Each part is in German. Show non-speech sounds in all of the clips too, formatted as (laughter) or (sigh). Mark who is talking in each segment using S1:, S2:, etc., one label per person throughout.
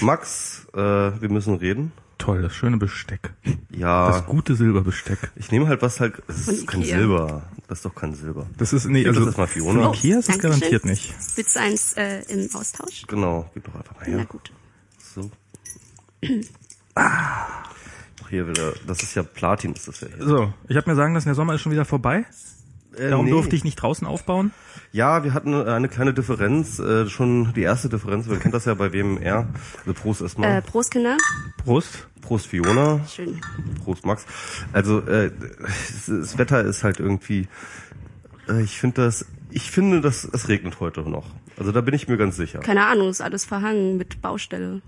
S1: Max, äh, wir müssen reden.
S2: Toll, das schöne Besteck.
S1: Ja.
S2: Das gute Silberbesteck.
S1: Ich nehme halt was halt. Das ist kein. Silber. Das ist doch kein Silber.
S2: Das ist nee,
S1: Gib das
S2: also
S1: erstmal Fiona.
S2: von Ikea ist es garantiert nicht.
S3: Willst du eins äh, im Austausch?
S1: Genau. Gib doch einfach mal
S3: Na
S1: her.
S3: gut.
S1: So. Ah. Hier wieder. Das ist ja Platin, ist das ja hier.
S2: So, ich habe mir sagen lassen, der Sommer ist schon wieder vorbei.
S1: Äh,
S2: Darum
S1: nee.
S2: durfte ich nicht draußen aufbauen.
S1: Ja, wir hatten eine kleine Differenz, äh, schon die erste Differenz, man kennt das ja bei WMR. Also Prost erstmal.
S3: Äh, Prost, Kinder.
S2: Prost.
S1: Prost Fiona.
S3: Schön.
S1: Prost Max. Also äh, das Wetter ist halt irgendwie, äh, ich finde das, ich finde, dass es regnet heute noch. Also da bin ich mir ganz sicher.
S3: Keine Ahnung, ist alles verhangen mit Baustelle.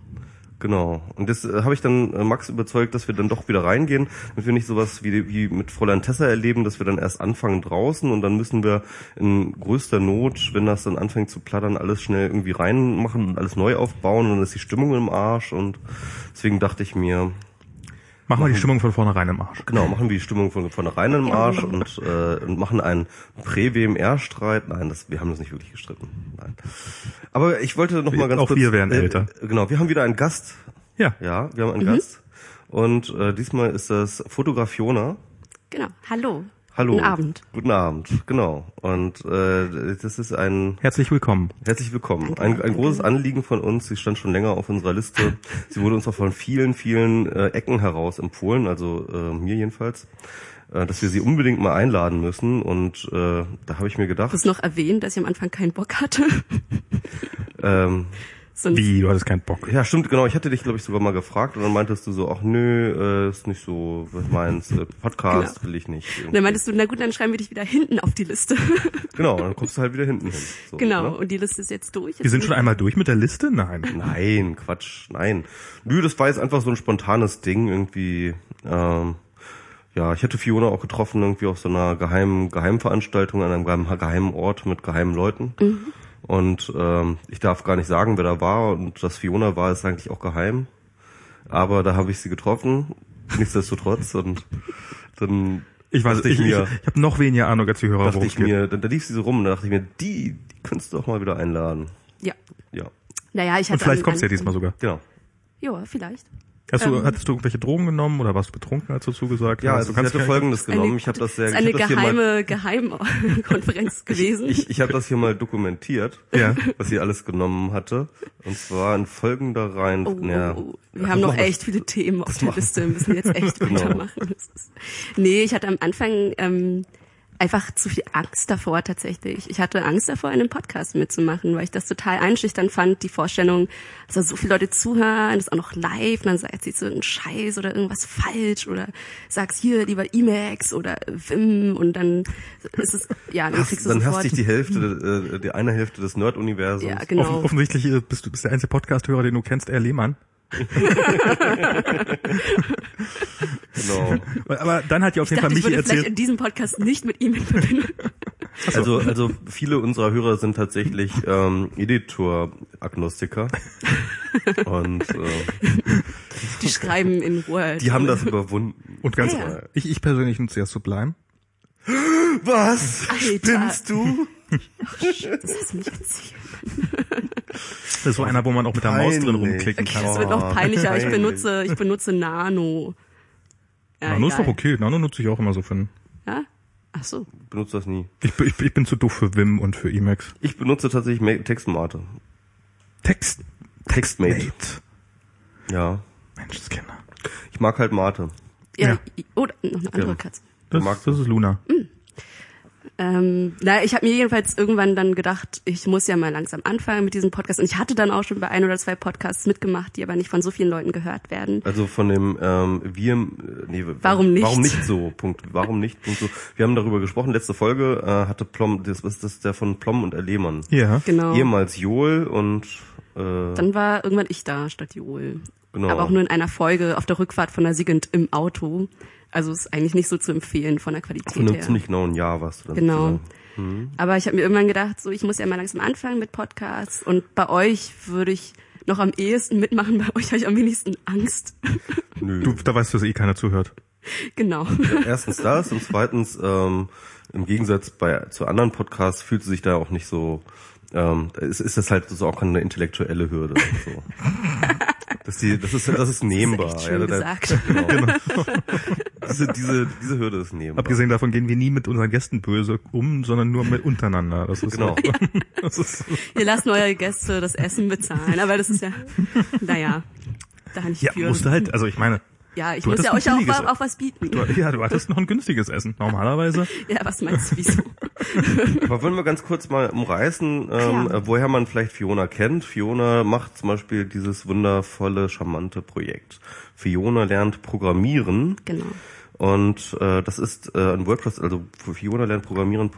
S1: Genau. Und das äh, habe ich dann äh, Max überzeugt, dass wir dann doch wieder reingehen, damit wir nicht sowas wie, wie mit Fräulein Tessa erleben, dass wir dann erst anfangen draußen und dann müssen wir in größter Not, wenn das dann anfängt zu plattern, alles schnell irgendwie reinmachen und alles neu aufbauen und dann ist die Stimmung im Arsch und deswegen dachte ich mir,
S2: Machen wir die Stimmung von vornherein im Arsch.
S1: Genau, machen wir die Stimmung von vornherein im Arsch und, äh, und machen einen Prä-WMR-Streit. Nein, das, wir haben das nicht wirklich gestritten. Nein. Aber ich wollte noch mal ganz
S2: Auch
S1: kurz...
S2: wir werden älter.
S1: Genau, wir haben wieder einen Gast.
S2: Ja.
S1: Ja, wir haben einen Gast. Und äh, diesmal ist das Fotograf Fiona.
S3: Genau. Hallo.
S1: Hallo.
S3: Guten Abend.
S1: Guten Abend, genau. Und äh, das ist ein
S2: Herzlich willkommen.
S1: Herzlich willkommen. Ein, ein großes Anliegen von uns. Sie stand schon länger auf unserer Liste. Sie wurde uns auch von vielen, vielen äh, Ecken heraus empfohlen, also äh, mir jedenfalls, äh, dass wir sie unbedingt mal einladen müssen. Und äh, da habe ich mir
S3: Du
S1: gedacht,
S3: hast noch erwähnt, dass ich am Anfang keinen Bock hatte.
S1: ähm,
S3: Sonst,
S2: Wie, du hattest keinen Bock.
S1: ja stimmt, genau, ich hatte dich, glaube ich, sogar mal gefragt und dann meintest du so, ach nö, äh, ist nicht so, was meinst, äh, Podcast
S3: Genau.
S1: will ich nicht.
S3: Und dann meintest du, na gut, dann schreiben wir dich wieder hinten auf die Liste. (laughs)
S1: Genau, dann kommst du halt wieder hinten hin. So,
S3: genau.
S1: ne?
S3: Und die Liste ist jetzt durch.
S2: Wir sind schon einmal durch mit der Liste? Nein.
S1: Nein, Quatsch, nein. Nö, das war jetzt einfach so ein spontanes Ding irgendwie. Ähm, ja, ich hätte Fiona auch getroffen irgendwie auf so einer geheimen Geheimveranstaltung an einem geheimen, geheimen Ort mit geheimen Leuten. Und ähm, ich darf gar nicht sagen, wer da war und dass Fiona war, ist eigentlich auch geheim. Aber da habe ich sie getroffen, nichtsdestotrotz und dann
S2: Ich weiß,
S1: dachte
S2: ich, ich,
S1: mir,
S2: ich habe noch weniger Ahnung als die Hörer,
S1: dachte ich mir, da, da lief sie so rum und da dachte ich mir, die, die könntest du doch mal wieder einladen.
S3: Ja.
S1: Ja,
S3: Naja, ich
S2: Und
S3: hatte
S2: vielleicht
S3: am
S2: kommst du ja diesmal sogar.
S1: genau.
S3: Ja, vielleicht.
S2: Hast du,
S3: Ähm.
S2: hattest du irgendwelche Drogen genommen oder warst du betrunken, als du zugesagt
S1: Ja,
S2: hast?
S1: also
S2: du
S1: ich
S2: kannst
S1: hatte
S2: ja-
S1: Folgendes
S3: Eine-
S1: genommen. Ich habe das sehr,
S3: ist
S1: ich
S3: eine
S1: hab das hier mal,
S3: geheime Geheimkonferenz (laughs) gewesen.
S1: ich, ich habe das hier mal dokumentiert,
S2: Ja.
S1: was sie alles genommen hatte. Und zwar in folgender Reihen.
S3: Oh,
S1: ja,
S3: oh, oh. Wir haben noch echt viele Themen auf der Liste. Wir müssen jetzt echt (laughs)
S1: Genau.
S3: weitermachen. Ist, nee, ich hatte am Anfang ähm, einfach zu viel Angst davor tatsächlich. Ich hatte Angst davor, einen Podcast mitzumachen, weil ich das total einschüchternd fand, die Vorstellung, dass da so viele Leute zuhören, das auch noch live, und dann sagt sie so einen Scheiß oder irgendwas falsch oder sagst hier lieber Emacs oder Wim und dann ist es, ja, dann kriegst du
S1: Dann
S3: sofort...
S1: hast dich die Hälfte, äh, die eine Hälfte des Nerd-Universums.
S3: ja, genau.
S2: Offen, offensichtlich äh, bist du bist der einzige Podcast-Hörer, den du kennst, er Lehmann. (laughs) (laughs)
S1: genau. (laughs)
S2: Aber dann hat ja auf
S3: Ich
S2: jeden Fall
S3: dachte, ich
S2: Michi
S3: würde vielleicht
S2: erzählt.
S3: in diesem Podcast nicht mit ihm in Verbindung. (laughs)
S1: Also, also viele unserer Hörer sind tatsächlich ähm, Editor-Agnostiker. (laughs) Und äh,
S3: Die schreiben in Word.
S1: die haben das überwunden.
S2: Und ganz,
S3: Ja, ja.
S2: ich, ich persönlich nutze ja Sublime. (gasps)
S1: Was?
S3: Alter.
S1: Spinnst du?
S3: Das nicht erzählt.
S2: Das ist so einer, wo man auch mit der Maus drin rumklicken kann.
S3: Das wird noch peinlicher. Ich benutze, ich benutze Nano. Ja,
S2: Nano ist doch okay. Nano nutze ich auch immer so für einen.
S3: Ja? Ach so.
S1: Benutze das nie.
S2: Ich, bin- ich, ich bin zu doof für Vim und für Emacs.
S1: Ich benutze tatsächlich Ma- Textmate.
S2: Text.
S1: Textmate.
S2: Mate.
S1: Ja.
S2: Menschenskinder.
S1: Ich mag halt Mate.
S3: Ja.
S2: Ja.
S3: Oder noch eine andere
S1: Ja.
S3: Katze.
S2: Das,
S1: magst
S2: das ist Luna.
S3: Ähm, na, ich habe mir jedenfalls irgendwann dann gedacht, ich muss ja mal langsam anfangen mit diesem Podcast. Und ich hatte dann auch schon bei ein oder zwei Podcasts mitgemacht, die aber nicht von so vielen Leuten gehört werden.
S1: Also von dem ähm, wir nee,
S3: Warum nicht?
S1: Warum nicht so? Punkt. Warum nicht? Punkt so. Wir haben darüber gesprochen. Letzte Folge äh, hatte Plom, das was ist das der von Plom und Erlehmann.
S2: Ja.
S3: Genau.
S1: Ehemals Joel und äh,
S3: Dann war irgendwann ich da statt Joel.
S1: Genau.
S3: Aber auch nur in einer Folge auf der Rückfahrt von der Siegend im Auto. Also ist eigentlich nicht so zu empfehlen von der Qualität
S1: von einem
S3: her.
S1: ziemlich genauen Jahr warst du dann.
S3: Genau.
S1: sozusagen.
S3: Aber ich habe mir irgendwann gedacht, so ich muss ja mal langsam anfangen mit Podcasts und bei euch würde ich noch am ehesten mitmachen, (laughs) bei euch habe ich am wenigsten Angst. (laughs)
S1: Nö.
S2: Du, da weißt du, dass eh keiner zuhört.
S3: genau.
S1: Erstens das und zweitens ähm, im Gegensatz bei zu anderen Podcasts fühlt sie sich da auch nicht so ähm, ist, ist das halt so auch eine intellektuelle Hürde. So. (laughs) Das ist, die, das ist, das ist nehmbar.
S3: echt schön
S1: da-
S3: gesagt. (laughs)
S1: Genau. (laughs) diese, diese, diese Hürde ist nehmbar.
S2: Abgesehen davon gehen wir nie mit unseren Gästen böse um, sondern nur mit untereinander. Das ist
S1: Genau.
S2: So, (laughs) das ist,
S3: Ihr lasst eure Gäste das Essen bezahlen, aber das ist ja, naja, da nicht
S2: ja,
S3: für.
S2: musste halt, also ich meine,
S3: ja, ich
S2: du
S3: muss ja euch auch, auch, auch was bieten.
S2: du, ja, du hattest noch ein günstiges Essen. Normalerweise. (laughs)
S3: Ja, was meinst du, wieso? (laughs)
S1: Aber wollen wir ganz kurz mal umreißen, ähm,
S3: Ja.
S1: äh, woher man vielleicht Fiona kennt. Fiona macht zum Beispiel dieses wundervolle, charmante Projekt. Fiona lernt Programmieren.
S3: Genau.
S1: Und äh, das ist äh, ein WordPress, also für Fiona lernt Programmieren.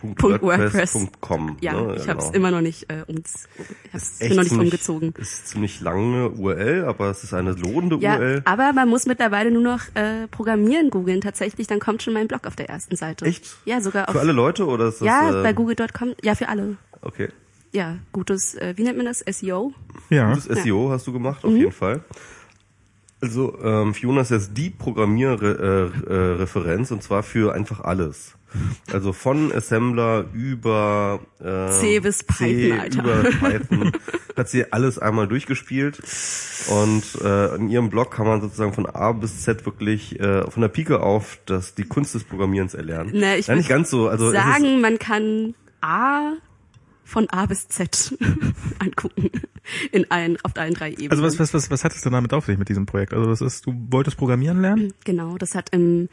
S3: Punkt
S1: WordPress.com.
S3: Ja,
S1: ne?
S3: ich habe es
S1: genau.
S3: immer noch nicht äh, ums, ich hab's,
S1: Echt
S3: bin noch nicht
S1: ziemlich-
S3: umgezogen.
S1: Ist ziemlich lange URL, aber es ist eine lohnende
S3: Ja,
S1: URL.
S3: aber man muss mittlerweile nur noch äh, Programmieren googeln. Tatsächlich, dann kommt schon mein Blog auf der ersten Seite.
S1: Echt?
S3: Ja, sogar auf.
S1: Für alle Leute oder ist das?
S3: ja,
S1: äh,
S3: bei google.com. Ja, für alle.
S1: Okay.
S3: Ja, gutes, äh, wie nennt man das? SEO?
S2: Ja.
S1: Das SEO hast du gemacht,
S3: Mhm.
S1: auf jeden Fall. Also ähm, Fiona ist jetzt die Programmierreferenz äh, äh, und zwar für einfach alles. Also von Assembler über äh,
S3: C bis
S1: C
S3: Python, Alter.
S1: über Python (laughs) hat sie alles einmal durchgespielt und äh, in ihrem Blog kann man sozusagen von A bis Z wirklich äh, von der Pike auf das die Kunst des Programmierens erlernen.
S3: Ne, ich
S1: ja, nicht ganz so. Also ist,
S3: Sagen, man kann A von A bis Z (laughs) angucken. In allen, auf allen drei Ebenen.
S2: Also was, was, was, was hat es denn damit auf sich mit diesem Projekt? Also das ist, du wolltest Programmieren lernen?
S3: Genau, das hat im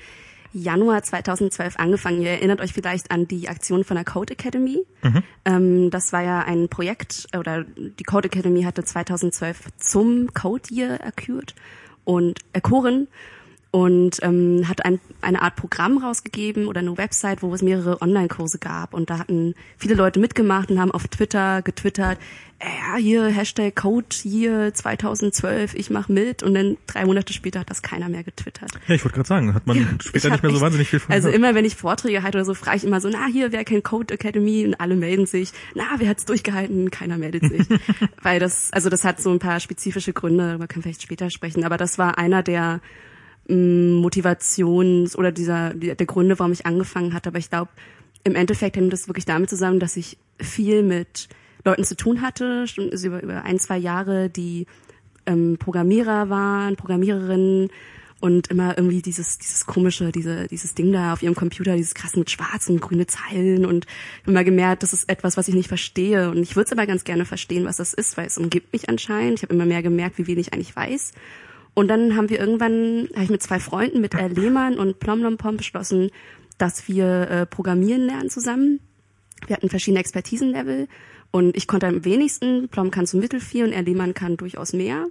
S3: Januar 2012 angefangen. Ihr erinnert euch vielleicht an die Aktion von der Code Academy. Ähm, das war ja ein Projekt, oder die Code Academy hatte 2012 zum Code Year erkürt und erkoren und ähm, hat ein, eine Art Programm rausgegeben oder eine Website, wo es mehrere Online-Kurse gab. Und da hatten viele Leute mitgemacht und haben auf Twitter getwittert, äh, ja, hier Hashtag Code hier 2012, ich mach mit. Und dann drei Monate später hat das keiner mehr getwittert.
S2: Ja, ich wollte gerade sagen, hat man später nicht mehr so wahnsinnig viel von
S3: Also
S2: gehört.
S3: immer, wenn ich Vorträge halte oder so, frage ich immer so, na, hier, wer kennt Code Academy? Und alle melden sich. Na, wer hat's durchgehalten? Keiner meldet sich. (laughs) Weil das, also das hat so ein paar spezifische Gründe, darüber können wir vielleicht später sprechen. Aber das war einer der Motivations- oder dieser, der Gründe, warum ich angefangen hatte. Aber ich glaube, im Endeffekt hängt das wirklich damit zusammen, dass ich viel mit Leuten zu tun hatte, schon so über, über ein, zwei Jahre, die ähm, Programmierer waren, Programmiererinnen und immer irgendwie dieses, dieses komische, diese, dieses Ding da auf ihrem Computer, dieses krass mit schwarzen und grüne Zeilen und immer gemerkt, das ist etwas, was ich nicht verstehe und ich würde es aber ganz gerne verstehen, was das ist, weil es umgibt mich anscheinend. Ich habe immer mehr gemerkt, wie wenig ich eigentlich weiß. Und dann haben wir irgendwann, habe ich mit zwei Freunden, mit äh, Lehmann und Plomlompom beschlossen, dass wir äh, programmieren lernen zusammen. Wir hatten verschiedene Expertisenlevel und ich konnte am wenigsten, Plom kann so mittel viel und er Lehmann kann durchaus mehr.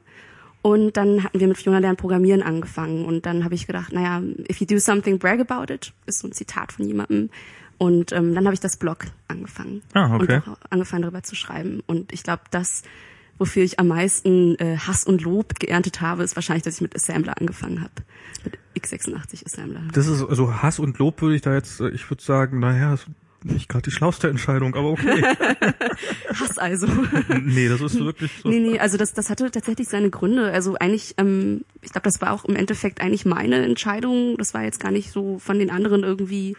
S3: Und dann hatten wir mit Fiona Lernen Programmieren angefangen und dann habe ich gedacht, naja, if you do something, brag about it, ist so ein Zitat von jemandem. Und ähm, dann habe ich das Blog angefangen
S2: Ah, okay.
S3: und angefangen darüber zu schreiben. Und ich glaube, das, wofür ich am meisten äh, Hass und Lob geerntet habe, ist wahrscheinlich, dass ich mit Assembler angefangen habe. Mit x86 Assembler.
S2: Das ist also Hass und Lob würde ich da jetzt, äh, ich würde sagen, naja, ist nicht gerade die schlauste Entscheidung, aber okay. (laughs)
S3: Hass also.
S2: nee, das ist wirklich so.
S3: Nee, nee, also das, das hatte tatsächlich seine Gründe. Also eigentlich, ähm, ich glaube, das war auch im Endeffekt eigentlich meine Entscheidung. Das war jetzt gar nicht so von den anderen irgendwie.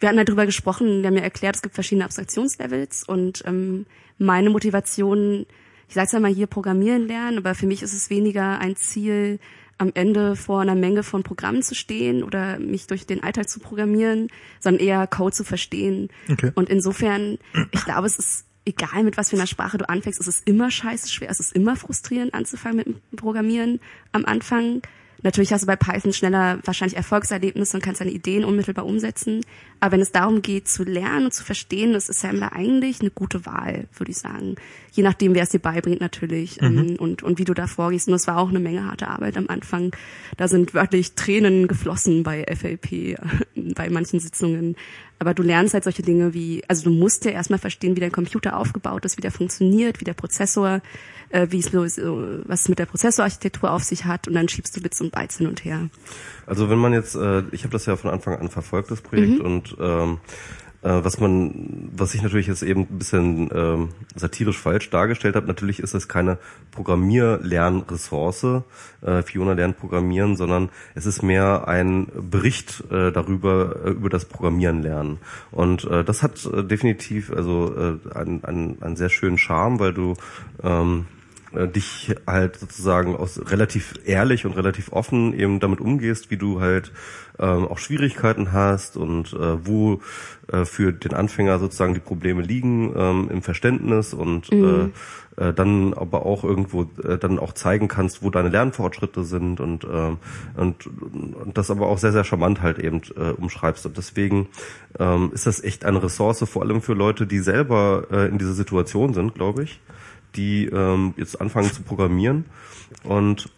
S3: Wir hatten halt drüber gesprochen, der mir erklärt, es gibt verschiedene Abstraktionslevels und ähm, meine Motivation, ich sage ja mal hier Programmieren lernen, aber für mich ist es weniger ein Ziel, am Ende vor einer Menge von Programmen zu stehen oder mich durch den Alltag zu programmieren, sondern eher Code zu verstehen.
S2: Okay.
S3: Und insofern, ich glaube, es ist egal, mit was für einer Sprache du anfängst, es ist immer scheiße schwer, es ist immer frustrierend anzufangen mit dem Programmieren am Anfang. Natürlich hast du bei Python schneller wahrscheinlich Erfolgserlebnisse und kannst deine Ideen unmittelbar umsetzen. Aber wenn es darum geht, zu lernen und zu verstehen, ist Assembler eigentlich eine gute Wahl, würde ich sagen. Je nachdem, wer es dir beibringt natürlich ähm, und, und wie du da vorgehst. Und es war auch eine Menge harte Arbeit am Anfang. Da sind wörtlich Tränen geflossen bei FLP, (laughs) bei manchen Sitzungen. Aber du lernst halt solche Dinge wie, also du musst ja erstmal verstehen, wie dein Computer aufgebaut ist, wie der funktioniert, wie der Prozessor, äh, wie es äh, was es mit der Prozessorarchitektur auf sich hat und dann schiebst du Bits und Bytes hin und her.
S1: Also wenn man jetzt, äh, ich habe das ja von Anfang an verfolgt, das Projekt, und ähm, äh, was man, was ich natürlich jetzt eben ein bisschen ähm, satirisch falsch dargestellt habe, natürlich ist es keine Programmierlernressource, äh, Fiona lernt Programmieren, sondern es ist mehr ein Bericht äh, darüber, äh, über das Programmieren lernen. Und äh, das hat äh, definitiv also äh, einen, einen, einen sehr schönen Charme, weil du ähm, äh, dich halt sozusagen aus relativ ehrlich und relativ offen eben damit umgehst, wie du halt ähm, auch Schwierigkeiten hast und äh, wo äh, für den Anfänger sozusagen die Probleme liegen ähm, im Verständnis und mhm. äh, äh, dann aber auch irgendwo äh, dann auch zeigen kannst, wo deine Lernfortschritte sind und ähm, und, und das aber auch sehr sehr charmant halt eben äh, umschreibst und deswegen ähm, ist das echt eine Ressource vor allem für Leute, die selber äh, in dieser Situation sind, glaube ich, die ähm, jetzt anfangen zu programmieren und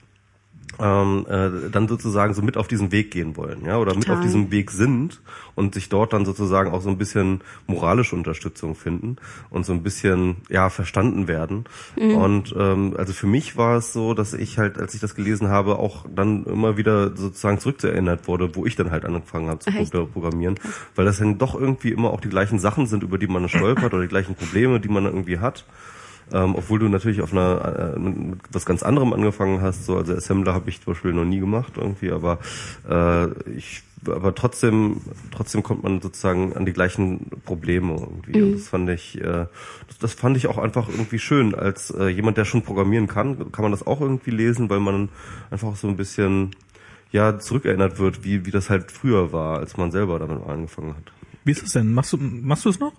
S1: ähm, äh, dann sozusagen so mit auf diesen Weg gehen wollen, ja, oder Total. mit auf diesem Weg sind und sich dort dann sozusagen auch so ein bisschen moralische Unterstützung finden und so ein bisschen ja verstanden werden. Mhm. Und ähm, also für mich war es so, dass ich halt, als ich das gelesen habe, auch dann immer wieder sozusagen zurückerinnert wurde, wo ich dann halt angefangen habe zu Echt? programmieren, weil das dann doch irgendwie immer auch die gleichen Sachen sind, über die man stolpert oder die gleichen Probleme, die man irgendwie hat ähm, obwohl du natürlich auf einer äh, mit was ganz anderem angefangen hast. So, also Assembler habe ich zum Beispiel noch nie gemacht irgendwie, aber äh, ich aber trotzdem trotzdem kommt man sozusagen an die gleichen Probleme irgendwie. Mhm. Und das fand ich äh, das, das fand ich auch einfach irgendwie schön. Als äh, jemand, der schon programmieren kann, kann man das auch irgendwie lesen, weil man einfach so ein bisschen ja zurückerinnert wird, wie wie das halt früher war, als man selber damit angefangen hat.
S2: Wie ist es denn? Machst du machst du es noch?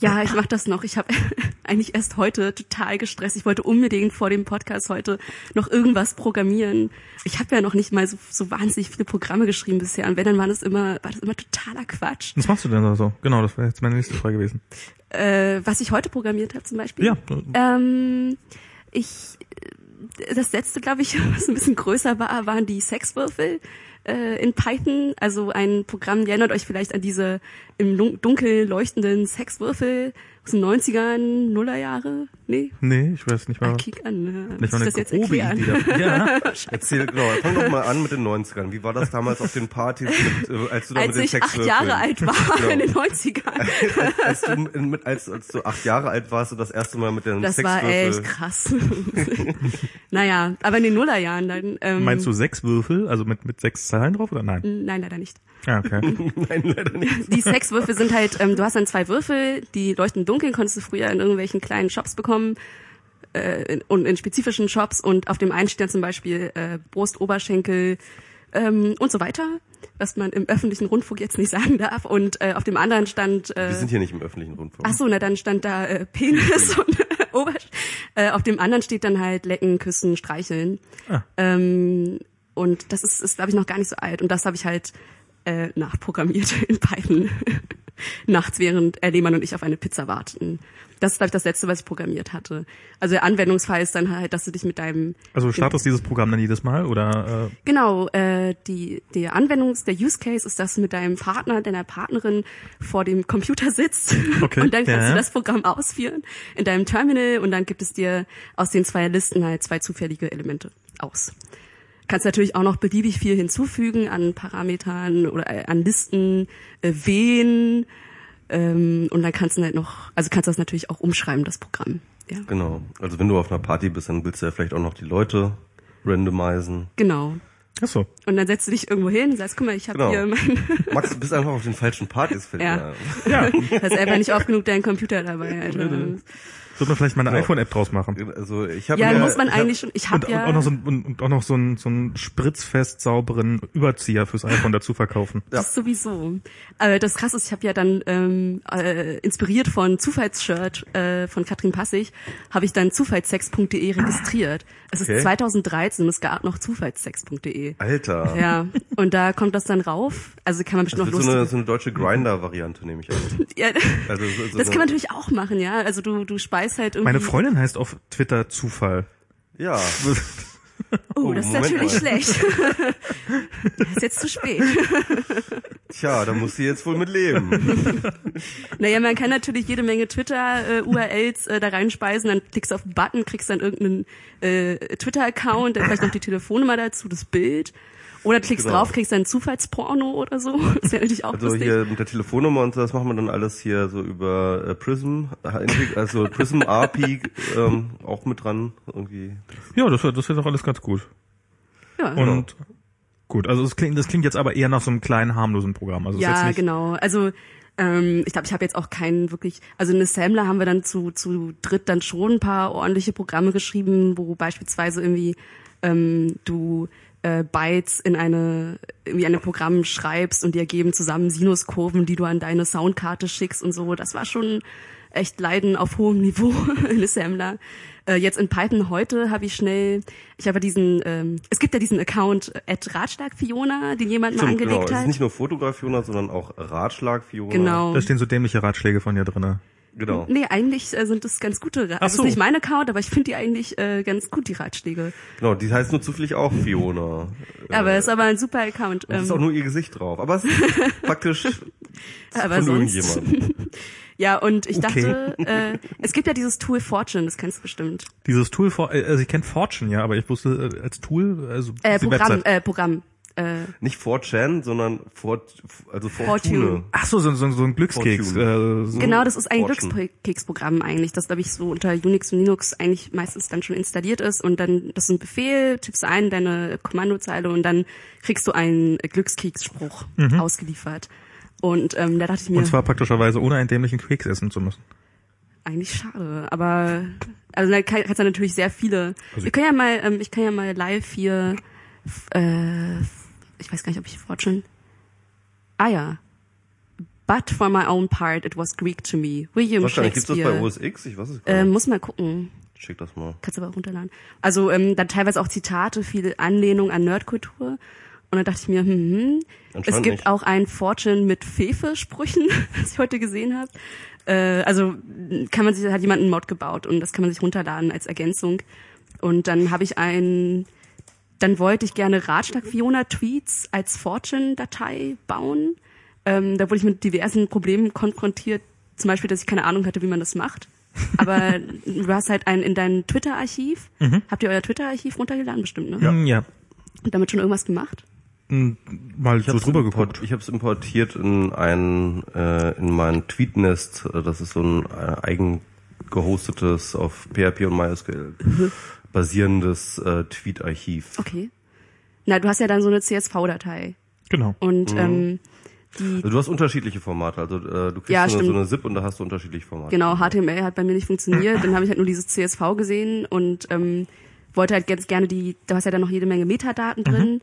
S3: Ja, ich mache das noch. Ich habe (laughs) eigentlich erst heute total gestresst. Ich wollte unbedingt vor dem Podcast heute noch irgendwas programmieren. Ich habe ja noch nicht mal so, so wahnsinnig viele Programme geschrieben bisher. Und wenn, dann war das immer, war das immer totaler Quatsch.
S2: Was machst du denn da so? Genau, das wäre jetzt meine nächste Frage gewesen.
S3: Äh, was ich heute programmiert habe zum Beispiel?
S2: Ja.
S3: Ähm, ich, das letzte, glaube ich, (laughs) was ein bisschen größer war, waren die Sexwürfel äh, in Python, also ein Programm, ihr erinnert euch vielleicht an diese im Dunkel leuchtenden Sexwürfel aus den 90ern, Nullerjahre? Nee?
S2: Nee, ich weiß nicht mal.
S3: Ah, kick an.
S2: Äh, nicht mal das jetzt erklären? (laughs)
S1: Ja. Erzähl, genau, fang doch mal an mit den 90ern. Wie war das damals auf den Partys, mit, äh, als du da
S3: als
S1: mit den
S3: ich acht Jahre alt war, (laughs) genau. in den 90ern. (laughs)
S1: als, du, mit, als, als du acht Jahre alt warst, du das erste Mal mit den
S3: Das
S1: Sexwürfel.
S3: war echt krass. naja, aber in den Nullerjahren dann.
S2: Ähm, Meinst du sechs Würfel, also mit, mit sechs Zahlen drauf oder nein?
S3: Nein, leider nicht.
S2: Ja, okay. (laughs)
S1: Nein, leider nicht.
S3: Die Sexwürfel sind halt, ähm, du hast dann zwei Würfel, die leuchten dunkel, konntest du früher in irgendwelchen kleinen Shops bekommen äh, und in spezifischen Shops und auf dem einen steht dann zum Beispiel äh, Brust, Oberschenkel ähm, und so weiter, was man im öffentlichen Rundfunk jetzt nicht (laughs) sagen darf. Und äh, auf dem anderen stand. Äh,
S1: Wir sind hier nicht im öffentlichen Rundfunk.
S3: Ach so, na dann stand da äh, Penis (laughs) und Oberschenkel. Äh, auf dem anderen steht dann halt Lecken, Küssen, Streicheln. Ah. Ähm, und das ist, ist glaube ich, noch gar nicht so alt. Und das habe ich halt äh, nachprogrammiert (laughs) in Python. (laughs) Nachts, während äh, Lehmann und ich auf eine Pizza warten. Das ist, glaube ich, das Letzte, was ich programmiert hatte. Also der Anwendungsfall ist dann halt, dass du dich mit deinem...
S2: Also startest dieses Programm dann jedes Mal, oder?
S3: Äh? Genau, äh, die, der Anwendungs-, der Use Case ist, dass du mit deinem Partner, deiner Partnerin vor dem Computer sitzt (laughs) okay, und dann kannst ja. du das Programm ausführen in deinem Terminal und dann gibt es dir aus den zwei Listen halt zwei zufällige Elemente aus. Kannst natürlich auch noch beliebig viel hinzufügen an Parametern oder äh, an Listen, äh, wen, ähm, und dann kannst du halt noch, also kannst du das natürlich auch umschreiben, das Programm. Ja.
S1: Genau. Also wenn du auf einer Party bist, dann willst du ja vielleicht auch noch die Leute randomisen.
S3: Genau.
S2: Ach so.
S3: Und dann setzt du dich irgendwo hin und sagst, guck mal, ich habe genau. hier mein... (laughs)
S1: Max, du bist einfach auf den falschen Partys.
S3: Ja. ja. Du (laughs) hast einfach nicht oft genug deinen Computer dabei. Alter.
S2: Sollte man vielleicht mal eine ja. iPhone-App draus machen.
S1: Also ich habe
S3: ja,
S1: ja,
S3: muss man eigentlich schon. Ich habe ja
S2: und auch noch so und auch noch so einen so einen spritzfest sauberen Überzieher fürs iPhone dazu verkaufen.
S3: Das ja. sowieso. Aber das krasse ist, ich habe ja dann ähm, äh, inspiriert von Zufallsshirt äh, von Katrin Passig, habe ich dann zufallssex.de registriert. Es okay. ist 2013 und es gab noch zufallssex.de.
S1: Alter.
S3: Ja. Und da kommt das dann rauf. Also kann man bestimmt
S1: das
S3: noch
S1: lustig. So eine, so eine deutsche Grinder-Variante nehme ich an. (laughs)
S3: ja, also so, so das kann man natürlich auch machen, ja. Also du du speist halt irgendwie.
S2: Meine Freundin heißt auf Twitter Zufall.
S1: Ja. (laughs)
S3: Oh, oh, das ist Moment natürlich mal. schlecht. (laughs) das ist jetzt zu spät.
S1: Tja, da muss sie jetzt wohl mit leben. (laughs)
S3: naja, man kann natürlich jede Menge Twitter-URLs äh, da reinspeisen, dann klickst du auf den Button, kriegst dann irgendeinen äh, Twitter-Account, dann vielleicht noch die Telefonnummer dazu, das Bild. Oder klickst genau. drauf, kriegst dann Zufallsporno oder so. (laughs) Das wäre natürlich auch
S1: Also
S3: lustig.
S1: hier mit der Telefonnummer und so, das machen wir dann alles hier so über äh, Prism, also Prism API ähm, auch mit dran irgendwie.
S2: Ja, das wäre das wär doch alles ganz gut.
S3: Ja.
S2: Und gut, also das klingt, das klingt jetzt aber eher nach so einem kleinen harmlosen Programm. Also
S3: ja, genau. Also Ähm, ich glaube, ich habe jetzt auch keinen wirklich, also in Assembler haben wir dann zu, zu dritt dann schon ein paar ordentliche Programme geschrieben, wo beispielsweise irgendwie ähm, du äh, Bytes in eine irgendwie ein Programm schreibst und die ergeben zusammen Sinuskurven, die du an deine Soundkarte schickst und so. Das war schon echt Leiden auf hohem Niveau (laughs) in Assembler. Äh, jetzt in Python heute habe ich schnell, ich habe diesen, ähm, es gibt ja diesen Account at Ratschlag Fiona, den jemand mal
S1: Stimmt, genau.
S3: angelegt
S1: Es ist
S3: hat.
S1: nicht nur Fotograf Fiona, sondern auch Ratschlag Fiona.
S3: Genau.
S2: Da stehen so dämliche Ratschläge von dir drinne.
S1: Genau.
S3: Nee, eigentlich äh, sind das ganz gute Ratschläge. Also
S2: so.
S3: ist nicht mein Account, aber ich finde die eigentlich äh, ganz gut, die Ratschläge.
S1: Genau, die heißt nur zufällig auch Fiona.
S3: Aber es ist aber ein super Account.
S1: Es ist
S3: Ähm,
S1: auch nur ihr Gesicht drauf. Aber es ist (laughs) praktisch
S3: aber
S1: von
S3: sonst,
S1: irgendjemandem. (laughs)
S3: ja, und ich
S2: Okay.
S3: dachte, äh, es gibt ja dieses Tool Fortune, das kennst du bestimmt.
S2: Dieses Tool, for, äh, also ich kenne Fortune, ja, aber ich wusste äh, als Tool, also
S3: Äh, Programm,
S2: Website.
S3: äh, Programm. Äh,
S1: Nicht 4chan, sondern Fort, also
S3: Fortune.
S1: Fortune.
S2: Ach so, so, so, so ein Glückskeks. Äh, so.
S3: Genau, das ist ein. Glückskeksprogramm eigentlich, das glaube ich so unter Unix und Linux eigentlich meistens dann schon installiert ist und dann das ist ein Befehl, tippst du ein deine Kommandozeile und dann kriegst du einen Glückskeksspruch ausgeliefert. Und ähm, da dachte ich mir,
S2: Und zwar praktischerweise ohne einen dämlichen Keks essen zu müssen.
S3: eigentlich schade, aber also da kann- kannst du natürlich sehr viele.
S2: Also
S3: Wir können ja mal, ähm, ich kann ja mal live hier, äh, ich weiß gar nicht, ob ich Fortune. Ah ja. But for my own part, it was Greek to me. William
S1: Wahrscheinlich gibt's das bei
S3: Shakespeare.
S1: OS X? Ich weiß es gar
S3: Äh,
S1: nicht.
S3: muss mal gucken.
S1: Schick das mal.
S3: Kannst du aber auch runterladen. Also ähm, dann teilweise auch Zitate, viel Anlehnung an Nerdkultur. Und dann dachte ich mir, hm, hm. es gibt
S1: nicht.
S3: auch ein Fortune mit Fefe-Sprüchen, (laughs) was ich heute gesehen habe. Äh, also kann man sich, hat jemand einen Mod gebaut und das kann man sich runterladen als Ergänzung. Und dann habe ich ein, dann wollte ich gerne Ratschlag Fiona Tweets als Fortune-Datei bauen. Ähm, da wurde ich mit diversen Problemen konfrontiert, zum Beispiel, dass ich keine Ahnung hatte, wie man das macht. Aber (laughs) du hast halt einen in dein Twitter-Archiv. Habt ihr euer Twitter-Archiv runtergeladen bestimmt, ne?
S2: Ja. ja.
S3: Und damit schon irgendwas gemacht?
S2: Hm, Mal so
S1: hab's
S2: drüber geguckt.
S1: Ich habe es importiert in ein äh, in mein Tweetnest. Äh, Das ist so ein äh, eigen gehostetes auf PHP und MySQL basierendes äh, Tweet-Archiv.
S3: Okay. Na, du hast ja dann so eine CSV-Datei.
S2: Genau.
S3: Und ähm, die,
S1: Also du hast unterschiedliche Formate. Also äh, du kriegst
S3: Ja,
S1: so, eine, so
S3: stimmt.
S1: eine ZIP und da hast du unterschiedliche Formate.
S3: genau, HTML hat bei mir nicht funktioniert. (laughs) Dann habe ich halt nur dieses CSV gesehen und ähm, wollte halt ganz gerne die, da hast ja dann noch jede Menge Metadaten drin.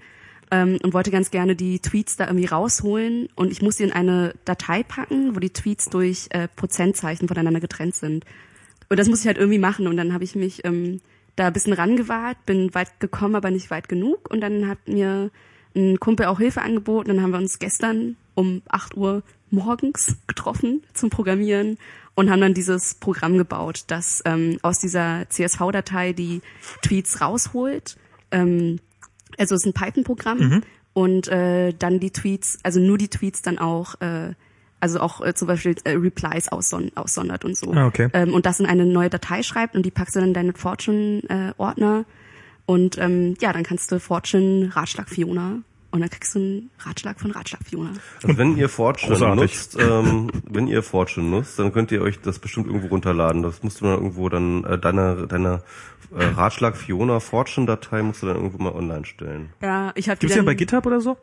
S3: Ähm, und wollte ganz gerne die Tweets da irgendwie rausholen und ich musste in eine Datei packen, wo die Tweets durch äh, Prozentzeichen voneinander getrennt sind. Und das musste ich halt irgendwie machen und dann habe ich mich ähm, da ein bisschen rangewagt, bin weit gekommen, aber nicht weit genug und dann hat mir ein Kumpel auch Hilfe angeboten. Dann haben wir uns gestern um 8 Uhr morgens getroffen zum Programmieren und haben dann dieses Programm gebaut, das ähm, aus dieser CSV-Datei die Tweets rausholt. Ähm, also es ist ein Python-Programm und äh, dann die Tweets, also nur die Tweets dann auch, äh, also auch äh, zum Beispiel äh, Replies ausson aussondert und so.
S2: Ah, okay.
S3: Ähm, und das in eine neue Datei schreibt und die packst du dann in deinen Fortune-Ordner und ähm, ja, dann kannst du Fortune Ratschlag Fiona und dann kriegst du einen Ratschlag von Ratschlag Fiona.
S1: Also wenn ihr Fortune
S2: Großartig.
S1: nutzt, ähm, (laughs) wenn ihr Fortune nutzt, dann könnt ihr euch das bestimmt irgendwo runterladen. Das musst du dann irgendwo dann äh, deine deine äh, Ratschlag Fiona Fortune Datei musst du dann irgendwo mal online stellen.
S3: Ja, ich habe
S2: Gibt's die ja bei GitHub oder so?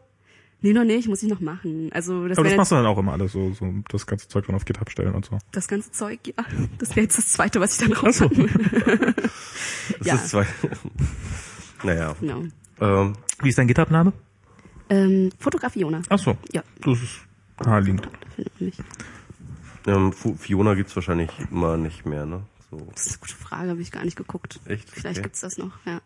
S3: Nee, noch nicht, muss ich noch machen. Also das
S2: Aber das machst du dann auch immer alles so, so das ganze Zeug dann auf GitHub stellen und so.
S3: das ganze Zeug, ja. Das wäre jetzt das zweite, was ich dann
S2: Ach so. (laughs)
S1: Das
S3: Ja.
S1: ist zwei. (laughs) naja.
S3: Genau.
S1: Ähm,
S2: Wie ist dein GitHub-Name?
S3: Ähm, Fotograf Fiona.
S2: Ach so.
S3: Ja,
S2: Das ist naheliegend.
S1: ähm, Fiona gibt's wahrscheinlich immer nicht mehr, ne? So.
S3: Das ist eine gute Frage, habe ich gar nicht geguckt.
S1: Echt?
S3: Vielleicht
S1: Okay.
S3: gibt's das noch, ja.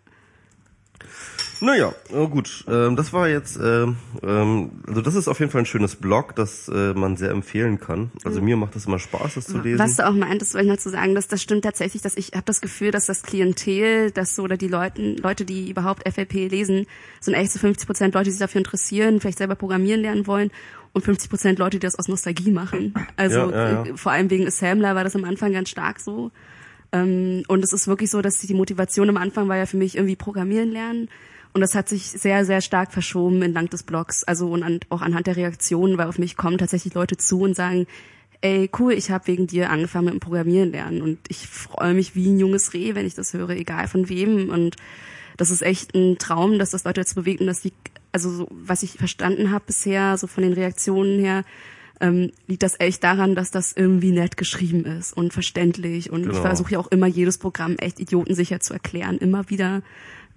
S1: Naja, oh gut. Ähm, das war jetzt, ähm, ähm, also das ist auf jeden Fall ein schönes Blog, das äh, man sehr empfehlen kann. Also mir macht das immer Spaß, das zu lesen.
S3: Was du auch meintest, wollte ich noch zu sagen, dass das stimmt tatsächlich, dass ich habe das Gefühl, dass das Klientel, das so oder die Leute, Leute, die überhaupt FLP lesen, sind echt so 50 Prozent Leute, die sich dafür interessieren, vielleicht selber programmieren lernen wollen und 50 Prozent Leute, die das aus Nostalgie machen. Also
S1: Ja, ja, ja.
S3: vor allem wegen Assembler war das am Anfang ganz stark so. Ähm, und es ist wirklich so, dass die Motivation am Anfang war ja für mich irgendwie Programmieren lernen. Und das hat sich sehr, sehr stark verschoben entlang des Blogs. Also und an, auch anhand der Reaktionen, weil auf mich kommen tatsächlich Leute zu und sagen, ey, cool, ich habe wegen dir angefangen mit dem Programmieren lernen. Und ich freue mich wie ein junges Reh, wenn ich das höre, egal von wem. Und das ist echt ein Traum, dass das Leute dazu bewegt und dass die, also so, was ich verstanden habe bisher, so von den Reaktionen her, ähm, liegt das echt daran, dass das irgendwie nett geschrieben ist und verständlich. Und
S1: Genau.
S3: ich versuche ja auch immer jedes Programm echt idiotensicher zu erklären, immer wieder.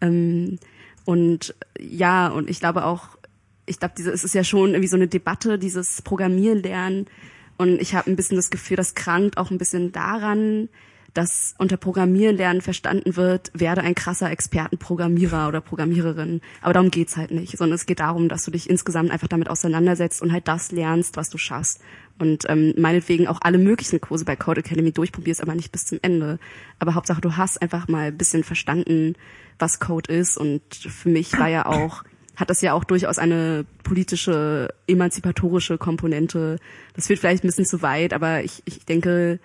S3: Ähm, und ja, und ich glaube auch, ich glaube, diese, es ist ja schon irgendwie so eine Debatte, dieses Programmieren lernen. Und ich habe ein bisschen das Gefühl, das krankt auch ein bisschen daran, dass unter Programmieren lernen verstanden wird, werde ein krasser Expertenprogrammierer oder Programmiererin. Aber darum geht's halt nicht, sondern es geht darum, dass du dich insgesamt einfach damit auseinandersetzt und halt das lernst, was du schaffst. Und ähm, meinetwegen auch alle möglichen Kurse bei Code Academy durchprobierst, aber nicht bis zum Ende. Aber Hauptsache, du hast einfach mal ein bisschen verstanden, was Code ist. Und für mich war ja auch hat das ja auch durchaus eine politische, emanzipatorische Komponente. Das führt vielleicht ein bisschen zu weit, aber ich, ich denke,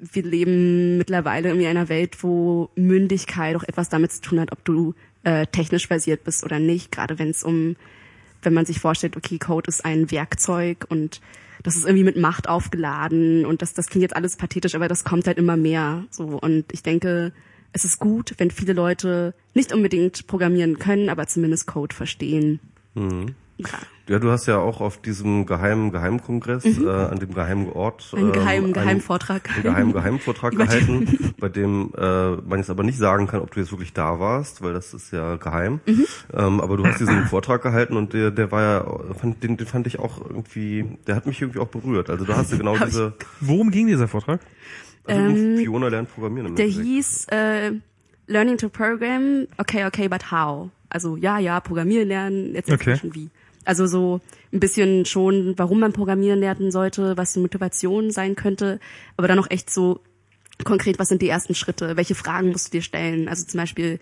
S3: wir leben mittlerweile in einer Welt, wo Mündigkeit auch etwas damit zu tun hat, ob du äh, technisch versiert bist oder nicht. Gerade wenn es um, wenn man sich vorstellt, okay, Code ist ein Werkzeug und das ist irgendwie mit Macht aufgeladen und das, das klingt jetzt alles pathetisch, aber das kommt halt immer mehr. So und ich denke, es ist gut, wenn viele Leute nicht unbedingt programmieren können, aber zumindest Code verstehen. Ja.
S1: Ja, du hast ja auch auf diesem geheimen Geheimkongress, äh, an dem geheimen Ort,
S3: Mhm. Einen geheimen
S1: ähm,
S3: Geheimvortrag.
S1: einen geheimen Geheimvortrag (laughs) gehalten, bei dem äh, man jetzt aber nicht sagen kann, ob du jetzt wirklich da warst, weil das ist ja geheim.
S3: Mhm.
S1: Ähm, aber du hast diesen Vortrag gehalten und der, der war ja, fand, den, den fand ich auch irgendwie, der hat mich irgendwie auch berührt. Also da hast du genau (laughs)
S3: Hab ich-
S1: diese,
S2: Worum ging dieser Vortrag?
S1: also
S3: Ähm,
S1: Fiona lernt Programmieren. Im
S3: Der
S1: Endeffekt.
S3: hieß äh, Learning to Program, okay, okay, but how? Also ja, ja, Programmieren lernen, jetzt
S2: Okay.
S3: okay. schon wie. Also so ein bisschen schon, warum man Programmieren lernen sollte, was die Motivation sein könnte, aber dann auch echt so konkret, was sind die ersten Schritte, welche Fragen musst du dir stellen? Also zum Beispiel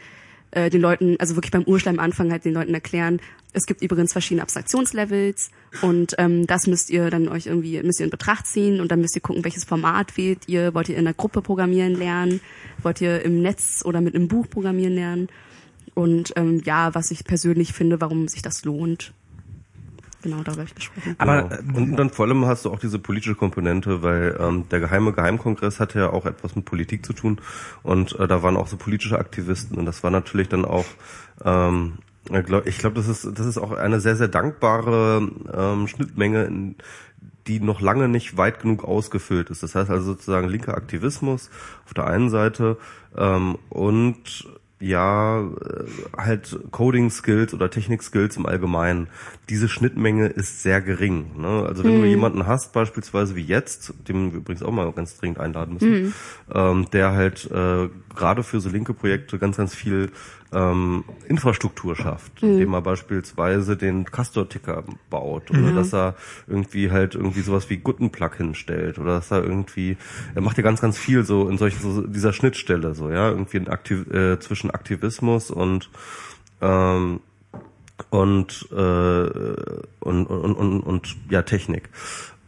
S3: äh, den Leuten, also wirklich beim Urschleim anfangen, halt den Leuten erklären, es gibt übrigens verschiedene Abstraktionslevels und ähm, das müsst ihr dann euch irgendwie, müsst ihr in Betracht ziehen und dann müsst ihr gucken, welches Format wählt ihr, wollt ihr in einer Gruppe programmieren lernen, wollt ihr im Netz oder mit einem Buch programmieren lernen? Und ähm, ja, was ich persönlich finde, warum sich das lohnt. Genau, darüber habe ich gesprochen.
S2: Aber,
S1: Genau. und dann vor allem hast du auch diese politische Komponente, weil ähm, der geheime Geheimkongress hatte ja auch etwas mit Politik zu tun und äh, da waren auch so politische Aktivisten und das war natürlich dann auch ähm, ich glaube, glaub, das ist das ist auch eine sehr sehr dankbare ähm, Schnittmenge, in, die noch lange nicht weit genug ausgefüllt ist. Das heißt also sozusagen linker Aktivismus auf der einen Seite ähm, und ja, äh, halt Coding-Skills oder Technik-Skills im Allgemeinen. Diese Schnittmenge ist sehr gering. Ne? Also wenn du jemanden hast, beispielsweise wie jetzt, den wir übrigens auch mal ganz dringend einladen müssen, ähm, der halt äh, gerade für so linke Projekte ganz, ganz viel ähm, Infrastruktur schafft, indem er beispielsweise den Castor-Ticker baut oder dass er irgendwie halt irgendwie sowas wie Guttenplug hinstellt oder dass er irgendwie, er macht ja ganz, ganz viel so in solchen so dieser Schnittstelle so, ja, irgendwie Aktiv, äh, zwischen Aktivismus und ähm, und, äh, und, und, und, und ja, Technik.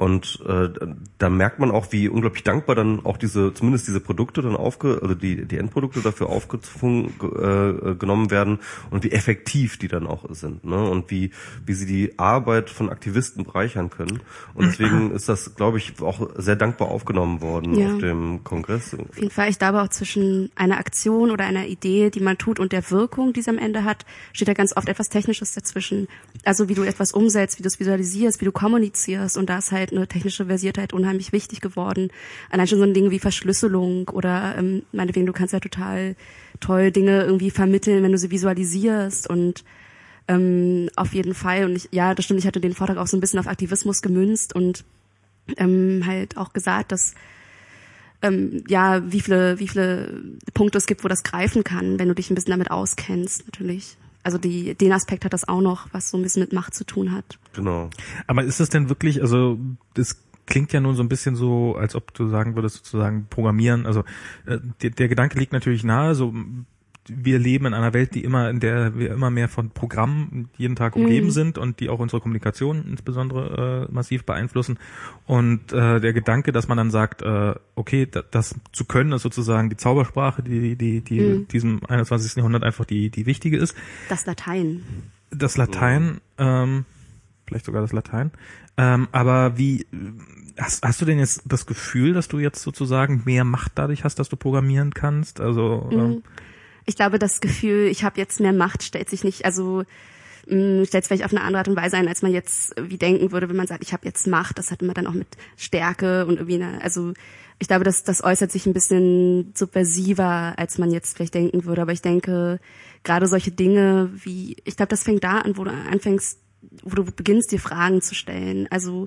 S1: Und äh, da merkt man auch, wie unglaublich dankbar dann auch diese, zumindest diese Produkte dann aufge, also die, die Endprodukte dafür aufgezogen äh, genommen werden und wie effektiv die dann auch sind, ne? Und wie, wie sie die Arbeit von Aktivisten bereichern können. Und deswegen ist das, glaube ich, auch sehr dankbar aufgenommen worden
S3: Ja.
S1: auf dem Kongress.
S3: Auf jeden Fall, ich glaube auch zwischen einer Aktion oder einer Idee, die man tut und der Wirkung, die sie am Ende hat, steht da ganz oft etwas Technisches dazwischen. Also wie du etwas umsetzt, wie du es visualisierst, wie du kommunizierst und da ist halt eine technische Versiertheit unheimlich wichtig geworden. Allein schon so ein Ding wie Verschlüsselung oder ähm, meinetwegen, du kannst ja total toll Dinge irgendwie vermitteln, wenn du sie visualisierst und ähm, auf jeden Fall. Und ich, ja, das stimmt, ich hatte den Vortrag auch so ein bisschen auf Aktivismus gemünzt und ähm, halt auch gesagt, dass ähm, ja, wie viele, wie viele Punkte es gibt, wo das greifen kann, wenn du dich ein bisschen damit auskennst, natürlich. Also die, den Aspekt hat das auch noch, was so ein bisschen mit Macht zu tun hat.
S1: Genau.
S2: Aber ist es denn wirklich, also das klingt ja nun so ein bisschen so, als ob du sagen würdest, sozusagen programmieren. Also äh, der, der Gedanke liegt natürlich nahe, so wir leben in einer Welt, die immer, in der wir immer mehr von Programmen jeden Tag umgeben sind und die auch unsere Kommunikation insbesondere äh, massiv beeinflussen. Und äh, der Gedanke, dass man dann sagt, äh, okay, da, das zu können, ist sozusagen die Zaubersprache, die, die, die diesem 21. Jahrhundert einfach die, die wichtige ist.
S3: Das Latein.
S2: Das Latein, ähm, vielleicht sogar das Latein. Ähm, aber wie hast, hast du denn jetzt das Gefühl, dass du jetzt sozusagen mehr Macht dadurch hast, dass du programmieren kannst? Also ähm,
S3: Ich glaube, das Gefühl, ich habe jetzt mehr Macht, stellt sich nicht, also mh, stellt es vielleicht auf eine andere Art und Weise ein, als man jetzt wie denken würde, wenn man sagt, ich habe jetzt Macht. Das hat immer dann auch mit Stärke und irgendwie eine, also ich glaube, das, das äußert sich ein bisschen subversiver, als man jetzt vielleicht denken würde. Aber ich denke, gerade solche Dinge wie, ich glaube, das fängt da an, wo du anfängst, wo du beginnst, dir Fragen zu stellen. Also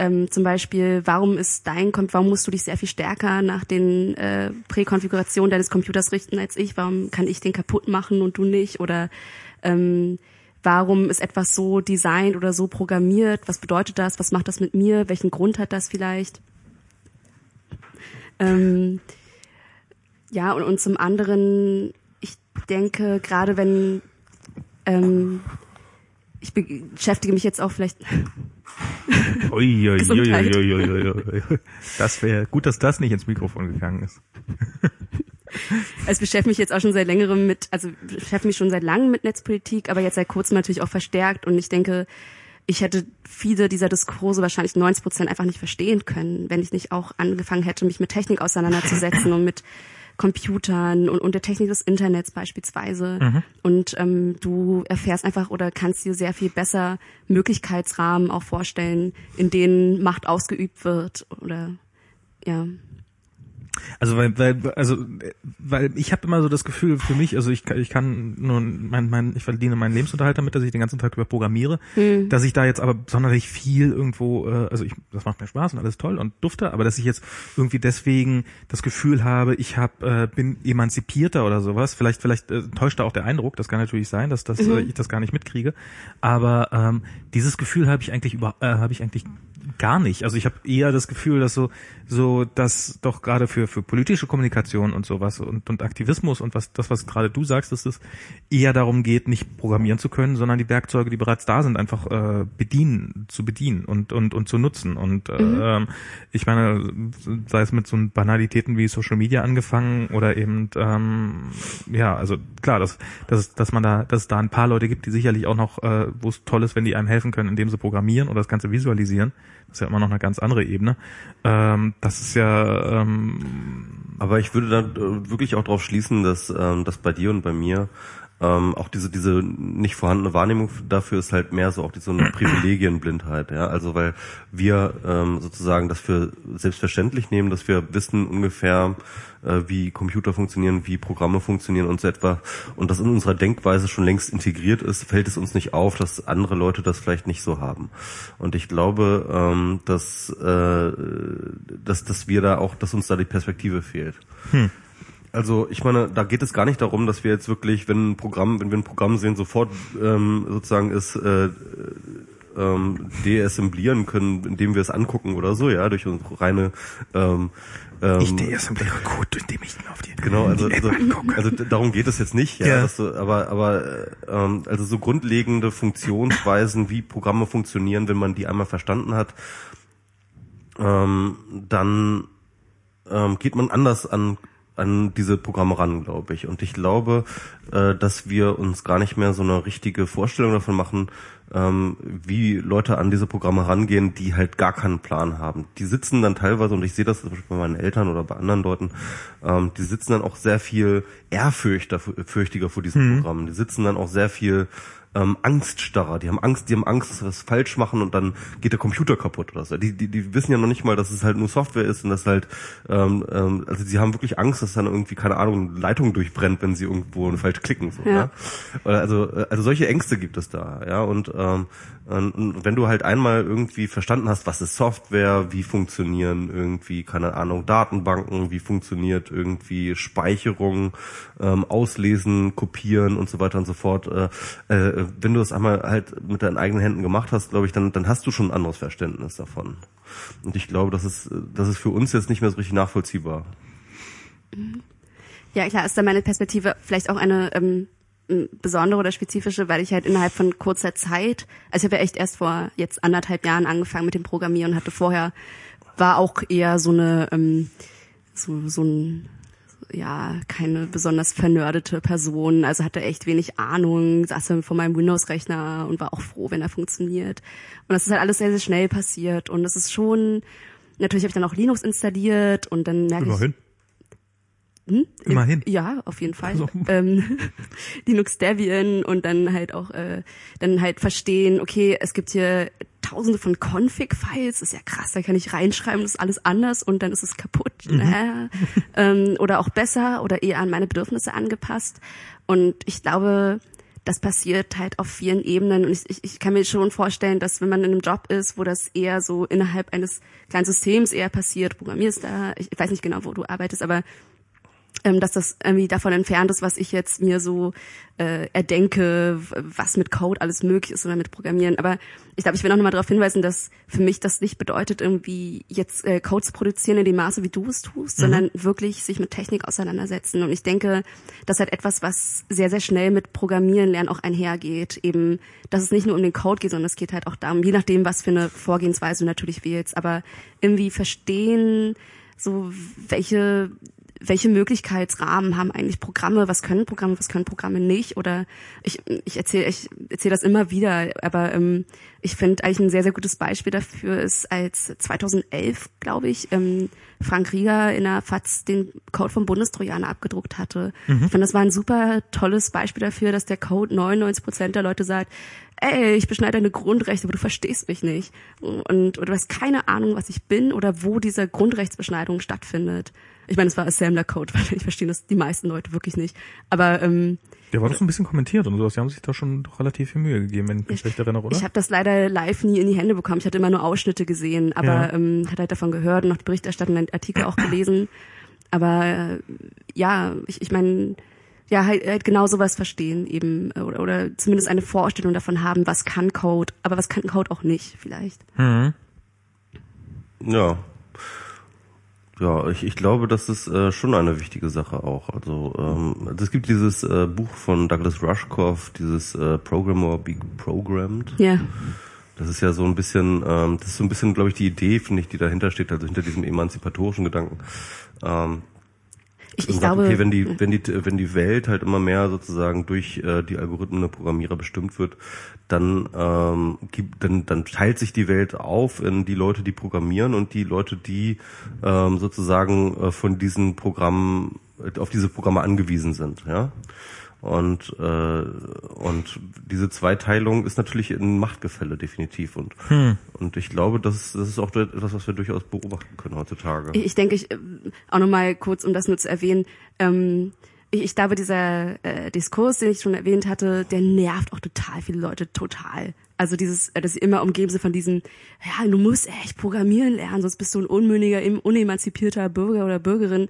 S3: ähm, zum Beispiel, warum ist dein, warum musst du dich sehr viel stärker nach den äh, Präkonfigurationen deines Computers richten als ich? Warum kann ich den kaputt machen und du nicht? Oder ähm, warum ist etwas so designt oder so programmiert? Was bedeutet das? Was macht das mit mir? Welchen Grund hat das vielleicht? Ähm, ja, und, und zum anderen, ich denke, gerade wenn ähm, ich beschäftige mich jetzt auch vielleicht.
S2: Das wäre gut, dass das nicht ins Mikrofon gegangen ist.
S3: Also ich beschäftige mich jetzt auch schon seit längerem mit, also beschäftige mich schon seit langem mit Netzpolitik, aber jetzt seit kurzem natürlich auch verstärkt. Und ich denke, ich hätte viele dieser Diskurse wahrscheinlich 90 Prozent einfach nicht verstehen können, wenn ich nicht auch angefangen hätte, mich mit Technik auseinanderzusetzen und mit Computern und, und der Technik des Internets beispielsweise. Mhm. Und ähm, du erfährst einfach oder kannst dir sehr viel besser Möglichkeitsrahmen auch vorstellen, in denen Macht ausgeübt wird oder ja.
S2: Also weil, weil also weil ich habe immer so das Gefühl für mich, also ich, ich kann nur mein, mein ich verdiene meinen Lebensunterhalt damit, dass ich den ganzen Tag über programmiere, hm. dass ich da jetzt aber sonderlich viel irgendwo, äh, also ich das macht mir Spaß und alles toll und dufte, aber dass ich jetzt irgendwie deswegen das Gefühl habe, ich hab, äh, bin emanzipierter oder sowas. Vielleicht vielleicht äh, täuscht da auch der Eindruck, das kann natürlich sein, dass das mhm. äh, ich das gar nicht mitkriege, aber ähm, dieses Gefühl habe ich eigentlich über äh, habe ich eigentlich gar nicht. Also ich habe eher das Gefühl, dass so so dass doch gerade für für politische Kommunikation und sowas und und Aktivismus und was das was gerade du sagst, dass es eher darum geht, nicht programmieren zu können, sondern die Werkzeuge, die bereits da sind, einfach äh, bedienen zu bedienen und und und zu nutzen. Und mhm. äh, ich meine, sei es mit so Banalitäten wie Social Media angefangen oder eben ähm, ja, also klar, dass dass dass man da dass es da ein paar Leute gibt, die sicherlich auch noch, äh, wo es toll ist, wenn die einem helfen können, indem sie programmieren oder das Ganze visualisieren. Das ist ja immer noch eine ganz andere Ebene. Ähm, das ist ja. Ähm,
S1: Aber ich würde dann äh, wirklich auch darauf schließen, dass, ähm, dass bei dir und bei mir ähm, auch diese diese nicht vorhandene Wahrnehmung dafür ist halt mehr so auch die, so eine (clears throat) Privilegienblindheit, ja. Also weil wir ähm, sozusagen das für selbstverständlich nehmen, dass wir wissen ungefähr, äh, wie Computer funktionieren, wie Programme funktionieren und so etwa. Und das in unserer Denkweise schon längst integriert ist, fällt es uns nicht auf, dass andere Leute das vielleicht nicht so haben. Und ich glaube, ähm, dass, äh, dass, dass wir da auch, dass uns da die Perspektive fehlt. Hm. Also ich meine, da geht es gar nicht darum, dass wir jetzt wirklich, wenn ein Programm, wenn wir ein Programm sehen, sofort ähm, sozusagen ist äh, ähm, deassemblieren können, indem wir es angucken oder so, ja, durch unsere reine ähm,
S2: ähm, ich deassembliere gut, indem ich
S1: auf die Genau, also, die also, also darum geht es jetzt nicht, ja, ja. Du, aber aber ähm, also so grundlegende Funktionsweisen, wie Programme funktionieren, wenn man die einmal verstanden hat, ähm, dann ähm, geht man anders an an diese Programme ran, glaube ich. Und ich glaube, äh, dass wir uns gar nicht mehr so eine richtige Vorstellung davon machen, ähm, wie Leute an diese Programme rangehen, die halt gar keinen Plan haben. Die sitzen dann teilweise, und ich sehe das zum Beispiel bei meinen Eltern oder bei anderen Leuten, ähm, die sitzen dann auch sehr viel ehrfürchtiger vor diesen mhm. Programmen. Die sitzen dann auch sehr viel ähm, Angststarrer. Die haben Angst, die haben Angst, dass sie was falsch machen und dann geht der Computer kaputt oder so. Die, die, die wissen ja noch nicht mal, dass es halt nur Software ist und dass halt, ähm, ähm, also sie haben wirklich Angst, dass dann irgendwie, keine Ahnung, eine Leitung durchbrennt, wenn sie irgendwo falsch klicken. So, ja. ja? Also, also solche Ängste gibt es da, ja. Und ähm, und wenn du halt einmal irgendwie verstanden hast, was ist Software, wie funktionieren irgendwie, keine Ahnung, Datenbanken, wie funktioniert irgendwie Speicherung, ähm, Auslesen, Kopieren und so weiter und so fort, äh, äh, wenn du das einmal halt mit deinen eigenen Händen gemacht hast, glaube ich, dann, dann hast du schon ein anderes Verständnis davon. Und ich glaube, das ist, das ist für uns jetzt nicht mehr so richtig nachvollziehbar.
S3: Ja, klar, ist da meine Perspektive vielleicht auch eine ähm, besondere oder spezifische, weil ich halt innerhalb von kurzer Zeit, also ich habe ja echt erst vor jetzt anderthalb Jahren angefangen mit dem Programmieren hatte vorher, war auch eher so eine, ähm, so, so ein, ja, keine besonders vernördete Person, also hatte echt wenig Ahnung, saß vor meinem Windows-Rechner und war auch froh, wenn er funktioniert. Und das ist halt alles sehr, sehr schnell passiert. Und es ist schon, natürlich habe ich dann auch Linux installiert und dann merke ich, Hm?
S2: Immerhin.
S3: Ja, auf jeden Fall.
S2: Also. (laughs)
S3: Ähm, Linux Debian und dann halt auch äh, dann halt verstehen, okay, es gibt hier tausende von Config-Files, ist ja krass, da kann ich reinschreiben, das ist alles anders und dann ist es kaputt. Äh, ähm, oder auch besser oder eher an meine Bedürfnisse angepasst. Und ich glaube, das passiert halt auf vielen Ebenen und ich, ich, ich kann mir schon vorstellen, dass wenn man in einem Job ist, wo das eher so innerhalb eines kleinen Systems eher passiert, programmierst da, ich weiß nicht genau, wo du arbeitest, aber ähm, dass das irgendwie davon entfernt ist, was ich jetzt mir so äh, erdenke, was mit Code alles möglich ist oder mit Programmieren. Aber ich glaube, ich will auch nochmal darauf hinweisen, dass für mich das nicht bedeutet, irgendwie jetzt äh, Code zu produzieren in dem Maße, wie du es tust, sondern wirklich sich mit Technik auseinandersetzen. Und ich denke, das ist halt etwas, was sehr, sehr schnell mit Programmieren lernen auch einhergeht. Eben, dass es nicht nur um den Code geht, sondern es geht halt auch darum, je nachdem, was für eine Vorgehensweise du natürlich wählst, aber irgendwie verstehen, so welche welche Möglichkeitsrahmen haben eigentlich Programme, was können Programme, was können Programme nicht oder ich, ich erzähle ich erzähle das immer wieder, aber ähm, ich finde eigentlich ein sehr, sehr gutes Beispiel dafür ist, als 2011, glaube ich, ähm, Frank Rieger in der FAZ den Code vom Bundestrojaner abgedruckt hatte. Ich finde, das war ein super tolles Beispiel dafür, dass der Code 99 Prozent der Leute sagt, ey, ich beschneide deine Grundrechte, aber du verstehst mich nicht. Und oder du hast keine Ahnung, was ich bin oder wo diese Grundrechtsbeschneidung stattfindet. Ich meine, es war Assembler-Code, (laughs) weil ich verstehe das die meisten Leute wirklich nicht. Aber ähm,
S2: Der war doch so ein bisschen kommentiert und sowas. Die haben sich da schon doch relativ viel Mühe gegeben, wenn ich mich recht erinnere, oder?
S3: ich habe das leider live nie in die Hände bekommen. Ich hatte immer nur Ausschnitte gesehen, aber
S2: Ja.
S3: ähm, hatte halt davon gehört und noch die Berichterstattung, den Artikel auch gelesen. Aber äh, ja, ich, ich meine, ja, halt, halt genau sowas verstehen eben äh, oder, oder zumindest eine Vorstellung davon haben, was kann Code, aber was kann Code auch nicht vielleicht.
S2: Mhm.
S1: Ja. Ja, ich, ich glaube, das ist äh, schon eine wichtige Sache auch. Also ähm, es gibt dieses äh, Buch von Douglas Rushkoff, dieses äh, Programmer Be Programmed.
S3: Ja,
S1: Das ist ja so ein bisschen, ähm, das ist so ein bisschen, glaube ich, die Idee, finde ich, die dahinter steht, also hinter diesem emanzipatorischen Gedanken. Ähm,
S3: ich, ich
S1: sagt,
S3: glaube,
S1: okay, wenn die, wenn die, wenn die Welt halt immer mehr sozusagen durch äh, die Algorithmen der Programmierer bestimmt wird, dann, ähm, gibt, dann, dann teilt sich die Welt auf in die Leute, die programmieren und die Leute, die ähm, sozusagen äh, von diesen Programmen auf diese Programme angewiesen sind, ja. Und äh, und diese Zweiteilung ist natürlich ein Machtgefälle definitiv und und ich glaube, das ist, das ist auch etwas, was wir durchaus beobachten können heutzutage.
S3: Ich, ich denke, ich, äh, auch nochmal kurz, um das nur zu erwähnen, ähm, ich, ich glaube, dieser äh, Diskurs, den ich schon erwähnt hatte, der nervt auch total viele Leute total. Also dieses, äh, dass sie immer umgeben sind von diesem, ja, du musst echt programmieren lernen, sonst bist du ein unmündiger, unemanzipierter Bürger oder Bürgerin.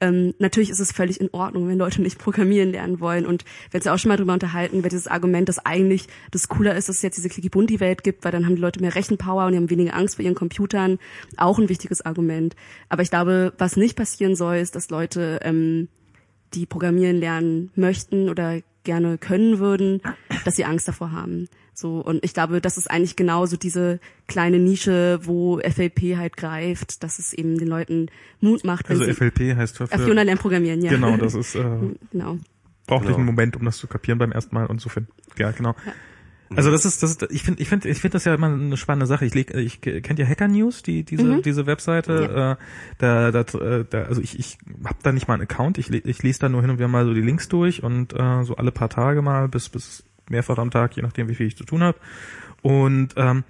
S3: Ähm, natürlich ist es völlig in Ordnung, wenn Leute nicht programmieren lernen wollen. Und uns ja auch schon mal drüber unterhalten, über dieses Argument, dass eigentlich das cooler ist, dass es jetzt diese Clicky-Bunti-Welt gibt, weil dann haben die Leute mehr Rechenpower und die haben weniger Angst vor ihren Computern. Auch ein wichtiges Argument. Aber ich glaube, was nicht passieren soll, ist, dass Leute, ähm, die programmieren lernen möchten oder gerne können würden, dass sie Angst davor haben. So, und ich glaube, das ist eigentlich genauso diese kleine Nische, wo FLP halt greift, dass es eben den Leuten Mut macht, wenn
S2: Also
S3: sie
S2: FLP heißt für,
S3: äh, Fiona
S2: für
S3: lernt programmieren, ja.
S2: genau, das ist äh, (laughs)
S3: genau.
S2: braucht
S1: Genau.
S2: einen Moment, um das zu kapieren beim ersten Mal und so finden. Ja, genau. Also das ist das ist, ich finde ich finde ich finde das ja immer eine spannende Sache. Ich leg, ich kennt ja Hacker News, die diese diese Webseite? Äh, da, da, äh, da also ich ich habe da nicht mal einen Account, ich ich lese da nur hin und wieder mal so die Links durch und äh, so alle paar Tage mal bis bis mehrfach am Tag, je nachdem wie viel ich zu tun habe. Und ähm,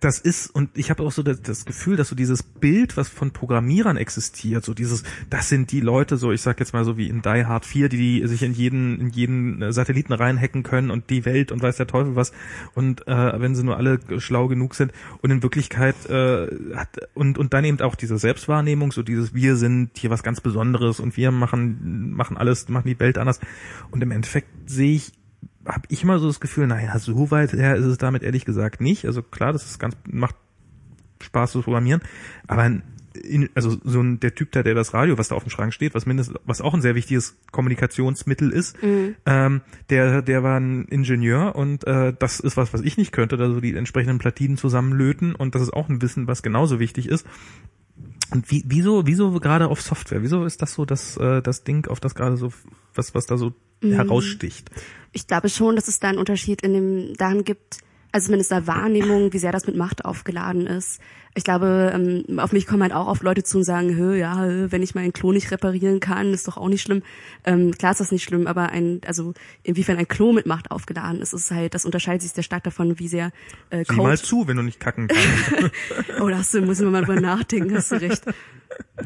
S2: das ist, und ich habe auch so das, das Gefühl, dass so dieses Bild, was von Programmierern existiert, so dieses, das sind die Leute, so ich sag jetzt mal so wie in Die Hard 4, die, die sich in jeden, in jeden äh, Satelliten reinhacken können und die Welt und weiß der Teufel was. Und äh, wenn sie nur alle schlau genug sind und in Wirklichkeit äh, hat und, und dann eben auch diese Selbstwahrnehmung, so dieses, wir sind hier was ganz Besonderes und wir machen, machen alles, machen die Welt anders. Und im Endeffekt sehe ich habe ich immer so das Gefühl, naja, so weit her ist es damit ehrlich gesagt nicht. Also klar, das ist ganz, macht Spaß zu programmieren, aber in, also so ein, der Typ da, der das Radio, was da auf dem Schrank steht, was mindestens, was auch ein sehr wichtiges Kommunikationsmittel ist, ähm, der, der war ein Ingenieur und äh, das ist was, was ich nicht könnte, da so die entsprechenden Platinen zusammenlöten und das ist auch ein Wissen, was genauso wichtig ist. Und wie, wieso, wieso gerade auf Software? Wieso ist das so das, äh, das Ding, auf das gerade so, was, was da so heraussticht?
S3: Ich glaube schon, dass es da einen Unterschied in dem daran gibt. also zumindest der Wahrnehmung, wie sehr das mit Macht aufgeladen ist. Ich glaube, ähm, auf mich kommen halt auch oft Leute zu und sagen, Hö, ja, wenn ich meinen Klo nicht reparieren kann, ist doch auch nicht schlimm. Ähm, klar ist das nicht schlimm, aber ein, also inwiefern ein Klo mit Macht aufgeladen ist, ist halt, das unterscheidet sich sehr stark davon, wie sehr äh,
S2: Sieh mal zu, wenn du nicht kacken kannst. (laughs)
S3: oh, da hast du, müssen wir mal drüber nachdenken, hast du recht.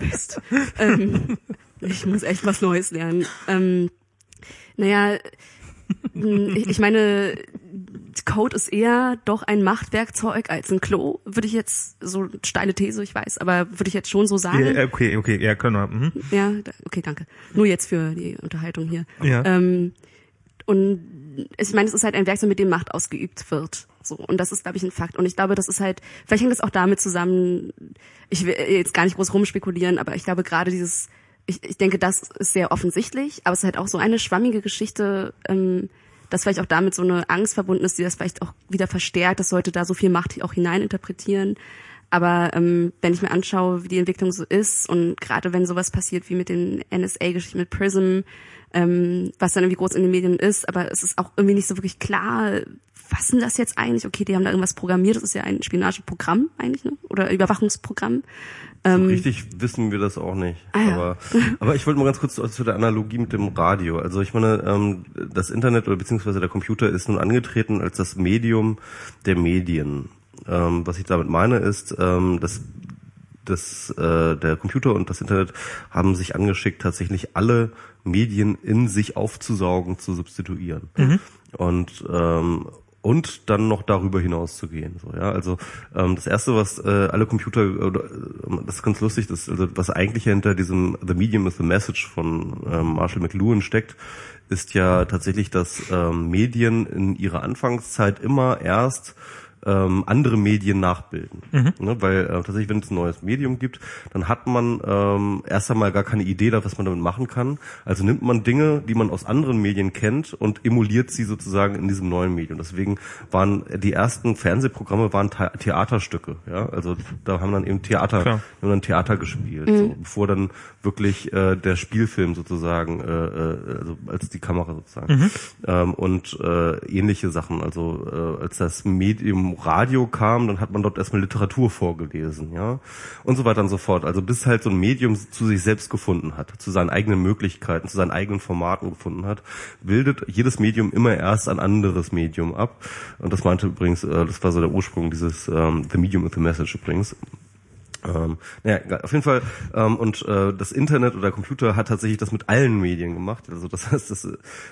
S3: Mist. Ähm, ich muss echt was Neues lernen. Ähm, naja, ich meine, Code ist eher doch ein Machtwerkzeug als ein Klo, würde ich jetzt, so steile These, ich weiß, aber würde ich jetzt schon so sagen.
S2: Ja, okay, okay, ja, können wir. Mhm.
S3: Ja, okay, danke. Nur jetzt für die Unterhaltung hier.
S2: Ja.
S3: Ähm, und ich meine, es ist halt ein Werkzeug, mit dem Macht ausgeübt wird. So, und das ist, glaube ich, ein Fakt. Und ich glaube, das ist halt, vielleicht hängt das auch damit zusammen, ich will jetzt gar nicht groß rumspekulieren, aber ich glaube gerade dieses, ich, ich denke, das ist sehr offensichtlich, aber es ist halt auch so eine schwammige Geschichte, ähm, dass vielleicht auch damit so eine Angst verbunden ist, die das vielleicht auch wieder verstärkt, dass Leute da so viel Macht auch hineininterpretieren. Aber ähm, wenn ich mir anschaue, wie die Entwicklung so ist und gerade wenn sowas passiert wie mit den NSA-Geschichten mit Prism, ähm, was dann irgendwie groß in den Medien ist, aber es ist auch irgendwie nicht so wirklich klar, was denn das jetzt eigentlich? Okay, die haben da irgendwas programmiert, das ist ja ein Spionageprogramm eigentlich, ne? Oder Überwachungsprogramm.
S1: Ähm, so richtig wissen wir das auch nicht.
S3: Ah, ja.
S1: aber, aber ich wollte mal ganz kurz zu, zu der Analogie mit dem Radio. Also ich meine, ähm, das Internet oder beziehungsweise der Computer ist nun angetreten als das Medium der Medien. Ähm, was ich damit meine ist, ähm, dass das, äh, der Computer und das Internet haben sich angeschickt, tatsächlich alle Medien in sich aufzusaugen, zu substituieren.
S2: Mhm.
S1: Und ähm, und dann noch darüber hinaus zu gehen. So, ja, also ähm, das erste, was äh, alle Computer, oder, äh, das ist ganz lustig, das, also was eigentlich hinter diesem The Medium is the Message von ähm, Marshall McLuhan steckt, ist ja tatsächlich, dass ähm, Medien in ihrer Anfangszeit immer erst ähm, andere Medien nachbilden.
S2: Mhm.
S1: Ne, weil äh, tatsächlich, wenn es ein neues Medium gibt, dann hat man ähm, erst einmal gar keine Idee, da, was man damit machen kann. Also nimmt man Dinge, die man aus anderen Medien kennt und emuliert sie sozusagen in diesem neuen Medium. Deswegen waren die ersten Fernsehprogramme waren The Theaterstücke. Ja, also da haben dann eben Theater, haben dann Theater gespielt, so, bevor dann wirklich äh, der Spielfilm sozusagen, äh, äh, also als die Kamera sozusagen ähm, und äh, ähnliche Sachen. Also äh, als das Medium Radio kam, dann hat man dort erstmal Literatur vorgelesen, ja und so weiter und so fort. Also bis halt so ein Medium zu sich selbst gefunden hat, zu seinen eigenen Möglichkeiten, zu seinen eigenen Formaten gefunden hat, bildet jedes Medium immer erst ein anderes Medium ab. Und das meinte übrigens, äh, das war so der Ursprung dieses ähm, The Medium with the Message übrigens. Ähm, naja, auf jeden Fall. Ähm, und äh, das Internet oder der Computer hat tatsächlich das mit allen Medien gemacht. Also das (laughs) heißt, das,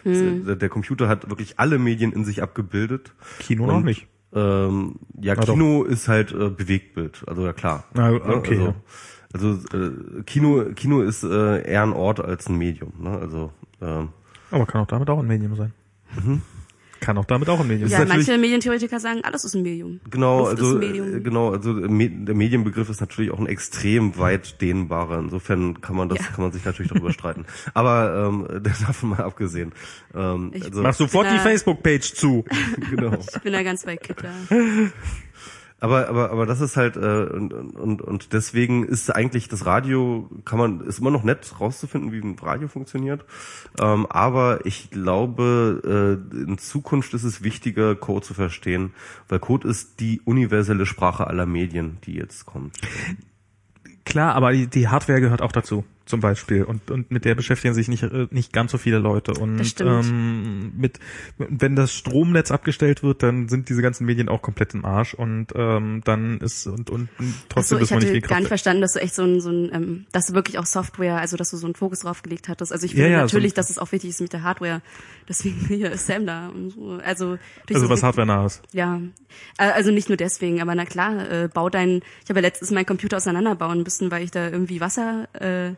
S3: Hm.
S1: das, der Computer hat wirklich alle Medien in sich abgebildet.
S2: Kino
S1: Und,
S2: noch nicht.
S1: Ähm, ja,
S2: doch.
S1: Kino ist halt äh, Bewegtbild. Also ja klar.
S2: Ah,
S1: Ne?
S2: okay, ja.
S1: Also, also äh, Kino, Kino ist äh, eher ein Ort als ein Medium. Ne? Also ähm,
S2: Aber kann auch damit auch ein Medium sein. Kann auch damit auch ein Medium
S3: ja,
S2: sein.
S1: natürlich-
S3: manche Medientheoretiker sagen, alles ist ein Medium.
S1: Genau,
S3: Luft ist
S1: also
S3: ein Medium.
S1: äh, genau, also äh, der Medienbegriff ist natürlich auch ein extrem weit dehnbarer. Insofern kann man das,
S3: Ja.
S1: kann man sich natürlich darüber streiten. (laughs) Aber ähm, (laughs) davon mal abgesehen. Ähm,
S3: Ich-
S1: also,
S2: Mach sofort die
S3: Ja.
S2: Facebook-Page zu. (laughs)
S1: genau.
S3: Ich bin da ganz bei Kittler.
S1: Aber aber aber das ist halt äh, und, und und deswegen ist eigentlich das Radio kann man ist immer noch nett rauszufinden, wie ein Radio funktioniert. Ähm, aber ich glaube, äh, in Zukunft ist es wichtiger, Code zu verstehen, weil Code ist die universelle Sprache aller Medien, die jetzt kommt.
S2: Klar, aber die, die Hardware gehört auch dazu, zum Beispiel. Und, und mit der beschäftigen sich nicht, äh, nicht ganz so viele Leute. Und ähm, mit, wenn das Stromnetz abgestellt wird, dann sind diese ganzen Medien auch komplett im Arsch und ähm, dann ist und, und trotzdem
S3: Achso,
S2: ist
S3: ich
S2: man nicht
S3: hatte
S2: viel
S3: gar nicht verstanden, dass du echt so ein, so ein ähm, dass du wirklich auch Software, also dass du so einen Fokus drauf gelegt hattest. Also ich finde
S2: Ja, ja,
S3: natürlich,
S2: so-
S3: dass es auch wichtig ist mit der Hardware. Deswegen (laughs) hier ist Sam da und so. Also,
S2: Also
S3: so
S2: was Hardware nah ist.
S3: Ja, Äh, also nicht nur deswegen, aber na klar, äh, bau dein, ich habe ja letztens meinen Computer auseinanderbauen müssen, weil ich da irgendwie Wasser äh,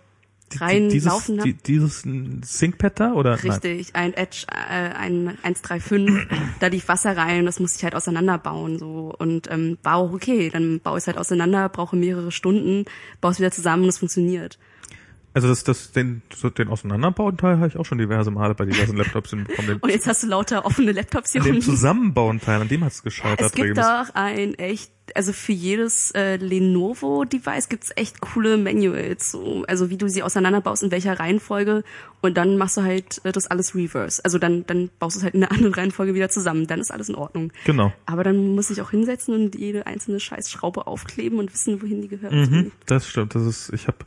S2: dieses,
S3: habe.
S2: die, dieses ThinkPad da oder? Nein.
S3: Richtig, ein Edge, äh, ein 135, da lief Wasser rein und das musste ich halt auseinanderbauen so und ähm, war auch okay, dann baue ich es halt auseinander, brauche mehrere Stunden, baue es wieder zusammen und es funktioniert.
S2: Also das, das, den, so den Auseinanderbauen-Teil habe ich auch schon diverse Male bei diversen Laptops hinbekommen. (laughs)
S3: Und jetzt hast du lauter offene Laptops hier
S2: den
S3: rumliegen.
S2: Zusammenbauen-Teil, an dem hat es gescheitert.
S3: Es gibt auch ein echt, also für jedes äh, Lenovo-Device gibt's echt coole Manuals, so, also wie du sie auseinanderbaust, in welcher Reihenfolge und dann machst du halt äh, das alles reverse. Also dann, dann baust du es halt in einer (laughs) anderen Reihenfolge wieder zusammen, dann ist alles in Ordnung.
S2: Genau.
S3: Aber dann muss ich auch hinsetzen und jede einzelne Scheißschraube aufkleben und wissen, wohin die gehört.
S2: Mhm, das stimmt. Das ist, ich habe ich hab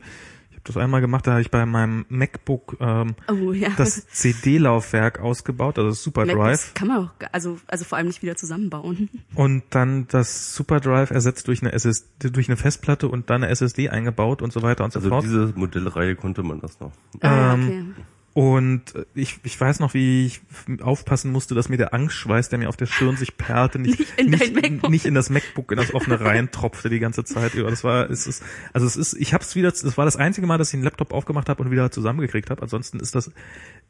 S2: das einmal gemacht, da habe ich bei meinem MacBook ähm,
S3: Oh ja.
S2: das CD-Laufwerk ausgebaut, also das SuperDrive.
S3: MacBooks kann man auch, also, also vor allem nicht wieder zusammenbauen. (laughs)
S2: und dann das SuperDrive ersetzt durch eine SSD, durch eine Festplatte und dann eine SSD eingebaut und so weiter und so
S1: Also
S2: fort.
S1: diese Modellreihe konnte man das noch.
S3: Ah,
S2: Ähm,
S3: okay.
S2: Und ich, ich weiß noch, wie ich aufpassen musste, dass mir der Angstschweiß, der mir auf der Stirn sich perlte, nicht,
S3: Nicht in
S2: nicht,
S3: MacBook.
S2: nicht in das MacBook, in das offene Reihen tropfte die ganze Zeit über. Das war, es ist, also es ist, ich habe es wieder, das war das einzige Mal, dass ich einen Laptop aufgemacht habe und wieder zusammengekriegt habe. Ansonsten ist das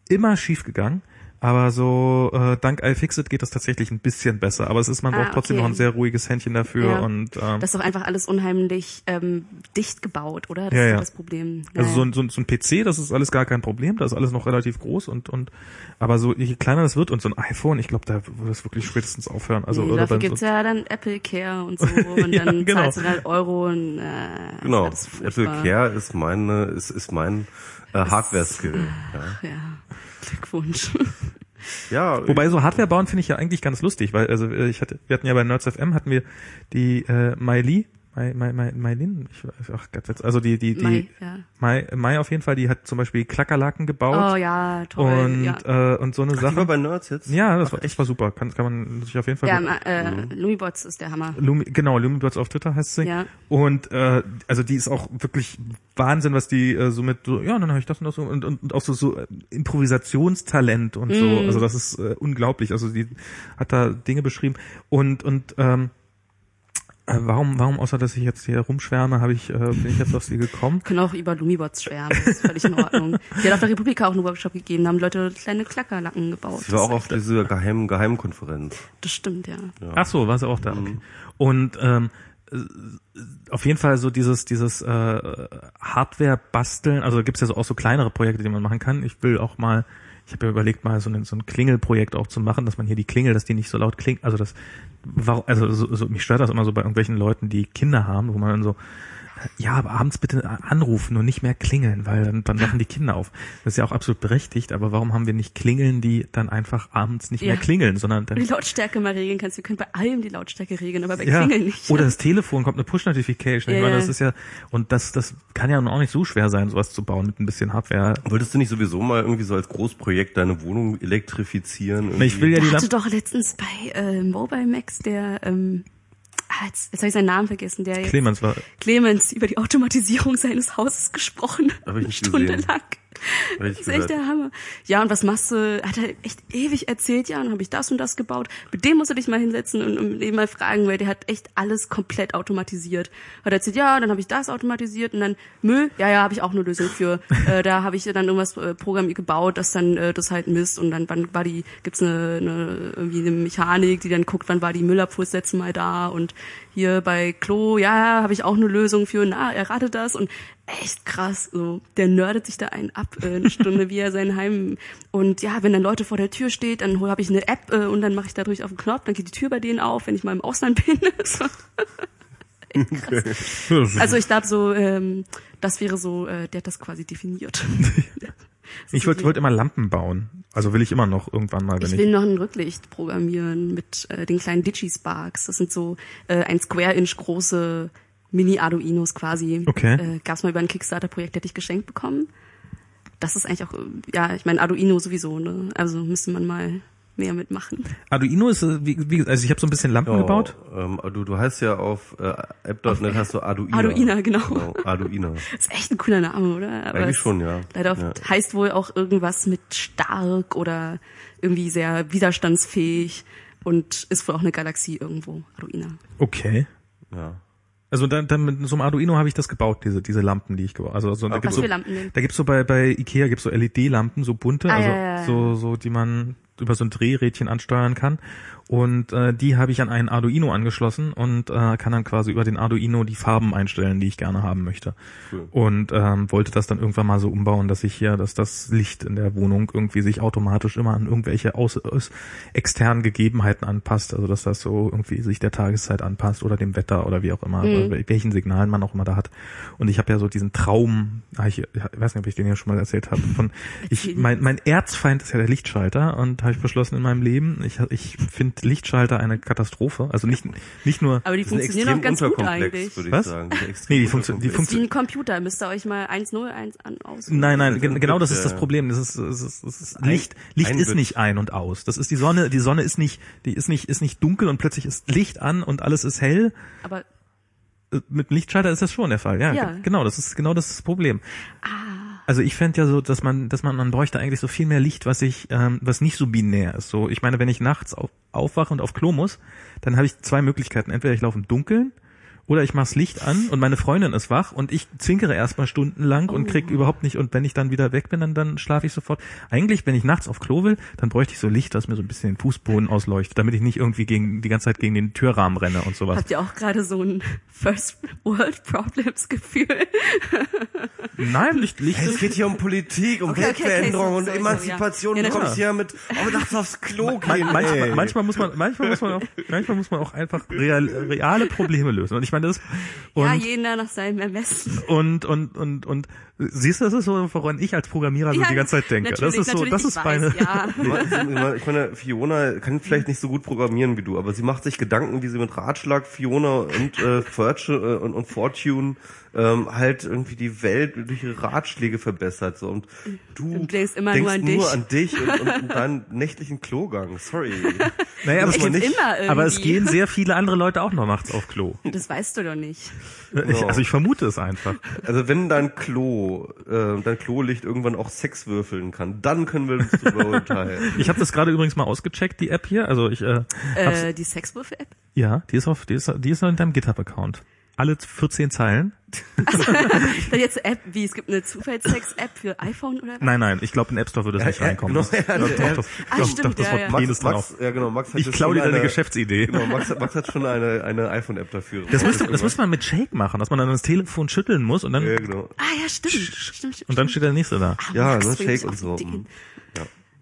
S2: immer schief gegangen. Aber so äh, dank iFixit geht das tatsächlich ein bisschen besser. Aber es ist, man
S3: Ah,
S2: braucht trotzdem
S3: okay.
S2: noch ein sehr ruhiges Händchen dafür
S3: Ja.
S2: und ähm,
S3: Das ist doch einfach alles unheimlich ähm, dicht gebaut, oder? Das
S2: Ja,
S3: ist
S2: ja.
S3: das Problem. Ja,
S2: Also so ein, so, ein, so ein PC, das ist alles gar kein Problem, das ist alles noch relativ groß und und aber so je kleiner das wird und so ein iPhone, ich glaube, da würde es wirklich spätestens aufhören. Also
S3: nee,
S2: oder
S3: dafür gibt's
S2: so,
S3: ja dann Apple Care und so (laughs) und
S2: Ja,
S3: dann
S2: genau.
S3: zahlst du halt Euro und äh,
S1: Genau. Apple. Care ist meine, ist, ist mein äh, Hardware-Skill. Ja.
S3: Ja, Glückwunsch. (laughs)
S1: ja,
S2: Wobei so Hardware bauen finde ich ja eigentlich ganz lustig, weil also äh, ich hatte, wir hatten ja bei Nerds FM hatten wir die äh, Miley, Mai, Mai, Mai, Mailin, ich weiß, ach Gott, jetzt- also die die die
S3: Mai, ja.
S2: Mai, Mai auf jeden Fall, die hat zum Beispiel Klackerlaken gebaut
S3: Oh ja, toll.
S2: und
S3: ja.
S2: äh, und so eine
S1: die war
S2: Sache.
S1: bei Nerds jetzt?
S2: Ja, das war das war super, kann kann man sich auf jeden Fall
S3: Ja, äh, Lumibots ist der Hammer.
S2: Lumi, genau, Lumibots auf Twitter heißt sie.
S3: Ja.
S2: Und äh, also die ist auch wirklich Wahnsinn, was die äh, so mit so, ja, dann habe ich das und das so und, und, und auch so, so Improvisationstalent und so. Also das ist äh, unglaublich. Also die hat da Dinge beschrieben und und ähm, äh, warum warum außer dass ich jetzt hier rumschwärme, habe ich äh, bin ich jetzt auf sie gekommen?
S3: Können auch über Lumibots schwärmen, das ist völlig in Ordnung. (laughs) Die hat auf der Republika auch einen Workshop gegeben, da haben Leute kleine Klackerlacken gebaut.
S1: Sie war auch auf dieser geheimen Geheimkonferenz.
S3: Das stimmt, ja.
S2: Ach so, war sie auch da. Okay. Und ähm, äh, auf jeden Fall so dieses dieses äh, Hardware basteln, also gibt's ja so auch so kleinere Projekte, die man machen kann. Ich will auch mal, ich habe ja überlegt mal so ein, so ein Klingelprojekt auch zu machen, dass man hier die Klingel, dass die nicht so laut klingt. Also das also so, so, mich stört das immer so bei irgendwelchen Leuten, die Kinder haben, wo man dann so ja, aber abends bitte anrufen und nicht mehr klingeln, weil dann, dann wachen die Kinder auf. Das ist ja auch absolut berechtigt, aber warum haben wir nicht Klingeln, die dann einfach abends nicht
S3: Ja.
S2: mehr klingeln, sondern dann
S3: Die Lautstärke mal regeln kannst. Wir können bei allem die Lautstärke regeln, aber bei
S2: ja.
S3: Klingeln nicht.
S2: Oder das Telefon kommt eine Push-Notification.
S3: Ja,
S2: ich meine, das ist ja, und das, das kann ja nun auch nicht so schwer sein, sowas zu bauen mit ein bisschen Hardware.
S1: Wolltest du nicht sowieso mal irgendwie so als Großprojekt deine Wohnung elektrifizieren?
S2: Na, Ich will ja die
S3: Der hatte doch letztens bei äh, Mobile Max der, ähm, ah, jetzt, jetzt habe ich seinen Namen vergessen, der
S2: Clemens war,
S3: Clemens über die Automatisierung seines Hauses gesprochen.
S1: Hab ich nicht
S3: Stundenlang.
S1: gesehen. Ich (laughs)
S3: Das ist echt der Hammer. Ja, und was machst du? Hat er echt ewig erzählt, ja, und habe ich das und das gebaut. Mit dem musst du dich mal hinsetzen und, und ihn mal fragen, weil der hat echt alles komplett automatisiert. Hat erzählt, ja, dann habe ich das automatisiert und dann Müll, ja, ja, habe ich auch eine Lösung für. (laughs) äh, da habe ich dann irgendwas äh, Programm gebaut, das dann äh, das halt misst und dann wann war die gibt's eine, eine irgendwie eine Mechanik, die dann guckt, wann war die Müllabfuhr das letzte Mal da und hier bei Klo, ja, habe ich auch eine Lösung für. Na, errate das und echt krass. So, der nerdet sich da einen ab, äh, eine Stunde, wie er sein Heim. Und ja, wenn dann Leute vor der Tür steht, dann habe ich eine App äh, und dann mache ich dadurch auf den Knopf, dann geht die Tür bei denen auf, wenn ich mal im Ausland (laughs) bin. krass. Also ich glaube so, ähm, das wäre so, äh, der hat das quasi definiert. (laughs) (laughs)
S2: ich wollte wollte immer Lampen bauen. Also will ich immer noch irgendwann mal, wenn
S3: Ich
S2: ich.
S3: will noch ein Rücklicht programmieren mit äh, den kleinen Digisparks. Das sind so äh, ein Square-Inch große Mini-Arduinos quasi.
S2: Okay.
S3: Äh, Gab's mal über ein Kickstarter-Projekt, hätte ich geschenkt bekommen. Das ist eigentlich auch, ja, ich meine Arduino sowieso, ne? Also müsste man mal mehr mitmachen.
S2: Arduino ist, äh, wie, wie also ich habe so ein bisschen Lampen
S1: Ja,
S2: gebaut.
S1: Ähm, du, du heißt ja auf äh, app.net hast du Arduino.
S3: Arduino, genau.
S1: Arduino. (laughs)
S3: ist echt ein cooler Name, oder? Aber
S1: Eigentlich schon, ja.
S3: Leider
S1: Ja.
S3: heißt wohl auch irgendwas mit stark oder irgendwie sehr widerstandsfähig und ist wohl auch eine Galaxie irgendwo, Arduino.
S2: Okay.
S1: Ja.
S2: Also dann, dann mit so einem Arduino habe ich das gebaut, diese diese Lampen, die ich gebaut. Also so, da gibt's
S3: Was
S2: so,
S3: für Lampen denn?
S2: Da gibt's so bei bei Ikea gibt's so LED-Lampen, so bunte,
S3: Ah,
S2: also
S3: ja, ja, ja.
S2: so so die man über so ein Drehrädchen ansteuern kann. Und äh, die habe ich an einen Arduino angeschlossen und äh, kann dann quasi über den Arduino die Farben einstellen, die ich gerne haben möchte.
S1: Cool.
S2: Und ähm, wollte das dann irgendwann mal so umbauen, dass ich hier, dass das Licht in der Wohnung irgendwie sich automatisch immer an irgendwelche aus, aus externen Gegebenheiten anpasst. Also dass das so irgendwie sich der Tageszeit anpasst oder dem Wetter oder wie auch immer,
S3: Mhm.
S2: welchen Signalen man auch immer da hat. Und ich habe ja so diesen Traum, ah, ich, ich weiß nicht, ob ich den ja schon mal erzählt habe, von ich mein, mein Erzfeind ist ja der Lichtschalter und habe ich beschlossen in meinem Leben, ich, ich finde Lichtschalter eine Katastrophe. Also nicht nicht nur
S3: Aber die funktionieren auch
S1: extrem
S3: ganz gut
S1: unterkomplex,
S3: eigentlich.
S1: würde ich
S2: Was?
S1: sagen. Die
S2: Nee, die funktio- die
S3: ist wie ein Computer, müsst ihr euch mal 101 an aus.
S2: Nein, nein, gen genau das ist das. Problem. Das ist, das ist, das ist Licht. Licht
S1: ein
S2: ist nicht ein und aus. Das ist die Sonne. Die Sonne ist nicht, die ist nicht, ist nicht dunkel und plötzlich ist Licht an und alles ist hell.
S3: Aber
S2: Äh, Mit dem Lichtschalter ist das schon der Fall. Ja,
S3: Ja.
S2: ge- genau. Das ist genau das, ist das Problem. Also ich fände ja so, dass man, dass man, man bräuchte eigentlich so viel mehr Licht, was ich, ähm, was nicht so binär ist. So, ich meine, wenn ich nachts auf, aufwache und auf Klo muss, dann habe ich zwei Möglichkeiten. Entweder ich laufe im Dunkeln oder ich mach's Licht an und meine Freundin ist wach und ich zwinkere erstmal stundenlang und krieg überhaupt nicht und wenn ich dann wieder weg bin, dann, dann schlafe ich sofort. Eigentlich, wenn ich nachts auf Klo will, dann bräuchte ich so Licht, das mir so ein bisschen den Fußboden ausleuchtet, damit ich nicht irgendwie gegen die ganze Zeit gegen den Türrahmen renne und sowas.
S3: habt ihr auch gerade so ein First World Problems Gefühl? (laughs)
S2: Nein, Licht, Licht
S1: Es geht hier um Politik, um
S3: Okay, okay, okay,
S1: Weltveränderung
S3: so,
S1: und Emanzipation.
S3: ja. Ja,
S1: du kommst hier mit, oh, lass aufs Klo
S2: Man,
S1: gehen.
S2: manchmal,
S1: ey.
S2: manchmal muss man, manchmal muss man auch, manchmal muss man auch einfach real, reale Probleme lösen. Und ich meine das und
S3: ja, jeder nach seinem Ermessen.
S2: und und und und siehst du, das ist so, woran ich als Programmierer so
S3: Ja,
S2: die ganze Zeit denke. Das ist so, das
S3: ich
S2: ist
S3: weiß,
S2: meine.
S3: Ja. (laughs)
S1: Ich meine, Fiona kann vielleicht nicht so gut programmieren wie du, aber sie macht sich Gedanken, wie sie mit Ratschlag, Fiona und äh, Fortune äh, und, und Fortune ähm, halt irgendwie die Welt durch ihre Ratschläge verbessert. So. Und du
S3: Du denkst immer
S1: denkst
S3: nur an
S1: nur
S3: dich.
S1: an dich und, und, (laughs) und deinen nächtlichen Klogang. Sorry. (laughs)
S2: Naja, aber,
S1: man nicht-
S2: aber es gehen sehr (laughs) viele andere Leute auch noch nachts auf Klo.
S3: Das weißt du doch nicht.
S2: Ich, also ich vermute es einfach.
S1: Also wenn dein Klo, äh, dein Klolicht irgendwann auch Sex würfeln kann, dann können wir uns darüber urteilen.
S2: Ich habe das gerade übrigens mal ausgecheckt, die App hier. Also ich äh,
S3: Äh, die Sexwürfe-App?
S2: ja, die ist auf, die ist, die ist in deinem GitHub-Account. Alle 14 Zeilen.
S3: Dann jetzt eine App, wie es gibt eine Zufallssex-App für iPhone oder was?
S2: Nein, nein, ich glaube in App Store würde es nicht
S1: Ja,
S2: reinkommen.
S1: genau,
S2: Das,
S1: ja,
S2: doch,
S1: ja.
S2: doch, das,
S3: Ah,
S2: doch,
S3: stimmt,
S2: doch, das
S3: ja,
S2: Wort
S3: ja.
S1: Max, Max, ja genau, Max hat
S2: Ich klaue dir
S1: schon
S2: deine
S1: eine-
S2: Geschäftsidee.
S1: Genau, Max, Max hat schon eine, eine iPhone-App dafür.
S2: Das müsste, das müsste man mit Shake machen, dass man dann das Telefon schütteln muss und dann,
S1: Ja, genau.
S3: Ah ja, stimmt. stimmt, stimmt
S2: und dann steht der nächste da.
S3: Ah,
S1: Ja,
S3: Max
S1: ne, Shake und so.
S3: die Ideen.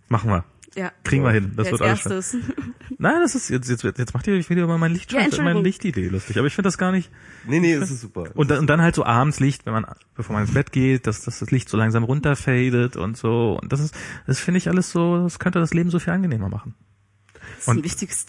S2: Machen wir.
S3: Ja.
S2: Kriegen wir hin. Das
S3: Wer
S2: wird alles schön.
S3: erstes? (laughs)
S2: Nein, das ist jetzt, jetzt, jetzt macht ihr euch wieder über mein
S3: Ja,
S2: Lichtschalter,
S3: Entschuldigung.
S2: meine Lichtidee lustig. Aber ich finde das gar nicht.
S1: Nee, nee, das ist super.
S2: Und dann, und dann halt so abends Licht, wenn man, bevor man ins Bett geht, dass, dass das Licht so langsam runterfadet und so. Und das ist, das finde ich alles so, das könnte das Leben so viel angenehmer machen.
S3: Das ist ein
S2: Und-
S3: wichtiges.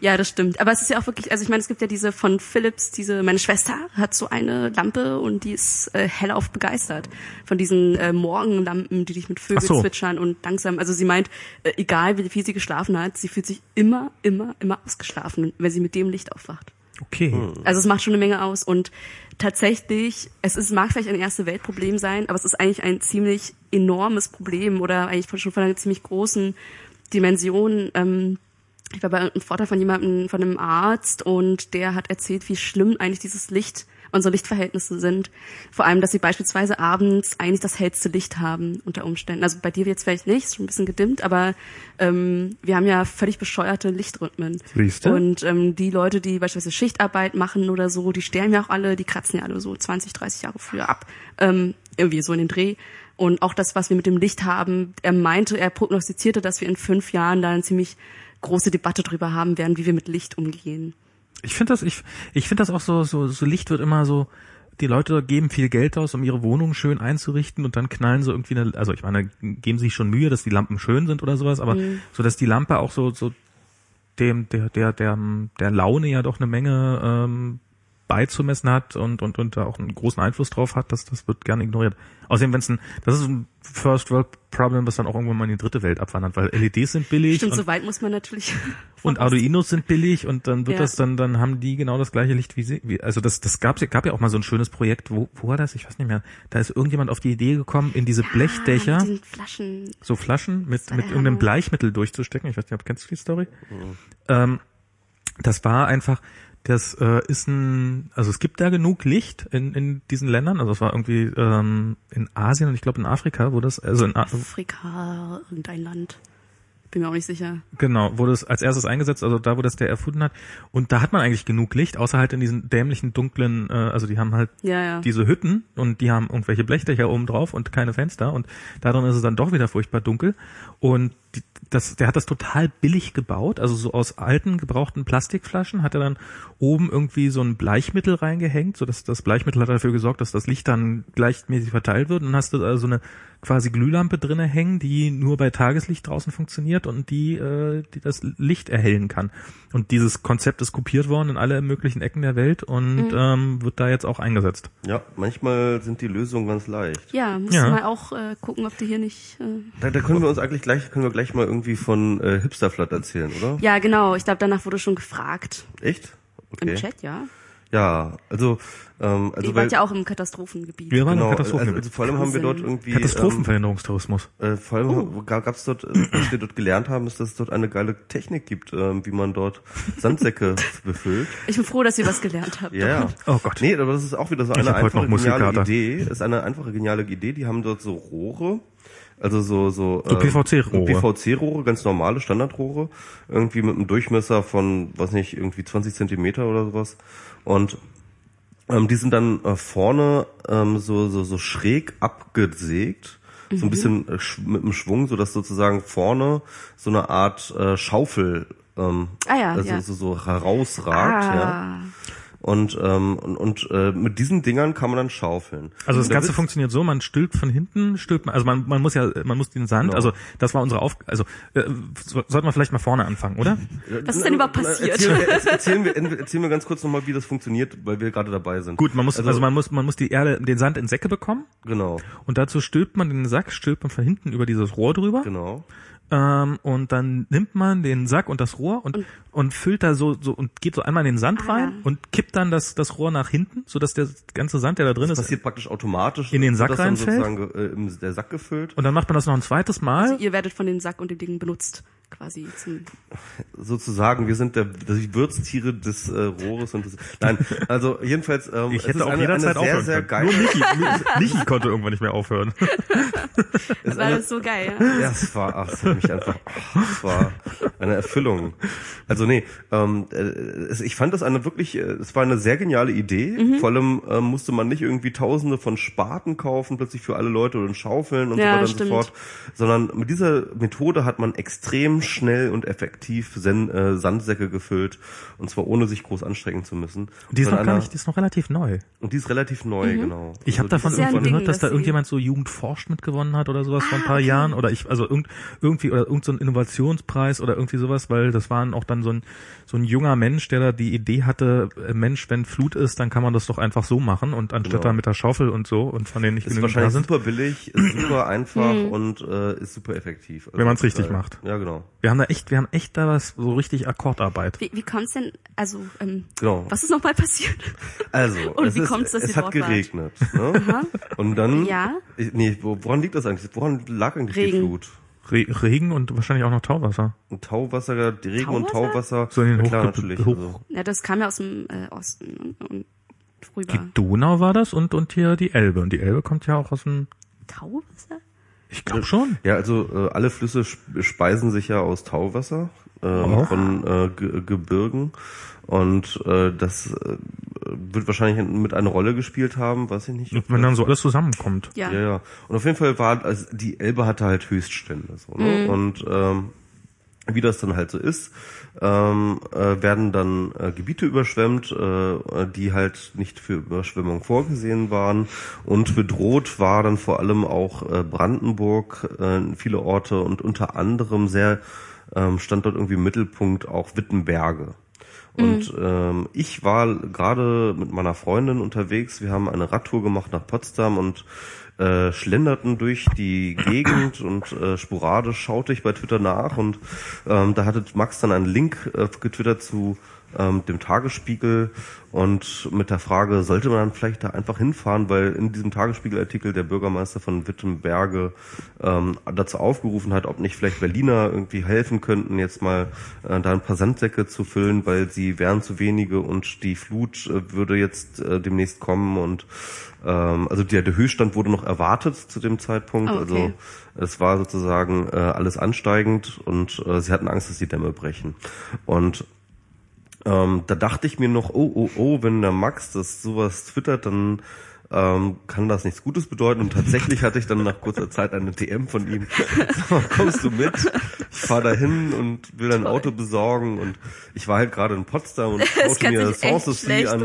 S3: Ja, das stimmt. Aber es ist ja auch wirklich, also ich meine, es gibt ja diese von Philips, diese, meine Schwester hat so eine Lampe und die ist äh, hellauf begeistert von diesen äh, Morgenlampen, die dich mit Vögeln
S2: so.
S3: zwitschern und langsam, also sie meint, äh, egal wie viel sie geschlafen hat, sie fühlt sich immer, immer, immer ausgeschlafen, wenn sie mit dem Licht aufwacht.
S2: Okay.
S3: Also es macht schon eine Menge aus und tatsächlich, es ist, mag vielleicht ein erste Weltproblem sein, aber es ist eigentlich ein ziemlich enormes Problem oder eigentlich schon von einer ziemlich großen Dimension. Ähm, ich war bei einem Vortrag von jemandem, von einem Arzt und der hat erzählt, wie schlimm eigentlich dieses Licht, unsere Lichtverhältnisse sind. Vor allem, dass sie beispielsweise abends eigentlich das hellste Licht haben unter Umständen. Also bei dir jetzt vielleicht nicht, ist schon ein bisschen gedimmt, aber ähm, wir haben ja völlig bescheuerte Lichtrhythmen.
S2: Siehste?
S3: Und ähm, die Leute, die beispielsweise Schichtarbeit machen oder so, die sterben ja auch alle, die kratzen ja alle so 20, 30 Jahre früher ab. Ähm, irgendwie so in den Dreh. Und auch das, was wir mit dem Licht haben, er meinte, er prognostizierte, dass wir in fünf Jahren da eine ziemlich große Debatte drüber haben werden, wie wir mit Licht umgehen.
S2: Ich finde das, ich, ich finde das auch so, so, so Licht wird immer so, die Leute geben viel Geld aus, um ihre Wohnung schön einzurichten und dann knallen so irgendwie eine, also ich meine, geben sich schon Mühe, dass die Lampen schön sind oder sowas, aber so, dass die Lampe auch so, so dem, der, der, der, der Laune ja doch eine Menge ähm, beizumessen hat und, und, und da auch einen großen Einfluss drauf hat, das, das wird gerne ignoriert. Außerdem, wenn es ein, das ist ein First World Problem, was dann auch irgendwann mal in die dritte Welt abwandert, weil LEDs sind billig
S3: Stimmt,
S2: und,
S3: so weit muss man natürlich. (laughs)
S2: und Arduinos sind billig und dann wird
S3: Ja.
S2: das dann, dann haben die genau das gleiche Licht wie sie. Wie, also das, das gab, gab ja auch mal so ein schönes Projekt, wo, wo war das? Ich weiß nicht mehr. Da ist irgendjemand auf die Idee gekommen, in diese Blechdächer
S3: Ah, mit den Flaschen.
S2: so Flaschen mit, mit irgendeinem. Bleichmittel durchzustecken. Ich weiß nicht, ob kennst du die Story? Ähm, das war einfach, das äh, ist ein, also es gibt da genug Licht in, in diesen Ländern. Also es war irgendwie ähm, in Asien und ich glaube in Afrika, wo das, also in,
S3: Afrika, irgendein Land. Bin mir auch nicht sicher.
S2: Genau, wurde es als erstes eingesetzt, also da, wo das der erfunden hat. Und da hat man eigentlich genug Licht, außer halt in diesen dämlichen, dunklen, äh, also die haben halt
S3: Ja, ja.
S2: diese Hütten und die haben irgendwelche Blechdächer oben drauf und keine Fenster und darin ist es dann doch wieder furchtbar dunkel. Und die, das, der hat das total billig gebaut, also so aus alten, gebrauchten Plastikflaschen hat er dann oben irgendwie so ein Bleichmittel reingehängt, so dass das Bleichmittel hat dafür gesorgt, dass das Licht dann gleichmäßig verteilt wird und dann hast du also eine quasi Glühlampe drinne hängen, die nur bei Tageslicht draußen funktioniert und die, äh, die das Licht erhellen kann. Und dieses Konzept ist kopiert worden in alle möglichen Ecken der Welt und ähm, wird da jetzt auch eingesetzt.
S1: Ja, manchmal sind die Lösungen ganz leicht.
S3: Ja, musst
S2: Ja.
S3: du mal auch äh, gucken, ob du hier nicht. Äh
S1: Da, da können wir uns eigentlich gleich, können wir gleich mal irgendwie von äh, Hipsterflat erzählen, oder?
S3: ja, genau. Ich glaube, danach wurde schon gefragt.
S1: Echt?
S3: Im
S1: Okay.
S3: Chat, ja.
S1: Ja, also, ähm, also
S3: Ihr wart ja auch im Katastrophengebiet.
S2: Wir waren
S1: genau,
S2: im
S1: also,
S2: Katastrophen
S1: also vor allem haben wir dort irgendwie
S2: Katastrophenverhinderungstourismus.
S1: Ähm, äh, vor allem
S3: Oh.
S1: gab es dort, äh, was wir dort gelernt haben, ist, dass es dort eine geile Technik gibt, ähm, wie man dort Sandsäcke (laughs) befüllt.
S3: Ich bin froh, dass ihr was gelernt habt.
S1: Ja, ja.
S2: Oh Gott.
S1: Nee, aber das ist auch wieder so eine einfache
S2: noch
S1: geniale. Idee. Ist eine einfache geniale Idee. Die haben dort so Rohre, also so so,
S2: So
S1: ähm,
S2: PVC-Rohre.
S1: PVC-Rohre, ganz normale Standardrohre, irgendwie mit einem Durchmesser von, was nicht, irgendwie 20 Zentimeter oder sowas. Und ähm, die sind dann äh, vorne ähm, so, so, so schräg abgesägt, so ein bisschen äh, mit einem Schwung, so dass sozusagen vorne so eine Art äh, Schaufel ähm,
S3: Ah ja,
S1: also
S3: ja.
S1: so, so herausragt, ja. Und, ähm, und, und äh, mit diesen Dingern kann man dann schaufeln.
S2: Also das Ganze funktioniert so, man stülpt von hinten, stülpt man, also man, man muss ja, man muss den Sand,
S1: Genau.
S2: also das war unsere Auf, also äh, so- sollten wir vielleicht mal vorne anfangen, oder?
S3: Was ist denn überhaupt passiert?
S1: Erzählen wir, erzählen, wir, erzählen wir ganz kurz nochmal, wie das funktioniert, weil wir gerade dabei sind.
S2: Gut, man muss, also, man muss, man muss die Erde, den Sand in Säcke bekommen
S1: Genau,
S2: und dazu stülpt man den Sack, stülpt man von hinten über dieses Rohr drüber
S1: genau.
S2: Ähm, und dann nimmt man den Sack und das Rohr und, und, füllt da so, so und geht so einmal in den Sand
S3: Ah.
S2: rein und kippt dann das, das Rohr nach hinten, so dass der ganze Sand, der da drin
S1: Das
S2: ist,
S1: passiert praktisch automatisch.
S2: In den Sack
S1: das
S2: reinfällt?
S1: äh, der Sack gefüllt.
S2: und dann macht man das noch ein zweites Mal.
S3: Also ihr werdet von dem Sack und dem Ding benutzt, quasi. Zum
S1: Sozusagen, wir sind der, die Würztiere des äh, Rohres und des, nein, also jedenfalls, ähm,
S2: Ich
S1: es
S2: hätte
S1: ist
S2: auch
S1: eine,
S2: jederzeit
S1: eine sehr,
S2: aufhören
S1: sehr geile,
S2: Nur Michi, Michi konnte irgendwann nicht mehr aufhören. (laughs)
S1: ist
S3: war
S1: eine,
S3: das so geil, ja?
S1: Ja, es war, ach, hat mich einfach, ach, es war eine Erfüllung. Also nee, ähm, äh, ich fand das eine wirklich, äh, es war eine sehr geniale Idee.
S3: Mhm.
S1: Vor allem ähm, musste man nicht irgendwie Tausende von Spaten kaufen, plötzlich für alle Leute und Schaufeln und
S3: Ja,
S1: so weiter und
S3: stimmt.
S1: so fort, sondern mit dieser Methode hat man extrem schnell und effektiv Sen äh, Sandsäcke gefüllt und zwar ohne sich groß anstrengen zu müssen.
S2: Die ist noch gar
S1: einer-
S2: nicht, die ist noch relativ neu.
S1: Und die ist relativ neu, genau.
S2: Ich habe
S1: Also
S2: davon
S3: ja ein
S2: irgendwann
S3: Ding,
S2: gehört, dass da irgendjemand so Jugend forscht mitgewonnen hat oder sowas vor ein
S3: Ah,
S2: paar
S3: okay.
S2: Jahren oder ich also irgend, irgendwie oder irgend so ein Innovationspreis oder irgendwie sowas, weil das waren auch dann so ein so ein junger Mensch, der da die Idee hatte, äh, Mensch, wenn Flut ist, dann kann man das doch einfach so machen und anstatt
S1: Genau.
S2: da mit der Schaufel und so und von denen nicht
S1: Ist
S2: genügend da
S1: wahrscheinlich
S2: sind.
S1: super billig, ist super (clears throat) einfach und äh, ist super effektiv. Also
S2: Wenn man's
S1: das ist
S2: richtig
S1: geil.
S2: macht.
S1: Ja, genau.
S2: Wir haben da echt, wir haben echt da was so richtig Akkordarbeit.
S3: Wie, wie kommt's denn, also, ähm,
S1: Genau.
S3: was ist nochmal passiert?
S1: Also, (laughs)
S3: Und
S1: es,
S3: wie
S1: ist,
S3: kommt's, dass
S1: es
S3: ihr
S1: hat
S3: dort wart?
S1: geregnet. Ne? Und dann,
S3: Ja.
S1: Ich- nee, wo- woran liegt das eigentlich? Woran lag eigentlich die
S3: Regen.
S1: Flut?
S2: Re Regen und wahrscheinlich auch noch Tauwasser.
S1: Ein Tauwasser, die Regen und
S3: Tauwasser?
S1: Tauwasser.
S2: So in den
S1: ja, klar, natürlich.
S2: Hoch-
S1: Also,
S3: Ja, das kam ja aus dem äh, Osten und, und rüber.
S2: Die Donau war das und und hier die Elbe und die Elbe kommt ja auch aus dem
S3: Tauwasser?
S2: ich glaube schon.
S1: ja, also äh, alle Flüsse sp- speisen sich ja aus Tauwasser äh,
S2: Auch?
S1: von äh, Ge Gebirgen. Und äh, das äh, wird wahrscheinlich mit eine Rolle gespielt haben, weiß ich nicht.
S2: Wenn dann so alles zusammenkommt.
S3: Ja.
S1: Ja, ja. Und auf jeden Fall war, also die Elbe hatte halt Höchststände. So, ne? Und ähm, wie das dann halt so ist, ähm, äh, werden dann äh, Gebiete überschwemmt, äh, die halt nicht für Überschwemmung vorgesehen waren. Und bedroht war dann vor allem auch äh, Brandenburg, äh, viele Orte und unter anderem sehr ähm, stand dort irgendwie im Mittelpunkt auch Wittenberge. Und ähm, ich war gerade mit meiner Freundin unterwegs. Wir haben eine Radtour gemacht nach Potsdam und äh, schlenderten durch die Gegend (coughs) und äh, sporadisch schaute ich bei Twitter nach und ähm, da hatte Max dann einen Link äh, getwittert zu ähm, dem Tagesspiegel und mit der Frage, sollte man dann vielleicht da einfach hinfahren, weil in diesem Tagesspiegelartikel der Bürgermeister von Wittenberge ähm, dazu aufgerufen hat, ob nicht vielleicht Berliner irgendwie helfen könnten, jetzt mal äh, da ein paar Sandsäcke zu füllen, weil sie wären zu wenige und die Flut äh, würde jetzt äh, demnächst kommen und ähm, also der, der Höchststand wurde noch erwartet zu dem Zeitpunkt.
S3: Oh, okay.
S1: Also es war sozusagen äh, alles ansteigend und äh, sie hatten Angst, dass die Dämme brechen. Und ähm, da dachte ich mir noch, oh, oh, oh, wenn der Max das sowas twittert, dann ähm, kann das nichts Gutes bedeuten. Und tatsächlich hatte ich dann nach kurzer Zeit eine DM von ihm. Mal, kommst du mit? Ich fahre dahin und will ein Auto besorgen. Und ich war halt gerade in Potsdam und (laughs) schaute mir Sanssouci an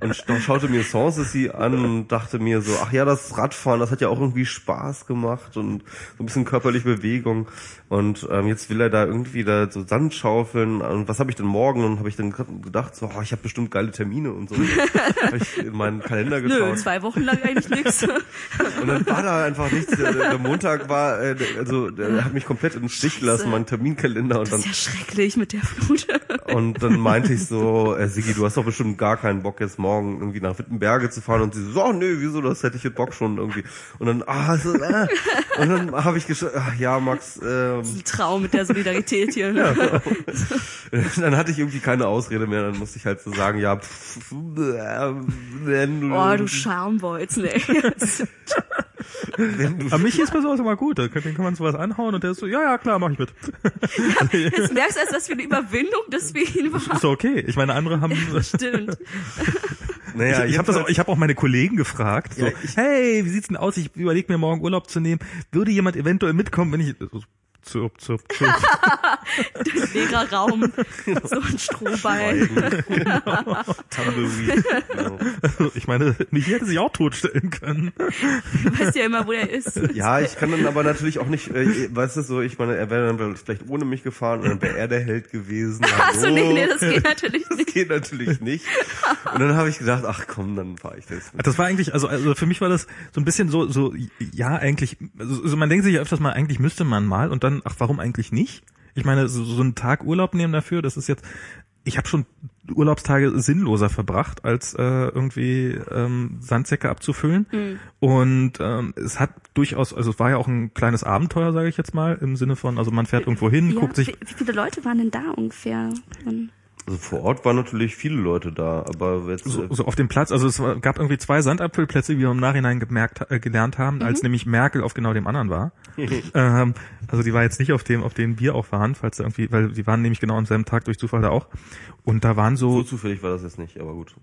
S1: und sch- schaute mir Sanssouci an und dachte mir so, ach ja, das Radfahren, das hat ja auch irgendwie Spaß gemacht und so ein bisschen körperliche Bewegung. Und ähm, jetzt will er da irgendwie da so Sand schaufeln. Und was habe ich denn morgen? Und habe ich dann gedacht, so, oh, ich habe bestimmt geile Termine und so. habe ich in meinen Kalender
S3: Nö,
S1: geschaut.
S3: zwei Wochen lang eigentlich nichts.
S1: Und dann war da einfach nichts. Der, der Montag war, äh, also der hat mich komplett im Stich gelassen, mein Terminkalender. Und
S3: Das
S1: dann
S3: ist ja schrecklich mit der Flut.
S1: und dann meinte ich so, äh, Sigi, du hast doch bestimmt gar keinen Bock jetzt morgen irgendwie nach Wittenberge zu fahren. Und sie so, oh nö, wieso, das hätte ich jetzt Bock schon irgendwie. Und dann, ah, so, äh. und dann habe ich geschrieben, ach ja, Max, ähm,
S3: Ein Traum mit der Solidarität hier. Ne?
S1: dann hatte ich irgendwie keine Ausrede mehr. Dann musste ich halt so sagen, ja, pff, äh, wenn du,
S3: Oh, du Schambolz, ne.
S1: wenn du
S2: Aber mich ist bei sowas immer gut. Da kann, den kann man sowas anhauen und der ist so, ja, ja, klar, mach ich mit. (laughs)
S3: Jetzt merkst du erst, was für eine Überwindung das für ihn war.
S2: Ist doch okay. Ich meine, andere haben.
S3: Stimmt.
S1: naja,
S2: ich ich habe das auch, ich habe auch meine Kollegen gefragt. So,
S1: Ja, ich-
S2: hey, wie sieht's denn aus? Ich überlege mir morgen Urlaub zu nehmen. Würde jemand eventuell mitkommen, wenn ich zirp, zirp, zirp. (laughs)
S3: Leerer Raum. So ein Strohball.
S1: Tumbleweed. Genau.
S2: Ich meine, mich hätte sich auch totstellen können.
S3: Du weißt ja immer, wo er ist.
S1: Ja, ich kann dann aber natürlich auch nicht, äh, weißt du so, ich meine, er wäre dann vielleicht ohne mich gefahren und dann wäre er der Held gewesen. (laughs)
S3: Achso, nee, nee, das geht natürlich
S1: Das
S3: nicht.
S1: geht natürlich nicht. Und dann habe ich gedacht, ach komm, dann fahre ich das.
S2: Das war eigentlich, also, also für mich war das so ein bisschen so, so, ja, eigentlich, also, also man denkt sich ja öfters mal, eigentlich müsste man mal und dann, ach, warum eigentlich nicht? Ich meine, so, so einen Tag Urlaub nehmen dafür, das ist jetzt, ich habe schon Urlaubstage sinnloser verbracht, als äh, irgendwie ähm, Sandsäcke abzufüllen. Und ähm, es hat durchaus, also es war ja auch ein kleines Abenteuer, sage ich jetzt mal, im Sinne von, also man fährt irgendwo hin,
S3: Ja,
S2: guckt sich
S3: wie, wie viele Leute waren denn da ungefähr? Und
S1: Also vor Ort waren natürlich viele Leute da, aber jetzt,
S2: so,
S1: äh,
S2: so auf dem Platz, also es war, gab irgendwie zwei Sandabfüllplätze, wie wir im Nachhinein gemerkt, äh, gelernt haben, als nämlich Merkel auf genau dem anderen war. (laughs) ähm, also die war jetzt nicht auf dem, auf dem wir auch waren, falls da irgendwie, weil die waren nämlich genau am selben Tag durch Zufall da auch. Und da waren
S1: so
S2: so,
S1: zufällig war das jetzt nicht, aber gut.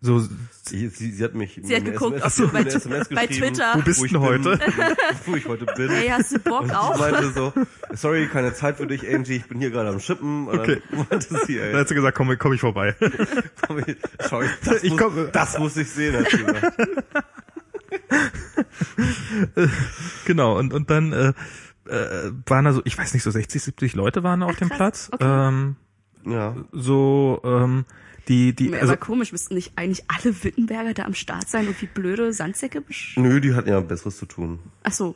S2: So,
S1: Sie, sie, sie hat mich
S3: Sie hat geguckt,
S1: SMS,
S3: ach so, bei-
S1: SMS
S3: bei Twitter.
S2: Wo bist
S1: ich
S2: du
S1: bin,
S2: heute? (laughs)
S1: Wo ich heute bin.
S3: Hey, hast du Bock
S1: und
S3: auch? (laughs)
S1: sie meinte so, sorry, keine Zeit für dich, Angie, ich bin hier gerade am Schippen. Und
S2: Okay.
S1: dann meinte sie,
S2: da
S1: ey,
S2: hat sie gesagt, komm, komm ich vorbei. (laughs)
S1: komm, ich, schau, ich, das,
S2: Ich
S1: muss,
S2: komm-
S1: das muss ich sehen, hat sie gesagt.
S2: genau, und, und dann äh, äh, waren da so, ich weiß nicht, so 60, 70 Leute waren da auf dem
S3: krass,
S2: Platz.
S3: okay.
S2: Ähm,
S1: Ja.
S2: so, ähm, die, die,
S3: Aber
S2: also,
S3: komisch, müssten nicht eigentlich alle Wittenberger da am Start sein und wie blöde Sandsäcke besch...
S1: Nö, die hatten ja Besseres zu tun.
S3: Ach so.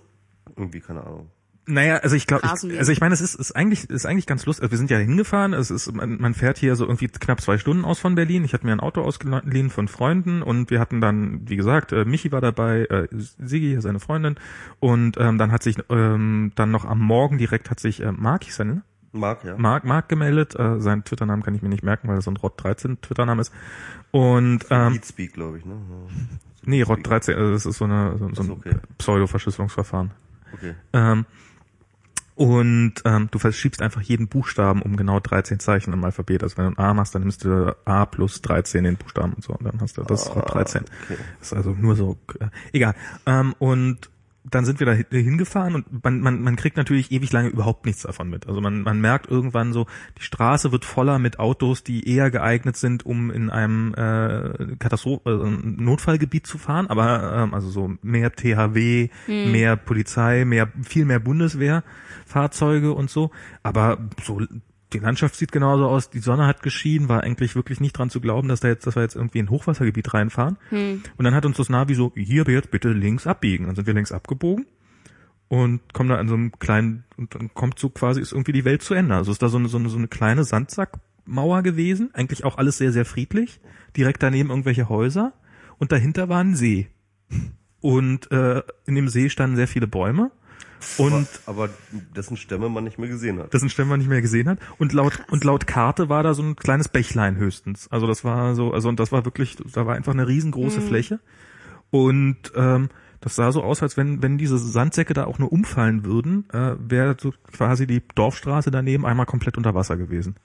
S1: Irgendwie, keine Ahnung.
S2: Naja, also ich glaube, also ich meine, es ist, ist eigentlich ist eigentlich ganz lustig. Also wir sind ja hingefahren. Es ist man, man fährt hier so irgendwie knapp zwei Stunden aus von Berlin. Ich hatte mir ein Auto ausgeliehen von Freunden und wir hatten dann, wie gesagt, äh, Michi war dabei, äh, Sigi, seine Freundin und ähm, dann hat sich ähm, dann noch am Morgen direkt hat sich äh, Mark, hieß
S1: Marc, ja.
S2: Mark, Mark gemeldet. Äh, seinen Twitter-Namen kann ich mir nicht merken, weil er so ein Rot 13 Twitter-Name ist. Und ähm,
S1: Beatspeak, glaube ich, ne?
S2: Nee, Rot 13, also das ist so eine so, so ein
S1: okay.
S2: Pseudo-Verschlüsselungsverfahren.
S1: Okay.
S2: Ähm, und ähm, du verschiebst einfach jeden Buchstaben um genau 13 Zeichen im Alphabet. Also wenn du ein A machst, dann nimmst du A plus 13 den Buchstaben und so. Und dann hast du das
S1: Ah,
S2: Rot 13.
S1: okay.
S2: Das ist also nur so, äh, egal. Ähm, und dann sind wir da hin- hingefahren und man, man, man kriegt natürlich ewig lange überhaupt nichts davon mit. Also man, man merkt irgendwann so, die Straße wird voller mit Autos, die eher geeignet sind, um in einem äh, Katastrophe, äh, Notfallgebiet zu fahren, aber ähm, also so mehr THW, mehr Polizei, mehr viel mehr Bundeswehrfahrzeuge und so. Aber so die Landschaft sieht genauso aus, die Sonne hat geschienen, war eigentlich wirklich nicht dran zu glauben, dass da jetzt, dass wir jetzt irgendwie in ein Hochwassergebiet reinfahren. Und dann hat uns das Navi so, hier jetzt bitte links abbiegen. Dann sind wir links abgebogen und kommen da an so einem kleinen, und dann kommt so quasi, ist irgendwie die Welt zu Ende. Also ist da so eine, so eine, so eine kleine Flutmauer gewesen, eigentlich auch alles sehr, sehr friedlich. Direkt daneben irgendwelche Häuser und dahinter war ein See. Und äh, in dem See standen sehr viele Bäume. Und
S1: aber, aber dessen Stämme man nicht mehr gesehen hat.
S2: dessen Stämme man nicht mehr gesehen hat. Und laut und laut Karte war da so ein kleines Bächlein höchstens. Also das war so, also und das war wirklich, da war einfach eine riesengroße Fläche. Und ähm, das sah so aus, als wenn wenn diese Sandsäcke da auch nur umfallen würden, äh, wäre so quasi die Dorfstraße daneben einmal komplett unter Wasser gewesen.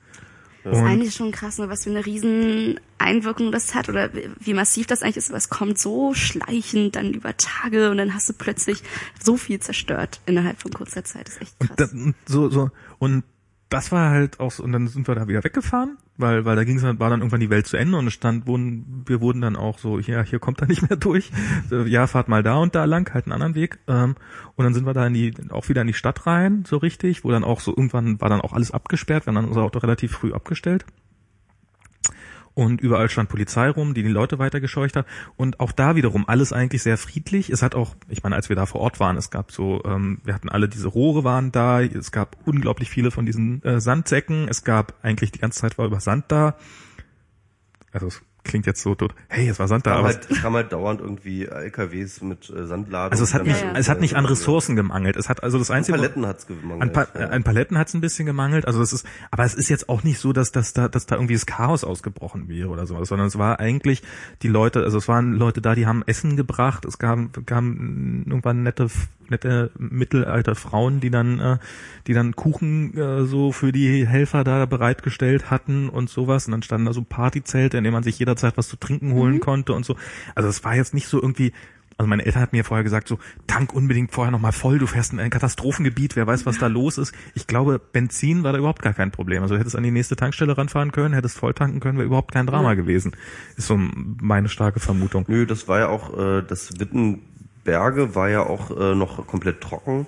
S3: Das ist eigentlich schon krass, ne, was für eine riesen Einwirkung das hat oder wie- massiv das eigentlich ist. Aber es kommt so schleichend dann über Tage und dann hast du plötzlich so viel zerstört innerhalb von kurzer Zeit. Das ist echt krass.
S2: Und, da, und so so und das war halt auch so, und dann sind wir da wieder weggefahren, weil weil da ging's dann war dann irgendwann die Welt zu Ende und es stand wurden wir wurden dann auch so ja hier kommt er nicht mehr durch. Ja fahrt mal da und da lang halt einen anderen Weg ähm, und dann sind wir da in die auch wieder in die Stadt rein so richtig wo dann auch so irgendwann war dann auch alles abgesperrt wir haben dann unser Auto relativ früh abgestellt und überall stand Polizei rum, die die Leute weitergescheucht hat. Und auch da wiederum alles eigentlich sehr friedlich. Es hat auch, ich meine, als wir da vor Ort waren, es gab so, ähm, wir hatten alle diese Rohre waren da, es gab unglaublich viele von diesen äh, Sandsäcken, es gab eigentlich die ganze Zeit war über Sand da. Also klingt jetzt so tot, hey, es war Sand da, aber
S1: halt, es kam halt dauernd irgendwie LKWs mit äh, Sandladen.
S2: also es hat nicht,
S1: dann-
S2: es hat nicht an gemangelt. Es hat also das
S1: An
S2: einzige
S1: Paletten hat's gemangelt.
S2: An, pa
S1: ja.
S2: an Paletten hat es ein bisschen gemangelt. Also es ist, aber es ist jetzt auch nicht so, dass, dass da, dass da irgendwie das Chaos ausgebrochen wäre oder sowas, sondern es war eigentlich die Leute, also es waren Leute da, die haben Essen gebracht. Es gab, gab irgendwann nette, nette mittelalter Frauen, die dann, äh, die dann Kuchen äh, so für die Helfer da bereitgestellt hatten und sowas. Und dann standen da so Partyzelte, in denen man sich jederzeit was zu trinken holen konnte und so. Also es war jetzt nicht so irgendwie also meine Eltern hatten mir vorher gesagt, so, tank unbedingt vorher nochmal voll, du fährst in ein Katastrophengebiet, wer weiß, was da los ist. Ich glaube, Benzin war da überhaupt gar kein Problem. Also du hättest an die nächste Tankstelle ranfahren können, hättest voll tanken können, wäre überhaupt kein Drama gewesen. Ist so meine starke Vermutung.
S1: Nö, das war ja auch, äh, das Wittenberge war ja auch äh, noch komplett trocken.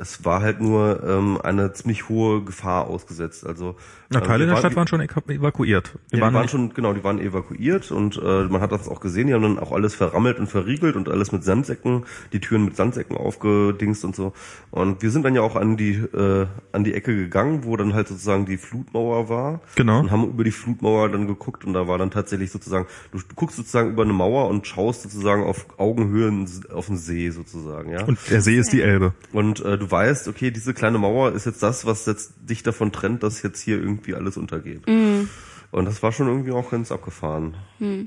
S1: Es war halt nur ähm, eine ziemlich hohe Gefahr ausgesetzt. Also
S2: Na,
S1: äh,
S2: Teile der
S1: waren-
S2: Stadt waren schon evaku- evakuiert.
S1: Ja, die
S2: waren
S1: waren
S2: nicht-
S1: schon, genau, die waren evakuiert und äh, man hat das auch gesehen, die haben dann auch alles verrammelt und verriegelt und alles mit Sandsäcken, die Türen mit Sandsäcken aufgedingst und so. Und wir sind dann ja auch an die äh, an die Ecke gegangen, wo dann halt sozusagen die Flutmauer war.
S2: Genau.
S1: Und haben über die Flutmauer dann geguckt und da war dann tatsächlich sozusagen, du, du guckst sozusagen über eine Mauer und schaust sozusagen auf Augenhöhe auf den See sozusagen, ja.
S2: und der See ist die Elbe.
S1: Und äh, du weißt, okay, diese kleine Mauer ist jetzt das, was jetzt dich davon trennt, dass jetzt hier irgendwie alles untergeht. Und das war schon irgendwie auch ganz abgefahren.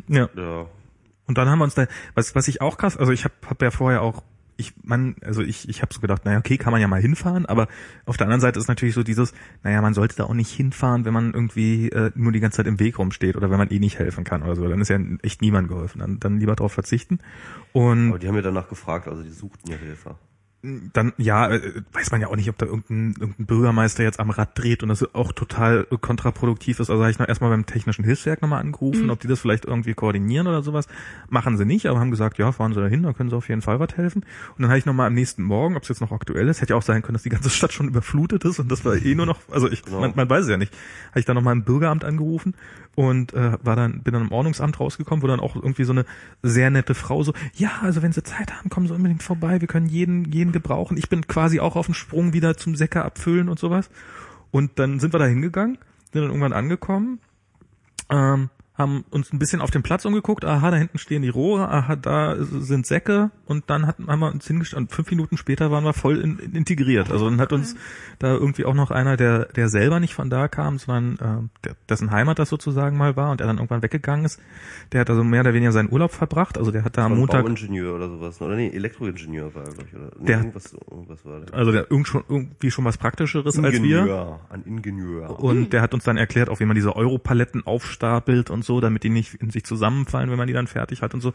S2: Ja.
S1: Ja.
S2: Und dann haben wir uns da, was, was ich auch krass, also ich habe hab ja vorher auch, ich, man, also ich, ich habe so gedacht, naja, okay, kann man ja mal hinfahren, aber auf der anderen Seite ist natürlich so dieses, naja, man sollte da auch nicht hinfahren, wenn man irgendwie äh, nur die ganze Zeit im Weg rumsteht oder wenn man eh nicht helfen kann oder so, dann ist ja echt niemand geholfen, dann, dann lieber darauf verzichten. Und
S1: Aber die haben ja danach gefragt, also die suchten ja Helfer.
S2: Dann, ja, äh, weiß man ja auch nicht, ob da irgendein, irgendein Bürgermeister jetzt am Rad dreht und das auch total kontraproduktiv ist. Also habe ich noch erstmal beim Technischen Hilfswerk nochmal angerufen, ob die das vielleicht irgendwie koordinieren oder sowas. Machen sie nicht, aber haben gesagt, ja, fahren sie da hin, da können sie auf jeden Fall was helfen. Und dann habe ich nochmal am nächsten Morgen, ob es jetzt noch aktuell ist, hätte ja auch sein können, dass die ganze Stadt schon überflutet ist und das war eh nur noch, also ich,
S1: Genau.
S2: man, man weiß es ja nicht. Habe ich dann nochmal im Bürgeramt angerufen und äh, war dann, bin dann im Ordnungsamt rausgekommen, wo dann auch irgendwie so eine sehr nette Frau so, ja, also wenn sie Zeit haben, kommen sie unbedingt vorbei, wir können jeden, jeden gebrauchen. Ich bin quasi auch auf dem Sprung wieder zum Säcker abfüllen und sowas. Und dann sind wir da hingegangen, sind dann irgendwann angekommen, ähm, haben uns ein bisschen auf den Platz umgeguckt, aha, da hinten stehen die Rohre, aha, da sind Säcke und dann hatten, haben wir uns hingestellt und fünf Minuten später waren wir voll in, in integriert. Also dann hat uns da irgendwie auch noch einer, der, der selber nicht von da kam, sondern äh, der, dessen Heimat das sozusagen mal war und der dann irgendwann weggegangen ist, der hat also mehr oder weniger seinen Urlaub verbracht. Also der hat da am Montag,
S1: Bauingenieur oder sowas. Oder nee, Elektroingenieur war er, glaube ich. Oder nee,
S2: Der-
S1: irgendwas, irgendwas war der.
S2: also der irgend schon, irgendwie schon was Praktischeres als wir.
S1: Ingenieur, ein Ingenieur.
S2: Und der hat uns dann erklärt, auch wie man diese Europaletten aufstapelt und so, damit die nicht in sich zusammenfallen, wenn man die dann fertig hat und so.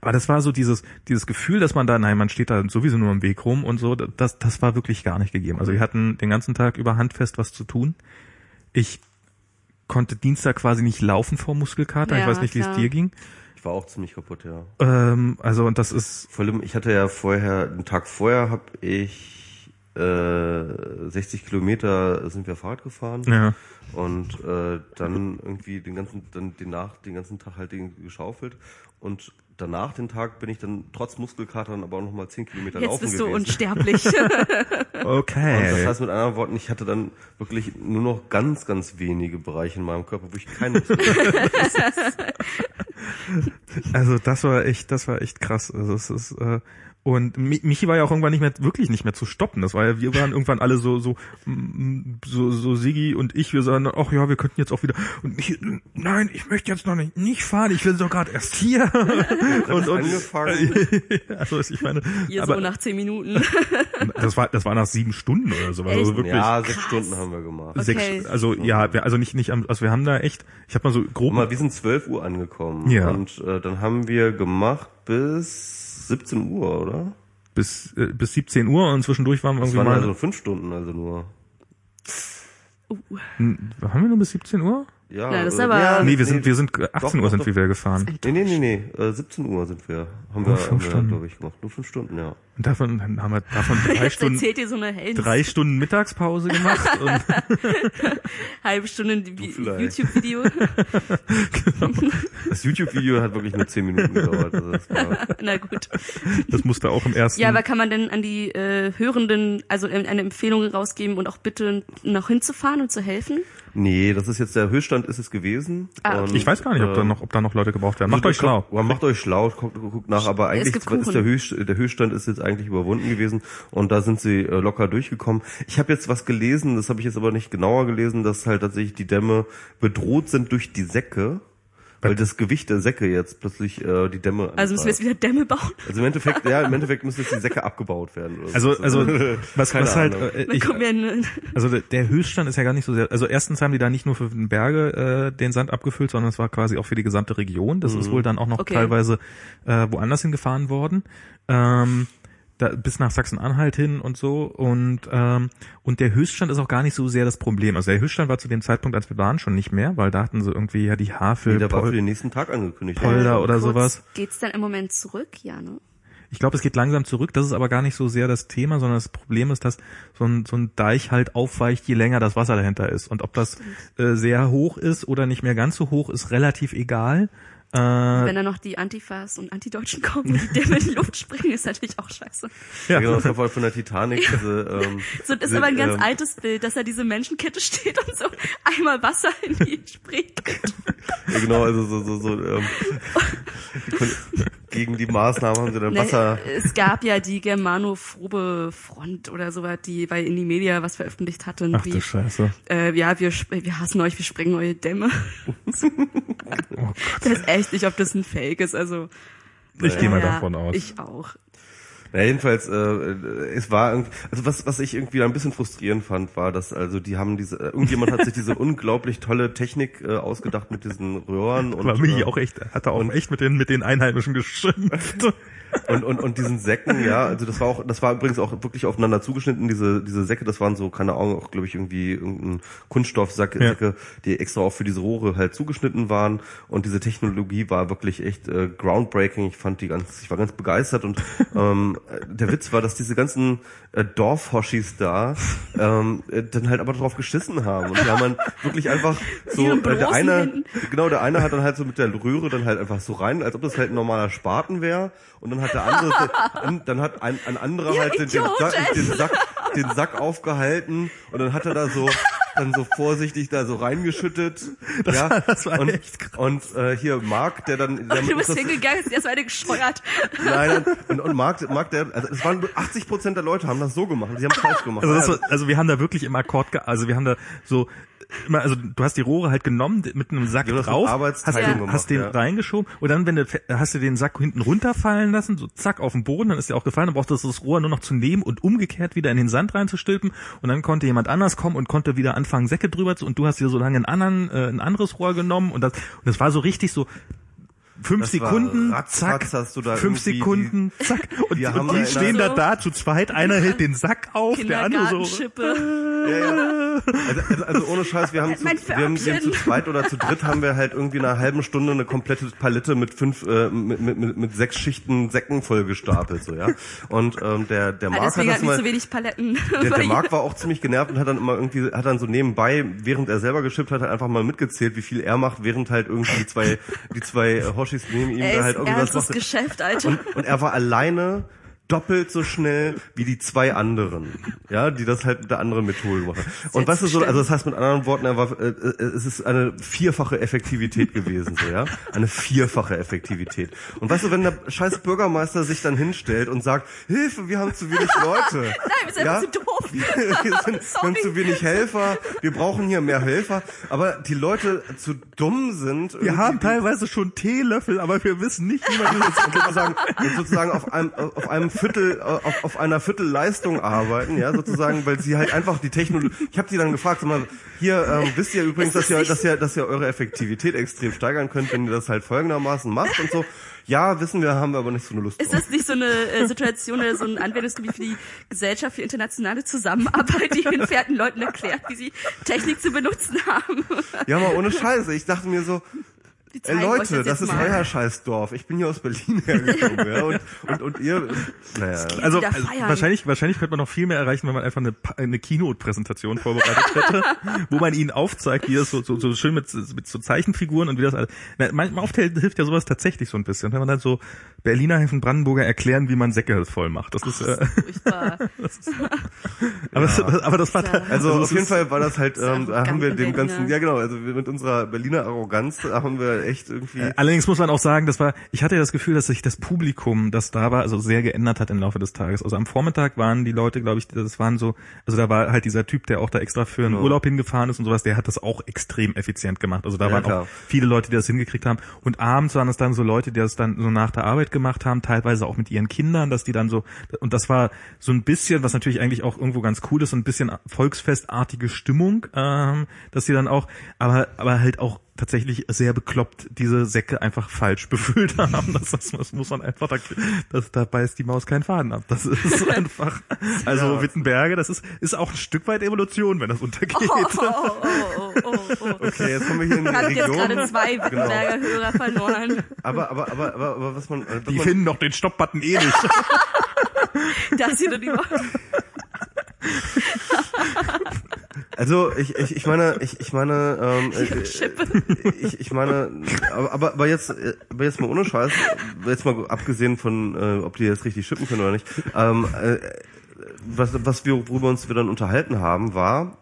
S2: Aber das war so dieses, dieses Gefühl, dass man da, nein, man steht da sowieso nur im Weg rum und so, das, das war wirklich gar nicht gegeben. Also wir hatten den ganzen Tag über handfest was zu tun. Ich konnte Dienstag quasi nicht laufen vor Muskelkater. ich
S3: Ja,
S2: weiß nicht, wie es dir ging.
S1: Ich war auch ziemlich kaputt, ja.
S2: Ähm, also und das ist
S1: Vor allem, ich hatte ja vorher, einen Tag vorher habe ich äh, 60 Kilometer sind wir Fahrrad gefahren
S2: Ja.
S1: und äh, dann irgendwie den ganzen, dann den nach, den ganzen Tag halt geschaufelt und danach den Tag bin ich dann trotz Muskelkatern aber auch noch mal 10 Kilometer
S3: Jetzt
S1: laufen
S3: bist du
S1: gewesen.
S3: unsterblich. (laughs)
S1: Und
S2: Okay.
S1: das heißt mit anderen Worten, ich hatte dann wirklich nur noch ganz, ganz wenige Bereiche in meinem Körper, wo ich keine Muskeln (laughs)
S2: Also das war echt, das war echt krass. Also es ist äh, und Mi- Michi war ja auch irgendwann nicht mehr wirklich nicht mehr zu stoppen. Das war ja, wir waren irgendwann alle so so mm, so so Sigi und ich, wir sagen, ach ja, wir könnten jetzt auch wieder und Michi, nein, ich möchte jetzt noch nicht, nicht fahren. Ich will doch gerade erst hier. (laughs) und, und
S1: angefangen. (laughs)
S2: also ich meine,
S3: Hier
S2: aber
S3: so nach zehn Minuten. (laughs)
S2: das war das war nach sieben Stunden oder so. Also wirklich.
S1: Ja, sechs
S3: Krass.
S1: Stunden haben wir gemacht.
S3: Okay.
S2: Sechs, also ja, wir, also nicht nicht am, also wir haben da echt, ich habe mal so grob
S1: Guck mal, wir sind 12 Uhr angekommen.
S2: Ja.
S1: Und äh, dann haben wir gemacht bis 17 Uhr, oder?
S2: bis äh, bis 17 Uhr und zwischendurch waren wir
S1: Das
S2: irgendwie
S1: waren
S2: mal
S1: also fünf Stunden, also nur.
S2: Hm, haben wir nur bis 17 Uhr?
S1: Ja,
S3: Na, das ist
S1: äh,
S3: aber-
S1: ja,
S2: Nee, wir sind wir sind 18
S1: Doch,
S2: Uhr sind
S1: doch.
S2: wir wieder gefahren.
S1: Nee, nee, nee, nee, äh, 17 Uhr sind wir. Haben
S2: Nur
S1: wir,
S2: fünf
S1: haben wir
S2: Stunden.
S1: glaube ich, gemacht. Nur fünf Stunden, ja.
S2: Und davon dann haben wir davon (laughs) drei
S3: Jetzt
S2: Stunden
S3: erzählt ihr so eine Helden
S2: drei Stunden Mittagspause gemacht (laughs) und (laughs)
S3: halbe Stunde. YouTube-Video.
S1: Das YouTube-Video hat wirklich nur 10 Minuten gedauert. Also
S3: Na gut.
S2: das musste auch im ersten
S3: Ja, aber kann man denn an die äh, Hörenden also äh, eine Empfehlung rausgeben und auch bitte noch hinzufahren und zu helfen?
S1: Nee, das ist jetzt der Höchststand ist es gewesen.
S3: Ah, okay.
S2: Ich weiß gar nicht, ob da
S1: äh,
S2: noch ob da noch Leute gebraucht werden. Macht euch schlau.
S1: Macht euch schlau, guckt, guckt nach, aber eigentlich ist der. Höchst, der Höchststand ist jetzt eigentlich überwunden gewesen und da sind sie äh, locker durchgekommen. Ich habe jetzt was gelesen, das habe ich jetzt aber nicht genauer gelesen, dass halt tatsächlich die Dämme bedroht sind durch die Säcke, weil das Gewicht der Säcke jetzt plötzlich äh, die Dämme
S3: Also müssen wir jetzt wieder Dämme bauen?
S1: Also im Endeffekt, ja, im Endeffekt müssen jetzt die Säcke abgebaut werden. Oder
S2: Also
S1: so.
S2: also (laughs) was
S1: Keine
S2: was halt äh, ich, also der- Höchststand ist ja gar nicht so sehr also erstens haben die da nicht nur für den Berge äh, den Sand abgefüllt, sondern es war quasi auch für die gesamte Region. Das ist wohl dann auch noch
S3: Okay.
S2: teilweise äh, woanders hingefahren worden. Ähm, da, bis nach Sachsen-Anhalt hin und so und ähm, und der Höchststand ist auch gar nicht so sehr das Problem. Also der Höchststand war zu dem Zeitpunkt, als wir waren, schon nicht mehr, weil da hatten sie irgendwie ja die Havel,
S1: Nee, der war für den nächsten Tag angekündigt.
S2: Polder oder
S3: kurz,
S2: sowas.
S3: Geht's dann im Moment zurück? Ja, ne?
S2: Ich glaube, es geht langsam zurück. Das ist aber gar nicht so sehr das Thema, sondern das Problem ist, dass so ein, so ein Deich halt aufweicht, je länger das Wasser dahinter ist. Und ob das äh, sehr hoch ist oder nicht mehr ganz so hoch, ist relativ egal. Äh,
S3: Wenn dann noch die Antifas und Antideutschen kommen, die Dämme in die Luft springen, ist natürlich auch scheiße.
S1: Ja, genau, das war voll von der Titanic. Diese, ähm,
S3: So, das ist aber ein ganz
S1: ähm,
S3: altes Bild, dass da diese Menschenkette steht und so einmal Wasser in die springt.
S1: Ja, genau, also so, so, so ähm, (laughs) gegen die Maßnahmen haben sie dann
S3: Ne,
S1: Wasser.
S3: Es gab ja die Germanophobe Front oder sowas, die bei Indie Media was veröffentlicht hatte.
S2: ach du
S3: Brief.
S2: Scheiße.
S3: Äh, ja, wir, wir hassen euch, wir sprengen eure Dämme.
S2: Oh. (laughs)
S3: Ich weiß echt nicht, ob das ein Fake ist. Also
S2: Ich gehe mal
S3: ja,
S2: davon aus.
S3: Ich auch.
S1: Ja, jedenfalls, äh, es war irgendwie, also was, was ich irgendwie ein bisschen frustrierend fand, war, dass also die haben diese, äh, irgendjemand hat sich diese (laughs) unglaublich tolle Technik äh, ausgedacht mit diesen Röhren (laughs) und
S2: Aber Michi
S1: äh,
S2: auch echt, hat er auch echt mit den, mit den Einheimischen geschimpft. (laughs)
S1: und, und, und diesen Säcken, ja, also das war auch, das war übrigens auch wirklich aufeinander zugeschnitten, diese, diese Säcke, das waren so, keine Ahnung, auch glaube ich irgendwie irgendein Kunststoffsack,
S2: Ja.
S1: Säcke, die extra auch für diese Rohre halt zugeschnitten waren. Und diese Technologie war wirklich echt äh, groundbreaking, ich fand die ganz, ich war ganz begeistert. Und (laughs) ähm, äh, der Witz war, dass diese ganzen äh, Dorfhoshis da ähm, äh, dann halt aber drauf geschissen haben. Und die haben dann wirklich einfach so, äh, der eine, genau, der eine hat dann halt so mit der Röhre dann halt einfach so rein, als ob das halt ein normaler Spaten wäre. Und dann hat der andere, dann, dann hat ein, ein anderer (laughs)
S3: Ihr
S1: halt den, den! Sack, den, Sack, den Sack aufgehalten und dann hat er da so dann so vorsichtig da so reingeschüttet. ja,
S2: das war
S1: und,
S2: echt krass.
S1: Und äh, hier Marc, der dann, der
S3: Und du bist
S1: das-
S3: hingegangen, hast erst eine gescheuert.
S1: Nein, und, und Marc, Marc, der, also es waren 80 Prozent der Leute haben das so gemacht, sie haben falsch gemacht.
S2: Also, das war, also wir haben da wirklich im Akkord, ge also wir haben da so immer, also du hast die Rohre halt genommen mit einem Sack
S1: mit
S2: drauf, hast
S1: Arbeitsteilung
S2: den, hast den
S1: ja.
S2: reingeschoben und dann, wenn du, hast du den Sack hinten runterfallen lassen, so zack auf den Boden, dann ist der auch gefallen, dann brauchst du das Rohr nur noch zu nehmen und umgekehrt wieder in den Sand reinzustülpen und dann konnte jemand anders kommen und konnte wieder anfangen Säcke drüber zu und du hast dir so lange einen anderen, äh, ein anderes Rohr genommen und das, und das war so richtig so, fünf
S1: Das
S2: Sekunden,
S1: ratz,
S2: zack,
S1: ratz hast du da
S2: fünf Sekunden, zack. Und,
S1: Wir
S2: und
S1: haben
S2: die stehen da da zu zweit, einer hält den Sack auf, der andere so.
S1: Ja, ja. Also, also, also ohne Scheiß, wir haben, zu, wir, haben, wir haben zu zweit oder zu dritt haben wir halt irgendwie in einer halben Stunde eine komplette Palette mit fünf, äh, mit, mit, mit, mit sechs Schichten Säcken voll gestapelt, so, ja. Und ähm, der, der
S3: Ah,
S1: Marc hat das
S3: hat nicht
S1: mal,
S3: so wenig Paletten.
S1: der, der. (laughs) Marc war auch ziemlich genervt und hat dann immer irgendwie, hat dann so nebenbei, während er selber geschippt hat, halt einfach mal mitgezählt, wie viel er macht, während halt irgendwie die zwei, die zwei äh, Hoshis neben ihm
S3: Ey,
S1: da
S3: ist
S1: halt irgendwas machte.
S3: Geschäft, Alter.
S1: Und, und er war alleine doppelt so schnell wie die zwei anderen, ja, die das halt mit der anderen Methode machen. Und weißt du so, also das heißt mit anderen Worten, er war, äh, äh, es ist eine vierfache Effektivität gewesen, so ja, eine vierfache Effektivität. Und weißt du, wenn der scheiß Bürgermeister sich dann hinstellt und sagt, Hilfe, wir haben zu wenig Leute, (laughs)
S3: Nein, wir sind
S1: ja,
S3: zu doof. (laughs)
S1: wir, sind, wir haben zu wenig Helfer, wir brauchen hier mehr Helfer, aber die Leute zu dumm sind.
S2: Wir haben teilweise schon Teelöffel, aber wir wissen nicht, wie man das (laughs)
S1: und sozusagen, und sozusagen auf einem, auf einem Viertel, auf, auf einer Viertelleistung arbeiten, ja, sozusagen, weil sie halt einfach die Technologie, ich habe sie dann gefragt, sag mal, hier, ähm, wisst ihr übrigens, dass ihr, dass ihr, dass ihr eure Effektivität extrem steigern könnt, wenn ihr das halt folgendermaßen macht und so. Ja, wissen wir, haben wir aber nicht so eine Lust
S3: Ist
S1: drauf.
S3: das nicht so eine äh, Situation oder so ein Anwendungsgebiet für die Gesellschaft für internationale Zusammenarbeit, die entfernten Leuten erklärt, wie sie Technik zu benutzen haben?
S1: Ja, mal ohne Scheiße. Ich dachte mir so,
S3: Die
S1: Ey,
S3: euch
S1: Leute, das ist
S3: mal.
S1: euer Scheißdorf. Ich bin hier aus Berlin (laughs) hergekommen, ja, und, und, und ihr, naja.
S2: Also, also wahrscheinlich, wahrscheinlich könnte man noch viel mehr erreichen, wenn man einfach eine, eine Keynote-Präsentation vorbereitet hätte, wo man ihnen aufzeigt, wie das so, so, so schön mit, mit so Zeichenfiguren und wie das alles. Na, manchmal oft hilft ja sowas tatsächlich so ein bisschen, wenn man dann so Berliner helfen Brandenburger erklären, wie man Säcke voll macht. Das ist, äh,
S3: Furchtbar. (laughs)
S2: aber, das, aber das war
S3: Ja.
S1: Also
S2: es
S1: auf jeden
S2: ist-
S1: Fall war das halt, ähm, da haben wir dem ganzen, ja genau, also wir mit unserer Berliner Arroganz, da haben wir echt irgendwie,
S2: Allerdings muss man auch sagen, das war, ich hatte das Gefühl, dass sich das Publikum, das da war, also sehr geändert hat im Laufe des Tages. Also am Vormittag waren die Leute, glaube ich, das waren so, also da war halt dieser Typ, der auch da extra für einen
S1: Ja.
S2: Urlaub hingefahren ist und sowas, der hat das auch extrem effizient gemacht. Also da
S1: Ja,
S2: waren
S1: klar.
S2: auch viele Leute, die das hingekriegt haben. Und abends waren es dann so Leute, die das dann so nach der Arbeit gemacht haben, teilweise auch mit ihren Kindern, dass die dann so, und das war so ein bisschen, was natürlich eigentlich auch irgendwo ganz cool ist, so ein bisschen volksfestartige Stimmung, ähm, dass sie dann auch, aber, aber halt auch tatsächlich sehr bekloppt diese Säcke einfach falsch (laughs) befüllt haben. Das, das, das muss man einfach, da, das, da beißt die Maus keinen Faden ab. Das ist (laughs) einfach, also
S1: Ja.
S2: Wittenberge, das ist, ist auch ein Stück weit Evolution, wenn das untergeht.
S3: Oh, oh, oh, oh, oh, oh.
S1: okay, jetzt kommen wir hier in die
S3: Hat jetzt gerade
S1: Region.
S3: zwei Wittenberger Hörer verloren.
S1: Aber, aber, aber, aber, aber was man, äh, was
S2: Die
S1: man
S2: finden doch den Stopp-Button eh nicht. (laughs)
S3: Das hier dann über.
S1: Also ich, ich, ich meine, ich, ich meine, ähm, (laughs) äh, ich, ich meine, aber, aber, jetzt, äh, aber jetzt mal ohne Scheiß, jetzt mal abgesehen von, äh, ob die jetzt richtig schippen können oder nicht, ähm, äh, was, was wir, worüber uns wir dann unterhalten haben, war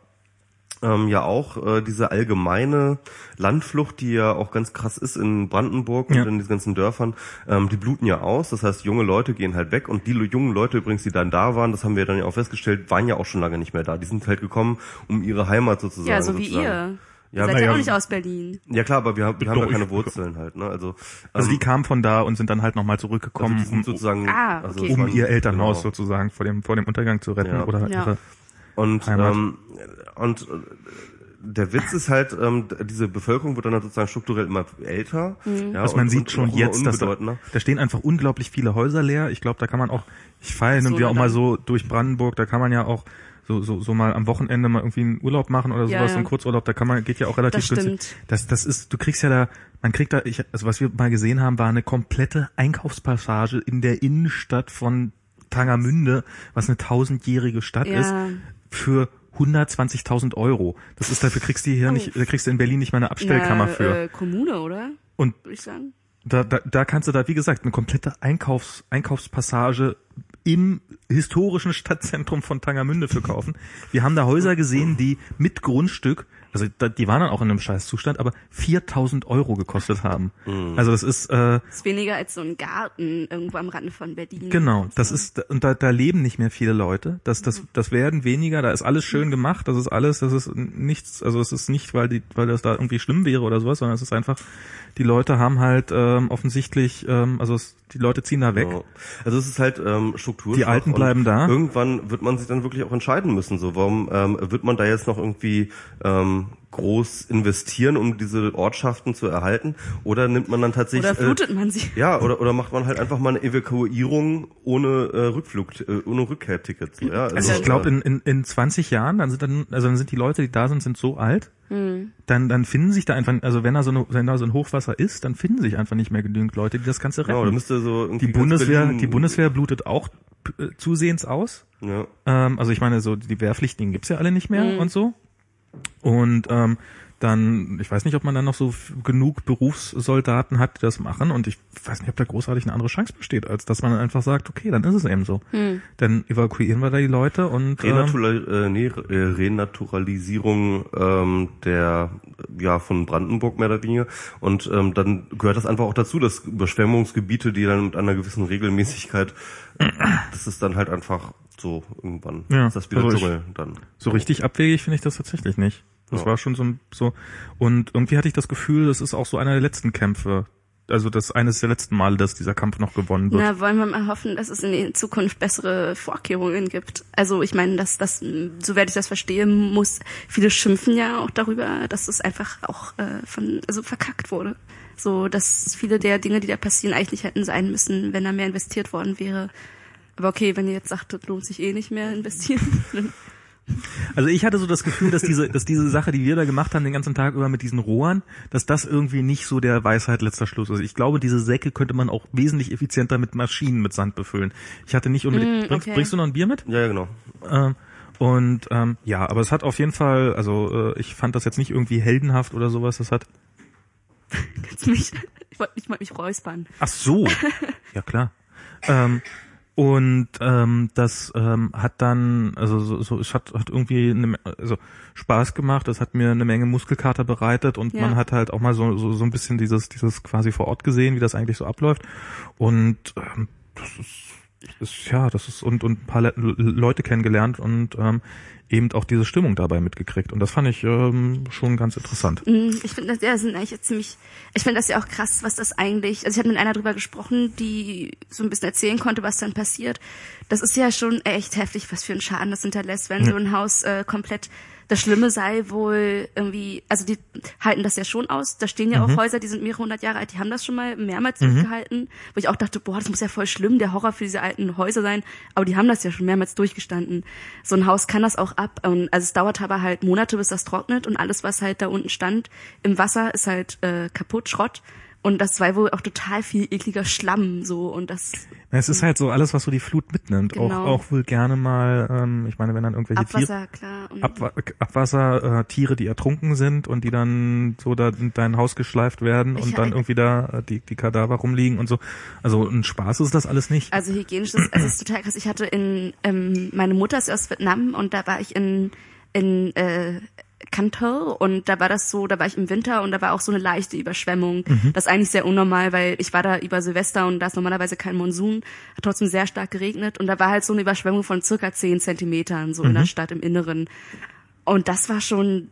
S1: ähm, ja auch äh, diese allgemeine Landflucht, die ja auch ganz krass ist in Brandenburg
S2: Ja.
S1: und in diesen ganzen Dörfern, ähm, die bluten ja aus. Das heißt, junge Leute gehen halt weg und die jungen Leute übrigens, die dann da waren, das haben wir dann ja auch festgestellt, waren ja auch schon lange nicht mehr da. Die sind halt gekommen, um ihre Heimat sozusagen.
S3: Ja, so wie
S1: sozusagen.
S3: ihr.
S1: Ja,
S3: ihr seid
S2: na
S3: ja auch nicht aus Berlin.
S1: Ja klar, aber wir, haben- wir haben ja keine Wurzeln halt. Ne? Also,
S2: Also die
S1: ähm,
S2: kamen von da und sind dann halt nochmal
S1: also
S2: zurückgekommen,
S1: die sind
S2: um,
S1: sozusagen,
S3: Ah,
S1: also
S3: okay.
S1: es
S2: um ihr Elternhaus
S1: genau.
S2: sozusagen vor dem, vor dem Untergang zu retten
S1: Ja.
S2: oder
S3: Ja.
S2: ihre
S1: Und
S2: Heimat.
S1: ähm, und äh, der Witz ist halt, ähm, diese Bevölkerung wird dann halt sozusagen strukturell immer älter.
S3: Mhm.
S1: Ja,
S2: Was man
S1: und,
S2: sieht
S1: und
S2: schon jetzt, dass da, da stehen einfach unglaublich viele Häuser leer. Ich glaube, da kann man auch, ich fahre hin und
S3: So,
S2: wieder auch mal so durch Brandenburg, da kann man ja auch so, so, so mal am Wochenende mal irgendwie einen Urlaub machen oder
S3: Ja,
S2: sowas,
S3: ja.
S2: so einen Kurzurlaub, da kann man, geht ja auch relativ
S3: Das
S2: günstig. Das, das ist, du kriegst ja da, man kriegt da, ich, also was wir mal gesehen haben, war eine komplette Einkaufspassage in der Innenstadt von Tangermünde, was eine tausendjährige Stadt
S3: Ja.
S2: ist, für 120.000 Euro. Das ist, dafür kriegst du hier
S3: Oh.
S2: nicht, da kriegst du in Berlin nicht mal eine Abstellkammer
S3: Na,
S2: für.
S3: Äh, Kommune, oder?
S2: Und
S3: Würde ich sagen.
S2: da, da, da kannst du da, wie gesagt, eine komplette Einkaufs, Einkaufspassage im historischen Stadtzentrum von Tangermünde für kaufen. Wir haben da Häuser gesehen, die mit Grundstück, also da, die waren dann auch in einem Scheißzustand, aber 4000 Euro gekostet haben. Also das ist, äh,
S3: ist weniger als so ein Garten irgendwo am Rande von Berlin.
S2: Genau, das
S3: So.
S2: ist und da, da leben nicht mehr viele Leute. Das das das werden weniger. Da ist alles schön gemacht. Das ist alles. Das ist nichts. Also es ist nicht, weil die weil das da irgendwie schlimm wäre oder sowas, sondern es ist einfach. Die Leute haben halt ähm, offensichtlich. Ähm, also es, die Leute ziehen da weg.
S1: Ja. Also es ist halt ähm, Struktur.
S2: Die Alten bleiben da.
S1: Irgendwann wird man sich dann wirklich auch entscheiden müssen. So, warum ähm, wird man da jetzt noch irgendwie ähm, groß investieren, um diese Ortschaften zu erhalten? Oder nimmt man dann tatsächlich...
S3: Oder flutet man sie?
S1: Äh, (laughs) ja, oder, oder macht man halt einfach mal eine Evakuierung ohne äh, Rückflug, äh, ohne Rückkehrtickets. Ja,
S2: Also ich glaube, in, in, in 20 Jahren, dann sind dann, also dann sind die Leute, die da sind, sind so alt,
S3: Hm.
S2: dann, dann finden sich da einfach, also wenn da so, eine, wenn da so ein Hochwasser ist, dann finden sich einfach nicht mehr genügend Leute, die das Ganze retten.
S1: Genau, da müsste so irgendwie
S2: die Bundeswehr,
S1: Berlin-
S2: die Bundeswehr blutet auch äh, zusehends aus.
S1: Ja.
S2: Ähm, also ich meine, so die Wehrpflichtigen gibt's ja alle nicht mehr und so. Und ähm, dann, ich weiß nicht, ob man dann noch so genug Berufssoldaten hat, die das machen. Und ich weiß nicht, ob da großartig eine andere Chance besteht, als dass man dann einfach sagt, okay, dann ist es eben so. Dann evakuieren wir da die Leute und ähm,
S1: Renatura äh, nee, äh, Renaturalisierung ähm, der ja von Brandenburg mehr oder weniger und ähm, dann gehört das einfach auch dazu, dass Überschwemmungsgebiete, die dann mit einer gewissen Regelmäßigkeit, das ist dann halt einfach so irgendwann
S2: Ja,
S1: ist das wieder
S2: also ich-
S1: Dschungel dann.
S2: So richtig abwegig finde ich das tatsächlich nicht. Das
S1: Ja.
S2: war schon so, ein- so und irgendwie hatte ich das Gefühl, das ist auch so einer der letzten Kämpfe. Also das eines der letzten Male, dass dieser Kampf noch gewonnen wird.
S3: Na, wollen wir mal hoffen, dass es in der Zukunft bessere Vorkehrungen gibt. Also ich meine, dass das, soweit ich das verstehe, muss, viele schimpfen ja auch darüber, dass es einfach auch äh, von, also verkackt wurde. So, dass viele der Dinge, die da passieren, eigentlich nicht hätten sein müssen, wenn da mehr investiert worden wäre. Aber okay, wenn ihr jetzt sagt, das lohnt sich eh nicht mehr investieren, (laughs) dann
S2: Also ich hatte so das Gefühl, dass diese, dass diese Sache, die wir da gemacht haben, den ganzen Tag über mit diesen Rohren, dass das irgendwie nicht so der Weisheit letzter Schluss ist. Ich glaube, diese Säcke könnte man auch wesentlich effizienter mit Maschinen mit Sand befüllen. Ich hatte nicht unbedingt.
S3: Mm,
S2: bringst,
S3: okay.
S2: bringst du noch ein Bier mit?
S1: Ja, ja, genau.
S2: Ähm, und ähm, ja, aber es hat auf jeden Fall, also äh, ich fand das jetzt nicht irgendwie heldenhaft oder sowas. Das hat.
S3: kannst mich, (laughs) ich wollte mal mich räuspern.
S2: Ach so. (laughs) ja klar. Ähm, und ähm, das ähm, hat dann, also so, so es hat, hat irgendwie eine, also Spaß gemacht, es hat mir eine Menge Muskelkater bereitet und
S3: Ja.
S2: man hat halt auch mal so, so, so ein bisschen dieses, dieses quasi vor Ort gesehen, wie das eigentlich so abläuft. Und ähm, das ist, ist ja, das ist und, und ein paar Le Leute kennengelernt und ähm, eben auch diese Stimmung dabei mitgekriegt. Und das fand ich ähm, schon ganz interessant.
S3: Mm, Ich finde das ja sind eigentlich ziemlich. Ich finde das ja auch krass, was das eigentlich. Also ich habe mit einer drüber gesprochen, die so ein bisschen erzählen konnte, was dann passiert. Das ist ja schon echt heftig, was für einen Schaden das hinterlässt, wenn so ein Haus äh, komplett. Das Schlimme sei wohl irgendwie, also die halten das ja schon aus. Da stehen ja auch Häuser, die sind mehrere hundert Jahre alt, die haben das schon mal mehrmals durchgehalten, wo ich auch dachte, boah, das muss ja voll schlimm, der Horror für diese alten Häuser sein. Aber die haben das ja schon mehrmals durchgestanden. So ein Haus kann das auch ab. Und also es dauert aber halt Monate, bis das trocknet und alles, was halt da unten stand, im Wasser ist halt äh, kaputt, Schrott. Und das war wohl auch total viel ekliger Schlamm so und das
S2: Es ist halt so alles, was so die Flut mitnimmt.
S3: Genau.
S2: Auch, auch wohl gerne mal, ähm, ich meine, wenn dann irgendwelche Tiere,
S3: Abwasser, klar. Und
S2: Abwa Abwasser, äh, Tiere, die ertrunken sind und die dann so da in dein Haus geschleift werden
S3: Ich-
S2: und dann irgendwie da äh, die, die Kadaver rumliegen und so. Also ein Spaß ist das alles nicht.
S3: Also hygienisch ist, also es ist total krass. Ich hatte in, ähm, meine Mutter ist aus Vietnam und da war ich in, in äh, Kanto und da war das so, da war ich im Winter und da war auch so eine leichte Überschwemmung. Das ist eigentlich sehr unnormal, weil ich war da über Silvester und da ist normalerweise kein Monsun, hat trotzdem sehr stark geregnet und da war halt so eine Überschwemmung von circa 10 Zentimetern so in der Stadt im Inneren. Und das war schon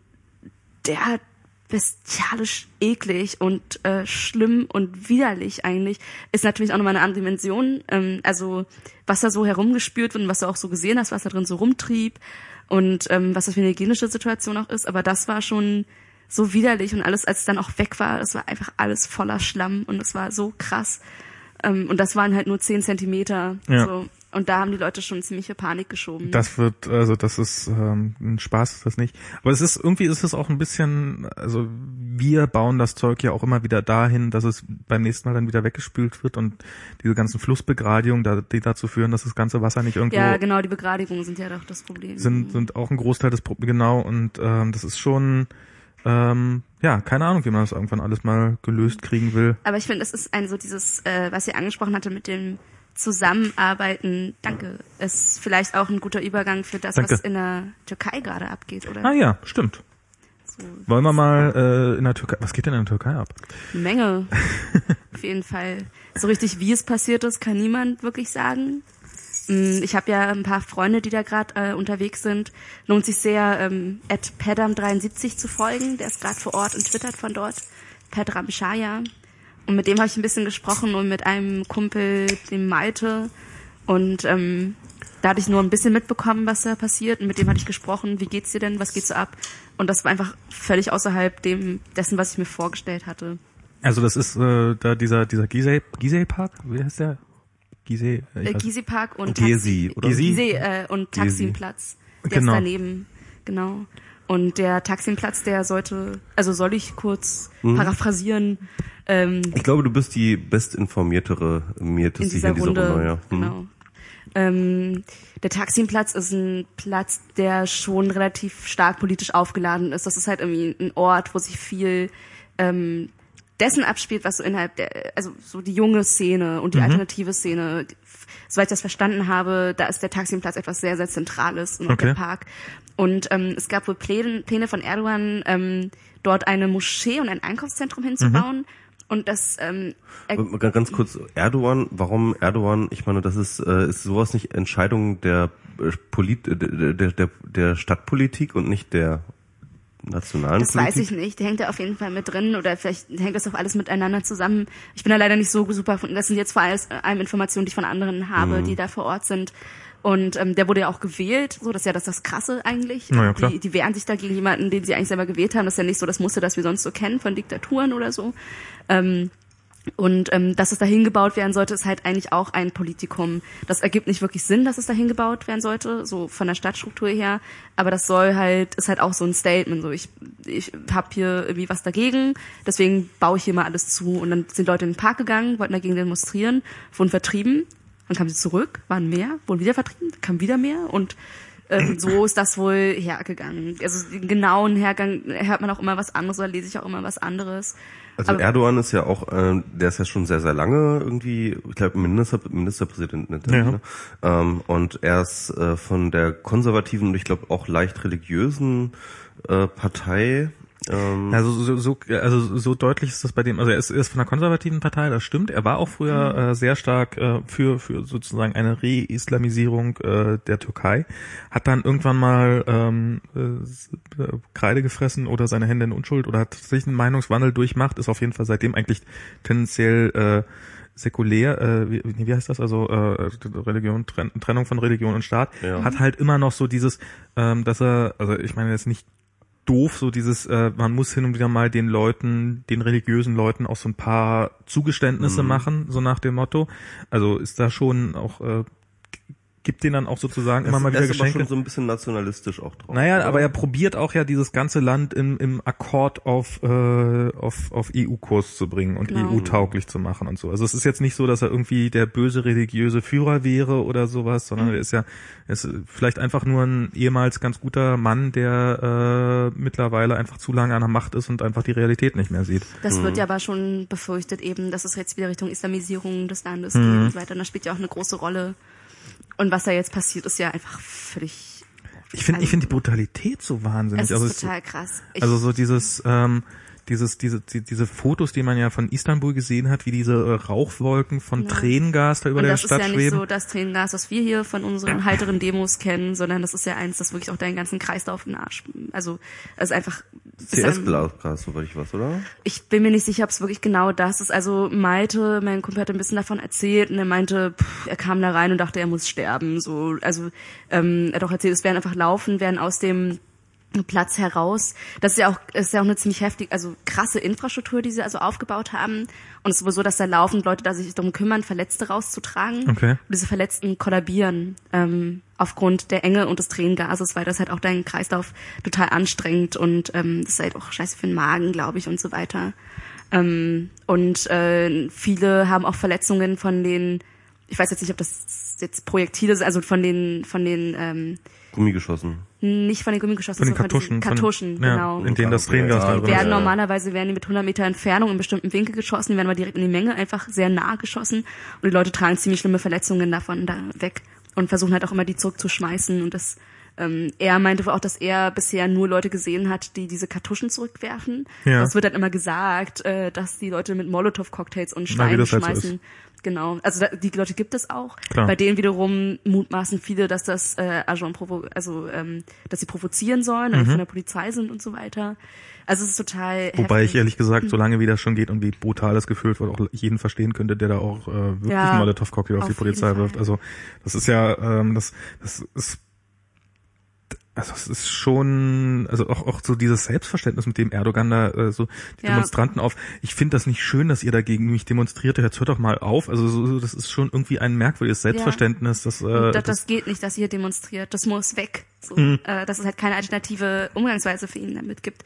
S3: der bestialisch eklig und äh, schlimm und widerlich eigentlich, ist natürlich auch nochmal eine andere Dimension. Ähm, also was da so herumgespürt wird und was du auch so gesehen hast, was da drin so rumtrieb und ähm, was das für eine hygienische Situation auch ist. Aber das war schon so widerlich und alles, als es dann auch weg war, das war einfach alles voller Schlamm und es war so krass. Ähm, und das waren halt nur zehn Zentimeter.
S2: Ja.
S3: So. Und da haben die Leute schon ziemliche Panik geschoben.
S2: Das wird, also das ist ähm, ein Spaß ist das nicht. Aber es ist irgendwie ist es auch ein bisschen, also wir bauen das Zeug ja auch immer wieder dahin, dass es beim nächsten Mal dann wieder weggespült wird und diese ganzen Flussbegradigungen, da, die dazu führen, dass das ganze Wasser nicht irgendwo
S3: ja, genau, die Begradigungen sind ja doch das Problem.
S2: sind, sind auch ein Großteil des Problems, genau, und ähm, das ist schon, ähm, ja, keine Ahnung, wie man das irgendwann alles mal gelöst kriegen will.
S3: Aber ich finde, es ist ein so dieses, äh, was ihr angesprochen hatte mit dem Zusammenarbeiten, danke, ist vielleicht auch ein guter Übergang für das,
S2: Danke.
S3: was in der Türkei gerade abgeht, oder?
S2: Ah ja, stimmt.
S3: So
S2: Wollen wir mal äh, in der Türkei, was geht denn in der Türkei ab?
S3: Menge. (laughs) Auf jeden Fall. So richtig, wie es passiert ist, kann niemand wirklich sagen. Mm, Ich habe ja ein paar Freunde, die da gerade äh, unterwegs sind. Lohnt sich sehr, ähm, at Pedram73 zu folgen. Der ist gerade vor Ort und twittert von dort. Pedram Shaya. Und mit dem habe ich ein bisschen gesprochen und mit einem Kumpel, dem Malte. Und ähm, da hatte ich nur ein bisschen mitbekommen, was da passiert. Und mit dem hatte ich gesprochen, wie geht's dir denn, was geht so ab? Und das war einfach völlig außerhalb dem dessen, was ich mir vorgestellt hatte.
S2: Also das ist äh, da dieser dieser Gizeh Gizeh Park, wie heißt der? Gizeh äh,
S3: Äh, Gysi Park und
S1: Gezi,
S3: Taxi-
S1: oder?
S3: Gizeh, äh, und Taximplatz. Der
S2: Genau.
S3: ist daneben. Genau. Und der Taximplatz, der sollte, also soll ich kurz
S1: Mhm.
S3: paraphrasieren, ähm,
S1: Ich glaube, du bist die bestinformiertere
S3: in
S1: Mieteste
S3: dieser
S1: hier in dieser
S3: Runde.
S1: Runde. Ja. Hm.
S3: Genau. Ähm, der Taximplatz ist ein Platz, der schon relativ stark politisch aufgeladen ist. Das ist halt irgendwie ein Ort, wo sich viel ähm, dessen abspielt, was so innerhalb der, also so die junge Szene und die alternative Szene. Soweit ich das verstanden habe, da ist der Taximplatz etwas sehr, sehr Zentrales und
S2: Okay.
S3: der Park. Und ähm, es gab wohl Pläne, Pläne von Erdogan, ähm, dort eine Moschee und ein Einkaufszentrum hinzubauen. Und das ähm,
S1: Äh, Ganz kurz, Erdogan, warum Erdogan? Ich meine, das ist, äh, ist sowas nicht Entscheidung der, äh, Polit, äh, der, der, der, Stadtpolitik und nicht der nationalen
S3: Das
S1: Politik?
S3: weiß ich nicht. Der hängt da auf jeden Fall mit drin oder vielleicht hängt das auch alles miteinander zusammen. Ich bin da leider nicht so super. Das sind jetzt vor allem Informationen, die ich von anderen habe,
S1: Mhm.
S3: die da vor Ort sind. Und ähm, der wurde ja auch gewählt, so das ist ja das, das Krasse eigentlich.
S2: Na ja, klar.
S3: die, die wehren sich da gegen jemanden, den sie eigentlich selber gewählt haben. Das ist ja nicht so das Muster, das wir sonst so kennen von Diktaturen oder so. Ähm, und ähm, dass es dahin gebaut werden sollte, ist halt eigentlich auch ein Politikum. Das ergibt nicht wirklich Sinn, dass es dahin gebaut werden sollte, so von der Stadtstruktur her. Aber das soll halt, ist halt auch so ein Statement. So, ich, ich habe hier irgendwie was dagegen, deswegen baue ich hier mal alles zu. Und dann sind Leute in den Park gegangen, wollten dagegen demonstrieren, wurden vertrieben. Dann kamen sie zurück, waren mehr, wurden wieder vertrieben, kamen wieder mehr und ähm, so ist das wohl hergegangen. Also den genauen Hergang hört man auch immer was anderes oder lese ich auch immer was anderes.
S1: Also
S3: Aber-
S1: Erdogan ist ja auch, äh, der ist ja schon sehr, sehr lange irgendwie, ich glaube Minister, Ministerpräsident er
S2: Ja.
S1: ne? ähm, und er ist äh, von der konservativen und ich glaube auch leicht religiösen äh, Partei. Ähm,
S2: Also so, so, also so deutlich ist das bei dem, also er ist, er ist von der konservativen Partei, das stimmt. Er war auch früher
S3: Mhm.
S2: äh, sehr stark äh, für, für sozusagen eine Re-Islamisierung äh, der Türkei, hat dann irgendwann mal ähm, äh, äh, Kreide gefressen oder seine Hände in Unschuld oder hat sich einen Meinungswandel durchmacht, ist auf jeden Fall seitdem eigentlich tendenziell äh, säkulär, äh, wie, wie heißt das, also äh, Religion, Trenn, Trennung von Religion und Staat,
S1: Ja.
S2: hat halt immer noch so dieses, ähm, dass er, also ich meine jetzt nicht doof, so dieses, äh, man muss hin und wieder mal den Leuten, den religiösen Leuten auch so ein paar Zugeständnisse
S1: Mhm.
S2: machen, so nach dem Motto. Also ist da schon auch, äh, gibt denen dann auch sozusagen immer
S1: er
S2: mal wieder
S1: er ist aber
S2: Geschenke.
S1: schon so ein bisschen nationalistisch auch drauf.
S2: Naja,
S1: oder?
S2: aber er probiert auch ja dieses ganze Land im, im Akkord auf, äh, auf, auf EU-Kurs zu bringen und
S3: Genau.
S2: EU-tauglich zu machen und so. Also es ist jetzt nicht so, dass er irgendwie der böse religiöse Führer wäre oder sowas, sondern er ist ja er ist vielleicht einfach nur ein ehemals ganz guter Mann, der äh, mittlerweile einfach zu lange an der Macht ist und einfach die Realität nicht mehr sieht.
S3: Das
S1: Mhm.
S3: wird ja aber schon befürchtet eben, dass es jetzt wieder Richtung Islamisierung des Landes
S1: Mhm.
S3: geht und so weiter. Und das spielt ja auch eine große Rolle. Und was da jetzt passiert, ist ja einfach völlig,
S2: Ich finde ich finde die Brutalität so wahnsinnig.
S3: es ist
S2: also
S3: total krass. Ich,
S2: Also so dieses, ähm, dieses, diese, die, diese Fotos, die man ja von Istanbul gesehen hat, wie diese äh, Rauchwolken von
S3: Ja.
S2: Tränengas da über der
S3: das ist
S2: Stadt
S3: ja nicht
S2: schweben.
S3: so das Tränengas, was wir hier von unseren heiteren Demos kennen, sondern das ist ja eins, das wirklich auch deinen ganzen Kreislauf in den Arsch. Also, es ist einfach.
S1: CS-Glas, soweit ich weiß, oder?
S3: ich bin mir nicht sicher, ob es wirklich genau das ist. Also Malte, mein Kumpel hat ein bisschen davon erzählt und er meinte, pff, er kam da rein und dachte, er muss sterben. So, also ähm, er hat auch erzählt, es werden einfach laufen, werden aus dem Platz heraus. Das ist ja auch, ist ja auch eine ziemlich heftig, also krasse Infrastruktur, die sie also aufgebaut haben. Und es ist sowieso, dass da laufend Leute da sich darum kümmern, Verletzte rauszutragen.
S2: Okay.
S3: Und diese Verletzten kollabieren ähm, aufgrund der Enge und des Tränengases, weil das halt auch deinen Kreislauf total anstrengt und ähm, das ist halt auch scheiße für den Magen, glaube ich, und so weiter. Ähm, und äh, viele haben auch Verletzungen von den, ich weiß jetzt nicht, ob das jetzt Projektile sind, also von den, von den, ähm,
S1: Gummigeschossen.
S3: Nicht von den Gummigeschossen,
S2: Von den
S3: sondern
S2: Kartuschen.
S3: Kartuschen,
S2: von, ja,
S3: genau.
S2: In denen das Tränengas
S1: Ja,
S2: drin
S3: werden
S1: Ja.
S3: normalerweise werden die mit 100 Meter Entfernung in bestimmten Winkel geschossen, die werden aber direkt in die Menge einfach sehr nah geschossen und die Leute tragen ziemlich schlimme Verletzungen davon da weg und versuchen halt auch immer die zurückzuschmeißen und das ähm, er meinte auch, dass er bisher nur Leute gesehen hat, die diese Kartuschen zurückwerfen.
S2: Ja.
S3: Das wird dann immer gesagt, äh, dass die Leute mit Molotow-Cocktails und
S2: Na,
S3: Steinen
S2: das halt so
S3: schmeißen. Genau. Also da, die Leute gibt es auch.
S2: Klar.
S3: Bei denen wiederum mutmaßen viele, dass das äh, Agent provo also ähm, dass sie provozieren sollen
S2: Mhm.
S3: oder von der Polizei sind und so weiter. Also es ist total
S2: Wobei ich
S3: heftig.
S2: ehrlich gesagt, solange wie das schon geht und wie brutal das gefühlt wird, auch jeden verstehen könnte, der da auch äh, wirklich
S3: Ja,
S2: einen Molotow-Cocktail auf,
S3: auf
S2: die Polizei wirft. Also das ist ja, ähm, das, das ist also es ist schon, also auch, auch so dieses Selbstverständnis, mit dem Erdogan da äh, so die
S3: Ja.
S2: Demonstranten auf. Ich finde das nicht schön, dass ihr dagegen mich demonstriert. Jetzt hört doch mal auf. Also so, so, das ist schon irgendwie ein merkwürdiges Selbstverständnis. Das, äh,
S3: das, das geht nicht, dass ihr demonstriert. Das muss weg. So,
S2: Mhm.
S3: äh, dass es halt keine alternative Umgangsweise für ihn damit gibt.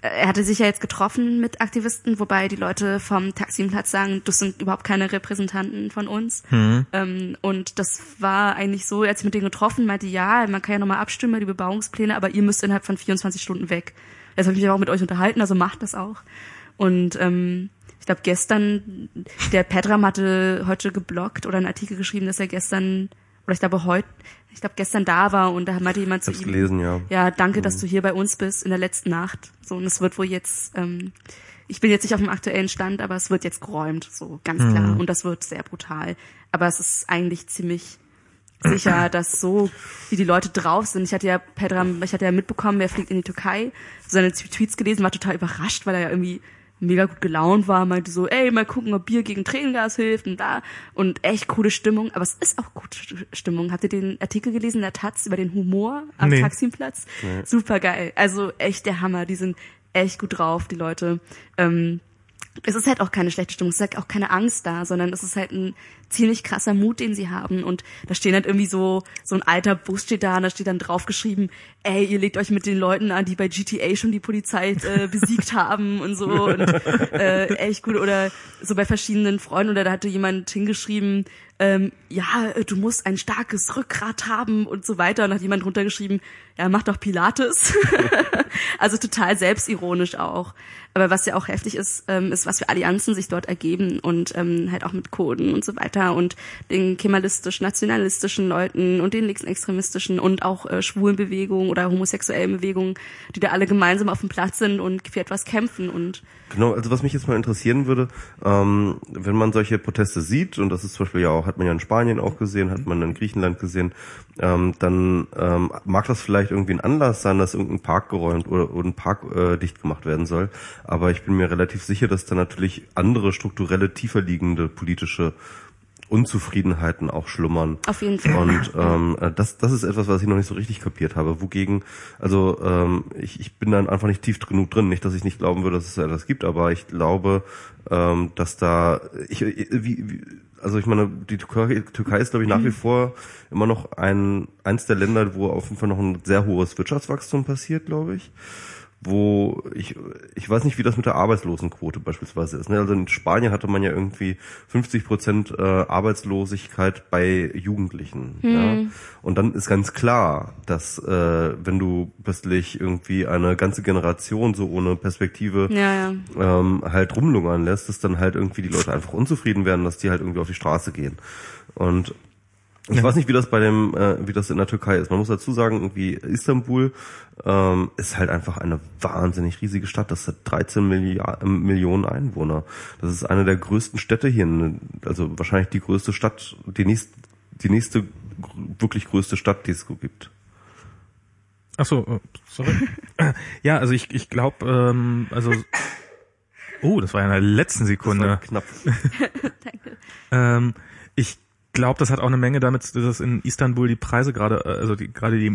S3: Äh, er hatte sich ja jetzt getroffen mit Aktivisten, wobei die Leute vom Taximplatz sagen, das sind überhaupt keine Repräsentanten von uns.
S2: Mhm.
S3: Ähm, und das war eigentlich so, als ich mit denen getroffen meinte, ja, man kann ja nochmal abstimmen über die Bebauungspläne, aber ihr müsst innerhalb von 24 Stunden weg. Jetzt habe ich mich auch mit euch unterhalten, also macht das auch. Und ähm, ich glaube gestern, der Pedram hatte heute geblockt oder einen Artikel geschrieben, dass er gestern, oder ich glaube heute, ich glaube gestern da war und da meinte jemand zu ihm,
S1: gelesen, ja.
S3: ja, danke, dass du hier bei uns bist in der letzten Nacht. So, und es wird wohl jetzt, ähm, ich bin jetzt nicht auf dem aktuellen Stand, aber es wird jetzt geräumt, so ganz klar. Und das wird sehr brutal. Aber es ist eigentlich ziemlich sicher, (clears throat) dass so, wie die Leute drauf sind. Ich hatte ja Pedram, ich hatte ja mitbekommen, er fliegt in die Türkei, seine Tweets gelesen, war total überrascht, weil er ja irgendwie mega gut gelaunt war, meinte so, ey, mal gucken, ob Bier gegen Tränengas hilft und da und echt coole Stimmung, aber es ist auch gute Stimmung. Habt ihr den Artikel gelesen in der Taz über den Humor am
S2: Nee.
S3: Taximplatz? Super geil. Also echt der Hammer, die sind echt gut drauf, die Leute. Ähm, es ist halt auch keine schlechte Stimmung, es ist halt auch keine Angst da, sondern es ist halt ein ziemlich krasser Mut, den sie haben. Und da stehen halt irgendwie so, so ein alter Bus steht da und da steht dann draufgeschrieben, ey, ihr legt euch mit den Leuten an, die bei GTA schon die Polizei äh, (laughs) besiegt haben und so. Und äh, echt gut. Oder so bei verschiedenen Freunden oder da hatte jemand hingeschrieben, ähm, ja, äh, du musst ein starkes Rückgrat haben und so weiter. Und da hat jemand runtergeschrieben, ja, mach doch Pilates. (laughs) also total selbstironisch auch. Aber was ja auch heftig ist, ähm, ist, was für Allianzen sich dort ergeben und ähm, halt auch mit Kurden und so weiter und den kemalistisch-nationalistischen Leuten und den linksextremistischen und auch äh, schwulen Bewegungen oder homosexuellen Bewegungen, die da alle gemeinsam auf dem Platz sind und für etwas kämpfen und
S1: Genau, also was mich jetzt mal interessieren würde, ähm, wenn man solche Proteste sieht, und das ist zum Beispiel ja auch, hat man ja in Spanien auch gesehen, hat man in Griechenland gesehen, ähm, dann ähm, mag das vielleicht irgendwie ein Anlass sein, dass irgendein Park geräumt oder, oder ein Park äh, dicht gemacht werden soll. Aber ich bin mir relativ sicher, dass da natürlich andere strukturelle, tiefer liegende politische Unzufriedenheiten auch schlummern.
S3: Auf jeden Fall.
S1: Und ähm, äh, das, das ist etwas, was ich noch nicht so richtig kapiert habe. Wogegen, also ähm, ich, ich bin dann einfach nicht tief genug drin. Nicht, dass ich nicht glauben würde, dass es etwas gibt, aber ich glaube, ähm, dass da, ich, ich- wie, wie, also ich meine, die Türkei, Türkei ist, glaube ich, nach wie vor immer noch ein eins der Länder, wo auf jeden Fall noch ein sehr hohes Wirtschaftswachstum passiert, glaube ich wo ich ich weiß nicht, wie das mit der Arbeitslosenquote beispielsweise ist. Ne? Also in Spanien hatte man ja irgendwie 50 Prozent äh, Arbeitslosigkeit bei Jugendlichen. Ja? Und dann ist ganz klar, dass äh, wenn du plötzlich irgendwie eine ganze Generation so ohne Perspektive
S3: ja, ja.
S1: ähm, halt rumlungern lässt, dass dann halt irgendwie die Leute einfach unzufrieden werden, dass die halt irgendwie auf die Straße gehen. Und ich weiß nicht, wie das bei dem, äh, wie das in der Türkei ist. Man muss dazu sagen, irgendwie Istanbul ähm, ist halt einfach eine wahnsinnig riesige Stadt. Das hat 13 Milliard, Millionen Einwohner. Das ist eine der größten Städte hier, in- also wahrscheinlich die größte Stadt, die nächste, die nächste gr- wirklich größte Stadt, die es so gibt.
S2: Ach so, äh, sorry. (laughs) ja, also ich, ich glaube, ähm, also Oh, das war ja in der letzten
S1: Das
S2: Sekunde.
S1: war knapp.
S3: Danke. (laughs)
S2: Ähm, ich glaube, das hat auch eine Menge damit, dass in Istanbul die Preise gerade, äh, also die, gerade die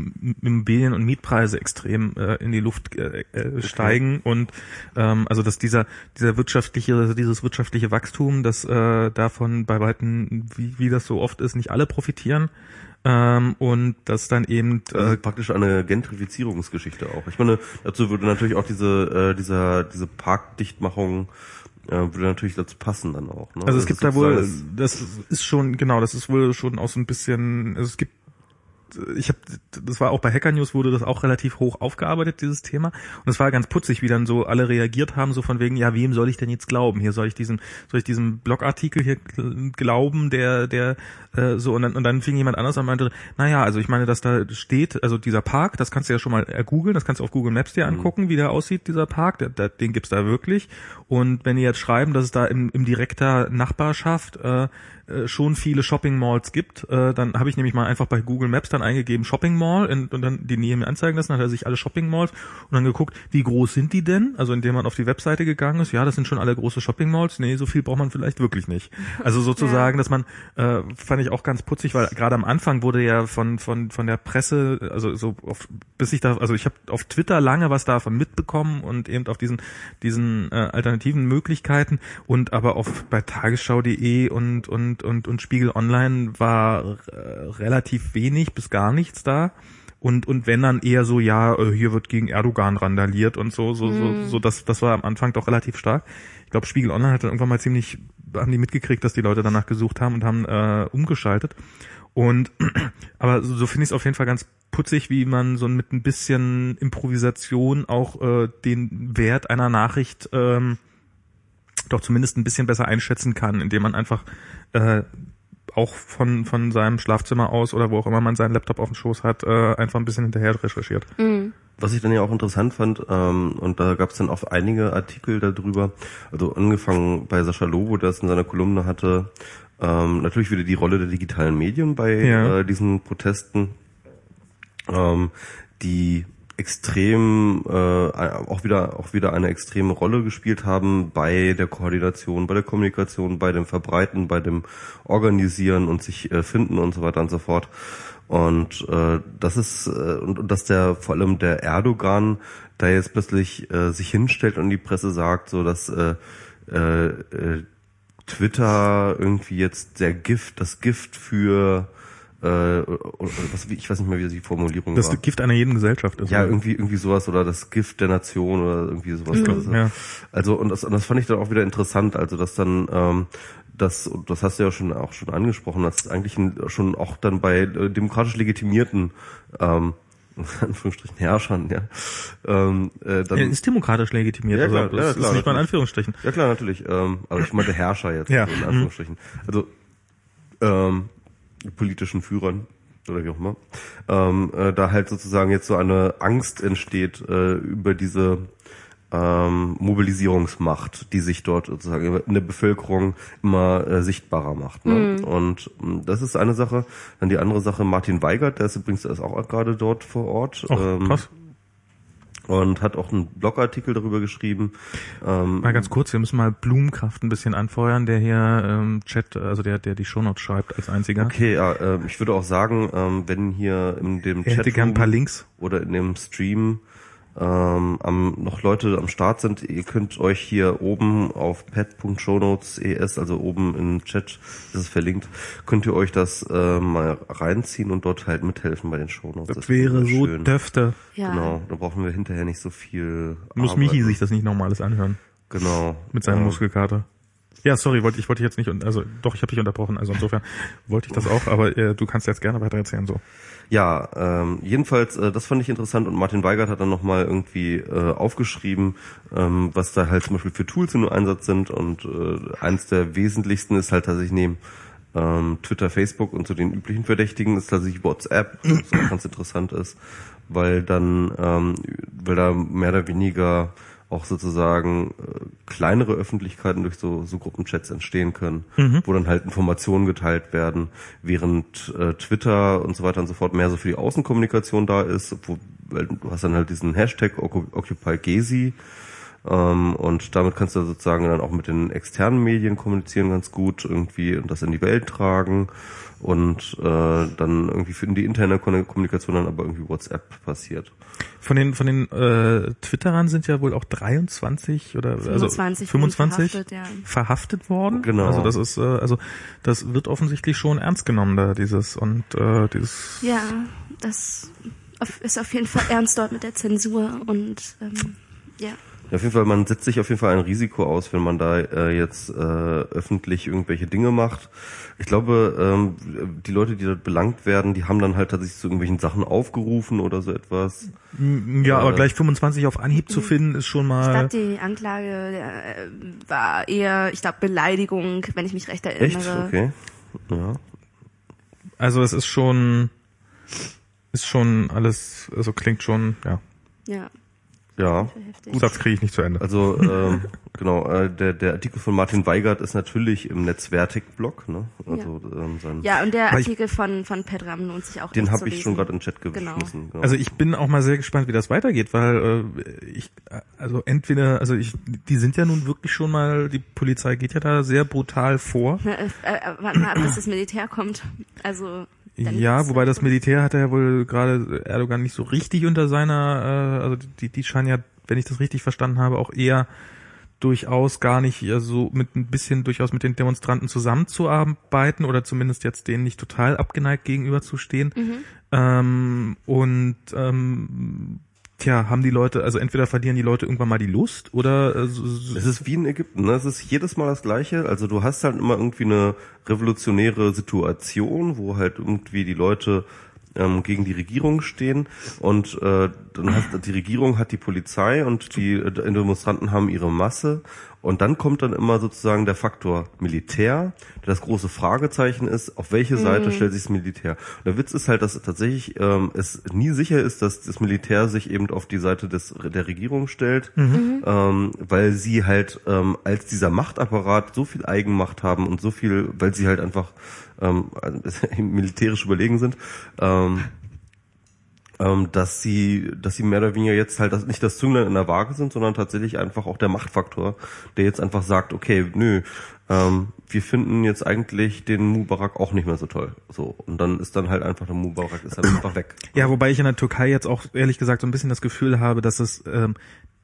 S2: Immobilien- und Mietpreise extrem äh, in die Luft äh, äh, steigen. Und ähm, also dass dieser dieser wirtschaftliche, also dieses wirtschaftliche Wachstum, dass äh, davon bei weitem, wie, wie das so oft ist, nicht alle profitieren. Ähm, und dass dann eben
S1: Das
S2: äh,
S1: ist praktisch eine Gentrifizierungsgeschichte auch. Ich meine, dazu würde natürlich auch diese, äh, dieser, diese Parkdichtmachung äh, würde natürlich dazu passen dann auch. Ne?
S2: Also es
S1: Das
S2: gibt
S1: ist
S2: da wohl, das ist schon, genau, das ist wohl schon auch so ein bisschen, also es gibt ich habe, das war auch bei Hacker News wurde das auch relativ hoch aufgearbeitet, dieses Thema. Und es war ganz putzig, wie dann so alle reagiert haben, so von wegen, ja, wem soll ich denn jetzt glauben? Hier soll ich diesen, soll ich diesem Blogartikel hier glauben, der, der äh, so und dann, und dann fing jemand anders an und meinte, naja, also ich meine, dass da steht, also dieser Park, das kannst du ja schon mal googeln, das kannst du auf Google Maps dir mhm. angucken, mhm. wie der aussieht, dieser Park, der, der, den gibt's da wirklich. Und wenn die jetzt schreiben, dass es da im, im direkter Nachbarschaft äh, äh, schon viele Shopping Malls gibt, äh, dann habe ich nämlich mal einfach bei Google Maps dann eingegeben Shopping Mall in, und dann die Nähe mir anzeigen lassen, hat er sich alle Shopping Malls und dann geguckt, wie groß sind die denn? Also indem man auf die Webseite gegangen ist, ja, das sind schon alle große Shopping Malls. Nee, so viel braucht man vielleicht wirklich nicht. Also sozusagen, ja. dass man äh, fand ich auch ganz putzig, weil gerade am Anfang wurde ja von von von der Presse, also so auf, bis ich da, also ich habe auf Twitter lange was davon mitbekommen und eben auf diesen diesen äh, alternativen Möglichkeiten und aber auf bei Tagesschau.de und und und, und, Spiegel Online war äh, relativ wenig bis gar nichts da. Und, und wenn dann eher so, ja, äh, hier wird gegen Erdogan randaliert und so, so, so, mhm. so, das, das war am Anfang doch relativ stark. Ich glaube, Spiegel Online hat dann irgendwann mal ziemlich, haben die mitgekriegt, dass die Leute danach gesucht haben und haben äh, umgeschaltet. Und (clears throat) aber so, so finde ich es auf jeden Fall ganz putzig, wie man so mit ein bisschen Improvisation auch äh, den Wert einer Nachricht ähm, doch zumindest ein bisschen besser einschätzen kann, indem man einfach äh, auch von, von seinem Schlafzimmer aus oder wo auch immer man seinen Laptop auf dem Schoß hat, äh, einfach ein bisschen hinterher recherchiert. Mhm.
S1: Was ich dann ja auch interessant fand, ähm, und da gab es dann auch einige Artikel darüber, also angefangen bei Sascha Lobo, der es in seiner Kolumne hatte, ähm, natürlich wieder die Rolle der digitalen Medien bei ja. äh, diesen Protesten, ähm, die extrem äh, auch wieder auch wieder eine extreme Rolle gespielt haben bei der Koordination, bei der Kommunikation, bei dem Verbreiten, bei dem Organisieren und sich äh, finden und so weiter und so fort. Und äh, das ist äh, und, und dass der vor allem der Erdogan da jetzt plötzlich äh, sich hinstellt und die Presse sagt, so dass äh, äh, äh Twitter irgendwie jetzt der Gift, das Gift für äh, was, ich weiß nicht mehr, wie die Formulierung
S2: das
S1: war.
S2: Das Gift einer jeden Gesellschaft ist.
S1: Ja, irgendwie, irgendwie sowas oder das Gift der Nation oder irgendwie sowas. Mhm. Also, ja. also und das, und das fand ich dann auch wieder interessant, also dass dann ähm, das, das hast du ja schon auch schon angesprochen, dass eigentlich ein, schon auch dann bei äh, demokratisch legitimierten ähm, (laughs) in Anführungsstrichen Herrschern, ja. Ähm,
S2: äh, dann, er ist demokratisch legitimiert, ja, klar, also das ja, klar, ist nicht mal in Anführungsstrichen.
S1: Ja klar, natürlich. Ähm, aber ich meinte Herrscher jetzt ja. in Anführungsstrichen. Also ähm, politischen Führern oder wie auch immer, ähm, äh, da halt sozusagen jetzt so eine Angst entsteht äh, über diese ähm, Mobilisierungsmacht, die sich dort sozusagen in der Bevölkerung immer äh, sichtbarer macht. Ne? Mhm. Und äh, das ist eine Sache. Dann die andere Sache, Martin Weigert, der ist übrigens ist auch gerade dort vor Ort.
S2: Och, ähm, krass
S1: und hat auch einen Blogartikel darüber geschrieben.
S2: Ähm, mal ganz kurz, wir müssen mal Blumenkraft ein bisschen anfeuern, der hier ähm, Chat, also der, der die Shownotes schreibt als einziger.
S1: Okay, ja, äh, ich würde auch sagen, ähm, wenn hier in dem
S2: Chat ein paar Links
S1: oder in dem Stream ähm, am, noch Leute am Start sind, ihr könnt euch hier oben auf pet.shownotes.es, also oben im Chat ist es verlinkt, könnt ihr euch das äh, mal reinziehen und dort halt mithelfen bei den Shownotes.
S2: Das, das wäre so schön. döfte.
S1: Ja. Genau, da brauchen wir hinterher nicht so viel
S2: Muss Arbeit. Michi sich das nicht nochmales anhören.
S1: Genau.
S2: Mit seinem ja. Muskelkater. Ja, sorry, wollte ich wollte jetzt nicht also doch, ich habe dich unterbrochen, also insofern (laughs) wollte ich das auch, aber äh, du kannst jetzt gerne weiter erzählen so.
S1: Ja, ähm, jedenfalls, äh, das fand ich interessant und Martin Weigert hat dann nochmal irgendwie äh, aufgeschrieben, ähm, was da halt zum Beispiel für Tools im Einsatz sind und äh, eins der wesentlichsten ist halt tatsächlich neben ähm, Twitter, Facebook und zu den üblichen Verdächtigen ist tatsächlich WhatsApp, was auch ganz interessant ist, weil dann, ähm, weil da mehr oder weniger auch sozusagen äh, kleinere Öffentlichkeiten durch so, so Gruppenchats entstehen können, mhm. wo dann halt Informationen geteilt werden, während äh, Twitter und so weiter und so fort mehr so für die Außenkommunikation da ist, wo, weil du hast dann halt diesen Hashtag Occupy Gezi, ähm, und damit kannst du sozusagen dann auch mit den externen Medien kommunizieren ganz gut irgendwie und das in die Welt tragen und äh, dann irgendwie für die interne Kommunikation dann aber irgendwie WhatsApp passiert.
S2: Von den von den äh, Twitterern sind ja wohl auch 23 oder 25, also 25 verhaftet, ja. verhaftet worden.
S1: Genau.
S2: Also das ist äh, also das wird offensichtlich schon ernst genommen da dieses und äh, dieses.
S3: Ja, das ist auf jeden Fall ernst dort mit der Zensur und ähm, ja.
S1: Ja, auf jeden Fall, man setzt sich auf jeden Fall ein Risiko aus, wenn man da äh, jetzt äh, öffentlich irgendwelche Dinge macht. Ich glaube, ähm, die Leute, die dort belangt werden, die haben dann halt tatsächlich zu irgendwelchen Sachen aufgerufen oder so etwas.
S2: Ja, aber gleich 25 auf Anhieb zu finden, ist schon
S3: Ich
S2: mal.
S3: glaube, die Anklage äh, war eher, ich glaube, Beleidigung, wenn ich mich recht erinnere.
S1: Echt? Okay. Ja.
S2: Also es ist schon, ist schon alles, also klingt schon, ja.
S3: Ja,
S1: Ja.
S3: heftig.
S2: Satz kriege ich nicht zu Ende.
S1: Also ähm, (laughs) genau, äh, der, der Artikel von Martin Weigert ist natürlich im Netzwertig-Blog, ne? Also ähm, sein,
S3: Ja, und der
S2: Weil ich-
S3: Artikel von, von Pedram lohnt sich auch
S1: den habe ich schon gerade den Chat
S3: Genau.
S1: geschmissen. Genau.
S2: Also ich bin auch mal sehr gespannt, wie das weitergeht, weil äh, ich, also entweder, also ich, die sind ja nun wirklich schon mal, die Polizei geht ja da sehr brutal vor. (laughs)
S3: Äh, äh, warten mal ab, bis das Militär kommt. Also
S2: Ja, wobei das Militär hat ja wohl gerade Erdogan nicht so richtig unter seiner, äh, also die, die scheinen ja, wenn ich das richtig verstanden habe, auch eher durchaus gar nicht so mit ein bisschen durchaus mit den Demonstranten zusammenzuarbeiten oder zumindest jetzt denen nicht total abgeneigt gegenüberzustehen. Ähm, und ähm, tja, haben die Leute, also entweder verlieren die Leute irgendwann mal die Lust oder äh,
S1: Es ist wie in Ägypten, ne? Es ist jedes Mal das Gleiche. Also du hast halt immer irgendwie eine revolutionäre Situation, wo halt irgendwie die Leute ähm, gegen die Regierung stehen und äh, dann hast die Regierung hat die Polizei und die äh, Demonstranten haben ihre Masse und dann kommt dann immer sozusagen der Faktor Militär. Das große Fragezeichen ist, auf welche Seite stellt sich das Militär? Und der Witz ist halt, dass tatsächlich ähm, es nie sicher ist, dass das Militär sich eben auf die Seite des der Regierung stellt, ähm, weil sie halt ähm, als dieser Machtapparat so viel Eigenmacht haben und so viel, weil sie halt einfach ähm, (laughs) militärisch überlegen sind. Ähm, ähm, dass sie, dass sie mehr oder weniger jetzt halt das, nicht das Zünglein in der Waage sind, sondern tatsächlich einfach auch der Machtfaktor, der jetzt einfach sagt, okay, nö, ähm, wir finden jetzt eigentlich den Mubarak auch nicht mehr so toll. So und dann ist dann halt einfach der Mubarak ist halt (clears throat) einfach weg.
S2: Ja, wobei ich in der Türkei jetzt auch ehrlich gesagt so ein bisschen das Gefühl habe, dass es ähm,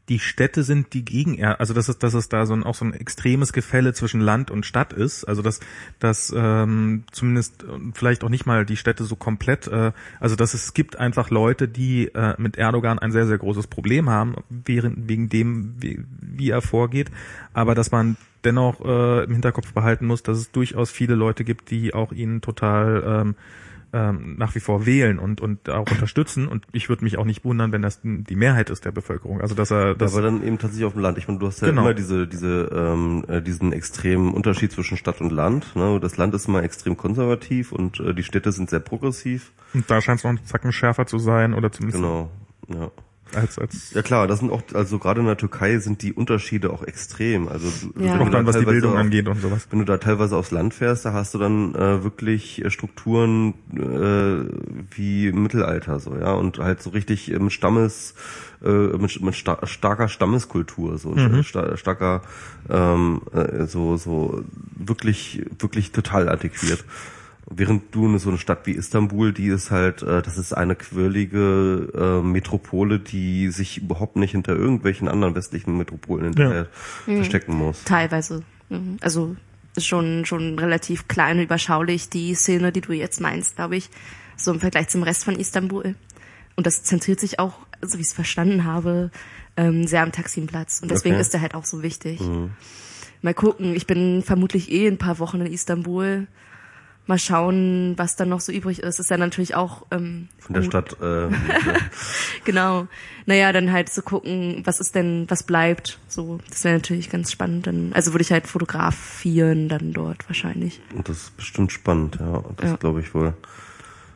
S2: die Städte sind, die gegen also dass es, dass es da so ein, auch so ein extremes Gefälle zwischen Land und Stadt ist. Also dass, dass ähm, zumindest äh, vielleicht auch nicht mal die Städte so komplett, äh, also dass es gibt einfach Leute, die äh, mit Erdogan ein sehr, sehr großes Problem haben, während, wegen dem, wie, wie er vorgeht, aber dass man dennoch äh, im Hinterkopf behalten muss, dass es durchaus viele Leute gibt, die auch ihn total ähm, ähm, nach wie vor wählen und und auch unterstützen und ich würde mich auch nicht wundern, wenn das die Mehrheit ist der Bevölkerung. Also dass er das
S1: aber dann eben tatsächlich auf dem Land. Ich meine, du hast ja
S2: Genau.
S1: immer diese, diese, ähm, äh, diesen extremen Unterschied zwischen Stadt und Land. Ne? Das Land ist immer extrem konservativ und äh, die Städte sind sehr progressiv.
S2: und da scheint es noch einen Zacken schärfer zu sein oder zumindest
S1: Genau. Ja.
S2: Als als
S1: Ja klar, das sind auch, also gerade in der Türkei sind die Unterschiede auch extrem. Also
S3: Ja.
S1: wenn
S2: auch
S1: du da
S2: dann was die
S1: teilweise
S2: Bildung
S1: auf,
S2: angeht und sowas.
S1: Wenn du da teilweise aufs Land fährst, da hast du dann äh, wirklich äh, Strukturen äh, wie im Mittelalter so, ja, und halt so richtig äh, mit Stammes, äh, mit, mit sta starker Stammeskultur, so sta starker, ähm, äh, so so wirklich wirklich total antiquiert. Während du in so eine Stadt wie Istanbul, die ist halt, äh, das ist eine quirlige äh, Metropole, die sich überhaupt nicht hinter irgendwelchen anderen westlichen Metropolen hinterher verstecken muss.
S3: Teilweise. Mhm. Also ist schon, schon relativ klein und überschaulich, die Szene, die du jetzt meinst, glaube ich, so im Vergleich zum Rest von Istanbul. Und das zentriert sich auch, so wie ich es verstanden habe, ähm, sehr am Taksimplatz. Und deswegen
S1: Okay.
S3: ist der halt auch so wichtig. Mal gucken, ich bin vermutlich eh ein paar Wochen in Istanbul. Mal schauen, was dann noch so übrig ist. Ist ja natürlich auch ähm,
S1: Von der
S3: gut.
S1: Stadt, äh, (laughs)
S3: Genau. Naja, dann halt zu gucken, was ist denn, was bleibt. So, das wäre natürlich ganz spannend. Dann, also würde ich halt fotografieren dann dort wahrscheinlich.
S1: und das ist bestimmt spannend, ja. Das
S3: Ja.
S1: glaube ich wohl.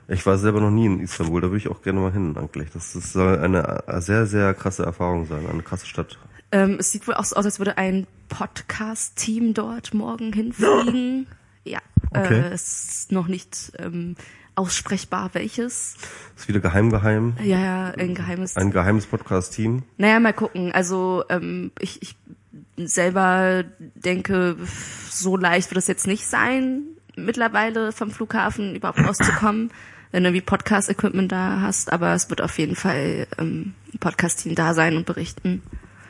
S1: Ich war selber noch nie in Istanbul, da würde ich auch gerne mal hin, eigentlich. Das, das soll eine äh, sehr, sehr krasse Erfahrung sein, eine krasse Stadt.
S3: Ähm, es sieht wohl auch so aus, als würde ein Podcast-Team dort morgen hinfliegen. Ja, (laughs)
S2: Okay.
S3: äh, es ist noch nicht ähm, aussprechbar, welches.
S1: Ist wieder geheim, geheim.
S3: Ja, ja, ein geheimes.
S1: Ein geheimes Podcast-Team.
S3: Naja, mal gucken. Also ähm, ich, ich selber denke, so leicht wird es jetzt nicht sein, mittlerweile vom Flughafen überhaupt rauszukommen, wenn du wie Podcast-Equipment da hast. Aber es wird auf jeden Fall ähm, ein Podcast-Team da sein und berichten.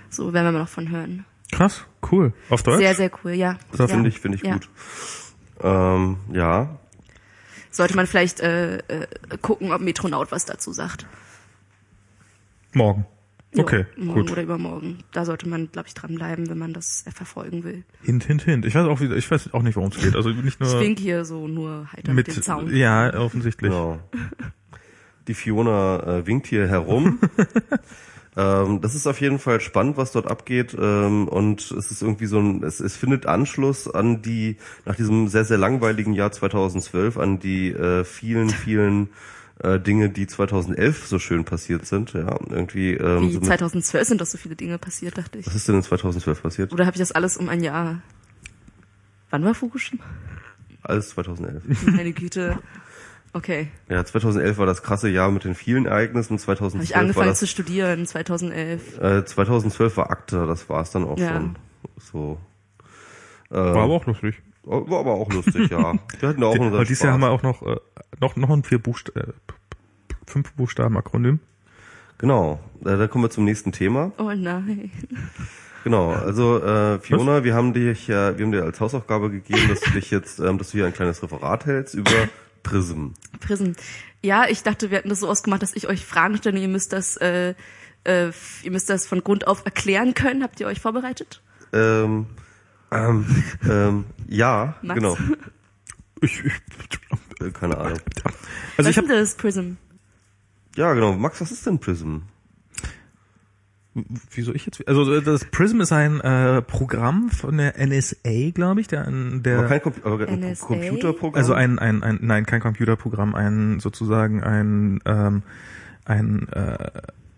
S3: So werden wir mal noch von hören.
S2: Krass, cool. Auf Deutsch?
S3: Sehr, sehr cool, ja.
S1: Das
S3: ja.
S1: finde ich, finde ich
S3: ja.
S1: gut. Ähm, ja,
S3: Sollte man vielleicht äh, äh, gucken, ob Metronaut was dazu sagt.
S2: Morgen.
S3: Ja,
S2: Okay,
S3: morgen
S2: gut.
S3: oder übermorgen. Da sollte man, glaube ich, dranbleiben, wenn man das äh, verfolgen will.
S2: Hint, hint, hint. Ich weiß auch, wie, ich weiß auch nicht, worum es geht. Also nicht
S3: Ich
S2: nur
S3: wink hier so nur heiter mit,
S2: mit,
S3: dem Zaun.
S2: ja, offensichtlich.
S1: Genau. Die Fiona äh, winkt hier herum. (laughs) ähm, das ist auf jeden Fall spannend, was dort abgeht. Ähm, und es ist irgendwie so ein, es, es findet Anschluss an die, nach diesem sehr, sehr langweiligen Jahr 2012, an die äh, vielen, vielen äh, Dinge, die 2011 so schön passiert sind. Ja, irgendwie. Ähm,
S3: Wie
S1: so mit,
S3: 2012 sind doch so viele Dinge passiert, dachte ich.
S1: was ist denn in 2012 passiert?
S3: Oder habe ich das alles um ein Jahr? Wann war Fukushima?
S1: Alles 2011.
S3: Meine Güte. Okay.
S1: Ja, 2011 war das krasse Jahr mit den vielen Ereignissen.
S3: Habe
S1: 2012
S3: ich
S1: war
S3: angefangen
S1: das
S3: zu studieren, 2011.
S1: Äh, 2012 war Akte, das war's dann auch
S3: Ja.
S1: schon. So. Äh,
S2: War aber auch lustig.
S1: war aber auch lustig, ja. (laughs) Wir hatten da auch unseren
S2: Aber dieses Jahr haben
S1: Spaß.
S2: wir auch noch, äh, noch, noch ein vier Buchst äh, fünf Buchstaben Akronym.
S1: Genau. Äh, da kommen wir zum nächsten Thema.
S3: Oh nein.
S1: Genau. Also äh, Fiona, wir haben dich ja, wir haben dir als Hausaufgabe gegeben, dass du dich jetzt, ähm, dass du hier ein kleines Referat hältst über Prism.
S3: Prism. Ja, ich dachte, wir hätten das so ausgemacht, dass ich euch Fragen stelle. Ihr müsst das, äh, äh, ihr müsst das von Grund auf erklären können. Habt ihr euch vorbereitet?
S1: Ähm, ähm, ähm, ja,
S3: Max?
S1: genau. (laughs)
S2: Ich, ich,
S1: Äh, keine Ahnung.
S2: also
S3: Was
S2: ich
S3: ist denn das Prism?
S1: Ja, genau. Max, was ist denn Prism?
S2: Wieso ich jetzt? Also das Prism ist ein äh, Programm von der NSA, glaube ich, der, der
S1: Aber kein Com aber ein
S3: NSA?
S1: Computerprogramm.
S2: also ein, ein, ein nein kein Computerprogramm, ein sozusagen ein ähm, ein äh,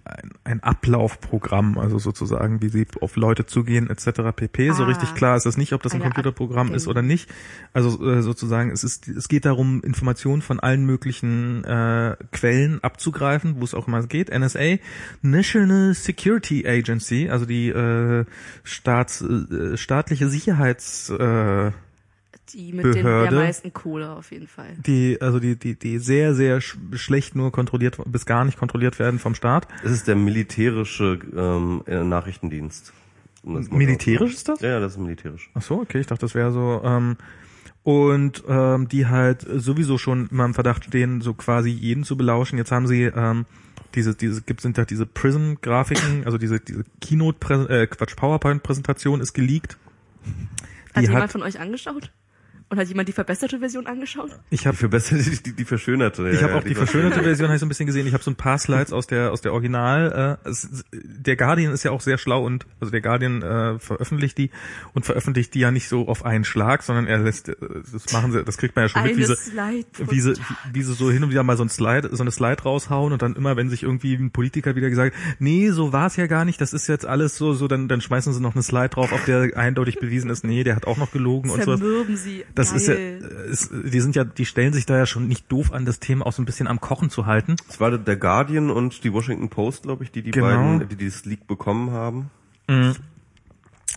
S2: ein, ein Ablaufprogramm, also sozusagen, wie sie auf Leute zugehen etc. pp. So
S3: Ah.
S2: richtig klar ist das nicht, ob das ein Computerprogramm
S3: Art
S2: ist oder nicht. Also äh, sozusagen, es ist, es geht darum, Informationen von allen möglichen äh, Quellen abzugreifen, wo es auch immer geht. NSA, National Security Agency, also die äh, Staats, äh, staatliche Sicherheits äh,
S3: Die mit den
S2: Behörde.
S3: der meisten Kohle auf jeden Fall.
S2: die also die die die sehr sehr sch schlecht nur kontrolliert bis gar nicht kontrolliert werden vom Staat.
S1: Es ist der militärische ähm, äh, Nachrichtendienst. Um
S2: Militärisch ist das?
S1: Ja, ja, das ist militärisch.
S2: Ach so, okay, ich dachte, das wäre so. Ähm, und ähm, die halt sowieso schon immer im Verdacht stehen, so quasi jeden zu belauschen. Jetzt haben sie ähm, diese, diese gibt sind da diese Prism-Grafiken, also diese diese Keynote, äh, Quatsch, PowerPoint-Präsentation ist geleakt.
S3: Hat
S2: Die
S3: jemand
S2: hat,
S3: von euch angeschaut? Und hat jemand die verbesserte Version angeschaut?
S2: ich habe
S1: Die verbesserte, die, die, die verschönerte.
S2: Ich
S1: ja,
S2: habe
S1: ja,
S2: auch die verschönerte Version habe ich so ein bisschen gesehen. Ich habe so ein paar Slides aus der aus der Original. Äh, es, der Guardian ist ja auch sehr schlau und also der Guardian äh, veröffentlicht die und veröffentlicht die ja nicht so auf einen Schlag, sondern er lässt äh, das machen sie, das kriegt man ja schon mit, wie
S3: Eine
S2: sie, wie sie, wie sie so hin und wieder mal so ein Slide, so eine Slide raushauen und dann immer, wenn sich irgendwie ein Politiker wieder gesagt, nee, so war's ja gar nicht, das ist jetzt alles so, so dann dann schmeißen sie noch eine Slide drauf, auf der eindeutig bewiesen ist, nee, der hat auch noch gelogen und sowas. Das ist ja, ist, die sind ja, die stellen sich da ja schon nicht doof an, das Thema auch so ein bisschen am Kochen zu halten.
S1: Es war der Guardian und die Washington Post, glaube ich, die die
S2: Genau.
S1: beiden, die dieses Leak bekommen haben.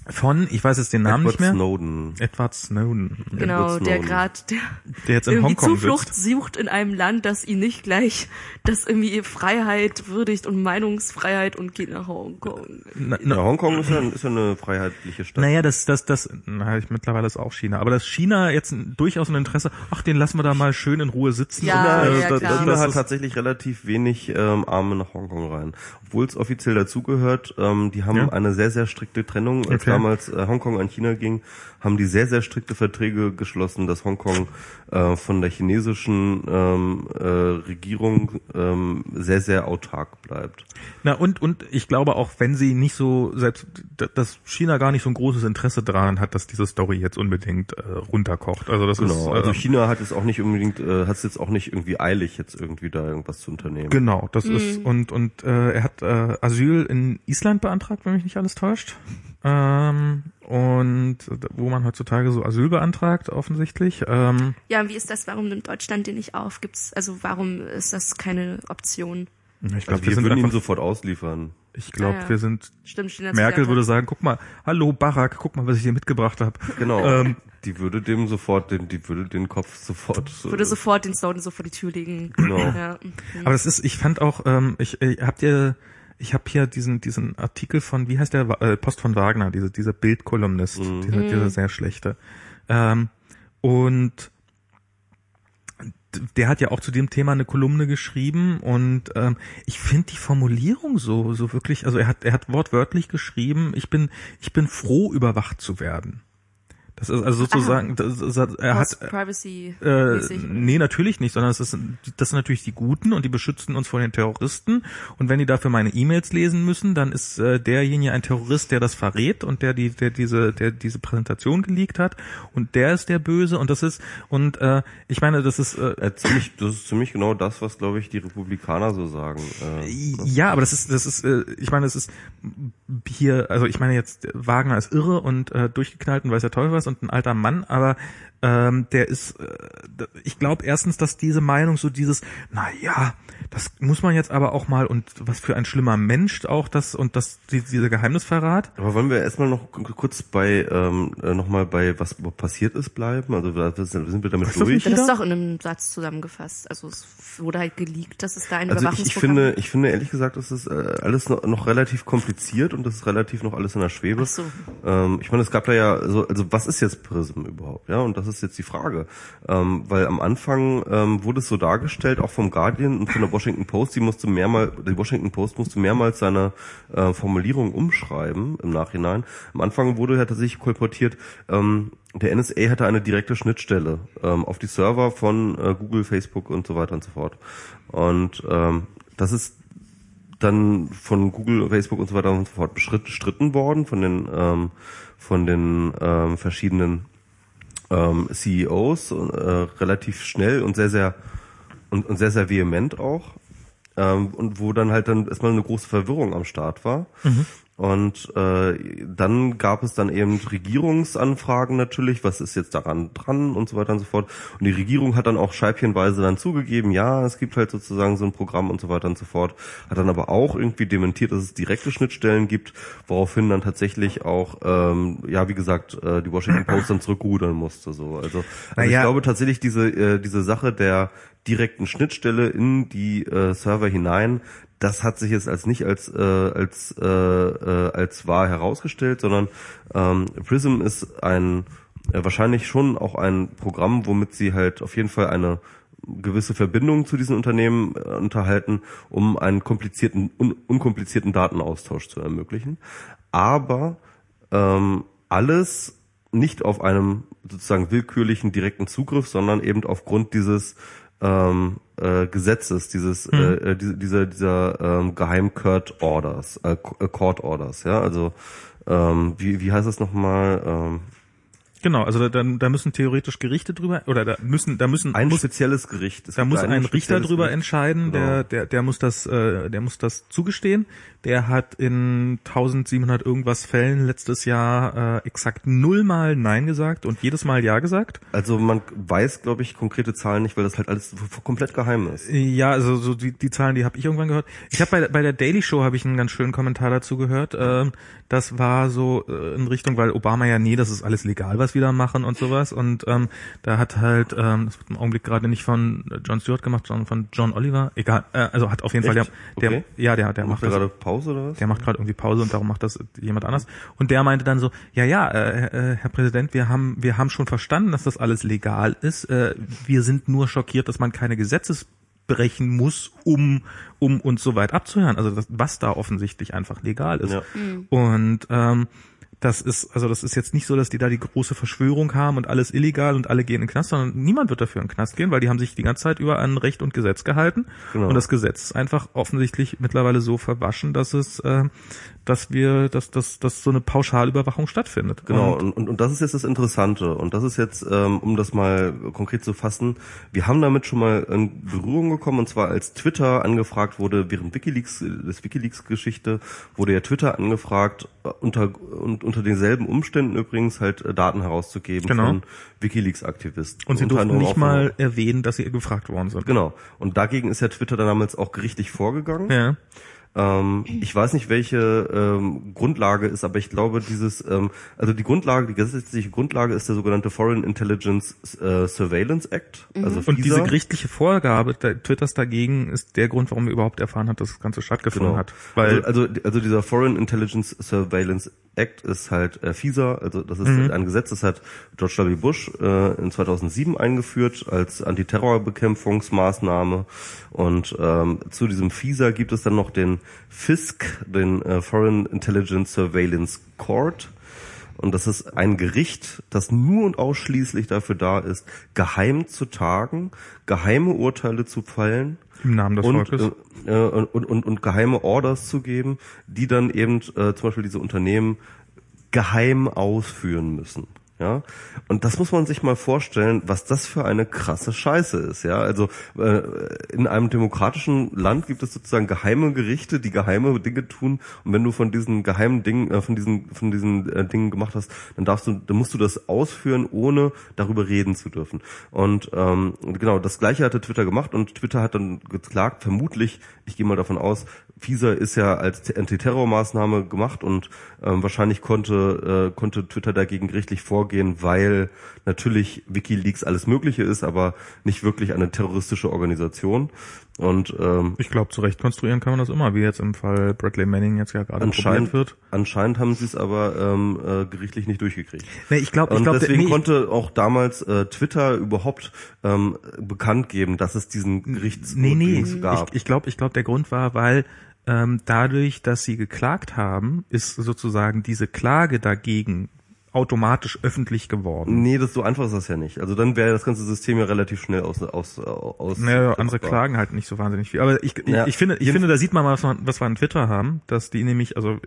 S2: Von, ich weiß jetzt den Namen
S1: Edward
S2: nicht mehr.
S1: Snowden.
S2: Edward Snowden,
S3: Genau,
S1: Edward
S3: der
S1: Snowden.
S3: gerade der
S2: der jetzt in
S3: irgendwie
S2: Hongkong
S3: Zuflucht
S2: sitzt.
S3: sucht in einem Land, das ihn nicht gleich, das irgendwie Freiheit würdigt und Meinungsfreiheit und geht nach Hongkong.
S2: Na,
S1: Ja,
S2: na,
S1: Hongkong ist ja, ist ja eine freiheitliche Stadt.
S2: naja, das, das, das, na, ich, mittlerweile ist auch China. Aber dass China jetzt durchaus ein Interesse, ach, den lassen wir da mal schön in Ruhe sitzen.
S3: Ja,
S2: und,
S3: ja,
S2: da-
S3: klar.
S1: China hat tatsächlich relativ wenig ähm, Arme nach Hongkong rein. Obwohl es offiziell dazugehört, ähm, die haben
S2: Ja.
S1: eine sehr, sehr strikte Trennung. Als
S2: Okay.
S1: damals äh, Hongkong an China ging, haben die sehr, sehr strikte Verträge geschlossen, dass Hongkong äh, von der chinesischen ähm, äh, Regierung ähm, sehr, sehr autark bleibt.
S2: Na und und ich glaube auch, wenn sie nicht so selbst, dass China gar nicht so ein großes Interesse daran hat, dass diese Story jetzt unbedingt äh, runterkocht. Also das
S1: Genau.
S2: ist
S1: Also
S2: äh,
S1: China hat es auch nicht unbedingt, äh, hat es jetzt auch nicht irgendwie eilig, jetzt irgendwie da irgendwas zu unternehmen.
S2: Genau, das ist und und äh, er hat äh, Asyl in Island beantragt, wenn mich nicht alles täuscht. Ähm, und wo man heutzutage so Asyl beantragt, offensichtlich. Ähm,
S3: Ja, und wie ist das? Warum nimmt Deutschland den nicht auf? Gibt's also warum ist das keine Option?
S2: ich glaube,
S1: Also
S2: wir
S1: wir
S2: sind
S1: würden ihn
S2: einfach,
S1: sofort ausliefern.
S2: ich glaube,
S3: Ah, ja.
S2: wir sind
S3: Stimmt, da
S2: Merkel würde sagen, guck mal, hallo Barack, guck mal, was ich dir mitgebracht habe.
S1: Genau.
S2: Ähm,
S1: die würde dem sofort, den, die würde den Kopf sofort. äh, (laughs)
S3: würde sofort den Snowden so vor die Tür legen.
S1: Genau.
S3: Ja.
S2: Aber das ist, ich fand auch, ähm, ich äh, habt ihr, ich habe hier diesen diesen Artikel von, wie heißt der, äh, Post von Wagner, diese dieser Bildkolumnist, dieser, dieser sehr schlechte. Ähm, und der hat ja auch zu dem Thema eine Kolumne geschrieben und ähm, ich finde die Formulierung so so wirklich, also er hat er hat wortwörtlich geschrieben, ich bin ich bin froh überwacht zu werden. Das ist also sozusagen, das, das, er hat
S3: Privacy
S2: äh, nee, natürlich nicht, sondern es ist, das sind natürlich die Guten und die beschützen uns vor den Terroristen. Und wenn die dafür meine E-Mails lesen müssen, dann ist äh, derjenige ein Terrorist, der das verrät und der die, der diese, der diese Präsentation geleakt hat. Und der ist der Böse. Und das ist und äh, ich meine, das ist äh,
S1: äh, ziemlich, das ist ziemlich genau das, was glaube ich die Republikaner so sagen. Äh,
S2: ja, aber das ist, das ist, äh, ich meine, es ist hier, also ich meine jetzt Wagner ist irre und äh, durchgeknallt und weiß der Teufel was und ein alter Mann, aber ähm, der ist, äh, ich glaube erstens, dass diese Meinung so dieses, na ja, das muss man jetzt aber auch mal und was für ein schlimmer Mensch auch das und das die, dieser Geheimnisverrat.
S1: Aber wollen wir erstmal noch kurz bei ähm, äh, nochmal bei was passiert ist bleiben? Also sind wir damit
S3: das
S1: durch.
S3: Das ist doch in einem Satz zusammengefasst. Also es wurde halt geleakt, dass es da ein
S1: also ich, ich finde, ich finde ehrlich gesagt, das ist äh, alles noch, noch relativ kompliziert und das ist relativ noch alles in der Schwebe.
S3: Ach so.
S1: Ähm, ich meine, es gab da ja so, also was ist jetzt Prism überhaupt? Ja, und das ist jetzt die Frage, ähm, weil am Anfang ähm, wurde es so dargestellt, auch vom Guardian und von der Washington Post, die musste mehrmals, die Washington Post musste mehrmals seine äh, Formulierung umschreiben im Nachhinein. Am Anfang wurde ja tatsächlich kolportiert, ähm, der NSA hatte eine direkte Schnittstelle ähm, auf die Server von äh, Google, Facebook und so weiter und so fort. Und ähm, das ist dann von Google, Facebook und so weiter und so fort bestritten worden von den ähm, von den ähm, verschiedenen ähm, CEOs äh, relativ schnell und sehr sehr und, und sehr sehr vehement auch ähm, und wo dann halt dann erstmal eine große Verwirrung am Start war. Mhm. Und äh, dann gab es dann eben Regierungsanfragen natürlich, was ist jetzt daran dran und so weiter und so fort. Und die Regierung hat dann auch scheibchenweise dann zugegeben, ja, es gibt halt sozusagen so ein Programm und so weiter und so fort. Hat dann aber auch irgendwie dementiert, dass es direkte Schnittstellen gibt, woraufhin dann tatsächlich auch, ähm, ja, wie gesagt, äh, die Washington Post dann zurückrudern musste. So, also, also ich glaube tatsächlich diese äh, diese Sache der direkten Schnittstelle in die äh, Server hinein, das hat sich jetzt als nicht als äh, als äh, äh, als wahr herausgestellt, sondern ähm, Prism ist ein äh, wahrscheinlich schon auch ein Programm, womit sie halt auf jeden Fall eine gewisse Verbindung zu diesen Unternehmen äh, unterhalten, um einen komplizierten, un unkomplizierten Datenaustausch zu ermöglichen. Aber ähm, alles nicht auf einem sozusagen willkürlichen direkten Zugriff, sondern eben aufgrund dieses ähm, äh, Gesetzes, dieses hm. äh, äh diese, dieser dieser ähm, Geheim Court Orders, äh, äh, Court Orders, ja, also ähm, wie wie heißt das nochmal? Ähm,
S2: Genau, also da, da, müssen theoretisch Gerichte drüber oder da müssen da müssen
S1: ein
S2: muss,
S1: spezielles Gericht.
S2: Es da muss ein, Richter drüber Gericht. entscheiden, genau. der der der muss das äh, der muss das zugestehen. Der hat in 1700 irgendwas Fällen letztes Jahr äh, exakt nullmal Nein gesagt und jedes Mal Ja gesagt.
S1: Also man weiß, glaube ich, konkrete Zahlen nicht, weil das halt alles komplett geheim ist.
S2: Ja, also so die, die Zahlen, die habe ich irgendwann gehört. Ich habe bei, bei der Daily Show habe ich einen ganz schönen Kommentar dazu gehört. Äh, das war so äh, in Richtung, weil Obama ja nee, das ist alles legal, was wir da machen und sowas. Und ähm, da hat halt, ähm, das wird im Augenblick gerade nicht von John Stewart gemacht, sondern von John Oliver. Egal, äh, also hat auf jeden Echt? Fall der, der okay. ja, der, der macht, macht
S1: das. Pause oder was?
S2: Der macht gerade irgendwie Pause und darum macht das jemand anders. Und der meinte dann so, ja, ja, äh, äh, Herr Präsident, wir haben, wir haben schon verstanden, dass das alles legal ist. Äh, wir sind nur schockiert, dass man keine Gesetzes brechen muss, um um uns so weit abzuhören. Also das, was da offensichtlich einfach legal ist. Ja. Mhm. Und ähm, das ist, also das ist jetzt nicht so, dass die da die große Verschwörung haben und alles illegal und alle gehen in den Knast, sondern niemand wird dafür in den Knast gehen, weil die haben sich die ganze Zeit über an Recht und Gesetz gehalten. Genau. Und das Gesetz ist einfach offensichtlich mittlerweile so verwaschen, dass es äh, dass wir, dass, dass, dass so eine Pauschalüberwachung stattfindet.
S1: Genau, und, und, und das ist jetzt das Interessante. Und das ist jetzt, ähm, um das mal konkret zu fassen, wir haben damit schon mal in Berührung gekommen, und zwar als Twitter angefragt wurde, während Wikileaks, des Wikileaks-Geschichte, wurde ja Twitter angefragt, äh, unter, und unter denselben Umständen übrigens halt äh, Daten herauszugeben genau. von Wikileaks-Aktivisten.
S2: Und sie durften nicht mal erwähnen, dass sie gefragt worden sind.
S1: Genau. Und dagegen ist ja Twitter dann damals auch gerichtlich vorgegangen.
S2: Ja
S1: Ähm, ich weiß nicht, welche ähm, Grundlage ist, aber ich glaube, dieses, ähm, also die Grundlage, die gesetzliche Grundlage ist der sogenannte Foreign Intelligence äh, Surveillance Act. Also
S2: Und diese gerichtliche Vorgabe der Twitters dagegen ist der Grund, warum wir überhaupt erfahren hat, dass das Ganze stattgefunden
S1: Genau.
S2: hat. Weil
S1: also, also, also dieser Foreign Intelligence Surveillance Act ist halt äh, FISA, also das ist
S2: Mhm.
S1: ein Gesetz, das hat George W. Bush äh, in 2007 eingeführt als Antiterrorbekämpfungsmaßnahme und ähm, zu diesem FISA gibt es dann noch den FISC, den äh, Foreign Intelligence Surveillance Court. Und das ist ein Gericht, das nur und ausschließlich dafür da ist, geheim zu tagen, geheime Urteile zu fällen
S2: im Namen des
S1: und,
S2: Volkes.
S1: äh, äh, und, und, und geheime Orders zu geben, die dann eben äh, zum Beispiel diese Unternehmen geheim ausführen müssen. Ja, und das muss man sich mal vorstellen, was das für eine krasse Scheiße ist. Ja, also äh, in einem demokratischen Land gibt es sozusagen geheime Gerichte, die geheime Dinge tun. Und wenn du von diesen geheimen Dingen, äh, von diesen von diesen äh, Dingen gemacht hast, dann darfst du, dann musst du das ausführen, ohne darüber reden zu dürfen. Und ähm, genau das Gleiche hatte Twitter gemacht und Twitter hat dann geklagt, vermutlich, ich gehe mal davon aus, FISA ist ja als Antiterrormaßnahme gemacht und ähm, wahrscheinlich konnte äh, konnte Twitter dagegen gerichtlich vorgehen, weil natürlich WikiLeaks alles Mögliche ist, aber nicht wirklich eine terroristische Organisation. Und ähm,
S2: Ich glaube, zurecht konstruieren kann man das immer, wie jetzt im Fall Bradley Manning jetzt ja gerade
S1: anscheinend
S2: wird.
S1: anscheinend haben sie es aber ähm, äh, gerichtlich nicht durchgekriegt.
S2: Nee, ich glaube, ich glaube,
S1: deswegen
S2: nee,
S1: konnte auch damals äh, Twitter überhaupt ähm, bekannt geben, dass es diesen Gerichts
S2: Nee, nee,
S1: gab.
S2: ich, ich glaube, ich glaube, der Grund war, weil dadurch, dass sie geklagt haben, ist sozusagen diese Klage dagegen automatisch öffentlich geworden.
S1: Nee, das so einfach ist das ja nicht. Also dann wäre das ganze System ja relativ schnell aus aus aus.
S2: Naja, andere klagen halt nicht so wahnsinnig viel. Aber ich,
S1: Ja.
S2: ich, ich finde, ich finde, da sieht man mal, was, man, was wir an Twitter haben, dass die nämlich, also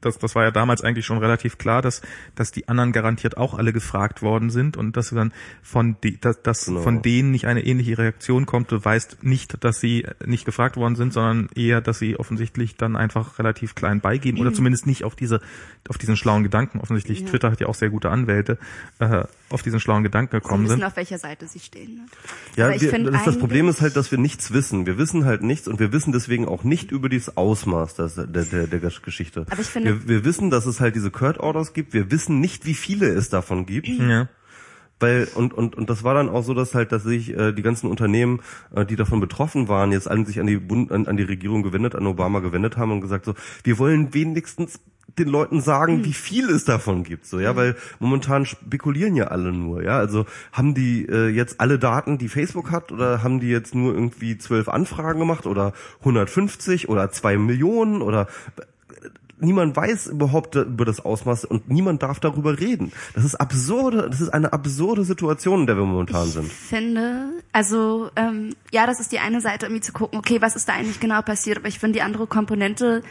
S2: das, das war ja damals eigentlich schon relativ klar, dass, dass die anderen garantiert auch alle gefragt worden sind und dass dann von die, dass, dass
S1: Genau.
S2: von denen nicht eine ähnliche Reaktion kommt, du weißt nicht, dass sie nicht gefragt worden sind, sondern eher, dass sie offensichtlich dann einfach relativ klein beigeben oder zumindest nicht auf diese, auf diesen schlauen Gedanken. Offensichtlich
S3: Ja.
S2: Twitter hat ja auch sehr gute Anwälte, äh, auf diesen schlauen Gedanken
S3: Sie
S2: gekommen
S3: wissen,
S2: sind.
S3: auf welcher Seite sie stehen. Ne?
S1: Ja, wir,
S3: find
S1: das, das Problem ist halt, dass wir nichts wissen. Wir wissen halt nichts und wir wissen deswegen auch nicht über dieses Ausmaß des, der, der, der Geschichte.
S3: Aber ich finde-
S1: wir, wir wissen, dass es halt diese Curd Orders gibt. Wir wissen nicht, wie viele es davon gibt.
S2: Ja.
S1: Weil und und und das war dann auch so, dass halt, dass sich äh, die ganzen Unternehmen, äh, die davon betroffen waren, jetzt an sich an die Bund, an, an die Regierung gewendet, an Obama gewendet haben und gesagt so, wir wollen wenigstens den Leuten sagen, wie viel es davon gibt, so ja, weil momentan spekulieren ja alle nur, ja, also haben die äh, jetzt alle Daten, die Facebook hat, oder haben die jetzt nur irgendwie zwölf Anfragen gemacht oder 150 oder zwei Millionen oder niemand weiß überhaupt über das Ausmaß und niemand darf darüber reden. Das ist absurde, das ist eine absurde Situation, in der wir momentan sind.
S3: Ich finde, also ähm, ja, das ist die eine Seite, irgendwie zu gucken, okay, was ist da eigentlich genau passiert, aber ich finde die andere Komponente,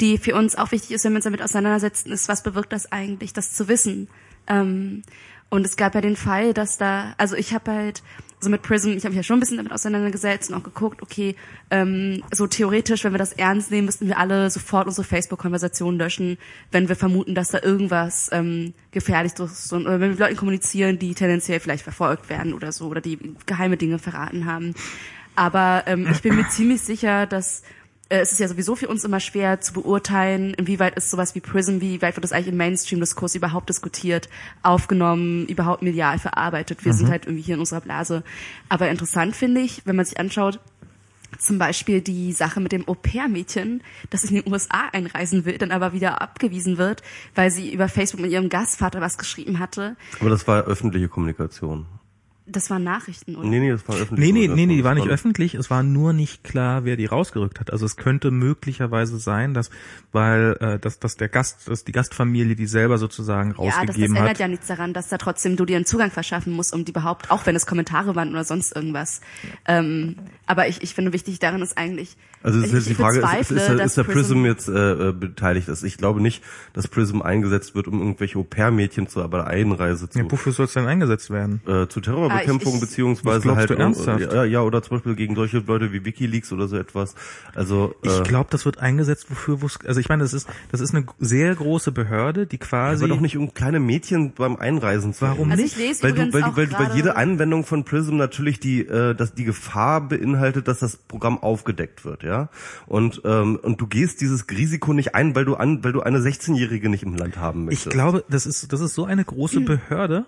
S3: die für uns auch wichtig ist, wenn wir uns damit auseinandersetzen, ist, was bewirkt das eigentlich, das zu wissen. Ähm, und es gab ja den Fall, dass da, also ich habe halt, so mit Prism, ich habe mich ja schon ein bisschen damit auseinandergesetzt und auch geguckt, okay, ähm, so theoretisch, wenn wir das ernst nehmen, müssten wir alle sofort unsere Facebook-Konversation löschen, wenn wir vermuten, dass da irgendwas ähm, gefährlich ist und, oder wenn wir mit Leuten kommunizieren, die tendenziell vielleicht verfolgt werden oder so oder die geheime Dinge verraten haben. Aber ähm, ich bin mir ziemlich sicher, dass es ist ja sowieso für uns immer schwer zu beurteilen, inwieweit ist sowas wie Prism, wie weit wird das eigentlich im Mainstream-Diskurs überhaupt diskutiert, aufgenommen, überhaupt medial verarbeitet. Wir sind halt irgendwie hier in unserer Blase. Aber interessant finde ich, wenn man sich anschaut, zum Beispiel die Sache mit dem Au-pair-Mädchen, das in den USA einreisen will, dann aber wieder abgewiesen wird, weil sie über Facebook mit ihrem Gastvater was geschrieben hatte.
S1: Aber das war öffentliche Kommunikation.
S3: Das waren Nachrichten, oder?
S1: Nee, nee, das war öffentliche
S2: Nee, nee, nee, nee, die war nicht öffentlich. Es war nur nicht klar, wer die rausgerückt hat. Also es könnte möglicherweise sein, dass, weil, äh, dass, dass der Gast, dass die Gastfamilie die selber sozusagen
S3: Ja, das, das
S2: rausgegeben
S3: ändert
S2: hat.
S3: ja nichts daran, dass da trotzdem du dir einen Zugang verschaffen musst, um die überhaupt, auch wenn es Kommentare waren oder sonst irgendwas. Ähm, aber ich, ich finde wichtig daran ist eigentlich,
S1: Also
S3: ich,
S1: ist jetzt die
S3: ich
S1: Frage, ist, ist, ist, ist der Prism jetzt äh, äh, beteiligt ist? Ich glaube nicht, dass Prism eingesetzt wird, um irgendwelche Au-pair-Mädchen zu aber Einreise zu,
S2: Ja, wofür soll es denn eingesetzt werden?
S1: äh, zu
S3: Ah, ich ich- ich-
S1: beziehungsweise halt
S2: du ernsthaft?
S1: ja, ja oder zum Beispiel gegen solche Leute wie WikiLeaks oder so etwas. Also
S2: Ich
S1: äh,
S2: glaube, das wird eingesetzt, wofür, wo's- also ich meine, das ist, das ist eine sehr große Behörde, die quasi,
S1: aber doch nicht um kleine Mädchen beim Einreisen zu
S2: Warum
S3: Also ich lese
S1: weil du, weil, weil, weil jede Anwendung von Prism natürlich die, äh, dass die Gefahr beinhaltet, dass das Programm aufgedeckt wird, ja. Und ähm, und du gehst dieses Risiko nicht ein, weil du an, weil du eine 16-Jährige nicht im Land haben möchtest.
S2: ich glaube, das ist, das ist so eine große (clears throat) Behörde,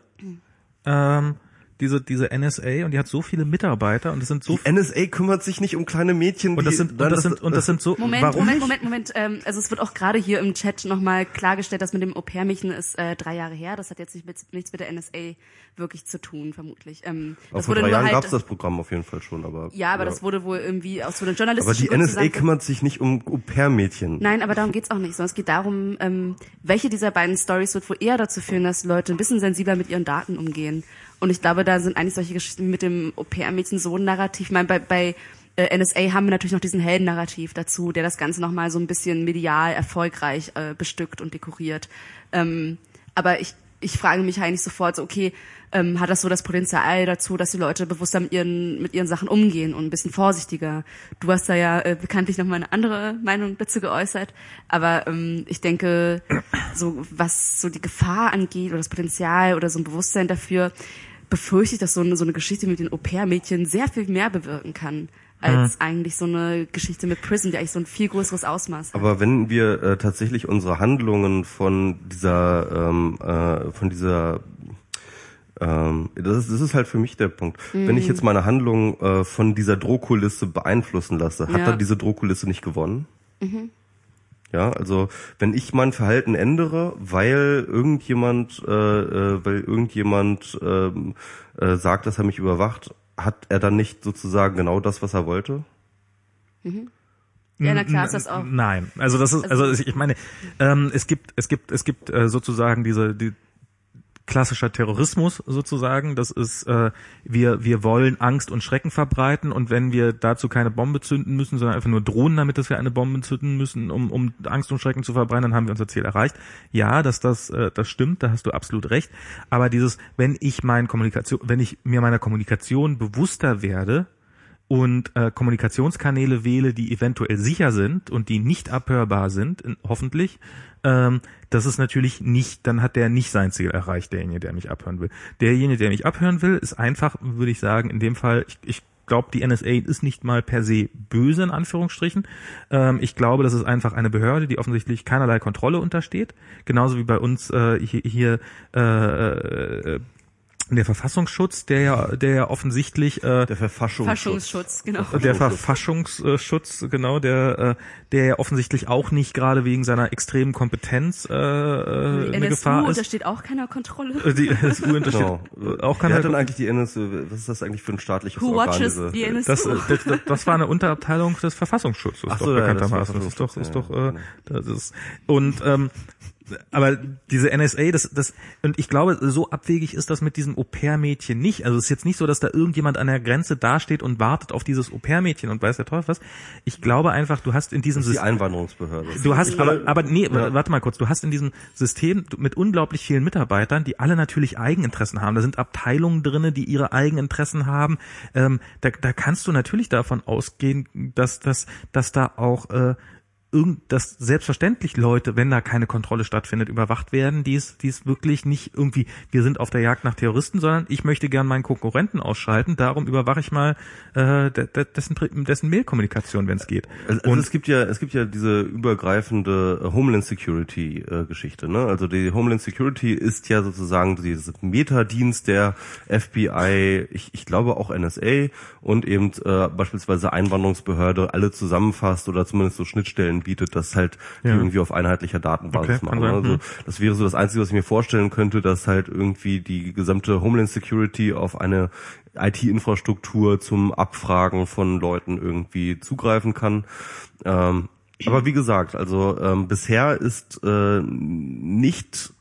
S2: ähm, diese, diese NSA, und die hat so viele Mitarbeiter, und es sind so
S1: die NSA kümmert sich nicht um kleine Mädchen.
S2: und das
S1: die
S2: sind, und
S1: dann
S2: das sind, und das sind so,
S3: Moment,
S2: warum
S3: Moment? Moment, Moment. Ähm, also es wird auch gerade hier im Chat nochmal klargestellt, dass mit dem Au-pair-Mädchen ist äh, drei Jahre her. Das hat jetzt nicht mit, nichts mit der NSA wirklich zu tun, vermutlich. Ähm,
S1: Aber
S3: das
S1: vor
S3: wurde
S1: drei Jahren
S3: halt,
S1: gab es das Programm auf jeden Fall schon, aber
S3: Ja, aber das wurde wohl irgendwie aus so einer
S1: aber
S3: journalistischen
S1: die
S3: Gründen
S1: NSA kümmert sich nicht um Au-pair-Mädchen.
S3: Nein, aber darum geht's auch nicht, sondern es geht darum, ähm, welche dieser beiden Stories wird wohl eher dazu führen, dass Leute ein bisschen sensibler mit ihren Daten umgehen. Und ich glaube, da sind eigentlich solche Geschichten mit dem Au-pair-Mädchen so ein Narrativ. Ich meine, bei, bei äh, NSA haben wir natürlich noch diesen Heldennarrativ dazu, der das Ganze nochmal so ein bisschen medial erfolgreich äh, bestückt und dekoriert. Ähm, aber ich, ich frage mich eigentlich sofort so, okay, ähm, hat das so das Potenzial dazu, dass die Leute bewusster mit ihren, mit ihren Sachen umgehen und ein bisschen vorsichtiger. Du hast da ja äh, bekanntlich nochmal eine andere Meinung dazu geäußert. Aber ähm, ich denke, so was so die Gefahr angeht oder das Potenzial oder so ein Bewusstsein dafür, befürchte ich, dass so eine, so eine Geschichte mit den Au-pair-Mädchen sehr viel mehr bewirken kann, als eigentlich so eine Geschichte mit Prison, die eigentlich so ein viel größeres Ausmaß hat.
S1: Aber wenn wir äh, tatsächlich unsere Handlungen von dieser, ähm, äh, von dieser, ähm, das, ist, das ist halt für mich der Punkt. Wenn ich jetzt meine Handlung äh, von dieser Drohkulisse beeinflussen lasse, hat
S3: Ja.
S1: dann diese Drohkulisse nicht gewonnen? Ja, also wenn ich mein Verhalten ändere, weil irgendjemand, äh, äh, weil irgendjemand ähm, äh, sagt, dass er mich überwacht, hat er dann nicht sozusagen genau das, was er wollte?
S3: ja, na klar ist das auch.
S2: Nein, also das ist, also ich meine, ähm, es gibt, es gibt, es gibt äh, sozusagen diese, die klassischer Terrorismus sozusagen. Das ist, äh, wir, wir wollen Angst und Schrecken verbreiten und wenn wir dazu keine Bombe zünden müssen, sondern einfach nur drohen damit, dass wir eine Bombe zünden müssen, um, um Angst und Schrecken zu verbreiten, dann haben wir unser Ziel erreicht. Ja, dass das, äh, das stimmt, da hast du absolut recht. Aber dieses, wenn ich mein Kommunikation, wenn ich mir meiner Kommunikation bewusster werde, und äh, Kommunikationskanäle wähle, die eventuell sicher sind und die nicht abhörbar sind, in, hoffentlich, ähm, das ist natürlich nicht, dann hat der nicht sein Ziel erreicht, derjenige, der mich abhören will. Derjenige, der mich abhören will, ist einfach, würde ich sagen, in dem Fall, ich, ich glaube, die NSA ist nicht mal per se böse in Anführungsstrichen. Ähm, ich glaube, das ist einfach eine Behörde, die offensichtlich keinerlei Kontrolle untersteht, genauso wie bei uns äh, hier, hier äh, äh, der Verfassungsschutz, der ja, der ja offensichtlich äh,
S1: Der Verfassungsschutz.
S3: Genau.
S2: der Verfassungsschutz, genau, der, äh, der ja offensichtlich auch nicht gerade wegen seiner extremen Kompetenz äh, äh,
S3: Die
S2: eine
S3: NSU
S2: Gefahr ist.
S3: untersteht auch keiner Kontrolle.
S2: Äh, Die NSU untersteht
S1: Genau.
S2: auch
S1: Wer hat denn eigentlich die NSU, was ist das eigentlich für ein staatliches
S3: Who
S1: Organ?
S3: watches
S1: diese-
S3: the NSU?
S2: Das, das, das, das war eine Unterabteilung des Verfassungsschutzes,
S1: Ach
S2: doch
S1: so, ja, das
S2: bekanntermaßen. Das ist doch, ist doch,
S1: ja,
S2: äh,
S1: genau.
S2: das ist, und ähm, aber diese NSA, das, das, und ich glaube, so abwegig ist das mit diesem Au-pair-Mädchen nicht. Also es ist jetzt nicht so, dass da irgendjemand an der Grenze dasteht und wartet auf dieses Au-pair-Mädchen und weiß der Teufel was. Ich glaube einfach, du hast in diesem
S1: ist die
S2: System,
S1: Einwanderungsbehörde.
S2: Du hast aber, aber nee, warte mal kurz. Du hast in diesem System mit unglaublich vielen Mitarbeitern, die alle natürlich Eigeninteressen haben. Da sind Abteilungen drinne, die ihre Eigeninteressen haben. Ähm, da, da kannst du natürlich davon ausgehen, dass, dass, dass da auch äh, dass selbstverständlich Leute, wenn da keine Kontrolle stattfindet, überwacht werden, die es, die es wirklich nicht irgendwie, wir sind auf der Jagd nach Terroristen, sondern ich möchte gern meinen Konkurrenten ausschalten, darum überwache ich mal äh, de- de- dessen, dessen Mailkommunikation, wenn es geht.
S1: Also, also es gibt ja, es gibt ja diese übergreifende äh, Homeland Security äh, Geschichte. Ne? Also die Homeland Security ist ja sozusagen dieses Metadienst der FBI, ich, ich glaube auch NSA und eben äh, beispielsweise Einwanderungsbehörde alle zusammenfasst oder zumindest so Schnittstellen bietet, das halt die
S2: Ja.
S1: irgendwie auf einheitlicher Datenbasis
S2: Okay,
S1: machen.
S2: sein,
S1: Also
S2: hm.
S1: das wäre so das Einzige, was ich mir vorstellen könnte, dass halt irgendwie die gesamte Homeland Security auf eine IT-Infrastruktur zum Abfragen von Leuten irgendwie zugreifen kann. Ähm, aber wie gesagt, also ähm, bisher ist äh, nicht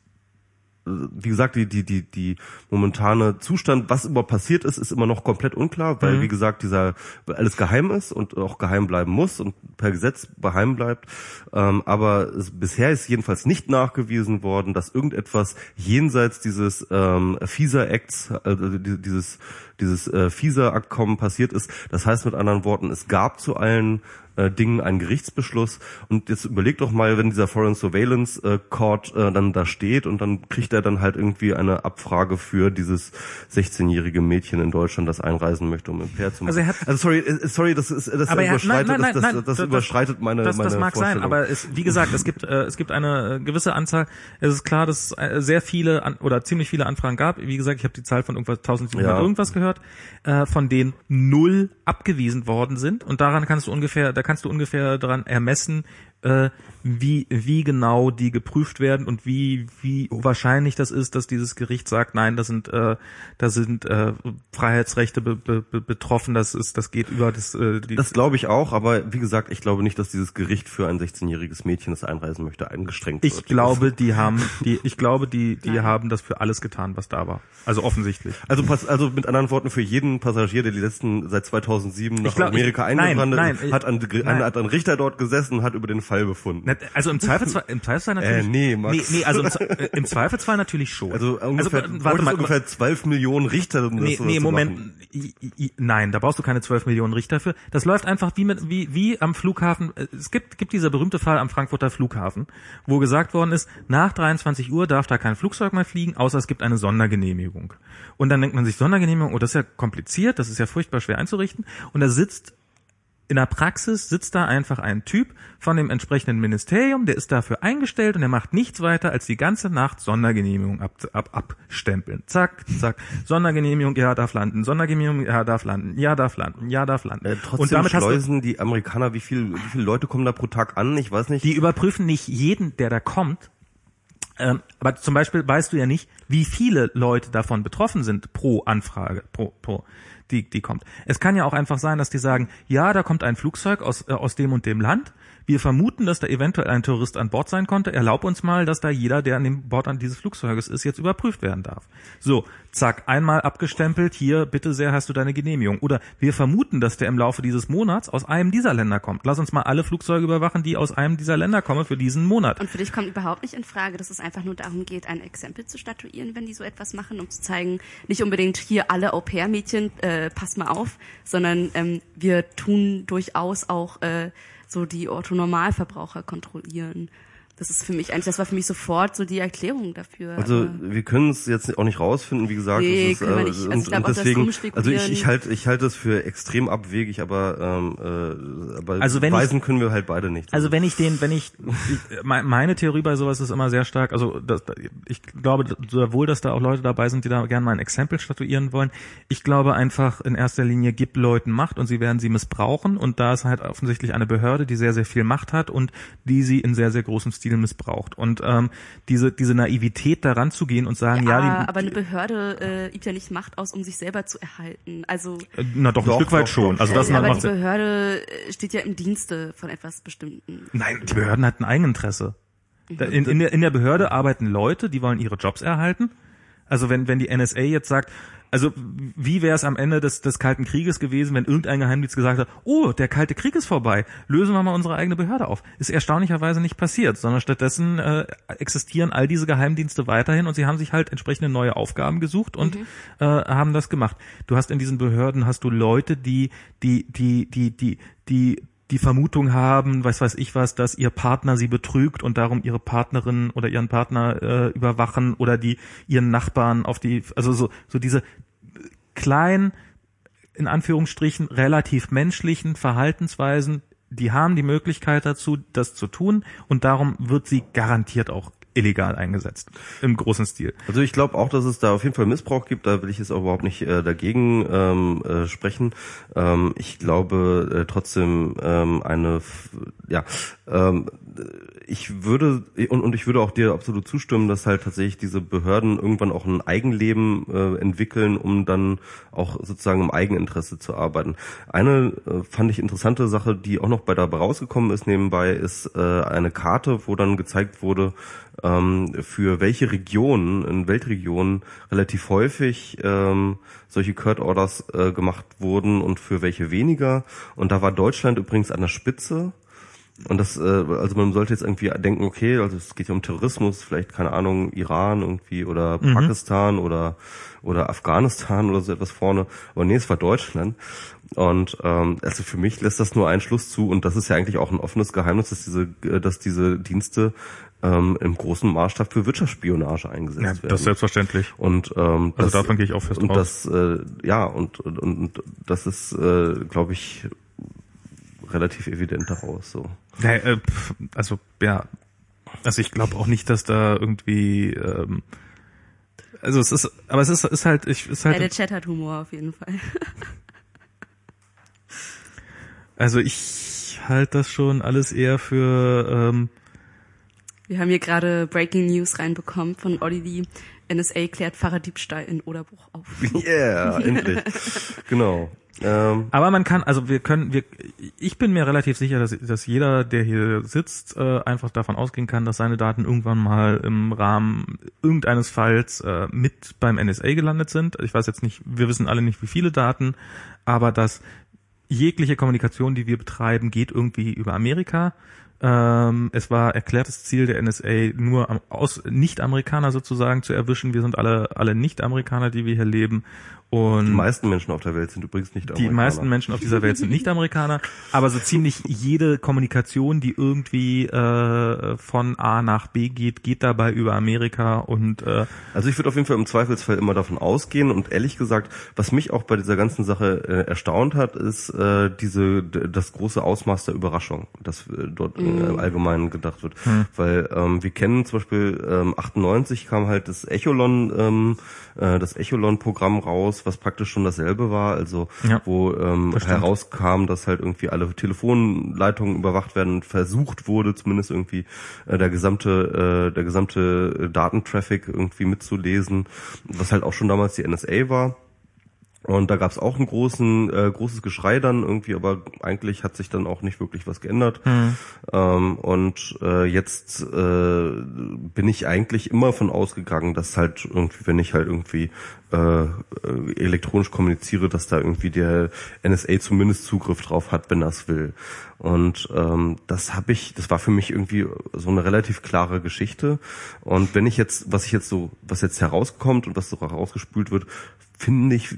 S1: wie gesagt, die, die, die, die momentane Zustand, was überhaupt passiert ist, ist immer noch komplett unklar, weil,
S2: Mhm.
S1: wie gesagt, dieser, alles geheim ist und auch geheim bleiben muss und per Gesetz geheim bleibt. Ähm, aber es, bisher ist jedenfalls nicht nachgewiesen worden, dass irgendetwas jenseits dieses ähm, FISA-Acts, also die- dieses, dieses äh, FISA-Abkommen passiert ist. Das heißt mit anderen Worten, es gab zu allen äh, Dingen einen Gerichtsbeschluss. Und jetzt überleg doch mal, wenn dieser Foreign Surveillance äh, Court äh, dann da steht und dann kriegt er dann halt irgendwie eine Abfrage für dieses 16-jährige Mädchen in Deutschland, das einreisen möchte, um im Pair zu machen.
S2: Also er hat-
S1: also sorry, äh, sorry, das ist das
S2: aber er,
S1: überschreitet,
S2: nein, nein,
S1: das,
S2: nein,
S1: das,
S2: nein,
S1: das, überschreitet meine
S2: das,
S1: meine
S2: das mag sein, aber es, wie gesagt, es gibt äh, es gibt eine gewisse Anzahl. Es ist klar, dass es äh, sehr viele an, oder ziemlich viele Anfragen gab. Wie gesagt, ich habe die Zahl von irgendwas 1700
S1: Ja.
S2: irgendwas gehört, äh, von denen null abgewiesen worden sind. Und daran kannst du ungefähr, da kannst du ungefähr daran ermessen, äh, wie wie genau die geprüft werden und wie wie wahrscheinlich das ist, dass dieses Gericht sagt, nein, das sind äh, da sind äh, Freiheitsrechte be, be, be, betroffen. Das ist das geht über das äh, die,
S1: das glaube ich auch, aber wie gesagt, ich glaube nicht, dass dieses Gericht für ein 16-jähriges Mädchen, das einreisen möchte, eingestrengt wird.
S2: Ich glaube, die haben, die, ich glaube, die, die haben das für alles getan, was da war. Also offensichtlich.
S1: Also, also mit anderen Worten, für jeden Passagier, der die letzten seit 2007 nach
S2: glaub,
S1: Amerika
S2: ich- nein,
S1: eingewandert
S2: nein,
S1: hat, ein,
S2: nein.
S1: hat ein Richter dort gesessen und hat über den Fall befunden.
S2: Also im Zweifelsfall, im Zweifelsfall natürlich.
S1: Äh, nee, Max.
S2: Nee, nee also im, äh, im Zweifelsfall natürlich schon.
S1: Also ungefähr,
S2: also,
S1: warte mal, ungefähr 12 Millionen Richter, um
S2: Nee,
S1: das
S2: nee,
S1: zu
S2: Moment.
S1: machen.
S2: I, I, I, nein, da brauchst du keine 12 Millionen Richter für. Das läuft einfach wie mit, wie, wie am Flughafen. Es gibt, gibt dieser berühmte Fall am Frankfurter Flughafen, wo gesagt worden ist, nach 23 Uhr darf da kein Flugzeug mehr fliegen, außer es gibt eine Sondergenehmigung. Und dann denkt man sich, Sondergenehmigung, oh, das ist ja kompliziert, das ist ja furchtbar schwer einzurichten. Und da sitzt in der Praxis sitzt da einfach ein Typ von dem entsprechenden Ministerium, der ist dafür eingestellt und er macht nichts weiter als die ganze Nacht Sondergenehmigung ab, ab, abstempeln. Zack, zack. Sondergenehmigung, ja, darf landen. Sondergenehmigung, ja, darf landen. Ja, darf landen. Ja, darf landen.
S1: Äh, trotzdem
S2: und damit hast du,
S1: schleusen die Amerikaner, wie viel, wie viele Leute kommen da pro Tag an? Ich weiß nicht.
S2: die überprüfen nicht jeden, der da kommt. Ähm, aber zum Beispiel weißt du ja nicht, wie viele Leute davon betroffen sind pro Anfrage, pro, pro die, die kommt. Es kann ja auch einfach sein, dass die sagen, ja, da kommt ein Flugzeug aus, äh, aus dem und dem Land. Wir vermuten, dass da eventuell ein Tourist an Bord sein konnte. Erlaub uns mal, dass da jeder, der an dem Bord an dieses Flugzeuges ist, jetzt überprüft werden darf. So, zack, einmal abgestempelt, hier, bitte sehr, hast du deine Genehmigung. Oder wir vermuten, dass der im Laufe dieses Monats aus einem dieser Länder kommt. Lass uns mal alle Flugzeuge überwachen, die aus einem dieser Länder kommen für diesen Monat.
S3: Und für dich kommt überhaupt nicht in Frage, dass es einfach nur darum geht, ein Exempel zu statuieren, wenn die so etwas machen, um zu zeigen, nicht unbedingt hier alle Au-pair-Mädchen, äh, passt mal auf, sondern ähm, wir tun durchaus auch äh, so die Orthonormalverbraucher kontrollieren. Das ist für mich eigentlich, das war für mich sofort so die Erklärung dafür.
S1: Also
S3: aber-
S1: wir können es jetzt auch nicht rausfinden, wie gesagt.
S3: Nee,
S1: ist,
S3: können wir
S1: äh,
S3: nicht. Also
S1: und,
S3: ich glaub
S1: und
S3: das
S1: deswegen, also ich, ich halte ich halte es für extrem abwegig, aber ähm, äh, aber
S2: Also wenn ich-
S1: weisen können wir halt beide nicht.
S2: Also wenn ich den, wenn ich, ich me- meine Theorie bei sowas ist immer sehr stark, also das, ich glaube sehr wohl, dass da auch Leute dabei sind, die da gerne mal ein Exempel statuieren wollen. Ich glaube einfach in erster Linie gibt Leuten Macht und sie werden sie missbrauchen und da ist halt offensichtlich eine Behörde, die sehr, sehr viel Macht hat und die sie in sehr, sehr großem Stil missbraucht. Und ähm, diese, diese Naivität daran zu gehen und sagen, ja,
S3: ja,
S2: die,
S3: aber eine Behörde äh, übt ja nicht Macht aus, um sich selber zu erhalten. Also
S2: äh, na doch, ein
S1: Doch,
S2: Stück weit
S1: doch,
S2: schon. Also das
S3: ja, aber
S2: macht
S3: die Behörde äh, steht ja im Dienste von etwas Bestimmten.
S2: Nein, die Behörden hatten Eigeninteresse. Da- In, in, der, in der Behörde arbeiten Leute, die wollen ihre Jobs erhalten. Also wenn, wenn die NSA jetzt sagt, also wie wäre es am Ende des, des Kalten Krieges gewesen, wenn irgendein Geheimdienst gesagt hat, oh, der Kalte Krieg ist vorbei, lösen wir mal unsere eigene Behörde auf. Ist erstaunlicherweise nicht passiert, sondern stattdessen äh, existieren all diese Geheimdienste weiterhin und sie haben sich halt entsprechende neue Aufgaben gesucht und äh, haben das gemacht. Du hast in diesen Behörden hast du Leute, die die die die die die die Vermutung haben, weiß weiß ich was, dass ihr Partner sie betrügt und darum ihre Partnerin oder ihren Partner äh, überwachen oder die ihren Nachbarn auf die, also so, so diese kleinen, in Anführungsstrichen, relativ menschlichen Verhaltensweisen, die haben die Möglichkeit dazu, das zu tun und darum wird sie garantiert auch illegal eingesetzt. Im großen Stil.
S1: Also ich glaube auch, dass es da auf jeden Fall Missbrauch gibt. Da will ich jetzt auch überhaupt nicht äh, dagegen ähm, äh, sprechen. Ähm, ich glaube äh, trotzdem ähm, eine, ja, ähm, ich würde und, und ich würde auch dir absolut zustimmen, dass halt tatsächlich diese Behörden irgendwann auch ein Eigenleben äh, entwickeln, um dann auch sozusagen im Eigeninteresse zu arbeiten. Eine äh, fand ich interessante Sache, die auch noch bei dabei rausgekommen ist nebenbei, ist äh, eine Karte, wo dann gezeigt wurde, ähm, für welche Regionen, in Weltregionen relativ häufig ähm, solche Curt Orders äh, gemacht wurden und für welche weniger. Und da war Deutschland übrigens an der Spitze. Und das, äh, also man sollte jetzt irgendwie denken, okay, also es geht ja um Terrorismus, vielleicht keine Ahnung, Iran irgendwie oder
S2: Mhm.
S1: Pakistan oder oder Afghanistan oder so etwas vorne. Aber nee, es war Deutschland. Und ähm, also für mich lässt das nur einen Schluss zu und das ist ja eigentlich auch ein offenes Geheimnis, dass diese, äh, dass diese Dienste ähm, im großen Maßstab für Wirtschaftsspionage eingesetzt
S2: Ja,
S1: werden.
S2: das ist selbstverständlich.
S1: Und ähm,
S2: Also
S1: das,
S2: davon gehe ich auch fest
S1: und
S2: aus.
S1: das äh, ja und, und und das ist äh, glaube ich relativ evident daraus so.
S2: Ja, äh, pf, also ja, also ich glaube auch nicht, dass da irgendwie ähm, also es ist, aber es ist, ist halt, ich ist
S3: Ja, der
S2: halt,
S3: Chat hat Humor auf jeden Fall. (laughs)
S2: also ich halte das schon alles eher für ähm,
S3: Wir haben hier gerade Breaking News reinbekommen von Olli, die NSA klärt Fahrraddiebstahl in Oderbruch auf. (laughs)
S1: Yeah, endlich. (laughs) Genau. Ähm,
S2: Aber man kann, also wir können, wir, ich bin mir relativ sicher, dass, dass jeder, der hier sitzt, äh, einfach davon ausgehen kann, dass seine Daten irgendwann mal im Rahmen irgendeines Falls äh, mit beim NSA gelandet sind. Ich weiß jetzt nicht, wir wissen alle nicht, wie viele Daten, aber dass jegliche Kommunikation, die wir betreiben, geht irgendwie über Amerika. Ähm, es war erklärtes Ziel der NSA, nur am, aus Nicht-Amerikaner sozusagen zu erwischen. Wir sind alle, alle Nicht-Amerikaner, die wir hier leben. Und
S1: die meisten Menschen auf der Welt sind übrigens nicht
S2: die
S1: Amerikaner.
S2: meisten Menschen auf dieser Welt sind nicht Amerikaner, aber so ziemlich jede Kommunikation, die irgendwie äh, von A nach B geht, geht dabei über Amerika und äh,
S1: Also ich würde auf jeden Fall im Zweifelsfall immer davon ausgehen und ehrlich gesagt, was mich auch bei dieser ganzen Sache äh, erstaunt hat, ist äh, diese das große Ausmaß der Überraschung, das äh, dort äh, im Allgemeinen gedacht wird, weil ähm, wir kennen zum Beispiel ähm, 98 kam halt das Echolon ähm, äh, das Echolon-Programm raus, was praktisch schon dasselbe war, also
S2: Ja,
S1: wo ähm,
S2: das
S1: herauskam, dass halt irgendwie alle Telefonleitungen überwacht werden und versucht wurde, zumindest irgendwie äh, der gesamte äh, der gesamte Datentraffic irgendwie mitzulesen, was halt auch schon damals die NSA war. Und da gab es auch ein großen, äh, großes Geschrei dann irgendwie, aber eigentlich hat sich dann auch nicht wirklich was geändert. Ähm, und äh, jetzt äh, bin ich eigentlich immer von ausgegangen, dass halt irgendwie, wenn ich halt irgendwie äh, äh, elektronisch kommuniziere, dass da irgendwie der NSA zumindest Zugriff drauf hat, wenn er es will. Und ähm, das habe ich, das war für mich irgendwie so eine relativ klare Geschichte. Und wenn ich jetzt, was ich jetzt so, was jetzt herauskommt und was so herausgespült wird, finde ich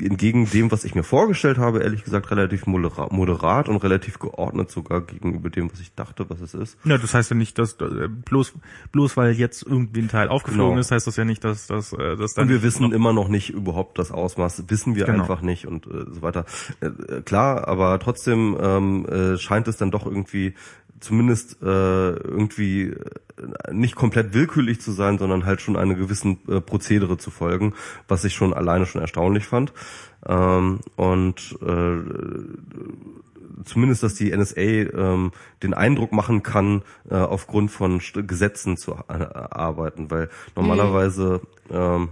S1: entgegen dem, was ich mir vorgestellt habe, ehrlich gesagt relativ modera- moderat und relativ geordnet sogar gegenüber dem, was ich dachte, was es ist.
S2: ja, das heißt ja nicht, dass äh, bloß bloß weil jetzt irgendwie ein Teil aufgeflogen
S1: Genau.
S2: ist, heißt das ja nicht, dass dass äh, das dann
S1: Und wir wissen immer noch nicht überhaupt das Ausmaß, wissen wir
S2: Genau.
S1: einfach nicht und äh, so weiter. Äh, äh, klar, aber trotzdem ähm, äh, scheint es dann doch irgendwie zumindest äh, irgendwie äh, nicht komplett willkürlich zu sein, sondern halt schon eine gewissen äh, Prozedere zu folgen, was ich schon alleine schon erstaunlich fand. Ähm, und äh, zumindest, dass die NSA ähm, den Eindruck machen kann, äh, aufgrund von St- Gesetzen zu äh, arbeiten, weil normalerweise ähm,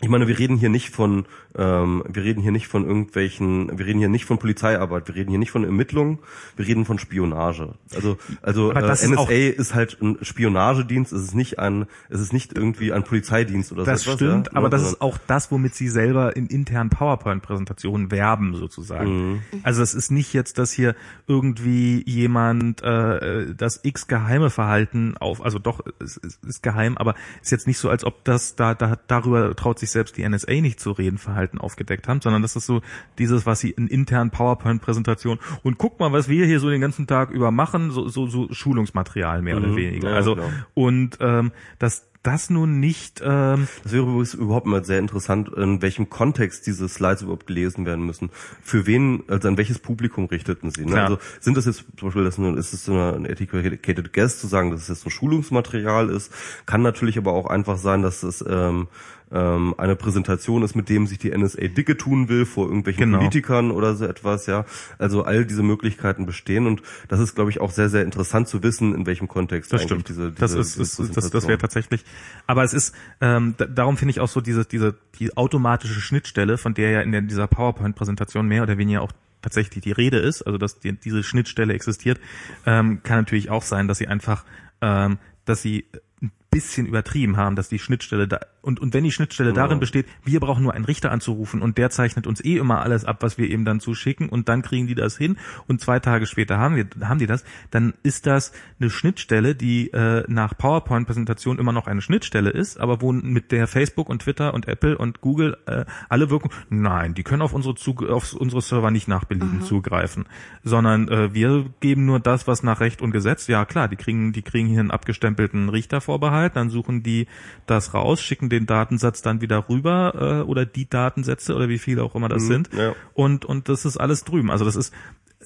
S1: ich meine, wir reden hier nicht von, ähm, wir reden hier nicht von irgendwelchen, wir reden hier nicht von Polizeiarbeit, wir reden hier nicht von Ermittlungen, wir reden von Spionage. Also, also
S2: Aber
S1: äh,
S2: das ist
S1: NSA
S2: auch-
S1: ist halt ein Spionagedienst, es ist nicht ein, es ist nicht irgendwie ein Polizeidienst oder
S2: das
S1: so etwas.
S2: stimmt,
S1: ja?
S2: aber
S1: Ne,
S2: das
S1: sondern-
S2: ist auch das, womit sie selber in internen PowerPoint-Präsentationen werben, sozusagen.
S1: Mhm.
S2: Also es ist nicht jetzt, dass hier irgendwie jemand äh, das X geheime Verhalten auf, also doch, es ist, ist geheim, aber ist jetzt nicht so, als ob das da, da darüber traut sich selbst die NSA nicht zu reden, Verhalten aufgedeckt haben, sondern das ist so dieses, was sie in internen PowerPoint-Präsentationen und guck mal, was wir hier so den ganzen Tag über machen, so, so, so Schulungsmaterial mehr oder
S1: Mhm.
S2: weniger.
S1: Ja,
S2: also
S1: klar.
S2: und ähm, dass das nun nicht ähm,
S1: Das wäre übrigens überhaupt mal sehr interessant, in welchem Kontext diese Slides überhaupt gelesen werden müssen. Für wen, also an welches Publikum richteten sie? Ne?
S2: Klar.
S1: Also sind das jetzt zum Beispiel, das nur, ist es ein educated guess zu sagen, dass es jetzt so Schulungsmaterial ist? Kann natürlich aber auch einfach sein, dass es ähm, ähm, eine Präsentation ist, mit dem sich die NSA dicke tun will vor irgendwelchen
S2: Genau.
S1: Politikern oder so etwas, ja. Also all diese Möglichkeiten bestehen und das ist, glaube ich, auch sehr, sehr interessant zu wissen, in welchem Kontext
S2: Das
S1: eigentlich
S2: stimmt.
S1: diese, diese
S2: das ist,
S1: diese
S2: das, das wäre tatsächlich. Aber es ist, ähm, da, darum finde ich auch so diese, diese, die automatische Schnittstelle, von der ja in der, dieser PowerPoint-Präsentation mehr oder weniger auch tatsächlich die Rede ist, also dass die, diese Schnittstelle existiert, ähm, kann natürlich auch sein, dass sie einfach ähm, dass sie ein bisschen übertrieben haben, dass die Schnittstelle da und und wenn die Schnittstelle darin besteht, wir brauchen nur einen Richter anzurufen und der zeichnet uns eh immer alles ab, was wir eben dann zuschicken und dann kriegen die das hin und zwei Tage später haben wir haben die das, dann ist das eine Schnittstelle, die äh, nach PowerPoint Präsentation immer noch eine Schnittstelle ist, aber wo mit der Facebook und Twitter und Apple und Google äh, alle wirken, nein, die können auf unsere Zug auf unsere Server nicht nach Belieben zugreifen, sondern äh, wir geben nur das, was nach Recht und Gesetz, ja klar, die kriegen die kriegen hier einen abgestempelten Richtervorbehalt, dann suchen die das raus, schicken den Datensatz dann wieder rüber äh, oder die Datensätze oder wie viele auch immer das sind
S1: ja.
S2: und und das ist alles drüben. Also das ist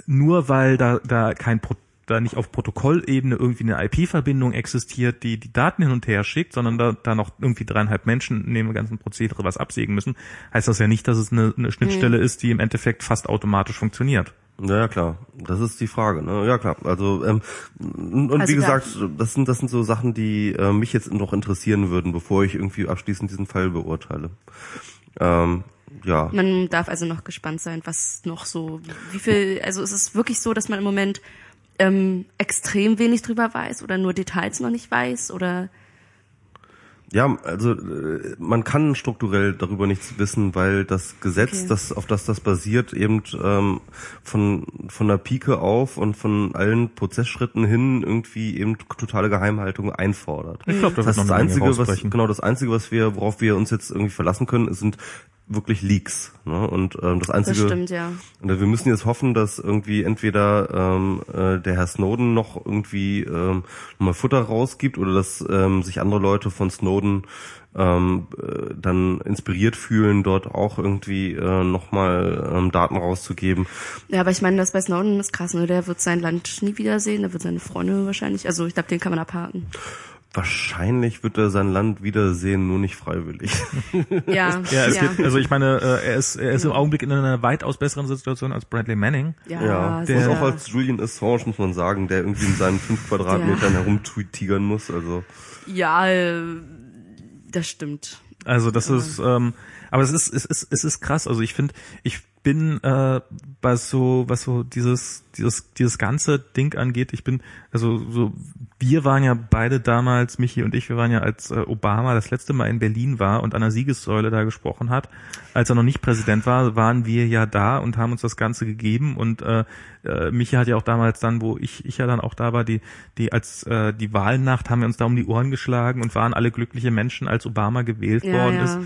S2: nur weil da da kein Pro da nicht auf Protokollebene irgendwie eine IP-Verbindung existiert, die die Daten hin und her schickt, sondern da, da noch irgendwie dreieinhalb Menschen neben dem ganzen Prozedere was absägen müssen, heißt das ja nicht, dass es eine, eine Schnittstelle ist, die im Endeffekt fast automatisch funktioniert.
S1: Ja, ja, klar. Das ist die Frage. Ne? Ja, klar. Also ähm, und
S3: Also
S1: wie gesagt, das sind das sind so Sachen, die äh, mich jetzt noch interessieren würden, bevor ich irgendwie abschließend diesen Fall beurteile. Ähm, ja.
S3: Man darf also noch gespannt sein, was noch so, wie viel, also ist es wirklich so, dass man im Moment ähm, extrem wenig drüber weiß oder nur Details noch nicht weiß oder
S1: Ja, also äh, man kann strukturell darüber nichts wissen, weil das Gesetz,
S3: Okay.
S1: das auf das das basiert, eben ähm, von von der Pike auf und von allen Prozessschritten hin irgendwie eben totale Geheimhaltung einfordert.
S2: Ich glaube, da
S1: das das
S2: Menge
S1: einzige, was genau das einzige, was wir, worauf wir uns jetzt irgendwie verlassen können, sind wirklich Leaks. Ne? Und ähm, das
S3: das
S1: einzige,
S3: stimmt ja.
S1: und wir müssen jetzt hoffen, dass irgendwie entweder ähm, äh, der Herr Snowden noch irgendwie ähm, nochmal Futter rausgibt oder dass ähm, sich andere Leute von Snowden ähm, äh, dann inspiriert fühlen, dort auch irgendwie äh, nochmal ähm, Daten rauszugeben.
S3: Ja, aber ich meine, das bei Snowden ist krass, ne? Der wird sein Land nie wiedersehen, der wird seine Freunde wahrscheinlich, also ich glaube, den kann man abhaken.
S1: Wahrscheinlich wird er sein Land wiedersehen, nur nicht freiwillig. (laughs)
S3: Ja, (laughs)
S2: Ja, es
S3: ja.
S2: Gibt, also ich meine, äh, er ist, er ist im Augenblick in einer weitaus besseren Situation als Bradley Manning.
S3: ja,
S1: Ja, und
S3: sicher.
S1: auch als Julian Assange muss man sagen, der irgendwie in seinen fünf (laughs) Quadratmetern herumtigern muss. Also
S3: ja, äh, das stimmt.
S2: Also das ist, ähm, aber es ist, es ist, es ist krass. Also ich finde, ich bin äh, was so, was so dieses, dieses, dieses ganze Ding angeht. Ich bin, also so, wir waren ja beide damals, Michi und ich, wir waren ja als äh, Obama das letzte Mal in Berlin war und an der Siegessäule da gesprochen hat, als er noch nicht Präsident war, waren wir ja da und haben uns das Ganze gegeben und äh, äh, Michi hat ja auch damals dann, wo ich ich ja dann auch da war, die die als äh, die Wahlnacht haben wir uns da um die Ohren geschlagen und waren alle glückliche Menschen, als Obama gewählt
S3: Ja,
S2: worden
S3: ja.
S2: ist.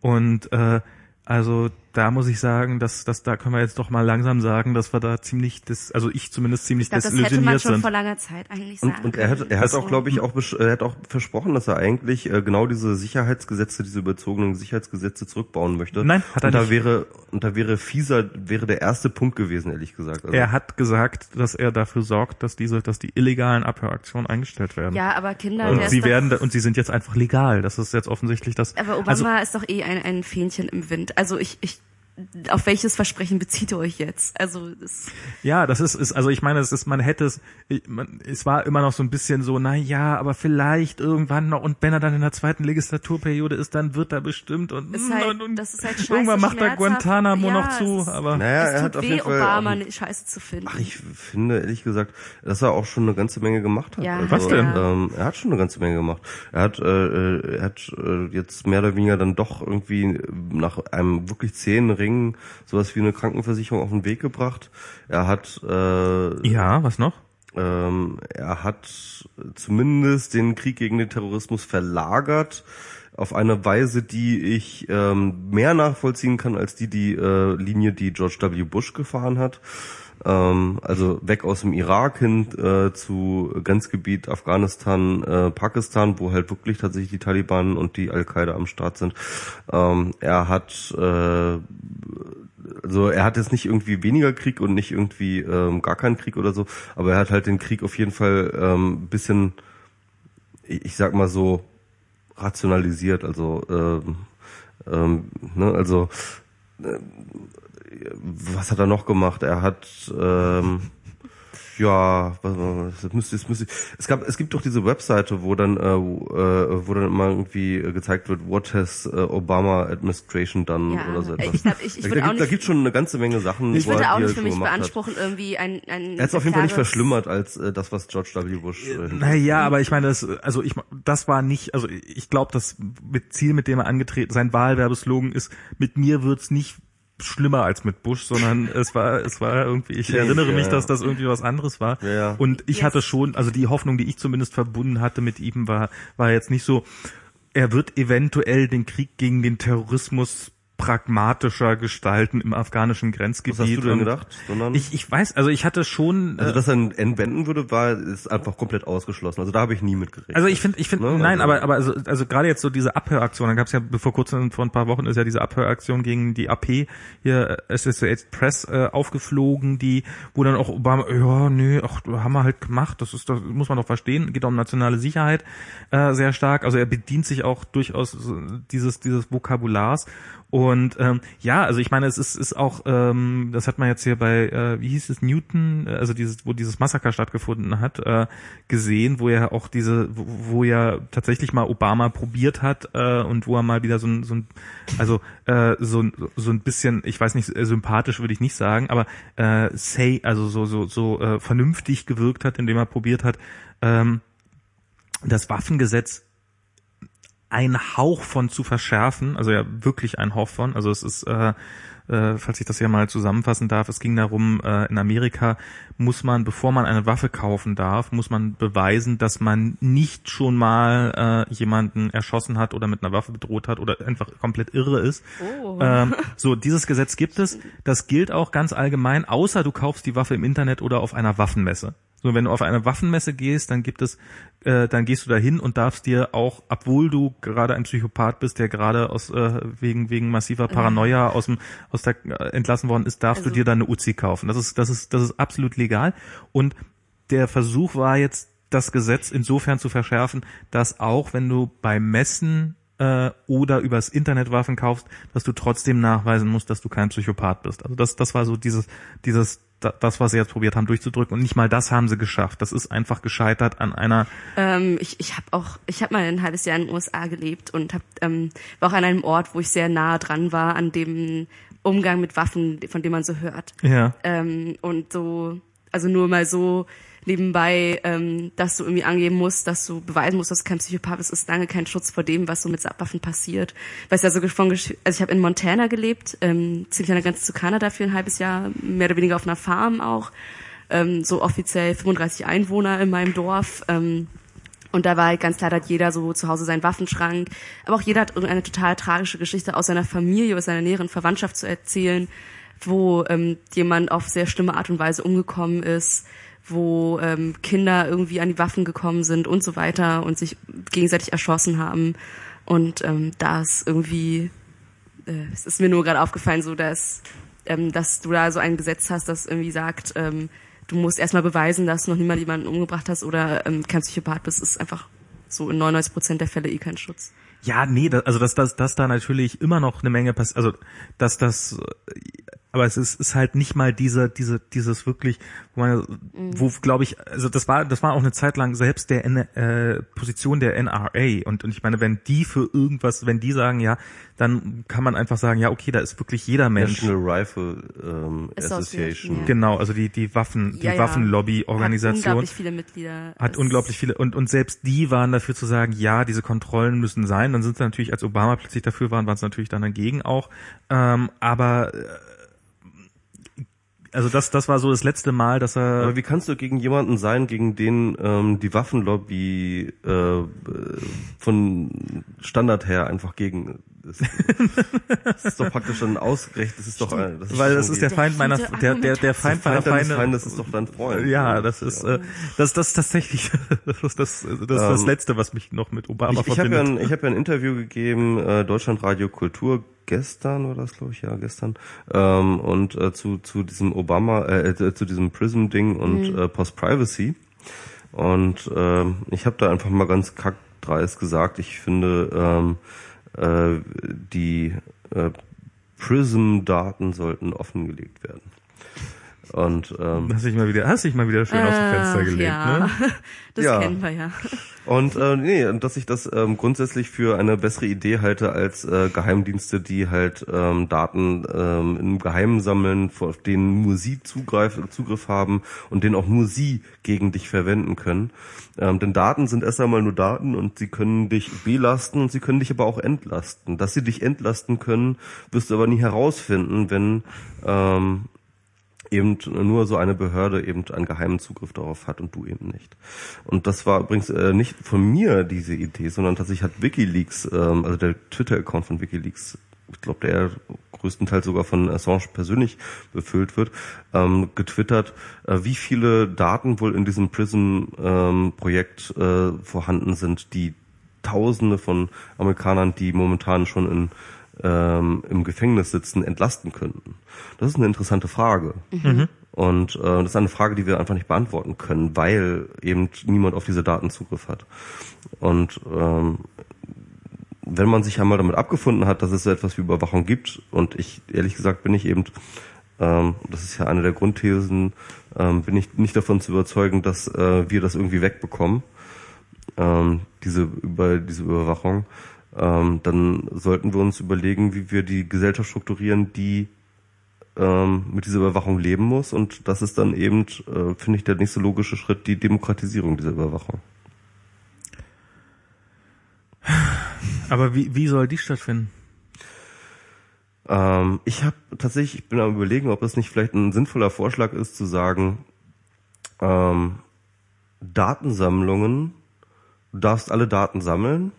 S2: Und äh, also da muss ich sagen, dass, dass da können wir jetzt doch mal langsam sagen, dass wir da ziemlich, das, also ich zumindest ziemlich
S3: Ich glaube, das hätte man
S2: desillusioniert
S3: schon
S2: sind.
S3: vor langer Zeit eigentlich sagen
S1: Und, und er hat, er hat auch, glaube ich, auch, er hat auch versprochen, dass er eigentlich äh, genau diese Sicherheitsgesetze, diese überzogenen Sicherheitsgesetze zurückbauen möchte.
S2: Nein, hat er
S1: und da
S2: nicht.
S1: wäre, und da wäre fieser, wäre der erste Punkt gewesen, ehrlich gesagt. Also,
S2: Er hat gesagt, dass er dafür sorgt, dass diese, dass die illegalen Abhöraktionen eingestellt werden.
S3: Ja, aber Kinder, der
S2: und sie werden, und sie sind jetzt einfach legal. Das ist jetzt offensichtlich das.
S3: aber Obama
S2: also,
S3: ist doch eh ein, ein Fähnchen im Wind. Also ich, ich, auf welches Versprechen bezieht ihr euch jetzt? Also das,
S2: Ja, das ist, ist also ich meine, es ist, man hätte es, ich- man, es war immer noch so ein bisschen so, na ja, aber vielleicht irgendwann noch und wenn er dann in der zweiten Legislaturperiode ist, dann wird er bestimmt und,
S3: ist halt,
S2: und, und
S3: das ist halt scheiße
S2: irgendwann macht er. Guantanamo
S3: ja,
S2: noch zu,
S3: es ist,
S2: aber
S1: naja,
S3: es
S1: er
S3: tut
S1: hat auf
S3: weh,
S1: jeden Fall.
S3: Obama eine Scheiße zu finden.
S1: Ach, ich finde, ehrlich gesagt, dass er auch schon eine ganze Menge gemacht hat.
S3: Ja,
S1: also,
S2: Was denn?
S1: Ähm, er hat schon eine ganze Menge gemacht. Er hat, äh, äh, er hat äh, jetzt mehr oder weniger dann doch irgendwie nach einem wirklich zähen Ringen sowas wie eine Krankenversicherung auf den Weg gebracht. Er hat äh,
S2: ja, was noch?
S1: ähm, er hat zumindest den Krieg gegen den Terrorismus verlagert auf eine Weise, die ich ähm, mehr nachvollziehen kann als die die äh, Linie, die George W. Bush gefahren hat. Ähm, also weg aus dem Irak hin äh, zu Grenzgebiet Afghanistan, äh, Pakistan, wo halt wirklich tatsächlich die Taliban und die Al-Qaida am Start sind. Ähm, er hat äh, also er hat jetzt nicht irgendwie weniger Krieg und nicht irgendwie ähm, gar keinen Krieg oder so, aber er hat halt den Krieg auf jeden Fall ähm, bisschen, ich, sag mal so, rationalisiert. Also, ähm, ähm, ne, also äh, was hat er noch gemacht? Er hat ähm, Ja, das müsste, das müsste, es gab, es gibt doch diese Webseite, wo dann, äh, äh, wo dann immer irgendwie gezeigt wird, what has äh, Obama Administration done
S3: Ja,
S1: oder so etwas.
S3: ich glaub, ich- ich
S1: da,
S3: würde
S1: da, gibt, da gibt schon eine ganze Menge Sachen.
S3: Ich würde auch nicht für mich
S1: gemacht hat.
S3: beanspruchen, irgendwie ein, ein
S1: Er hat es auf jeden Fall nicht verschlimmert als äh, das, was George W. Bush. Äh,
S2: Naja, aber ich meine, das, also ich, das war nicht, also ich glaube, das mit Ziel, mit dem er angetreten, sein Wahlwerbeslogan ist, mit mir wird's nicht schlimmer als mit Bush, sondern (laughs) es war, es war irgendwie, ich
S1: Ja,
S2: erinnere
S1: ja,
S2: mich, dass das irgendwie was anderes war.
S1: Ja, ja.
S2: Und ich
S3: Yes.
S2: hatte schon, also die Hoffnung, die ich zumindest verbunden hatte mit ihm, war, war jetzt nicht so, er wird eventuell den Krieg gegen den Terrorismus pragmatischer gestalten im afghanischen Grenzgebiet.
S1: Was hast du denn gedacht? Sondern,
S2: Ich, ich weiß, also ich hatte schon,
S1: also,
S2: äh,
S1: dass er ihn entwenden würde, war, ist einfach komplett ausgeschlossen. Also da habe ich nie mit gerechnet.
S2: Also ich finde, ich finde,
S1: Ne?
S2: nein,
S1: Also-
S2: aber aber also, also gerade jetzt so diese Abhöraktion, dann gab es ja vor kurzem vor ein paar Wochen ist ja diese Abhöraktion gegen die AP hier äh, Associated Press äh, aufgeflogen, die wo dann auch Obama, ja nee, ach haben wir halt gemacht, das ist das muss man doch verstehen, geht um nationale Sicherheit äh, sehr stark. Also er bedient sich auch durchaus dieses dieses Vokabulars und ähm, ja, also ich meine, es ist, ist auch, ähm, das hat man jetzt hier bei, äh, wie hieß es, Newton, äh, also dieses, wo dieses Massaker stattgefunden hat, äh, gesehen, wo er auch diese, wo, wo er tatsächlich mal Obama probiert hat äh, und wo er mal wieder so ein, so ein also äh, so, so ein bisschen, ich weiß nicht, äh, sympathisch würde ich nicht sagen, aber äh, say, also so so so äh, vernünftig gewirkt hat, indem er probiert hat, ähm, das Waffengesetz ein Hauch von zu verschärfen, also ja wirklich ein Hauch von, also es ist, äh, äh, falls ich das hier mal zusammenfassen darf, es ging darum, äh, in Amerika muss man, bevor man eine Waffe kaufen darf, muss man beweisen, dass man nicht schon mal äh, jemanden erschossen hat oder mit einer Waffe bedroht hat oder einfach komplett irre ist.
S3: Oh.
S2: Ähm, (laughs) so, dieses Gesetz gibt es. Das gilt auch ganz allgemein, außer du kaufst die Waffe im Internet oder auf einer Waffenmesse. So, wenn du auf eine Waffenmesse gehst, dann gibt es, äh, dann gehst du dahin und darfst dir auch, obwohl du gerade ein Psychopath bist, der gerade aus äh, wegen wegen massiver Paranoia aus dem aus der äh, entlassen worden ist, darfst du
S3: Also-
S2: dir dann eine Uzi kaufen. Das ist das ist das ist absolut legal und der Versuch war jetzt das Gesetz insofern zu verschärfen, dass auch wenn du bei Messen äh, oder übers Internet Waffen kaufst, dass du trotzdem nachweisen musst, dass du kein Psychopath bist. Also das, das war so dieses, dieses, das, was sie jetzt probiert haben durchzudrücken. Und nicht mal das haben sie geschafft. Das ist einfach gescheitert an einer,
S3: Ähm, ich ich habe auch, ich habe mal ein halbes Jahr in den USA gelebt und hab, ähm, war auch an einem Ort, wo ich sehr nah dran war, an dem Umgang mit Waffen, von dem man so hört.
S2: ja,
S3: Ähm, und so, also nur mal so nebenbei, ähm, dass du irgendwie angeben musst, dass du beweisen musst, dass du kein Psychopath bist, ist lange kein Schutz vor dem, was so mit Waffen passiert. Weil ja so von, also ich habe in Montana gelebt, ähm, ziemlich an der Grenze zu Kanada für ein halbes Jahr, mehr oder weniger auf einer Farm auch, ähm, so offiziell 35 Einwohner in meinem Dorf. Ähm, und da war halt ganz klar, da hat jeder so zu Hause seinen Waffenschrank. Aber auch jeder hat irgendeine total tragische Geschichte aus seiner Familie, aus seiner näheren Verwandtschaft zu erzählen, wo ähm, jemand auf sehr schlimme Art und Weise umgekommen ist, wo ähm, Kinder irgendwie an die Waffen gekommen sind und so weiter und sich gegenseitig erschossen haben. Und ähm, da ist irgendwie, äh, es ist mir nur gerade aufgefallen, so dass, ähm, dass du da so ein Gesetz hast, das irgendwie sagt, ähm, du musst erstmal beweisen, dass du noch niemand jemanden umgebracht hast oder ähm, kein Psychopath bist, ist einfach so in 99 Prozent der Fälle eh kein Schutz.
S2: ja, nee, das, also dass, dass, dass da natürlich immer noch eine Menge passiert, also dass das, aber es ist, ist halt nicht mal diese, diese, dieses wirklich, wo man, wo glaube ich, also das war, das war auch eine Zeit lang selbst der N, äh, Position der NRA und, und ich meine, wenn die für irgendwas, wenn die sagen, ja, dann kann man einfach sagen, ja, okay, da ist wirklich jeder Mensch.
S1: National Rifle ähm,
S3: Association, ja.
S2: Genau, also die, die Waffen, die
S3: Ja, ja.
S2: Waffenlobby-Organisation.
S3: Hat unglaublich viele Mitglieder.
S2: Hat
S3: Es-
S2: unglaublich viele und und selbst die waren dafür zu sagen, ja, diese Kontrollen müssen sein. Dann sind sie natürlich, als Obama plötzlich dafür waren, waren sie natürlich dann dagegen auch. Ähm, aber äh, also das das war so das letzte Mal, dass er
S1: Aber wie kannst du gegen jemanden sein, gegen den ähm, die Waffenlobby äh, äh, von Standard her einfach gegen Das ist doch praktisch schon ausgerecht. Das ist doch ein, das ist
S2: weil das ist der Feind meiner der der der Feind meiner
S1: Feind
S2: Feinde.
S1: Feindes ist doch dein Freund.
S2: Ja, das ist äh, das das ist tatsächlich (laughs) das das das, ist das
S1: Ähm,
S2: letzte, was mich noch mit Obama
S1: Ich, ich habe ja,
S2: verbindet.
S1: ein, ich hab ja ein Interview gegeben, äh, Deutschlandradio Kultur gestern war das, glaube ich, ja gestern, ähm, und äh, zu zu diesem Obama, äh, äh, zu diesem Prism-Ding und äh, Post-Privacy. Und ähm, ich habe da einfach mal ganz kackdreist gesagt, ich finde ähm, äh, die äh, Prism-Daten sollten offengelegt werden. Und ähm,
S2: Hast dich mal wieder, hast dich mal wieder schön aus dem Fenster gelegt,
S3: ja.
S2: ne? (laughs)
S3: Das
S1: Ja.
S3: kennen wir ja.
S1: Und äh, nee, und dass ich das ähm, grundsätzlich für eine bessere Idee halte als äh, Geheimdienste, die halt ähm, Daten ähm, im Geheimen sammeln, auf denen nur sie Zugreif, Zugriff haben und den auch nur sie gegen dich verwenden können. Ähm, denn Daten sind erst einmal nur Daten und sie können dich belasten und sie können dich aber auch entlasten. Dass sie dich entlasten können, wirst du aber nie herausfinden, wenn ähm, eben nur so eine Behörde eben einen geheimen Zugriff darauf hat und du eben nicht. Und das war übrigens äh, nicht von mir diese Idee, sondern tatsächlich hat WikiLeaks, ähm, also der Twitter-Account von WikiLeaks, ich glaube, der größtenteils sogar von Assange persönlich befüllt wird, ähm, getwittert, äh, wie viele Daten wohl in diesem PRISM-Projekt äh, vorhanden sind, die Tausende von Amerikanern, die momentan schon in ähm, im Gefängnis sitzen, entlasten könnten? Das ist eine interessante Frage. Und äh, das ist eine Frage, die wir einfach nicht beantworten können, weil eben niemand auf diese Daten Zugriff hat. Und ähm, wenn man sich einmal damit abgefunden hat, dass es so etwas wie Überwachung gibt, und ich ehrlich gesagt bin ich eben, ähm, das ist ja eine der Grundthesen, ähm, bin ich nicht davon zu überzeugen, dass äh, wir das irgendwie wegbekommen, ähm, diese über diese Überwachung, ähm, dann sollten wir uns überlegen, wie wir die Gesellschaft strukturieren, die ähm, mit dieser Überwachung leben muss. Und das ist dann eben, äh, finde ich, der nächste logische Schritt, die Demokratisierung dieser Überwachung.
S2: Aber wie, wie soll die stattfinden?
S1: Ähm, ich habe tatsächlich, ich bin am überlegen, ob es nicht vielleicht ein sinnvoller Vorschlag ist, zu sagen, ähm, Datensammlungen, du darfst alle Daten sammeln,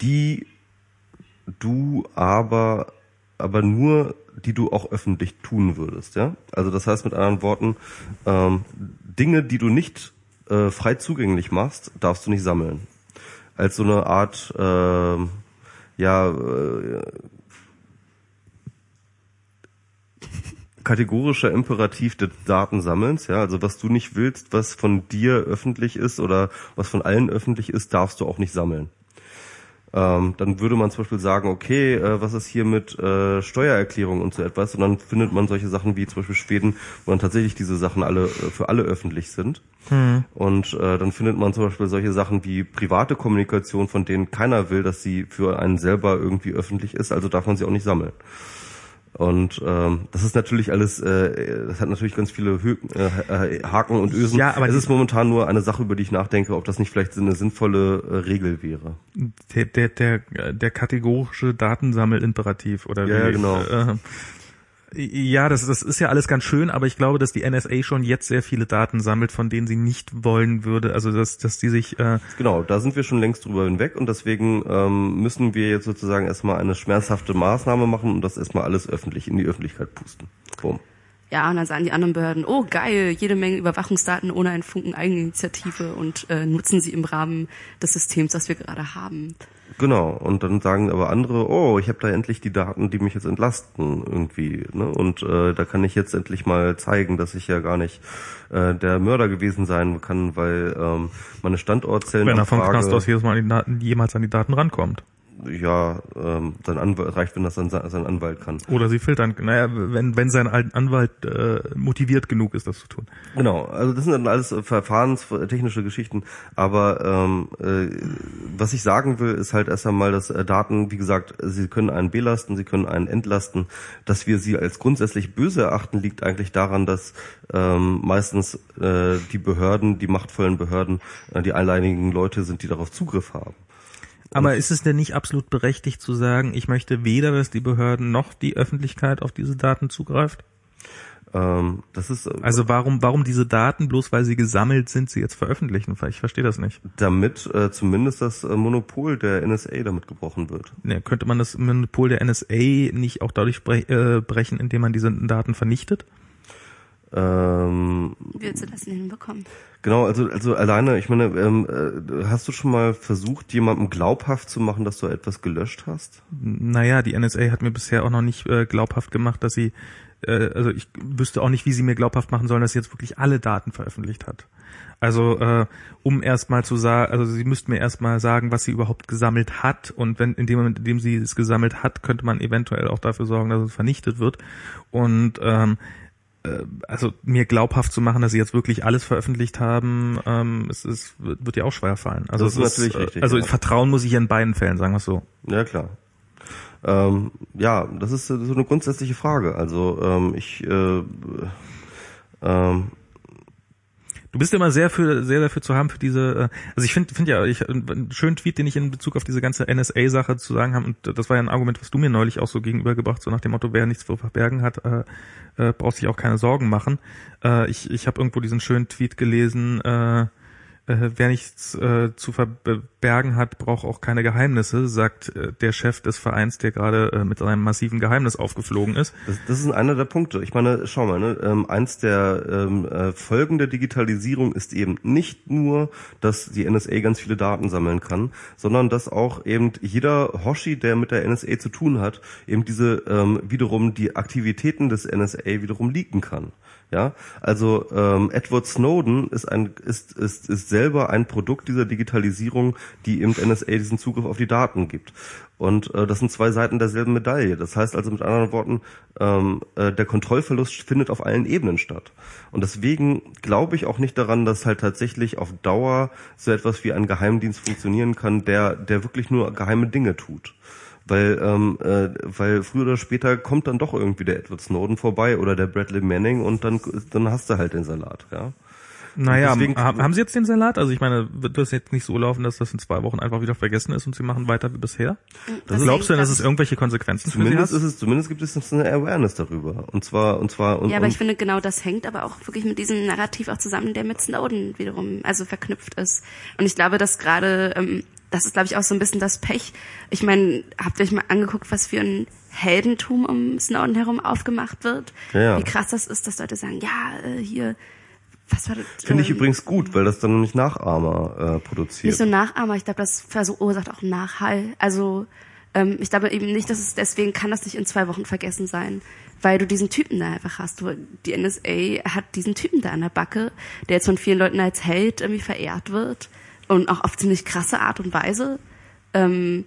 S1: die du aber aber nur die du auch öffentlich tun würdest, ja. Also das heißt mit anderen Worten, ähm, Dinge, die du nicht äh, frei zugänglich machst, darfst du nicht sammeln. Als so eine Art, ähm, ja, äh, kategorischer Imperativ des Datensammelns, ja, also was du nicht willst, was von dir öffentlich ist oder was von allen öffentlich ist, darfst du auch nicht sammeln. Ähm, dann würde man zum Beispiel sagen, okay, äh, was ist hier mit äh, Steuererklärung und so etwas? Und dann findet man solche Sachen wie zum Beispiel Schweden, wo dann tatsächlich diese Sachen alle äh, für alle öffentlich sind. Und äh, dann findet man zum Beispiel solche Sachen wie private Kommunikation, von denen keiner will, dass sie für einen selber irgendwie öffentlich ist, also darf man sie auch nicht sammeln. Und ähm, das ist natürlich alles, äh, das hat natürlich ganz viele Hö äh, äh, Haken und Ösen.
S2: Ja, aber
S1: es ist momentan nur eine Sache, über die ich nachdenke, ob das nicht vielleicht eine sinnvolle äh, Regel wäre.
S2: Der, der, der, der kategorische Datensammelimperativ oder wie?
S1: Ja, ja, genau.
S2: Äh, ja, das, das ist ja alles ganz schön, aber ich glaube, dass die NSA schon jetzt sehr viele Daten sammelt, von denen sie nicht wollen würde. Also dass, dass die sich äh,
S1: Genau, da sind wir schon längst drüber hinweg und deswegen ähm, müssen wir jetzt sozusagen erstmal eine schmerzhafte Maßnahme machen und das erstmal alles öffentlich in die Öffentlichkeit pusten. Boom.
S3: Ja, und dann sagen die anderen Behörden, oh geil, jede Menge Überwachungsdaten ohne einen Funken Eigeninitiative und äh, nutzen sie im Rahmen des Systems, das wir gerade haben.
S1: Genau, und dann sagen aber andere, oh, ich habe da endlich die Daten, die mich jetzt entlasten irgendwie. Ne? Und äh, da kann ich jetzt endlich mal zeigen, dass ich ja gar nicht äh, der Mörder gewesen sein kann, weil ähm, meine Standortzellen
S2: wenn er vom Knast aus jedes Mal an die Daten, jemals an die Daten rankommt.
S1: Ja, ähm, sein Anwalt reicht, wenn das sein, sein Anwalt kann.
S2: Oder sie filtern, naja, wenn, wenn sein Al- Anwalt äh, motiviert genug ist, das zu tun.
S1: Genau, also das sind dann alles äh, verfahrenstechnische Geschichten, aber ähm, äh, was ich sagen will, ist halt erst einmal, dass äh, Daten, wie gesagt, sie können einen belasten, sie können einen entlasten. Dass wir sie als grundsätzlich böse erachten, liegt eigentlich daran, dass ähm, meistens äh, die Behörden, die machtvollen Behörden, äh, die alleinigen Leute sind, die darauf Zugriff haben.
S2: Aber ist es denn nicht absolut berechtigt zu sagen, ich möchte weder, dass die Behörden noch die Öffentlichkeit auf diese Daten zugreift?
S1: Ähm, das ist äh,
S2: Also warum, warum diese Daten, bloß weil sie gesammelt sind, sie jetzt veröffentlichen? Ich verstehe das nicht.
S1: damit äh, zumindest das äh, Monopol der NSA damit gebrochen wird.
S2: Ne, könnte man das Monopol der NSA nicht auch dadurch bre äh, brechen, indem man diese Daten vernichtet?
S1: Ähm,
S3: Wie willst du das denn hinbekommen?
S1: Genau, also also alleine, ich meine, ähm, äh, hast du schon mal versucht, jemandem glaubhaft zu machen, dass du etwas gelöscht hast?
S2: Naja, die NSA hat mir bisher auch noch nicht äh, glaubhaft gemacht, dass sie äh, also ich wüsste auch nicht, wie sie mir glaubhaft machen sollen, dass sie jetzt wirklich alle Daten veröffentlicht hat. Also äh, um erstmal zu sagen, also sie müssten mir erstmal sagen, was sie überhaupt gesammelt hat und wenn in dem Moment, in dem sie es gesammelt hat, könnte man eventuell auch dafür sorgen, dass es vernichtet wird. Und ähm, äh, also mir glaubhaft zu machen, dass sie jetzt wirklich alles veröffentlicht haben, ähm, es, es wird ja auch schwer fallen. Also
S1: Das
S2: es
S1: ist natürlich
S2: äh,
S1: richtig,
S2: Also
S1: ja.
S2: Vertrauen muss ich in beiden Fällen, sagen wir es so.
S1: Ja, klar. Ähm, ja, das ist äh, so eine grundsätzliche Frage. Also ähm, ich äh, ähm,
S2: Du bist immer sehr für sehr dafür zu haben für diese. äh, Also ich finde finde ja ich einen schönen Tweet, den ich in Bezug auf diese ganze NSA-Sache zu sagen habe und das war ja ein Argument, was du mir neulich auch so gegenübergebracht, so nach dem Motto, wer nichts zu verbergen hat, äh, äh, braucht sich auch keine Sorgen machen. Äh, ich ich habe irgendwo diesen schönen Tweet gelesen. Äh, äh, wer nichts äh, zu verbergen hat, braucht auch keine Geheimnisse, sagt äh, der Chef des Vereins, der gerade äh, mit seinem massiven Geheimnis aufgeflogen ist.
S1: Das, das ist einer der Punkte. Ich meine, schau mal, ne, ähm, eins der ähm, äh, Folgen der Digitalisierung ist eben nicht nur, dass die NSA ganz viele Daten sammeln kann, sondern dass auch eben jeder Hoshi, der mit der NSA zu tun hat, eben diese ähm, wiederum die Aktivitäten des NSA wiederum leaken kann. Ja, also ähm, Edward Snowden ist ein ist ist ist selber ein Produkt dieser Digitalisierung, die eben NSA diesen Zugriff auf die Daten gibt. Und äh, das sind zwei Seiten derselben Medaille. Das heißt also mit anderen Worten, ähm, äh, der Kontrollverlust findet auf allen Ebenen statt. Und deswegen glaube ich auch nicht daran, dass halt tatsächlich auf Dauer so etwas wie ein Geheimdienst funktionieren kann, der der wirklich nur geheime Dinge tut weil ähm, äh, weil früher oder später kommt dann doch irgendwie der Edward Snowden vorbei oder der Bradley Manning und dann dann hast du halt den Salat, ja.
S2: Naja,
S1: deswegen-
S2: haben, Sie jetzt den Salat? Also ich meine, wird das jetzt nicht so laufen, dass das in zwei Wochen einfach wieder vergessen ist und Sie machen weiter wie bisher?
S3: Das
S2: Glaubst du denn, dass es irgendwelche Konsequenzen für Sie
S1: Zumindest
S2: hat?
S1: ist es zumindest gibt es jetzt eine Awareness darüber und zwar und zwar und,
S3: Ja, aber
S1: und
S3: ich finde genau das hängt aber auch wirklich mit diesem Narrativ auch zusammen, der mit Snowden wiederum also verknüpft ist. Und ich glaube, dass gerade ähm, das ist glaube ich auch so ein bisschen das Pech. Ich meine, habt ihr euch mal angeguckt, was für ein Heldentum um Snowden herum aufgemacht wird?
S1: Ja.
S3: Wie krass das ist, dass Leute sagen, ja, äh, hier was war das?
S1: finde ich
S3: ähm,
S1: übrigens gut, weil das dann nämlich Nachahmer äh, produziert.
S3: nicht so Nachahmer, ich glaube, das verursacht auch Nachhall. Also ähm, ich glaube eben nicht, dass es deswegen kann das nicht in zwei Wochen vergessen sein, weil du diesen Typen da einfach hast. Du, die NSA hat diesen Typen da an der Backe, der jetzt von vielen Leuten als Held irgendwie verehrt wird und auch auf ziemlich krasse Art und Weise. Ähm,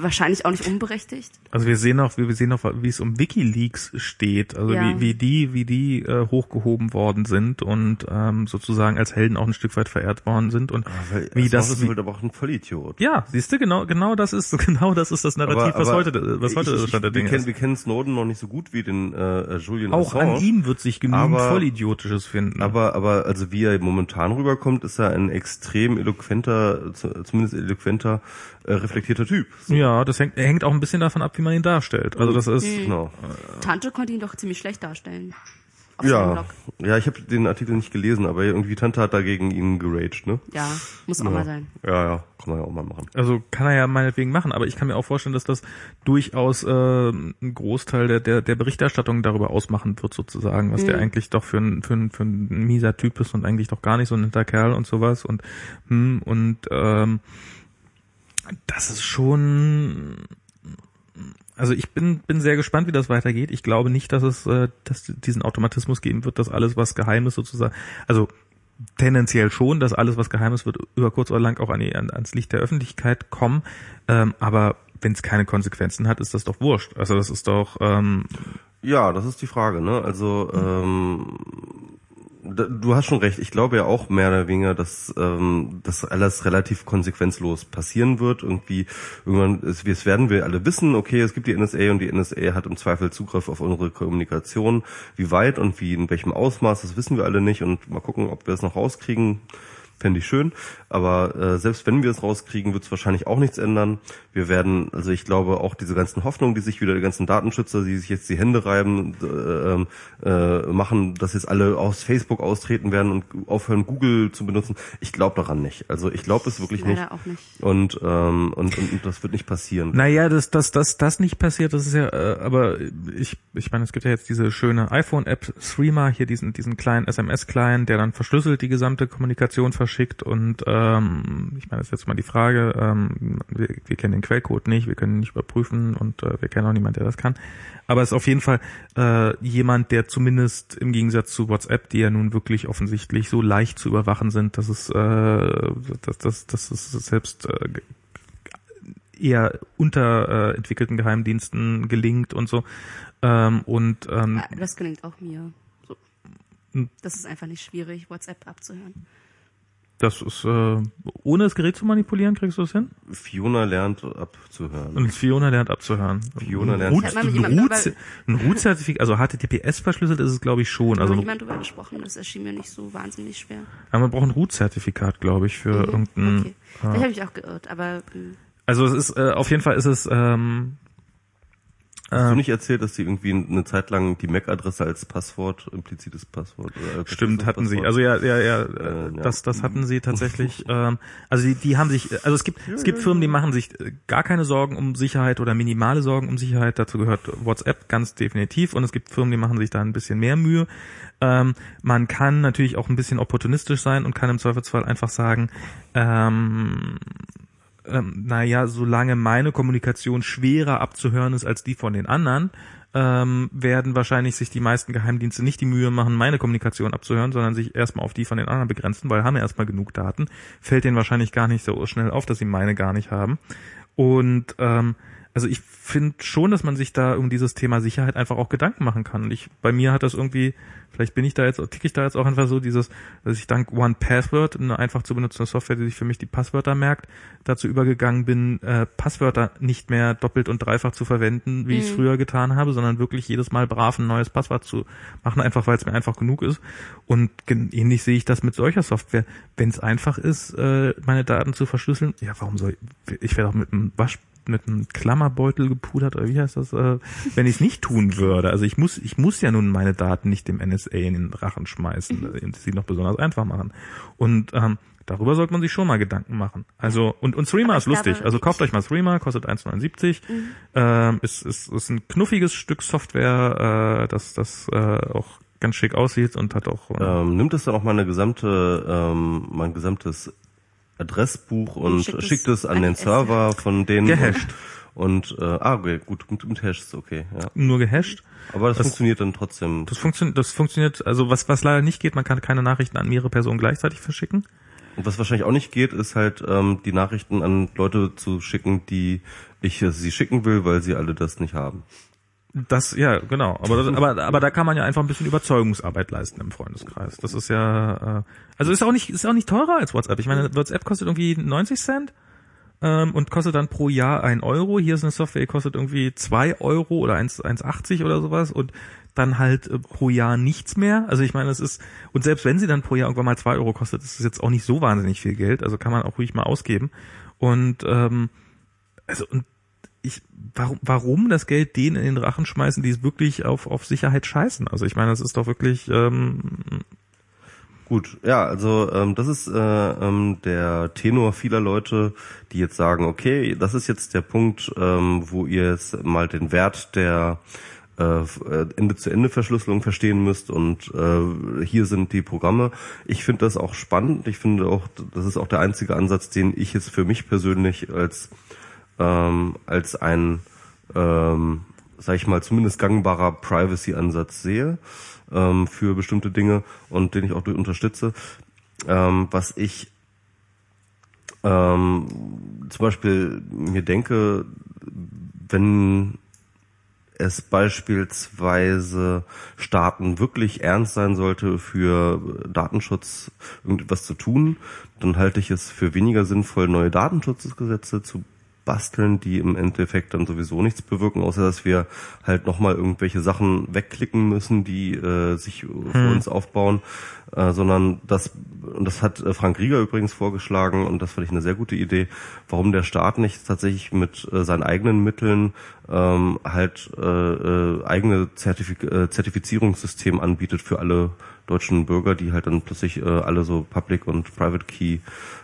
S3: wahrscheinlich auch nicht unberechtigt.
S2: Also wir sehen auch, wir sehen auch, wie es um WikiLeaks steht, also
S3: Ja.
S2: wie, wie die, wie die äh, hochgehoben worden sind und ähm, sozusagen als Helden auch ein Stück weit verehrt worden sind und
S1: Weil
S2: wie
S1: das ist
S2: wie,
S1: halt aber auch ein Vollidiot.
S2: ja, siehst du, genau, genau das ist, (laughs) genau das ist das Narrativ, was heute, was heute
S1: ich, ich,
S2: Stand der
S1: wir,
S2: Dinge
S1: kennen,
S2: ist.
S1: wir kennen Snowden noch nicht so gut wie den äh, Julian
S2: Auch
S1: Assange.
S2: an ihm wird sich genügend
S1: Aber-
S2: Vollidiotisches finden.
S1: Aber, aber also wie er momentan rüberkommt, ist er ein extrem eloquenter, zu- zumindest eloquenter, äh, reflektierter Typ. So,
S2: ja, das hängt, hängt auch ein bisschen davon ab, wie man ihn darstellt. Also das ist,
S1: Genau.
S3: Tante konnte ihn doch ziemlich schlecht darstellen.
S1: Ja, ja, ich habe den Artikel nicht gelesen, aber irgendwie Tante hat dagegen ihn geraged, ne?
S3: Ja, muss auch
S1: ja.
S3: mal sein.
S1: Ja, ja, kann man ja auch mal machen.
S2: Also kann er ja meinetwegen machen, aber ich kann mir auch vorstellen, dass das durchaus äh, ein Großteil der, der, der Berichterstattung darüber ausmachen wird, sozusagen, was der eigentlich doch für ein, für, ein, für ein mieser Typ ist und eigentlich doch gar nicht so ein netter Kerl und sowas. Und hm, und ähm, das ist schon also ich bin, bin sehr gespannt, wie das weitergeht. Ich glaube nicht, dass es äh, dass diesen Automatismus geben wird, dass alles, was geheim ist, sozusagen, also tendenziell schon, dass alles, was geheim ist, wird über kurz oder lang auch an die, an, ans Licht der Öffentlichkeit kommen. Ähm, aber wenn es keine Konsequenzen hat, ist das doch wurscht. Also das ist doch ähm,
S1: Ja, das ist die Frage, ne? Also ähm, da- du hast schon recht. Ich glaube ja auch mehr oder weniger, dass ähm, das alles relativ konsequenzlos passieren wird. Irgendwie irgendwann, es, es werden wir alle wissen. Okay, es gibt die NSA und die NSA hat im Zweifel Zugriff auf unsere Kommunikation. Wie weit und wie in welchem Ausmaß, das wissen wir alle nicht. Und mal gucken, ob wir es noch rauskriegen. Fände ich schön. Aber äh, selbst wenn wir es rauskriegen, wird es wahrscheinlich auch nichts ändern. Wir werden, also ich glaube auch diese ganzen Hoffnungen, die sich wieder, die ganzen Datenschützer, die sich jetzt die Hände reiben, äh, äh, machen, dass jetzt alle aus Facebook austreten werden und aufhören, Google zu benutzen. Ich glaube daran nicht. Also ich glaube es wirklich nicht.
S3: Leider auch nicht.
S1: Und, ähm, und, und, und das wird nicht passieren.
S2: Naja, dass das, das, das nicht passiert, das ist ja, äh, aber ich, ich meine, es gibt ja jetzt diese schöne iPhone-App Threema, hier diesen, diesen kleinen SMS-Client, der dann verschlüsselt die gesamte Kommunikation verschlüsselt verschickt und ähm, ich meine, das ist jetzt mal die Frage, ähm, wir, wir kennen den Quellcode nicht, wir können ihn nicht überprüfen und äh, wir kennen auch niemanden, der das kann. Aber es ist auf jeden Fall äh, jemand, der zumindest im Gegensatz zu WhatsApp, die ja nun wirklich offensichtlich so leicht zu überwachen sind, dass es, äh, dass, dass, dass es selbst äh, eher unterentwickelten Geheimdiensten gelingt und so. Ähm, und ähm,
S3: Das gelingt auch mir. So.
S2: Hm.
S3: Das ist einfach nicht schwierig, WhatsApp abzuhören.
S2: Das ist, äh, ohne das Gerät zu manipulieren, kriegst du es hin?
S1: Fiona lernt abzuhören.
S2: Und Fiona lernt abzuhören.
S1: Fiona lernt-
S2: Root, ein Root- ein Root-Zertifikat, also HTTPS verschlüsselt ist es, glaube ich, schon.
S3: Also
S2: Also
S3: niemand drüber gesprochen, das erschien mir nicht so wahnsinnig schwer.
S2: aber man braucht ein Root-Zertifikat, glaube ich, für
S3: Mhm,
S2: irgendein.
S3: okay. Vielleicht habe ich auch geirrt, aber ähm,
S2: Also es ist äh, auf jeden Fall ist es ähm,
S1: Hast du nicht erzählt, dass die irgendwie eine Zeit lang die MAC-Adresse als Passwort, implizites Passwort oder als
S2: Stimmt, hatten sie.
S1: Passwort-
S2: Also ja, ja, ja, äh,
S1: Äh, ja.
S2: das, das hatten sie tatsächlich. (laughs) ähm, also die, die haben sich, also es gibt, es gibt Firmen, die machen sich äh, gar keine Sorgen um Sicherheit oder minimale Sorgen um Sicherheit. Dazu gehört WhatsApp ganz definitiv. Und es gibt Firmen, die machen sich da ein bisschen mehr Mühe. Ähm, man kann natürlich auch ein bisschen opportunistisch sein und kann im Zweifelsfall einfach sagen, ähm, ähm, naja, solange meine Kommunikation schwerer abzuhören ist als die von den anderen, ähm, werden wahrscheinlich sich die meisten Geheimdienste nicht die Mühe machen, meine Kommunikation abzuhören, sondern sich erstmal auf die von den anderen begrenzen, weil haben ja erstmal genug Daten. Fällt denen wahrscheinlich gar nicht so schnell auf, dass sie meine gar nicht haben. Und ähm, also ich finde schon, dass man sich da um dieses Thema Sicherheit einfach auch Gedanken machen kann. Und ich, bei mir hat das irgendwie, vielleicht bin ich da jetzt, ticke ich da jetzt auch einfach so, dieses, dass ich dank One Password, eine einfach zu benutzende Software, die sich für mich die Passwörter merkt, dazu übergegangen bin, äh, Passwörter nicht mehr doppelt und dreifach zu verwenden, wie ich es früher getan habe, sondern wirklich jedes Mal brav ein neues Passwort zu machen, einfach weil es mir einfach genug ist. Und ähnlich sehe ich das mit solcher Software. Wenn es einfach ist, äh, meine Daten zu verschlüsseln, ja, warum soll ich, ich werde auch mit einem Wasch mit einem Klammerbeutel gepudert oder wie heißt das, äh, wenn ich es nicht tun würde. Also ich muss, ich muss ja nun meine Daten nicht dem NSA in den Rachen schmeißen, mhm. sie noch besonders einfach machen. Und ähm, darüber sollte man sich schon mal Gedanken machen. Also und und Threema ist lustig.
S3: glaube,
S2: also kauft euch mal Threema, kostet 1,79. Ähm, ist, ist ist ein knuffiges Stück Software, äh, das das äh, auch ganz schick aussieht und hat auch äh,
S1: Ähm, nimmt es dann auch mal eine gesamte, ähm, mal ein gesamtes Adressbuch und
S3: schickt es
S1: schickt es an
S3: an
S1: den Server von denen.
S2: Gehasht.
S1: Und, und äh, ah, okay, gut, mit, mit Hash ist okay, ja.
S2: nur gehasht.
S1: Aber das,
S2: Das-
S1: funktioniert dann trotzdem.
S2: Das funktioniert, das funktioniert, also was, was leider nicht geht, man kann keine Nachrichten an mehrere Personen gleichzeitig verschicken.
S1: Und was wahrscheinlich auch nicht geht, ist halt ähm, die Nachrichten an Leute zu schicken, die ich äh, sie schicken will, weil sie alle das nicht haben.
S2: Das, ja, genau. Aber, aber, aber da kann man ja einfach ein bisschen Überzeugungsarbeit leisten im Freundeskreis. Das ist ja, äh, also ist auch nicht, ist auch nicht teurer als WhatsApp. Ich meine, WhatsApp kostet irgendwie 90 Cent ähm, und kostet dann pro Jahr ein Euro. Hier ist eine Software, die kostet irgendwie zwei Euro oder 1 1,80 oder sowas und dann halt äh, pro Jahr nichts mehr. Also ich meine, es ist, und selbst wenn sie dann pro Jahr irgendwann mal zwei Euro kostet, ist es jetzt auch nicht so wahnsinnig viel Geld. Also kann man auch ruhig mal ausgeben. Und ähm, also und ich, warum, warum das Geld denen in den Rachen schmeißen, die es wirklich auf, auf Sicherheit scheißen? Also ich meine, das ist doch wirklich, ähm,
S1: Gut, ja, also ähm, das ist äh, ähm, der Tenor vieler Leute, die jetzt sagen, okay, das ist jetzt der Punkt, ähm, wo ihr jetzt mal den Wert der äh, Ende-zu-Ende-Verschlüsselung verstehen müsst und äh, hier sind die Programme. Ich finde das auch spannend. Ich finde auch, das ist auch der einzige Ansatz, den ich jetzt für mich persönlich als ähm, als ein, ähm, sag ich mal, zumindest gangbarer Privacy-Ansatz sehe ähm, für bestimmte Dinge und den ich auch durch unterstütze. Ähm, was ich ähm, zum Beispiel mir denke, wenn es beispielsweise Staaten wirklich ernst sein sollte, für Datenschutz irgendwas zu tun, dann halte ich es für weniger sinnvoll, neue Datenschutzgesetze zu basteln, die im Endeffekt dann sowieso nichts bewirken, außer dass wir halt nochmal irgendwelche Sachen wegklicken müssen, die äh, sich für uns aufbauen, äh, sondern das, und das hat äh, Frank Rieger übrigens vorgeschlagen und das fand ich eine sehr gute Idee, warum der Staat nicht tatsächlich mit äh, seinen eigenen Mitteln ähm, halt äh, äh, eigene Zertifik äh, Zertifizierungssystem anbietet für alle deutschen Bürger, die halt dann plötzlich äh, alle so Public und Private Key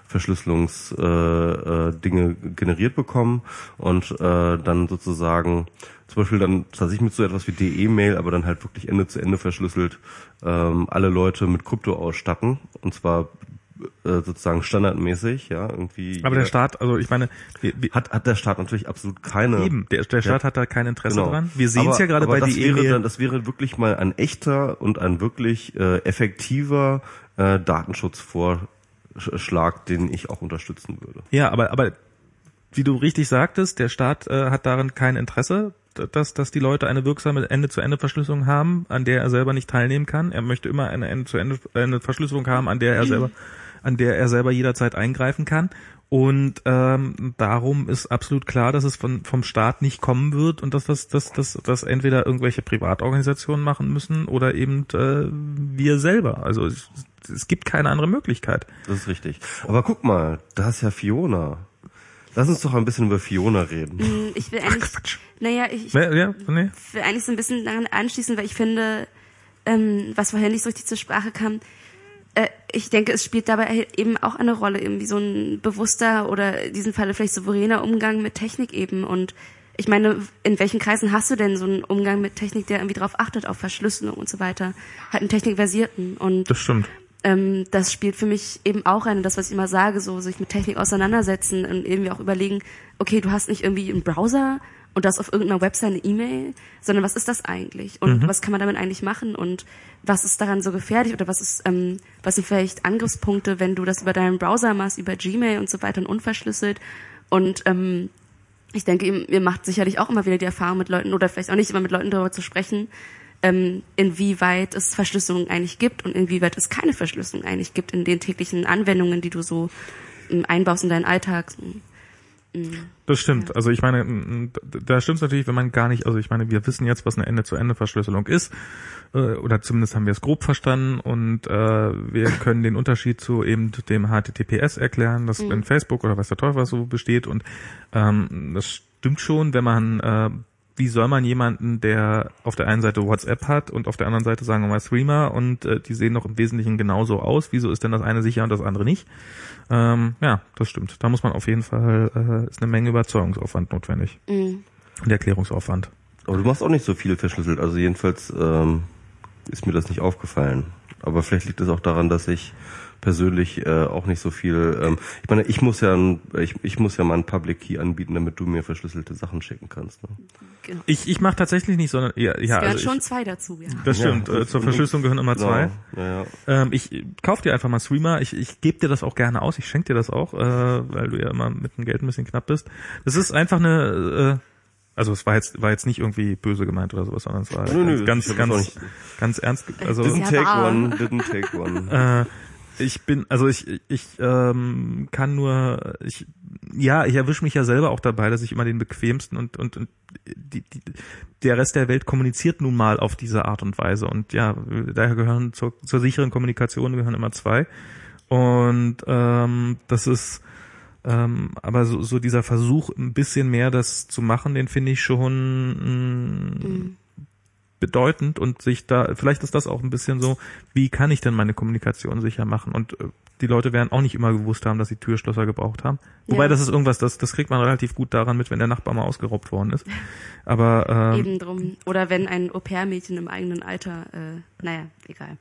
S1: Verschlüsselungsdinge äh, äh, Dinge generiert bekommen und äh, dann sozusagen zum Beispiel dann tatsächlich mit so etwas wie DE-Mail, aber dann halt wirklich Ende zu Ende verschlüsselt ähm, alle Leute mit Krypto ausstatten und zwar äh, sozusagen standardmäßig, ja, irgendwie.
S2: Aber der Staat, also ich meine, wir, wir,
S1: hat, hat der Staat natürlich absolut keine.
S2: eben, der, der Staat hat da kein Interesse
S1: Genau.
S2: dran. Wir sehen es ja gerade bei
S1: das
S2: die
S1: wäre
S2: E-Mail.
S1: dann, Das wäre wirklich mal ein echter und ein wirklich äh, effektiver äh, Datenschutzvorschlag, den ich auch unterstützen würde.
S2: Ja, aber, aber wie du richtig sagtest, der Staat äh, hat daran kein Interesse, dass, dass die Leute eine wirksame Ende-zu-Ende-Verschlüsselung haben, an der er selber nicht teilnehmen kann. Er möchte immer eine Ende-zu-Ende eine Verschlüsselung haben, an der er selber, an der er selber jederzeit eingreifen kann. Und ähm, darum ist absolut klar, dass es von, vom Staat nicht kommen wird und dass das, dass, dass, dass entweder irgendwelche Privatorganisationen machen müssen oder eben äh, wir selber. Also es, es gibt keine andere Möglichkeit.
S1: Das ist richtig. Aber guck mal, da ist ja Fiona. Lass uns doch ein bisschen über Fiona reden.
S3: Mm, Ich will eigentlich,
S2: Quatsch.
S3: naja, ich, ich
S2: Ja, ja, nee.
S3: will eigentlich so ein bisschen daran anschließen, weil ich finde, ähm, was vorher nicht so richtig zur Sprache kam, äh, ich denke, es spielt dabei halt eben auch eine Rolle, irgendwie so ein bewusster oder in diesem Falle vielleicht souveräner Umgang mit Technik eben. Und ich meine, in welchen Kreisen hast du denn so einen Umgang mit Technik, der irgendwie darauf achtet, auf Verschlüsselung und so weiter? Halt einen technikversierten. Und
S2: Das stimmt.
S3: Ähm, das spielt für mich eben auch eine, das, was ich immer sage, so sich mit Technik auseinandersetzen und irgendwie auch überlegen, okay, du hast nicht irgendwie einen Browser und das auf irgendeiner Website eine E-Mail, sondern was ist das eigentlich? Und was kann man damit eigentlich machen? Und was ist daran so gefährlich? Oder was ist, ähm, was sind vielleicht Angriffspunkte, wenn du das über deinen Browser machst, über Gmail und so weiter und unverschlüsselt? Und ähm, ich denke, ihr macht sicherlich auch immer wieder die Erfahrung mit Leuten oder vielleicht auch nicht immer mit Leuten darüber zu sprechen, ähm, inwieweit es Verschlüsselung eigentlich gibt und inwieweit es keine Verschlüsselung eigentlich gibt in den täglichen Anwendungen, die du so ähm, einbaust in deinen Alltag.
S2: Das stimmt. Also ich meine, m, d- da stimmt es natürlich, wenn man gar nicht, also ich meine, wir wissen jetzt, was eine Ende-zu-Ende-Verschlüsselung ist, äh, oder zumindest haben wir es grob verstanden und äh, wir (laughs) können den Unterschied zu eben dem HTTPS erklären, das in Facebook oder was der Teufel was so besteht und ähm, das stimmt schon, wenn man äh, wie soll man jemanden, der auf der einen Seite WhatsApp hat und auf der anderen Seite sagen wir mal Streamer und äh, die sehen doch im Wesentlichen genauso aus, wieso ist denn das eine sicher und das andere nicht? Ähm, ja, das stimmt. Da muss man auf jeden Fall, äh, ist eine Menge Überzeugungsaufwand notwendig. Und Erklärungsaufwand.
S1: Aber du machst auch nicht so viel verschlüsselt. Also jedenfalls ähm, ist mir das nicht aufgefallen. Aber vielleicht liegt es auch daran, dass ich persönlich äh, auch nicht so viel. Ähm, ich meine, ich muss ja ein, ich, ich muss ja mal einen Public Key anbieten, damit du mir verschlüsselte Sachen schicken kannst. Ne?
S3: Genau.
S2: Ich, ich mache tatsächlich nicht, sondern ja,
S3: Es
S2: ja
S3: gehören
S2: also
S3: schon
S2: ich,
S3: zwei dazu, ja.
S2: das
S1: Ja,
S2: stimmt.
S1: das
S2: äh, zur Verschlüsselung gehören immer zwei.
S1: Ja, ja.
S2: Ähm, ich kauf dir einfach mal Streamer. Ich, ich gebe dir das auch gerne aus. Ich schenke dir das auch, äh, weil du ja immer mit dem Geld ein bisschen knapp bist. Das ist einfach eine. Äh, also es war jetzt war jetzt nicht irgendwie böse gemeint oder sowas, sondern es war
S1: Nö, nö,
S2: ganz
S1: hab
S2: ganz ganz, ganz ernst. Also
S1: Didn't
S3: Ja,
S1: take one, didn't take one.
S2: äh, ich bin, also ich, ich ähm, kann nur, ich, ja, ich erwische mich ja selber auch dabei, dass ich immer den bequemsten und und, und die, die, der Rest der Welt kommuniziert nun mal auf diese Art und Weise. Und ja, daher gehören zur, zur sicheren Kommunikation gehören immer zwei. Und ähm, das ist ähm, aber so, so dieser Versuch, ein bisschen mehr das zu machen, den finde ich schon mh, bedeutend und sich da, vielleicht ist das auch ein bisschen so, wie kann ich denn meine Kommunikation sicher machen? Und äh, die Leute werden auch nicht immer gewusst haben, dass sie Türschlösser gebraucht haben. Wobei
S3: Ja.
S2: das ist irgendwas, das, das kriegt man relativ gut daran mit, wenn der Nachbar mal ausgeraubt worden ist. Aber ähm,
S3: Eben drum. Oder wenn ein Au-pair-Mädchen im eigenen Alter, äh, naja, egal.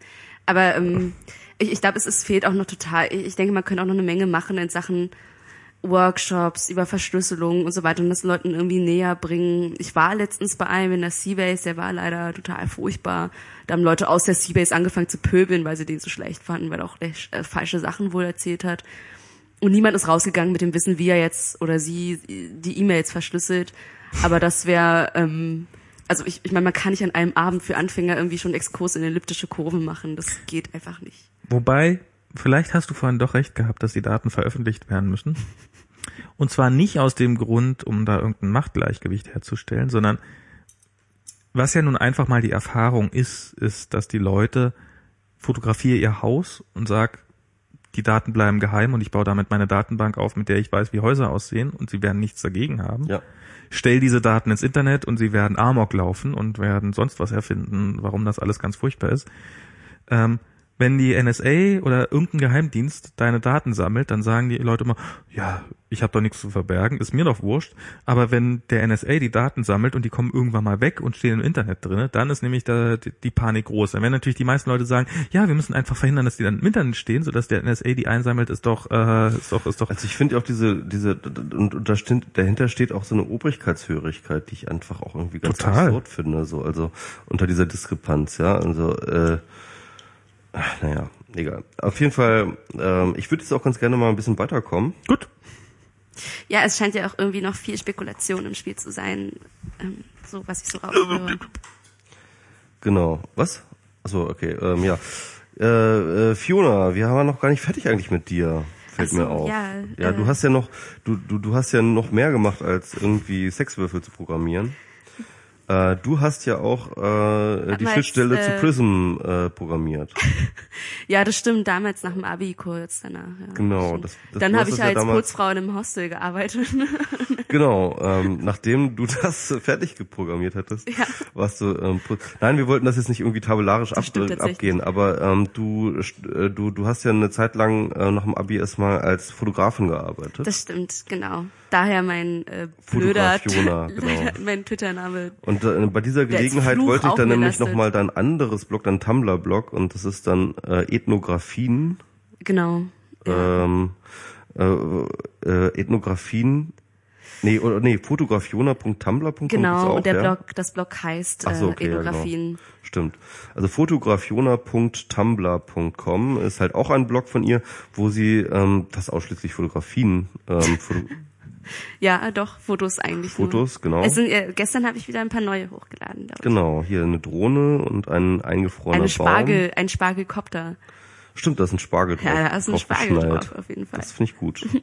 S3: Aber ähm, ich, ich glaube, es, es fehlt auch noch total. Ich, ich denke, man könnte auch noch eine Menge machen in Sachen Workshops über Verschlüsselung und so weiter und das Leuten irgendwie näher bringen. Ich war letztens bei einem in der Seabase, der war leider total furchtbar. Da haben Leute aus der Seabase angefangen zu pöbeln, weil sie den so schlecht fanden, weil er auch äh, falsche Sachen wohl erzählt hat. Und niemand ist rausgegangen mit dem Wissen, wie er jetzt oder sie die E-Mails verschlüsselt. Aber das wäre, ähm, also ich, ich meine, man kann nicht an einem Abend für Anfänger irgendwie schon Exkurs in elliptische Kurven machen. Das geht einfach nicht.
S2: wobei, vielleicht hast du vorhin doch recht gehabt, dass die Daten veröffentlicht werden müssen. Und zwar nicht aus dem Grund, um da irgendein Machtgleichgewicht herzustellen, sondern was ja nun einfach mal die Erfahrung ist, ist, dass die Leute fotografiere ihr Haus und sag, die Daten bleiben geheim und ich baue damit meine Datenbank auf, mit der ich weiß, wie Häuser aussehen und sie werden nichts dagegen haben.
S1: Ja.
S2: Stell diese Daten ins Internet und sie werden Amok laufen und werden sonst was erfinden, warum das alles ganz furchtbar ist. Ähm, Wenn die NSA oder irgendein Geheimdienst deine Daten sammelt, dann sagen die Leute immer, ja, ich habe doch nichts zu verbergen, ist mir doch wurscht. Aber wenn der NSA die Daten sammelt und die kommen irgendwann mal weg und stehen im Internet drin, dann ist nämlich da die, Panik groß. Dann werden natürlich die meisten Leute sagen, ja, wir müssen einfach verhindern, dass die dann im Internet stehen, sodass der NSA die einsammelt, ist doch, äh, ist doch, ist doch.
S1: Also ich finde auch diese, diese, und, und da steht, dahinter steht auch so eine Obrigkeitshörigkeit, die ich einfach auch irgendwie ganz
S2: Total.
S1: absurd finde, so, also unter dieser Diskrepanz, ja, also, äh, ach, naja, egal. Auf jeden Fall, ähm, ich würde jetzt auch ganz gerne mal ein bisschen weiterkommen.
S2: Gut.
S3: Ja, es scheint ja auch irgendwie noch viel Spekulation im Spiel zu sein, ähm, so was ich so raushöre.
S1: Genau. Was? Achso, okay, ähm, ja. Äh, äh, Fiona, wir haben noch gar nicht fertig eigentlich mit dir. Fällt
S3: so,
S1: mir auf.
S3: ja,
S1: ja, du
S3: äh.
S1: hast ja noch, du, du, du hast ja noch mehr gemacht, als irgendwie Sexwürfel zu programmieren. Äh, du hast ja auch äh, die Schnittstelle zu
S3: äh,
S1: Prism äh, programmiert. (laughs)
S3: Ja, das stimmt, damals nach dem Abi kurz danach. Ja,
S1: Genau, das- das-
S3: Dann habe ich
S1: ja
S3: als
S1: damals-
S3: Putzfrau in einem Hostel gearbeitet. (laughs)
S1: Genau, ähm, nachdem du (laughs) das fertig geprogrammiert hattest,
S3: Ja.
S1: warst du ähm, Nein, wir wollten das jetzt nicht irgendwie tabellarisch ab, abgehen, aber ähm, du äh, du du hast ja eine Zeit lang äh, nach dem Abi erstmal als Fotografin gearbeitet.
S3: Das stimmt, genau. Daher mein äh, blöder,
S1: Fotografiona, (laughs) genau.
S3: mein Twitter-Name.
S1: Und äh, bei dieser Gelegenheit wollte ich dann nämlich nochmal dein anderes Blog, dein Tumblr-Blog, und das ist dann äh, Ethnografien,
S3: Genau.
S1: Ähm, äh, äh, Ethnografien, nee, oder nee, fotografiona.tumblr.com
S3: Genau,
S1: auch,
S3: und der
S1: ja?
S3: Blog, das Blog heißt
S1: Ach so,
S3: äh,
S1: okay, ja,
S3: Ethnografien.
S1: genau. Stimmt. Also fotografiona.tumblr.com ist halt auch ein Blog von ihr, wo sie ähm, fast ausschließlich Fotografien, ähm, (laughs) Foto
S3: Ja, doch, Fotos eigentlich.
S1: Fotos,
S3: nur.
S1: genau.
S3: Sind, äh, gestern habe ich wieder ein paar neue hochgeladen.
S1: genau, hier eine Drohne und ein eingefrorener
S3: Eine Spargel,
S1: Baum.
S3: ein Spargelkopter.
S1: Stimmt, da ist ein Spargel drauf.
S3: Ja, da ist ein Spargel drauf, auf jeden Fall.
S1: Das finde ich gut. (laughs)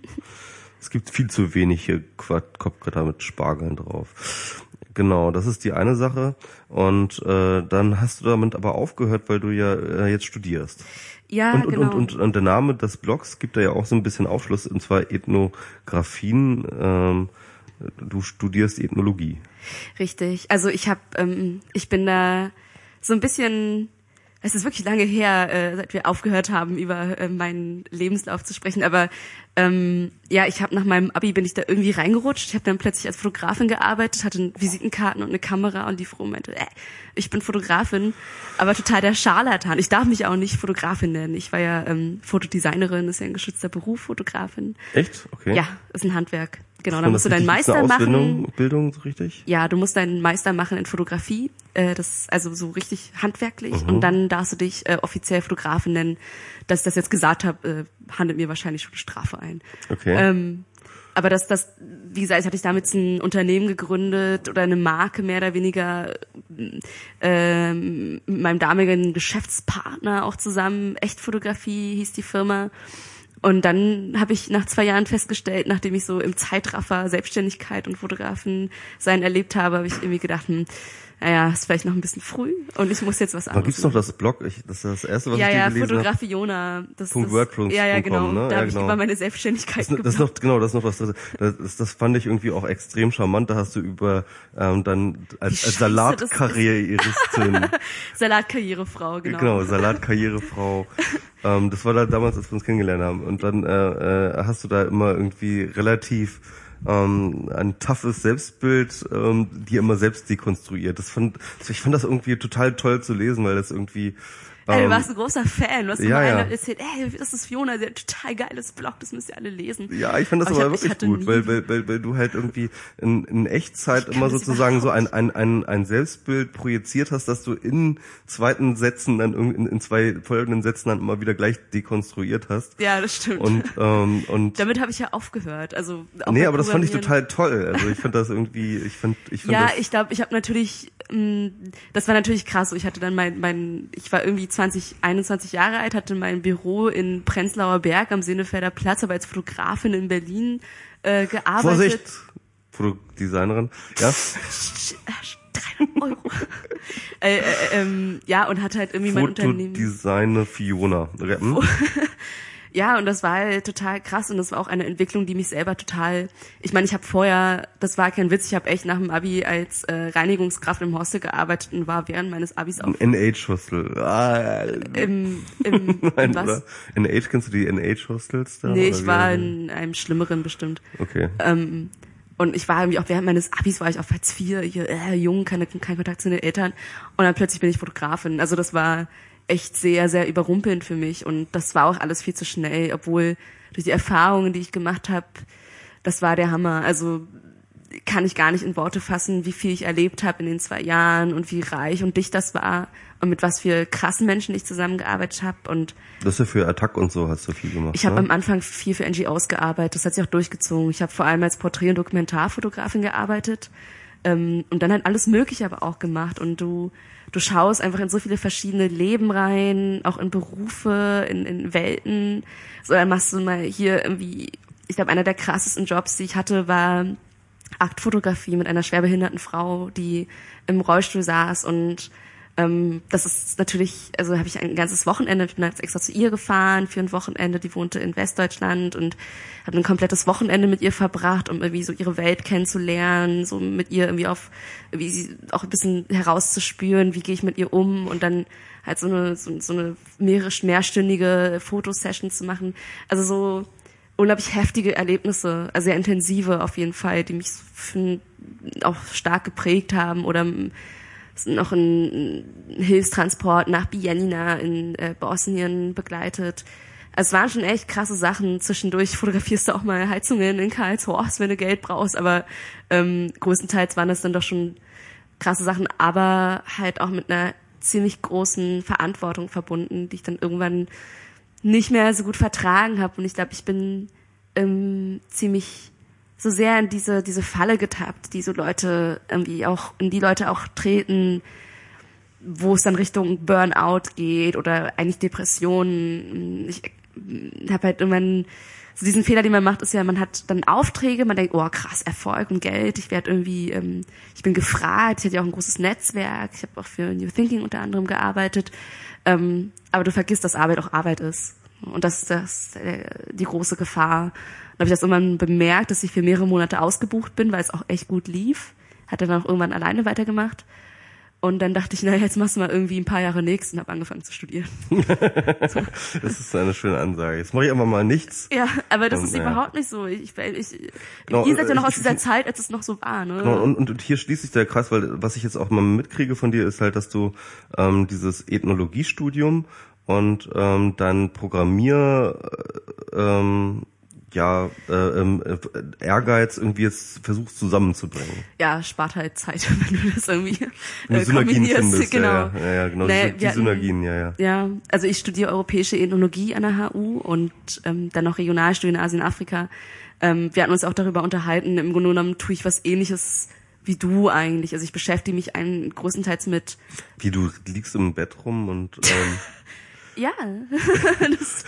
S1: es gibt viel zu wenige Kopfbretter mit Spargeln drauf. Genau, das ist die eine Sache. Und äh, dann hast du damit aber aufgehört, weil du ja äh, jetzt studierst.
S3: Ja,
S1: und, und,
S3: genau.
S1: und, und, und der Name des Blogs gibt da ja auch so ein bisschen Aufschluss, und zwar Ethnografien. Ähm, du studierst Ethnologie.
S3: Richtig. Also ich habe, ähm, ich bin da so ein bisschen. Es ist wirklich lange her, äh, seit wir aufgehört haben, über äh, meinen Lebenslauf zu sprechen. Aber ähm, ja, ich habe nach meinem Abi bin ich da irgendwie reingerutscht. Ich habe dann plötzlich als Fotografin gearbeitet, hatte Visitenkarten und eine Kamera und die Frau meinte, äh, ich bin Fotografin, aber total der Scharlatan. Ich darf mich auch nicht Fotografin nennen. Ich war ja ähm, Fotodesignerin, ist ja ein geschützter Beruf, Fotografin.
S1: Echt? Okay.
S3: Ja, ist ein Handwerk. Genau, dann musst du deinen Meister machen.
S1: Bildung, so richtig?
S3: Ja, du musst deinen Meister machen in Fotografie, äh, das also so richtig handwerklich
S1: Mhm.
S3: und dann darfst du dich äh, offiziell Fotografin nennen. Dass ich das jetzt gesagt habe, äh, handelt mir wahrscheinlich schon eine Strafe ein.
S1: Okay.
S3: Ähm, aber das, das, wie gesagt, hatte ich damit ein Unternehmen gegründet oder eine Marke mehr oder weniger ähm, mit meinem damaligen Geschäftspartner auch zusammen. Echtfotografie hieß die Firma. Und dann habe ich nach zwei Jahren festgestellt, nachdem ich so im Zeitraffer Selbstständigkeit und Fotografen sein erlebt habe, habe ich irgendwie gedacht, hm, naja, ist vielleicht noch ein bisschen früh und ich muss jetzt was anderes
S1: gibt's noch das Blog? Ich, das ist das erste, was
S3: ja,
S1: ich dir
S3: ja,
S1: gelesen habe.
S3: Fotografiona. Das,
S1: Punkt
S3: das,
S1: WordPress
S3: ja, ja, genau.
S1: ne?
S3: Da
S1: Ja,
S3: habe ich
S1: genau.
S3: über meine Selbstständigkeit
S1: Das, das ist noch genau, das ist noch was. Das, das, das fand ich irgendwie auch extrem charmant. Da hast du über ähm, dann als, als
S3: das
S1: Salatkarrieristin, (laughs)
S3: Salatkarrierefrau, genau.
S1: genau, Salatkarrierefrau. (laughs) ähm, das war da damals, als wir uns kennengelernt haben. Und dann äh, äh, hast du da immer irgendwie relativ ähm, ein toughes Selbstbild, ähm, die immer selbst dekonstruiert. Das fand, ich fand das irgendwie total toll zu lesen, weil das irgendwie
S3: Ey, du
S1: ähm,
S3: warst ein großer Fan. Du hast
S1: ja,
S3: immer
S1: ja.
S3: erzählt, ey, das ist Fiona, der total geiles Blog, das müsst ihr alle lesen.
S1: Ja, ich finde das
S3: Aber
S1: aber,
S3: hab- ich
S1: wirklich gut, weil, weil, weil, weil du halt irgendwie in, in Echtzeit immer sozusagen so ein, ein, ein, ein Selbstbild projiziert hast, dass du in zweiten Sätzen dann irgendwie in, in zwei folgenden Sätzen dann immer wieder gleich dekonstruiert hast.
S3: Ja, das stimmt.
S1: Und, ähm, und (laughs)
S3: Damit habe ich ja aufgehört. Also auch
S1: nee, aber das fand ich total toll. Also ich fand das irgendwie, ich fand, ich fand
S3: Ja, ich glaube, ich habe natürlich, mh, das war natürlich krass. So, ich hatte dann mein, mein, ich war irgendwie 20, 21 Jahre alt, hatte mein Büro in Prenzlauer Berg am Sennefelder Platz, aber als Fotografin in Berlin äh, gearbeitet.
S1: Vorsicht, Produktdesignerin, ja,
S3: 300 Euro. äh, äh, ähm, ja, und hatte halt irgendwie mein Unternehmen.
S1: Fotodesigner Fiona. Hm?
S3: Ja, und das war halt total krass und das war auch eine Entwicklung, die mich selber total. Ich meine, ich habe vorher, das war kein Witz, ich habe echt nach dem Abi als äh, Reinigungskraft im Hostel gearbeitet und war während meines Abis auch
S1: NH-Hostel. Ah,
S3: im, im, (laughs)
S1: Nein,
S3: im was?
S1: oder? NH, kennst du die NH-Hostels da?
S3: Nee, ich war in einem schlimmeren bestimmt.
S1: Okay.
S3: Ähm, und ich war irgendwie auch während meines Abis war ich auf Hartz IV, hier, äh, jung, keine, kein Kontakt zu den Eltern. Und dann plötzlich bin ich Fotografin. Also das war echt sehr, sehr überrumpelnd für mich. Und das war auch alles viel zu schnell, obwohl durch die Erfahrungen, die ich gemacht habe, das war der Hammer. Also kann ich gar nicht in Worte fassen, wie viel ich erlebt habe in den zwei Jahren und wie reich und dicht das war und mit was für krassen Menschen ich zusammengearbeitet habe. Und
S1: Das ist für Attack und so hast du viel gemacht.
S3: ich habe
S1: ne?
S3: am Anfang viel für NGOs gearbeitet, das hat sich auch durchgezogen. Ich habe vor allem als Porträt- und Dokumentarfotografin gearbeitet ähm, und dann halt alles Mögliche aber auch gemacht. Und du, du schaust einfach in so viele verschiedene Leben rein, auch in Berufe, in, in Welten. So, dann machst du mal hier irgendwie, ich glaube, einer der krassesten Jobs, die ich hatte, war Aktfotografie mit einer schwerbehinderten Frau, die im Rollstuhl saß und ähm, das ist natürlich, also habe ich ein ganzes Wochenende, ich bin jetzt extra zu ihr gefahren für ein Wochenende, die wohnte in Westdeutschland und habe ein komplettes Wochenende mit ihr verbracht, um irgendwie so ihre Welt kennenzulernen, so mit ihr irgendwie auf, wie sie auch ein bisschen herauszuspüren, wie gehe ich mit ihr um und dann halt so eine, so, so eine mehrere, mehrstündige Fotosession zu machen. Also so unglaublich heftige Erlebnisse, also sehr intensive auf jeden Fall, die mich auch stark geprägt haben oder noch ein Hilfstransport nach Bijenina in äh, Bosnien begleitet. Es waren schon echt krasse Sachen. Zwischendurch fotografierst du auch mal Heizungen in Karlshorst, wenn du Geld brauchst, aber ähm, größtenteils waren das dann doch schon krasse Sachen, aber halt auch mit einer ziemlich großen Verantwortung verbunden, die ich dann irgendwann nicht mehr so gut vertragen habe. Und ich glaube, ich bin ähm, ziemlich so sehr in diese, diese Falle getappt, die so Leute irgendwie auch, in die Leute auch treten, wo es dann Richtung Burnout geht oder eigentlich Depressionen. Ich habe halt irgendwann so diesen Fehler, den man macht, ist ja, man hat dann Aufträge, man denkt, oh krass, Erfolg und Geld, ich werde irgendwie, ähm, ich bin gefragt, ich hatte ja auch ein großes Netzwerk, ich habe auch für New Thinking unter anderem gearbeitet, ähm, aber du vergisst, dass Arbeit auch Arbeit ist. Und das ist das, äh, die große Gefahr. Dann habe ich das irgendwann bemerkt, dass ich für mehrere Monate ausgebucht bin, weil es auch echt gut lief. Hat dann auch irgendwann alleine weitergemacht. Und dann dachte ich, naja, jetzt machst du mal irgendwie ein paar Jahre nichts und habe angefangen zu studieren. (laughs)
S1: Das ist eine schöne Ansage. Jetzt mache ich einfach mal nichts.
S3: Ja, aber das
S1: Und,
S3: ist
S1: ja.
S3: überhaupt nicht so. Ich, ich, ich,
S1: Genau,
S3: ihr seid ja noch
S1: ich-
S3: aus dieser Zeit, als es noch so war, ne?
S1: Genau, und, und, und hier schließt sich der Kreis, weil was ich jetzt auch mal mitkriege von dir, ist halt, dass du ähm, dieses Ethnologiestudium und ähm, dein Programmier äh, ähm, ja äh, ähm, äh, Ehrgeiz irgendwie jetzt versuchst zusammenzubringen.
S3: ja, spart halt Zeit, (laughs) wenn du das irgendwie äh,
S1: Synergien
S3: kombinierst.
S1: findest.
S3: Genau.
S1: Ja, ja, ja, genau.
S3: Naja,
S1: die, die Synergien, ja, ja.
S3: Ja, also ich studiere europäische Ethnologie an der HU und ähm, dann noch Regionalstudien in Asien, Afrika. Ähm, wir hatten uns auch darüber unterhalten. Im Grunde genommen tue ich was Ähnliches wie du eigentlich. Also ich beschäftige mich ein, größtenteils mit
S1: Wie du liegst im Bett rum und ähm, (laughs)
S3: ja, (laughs) das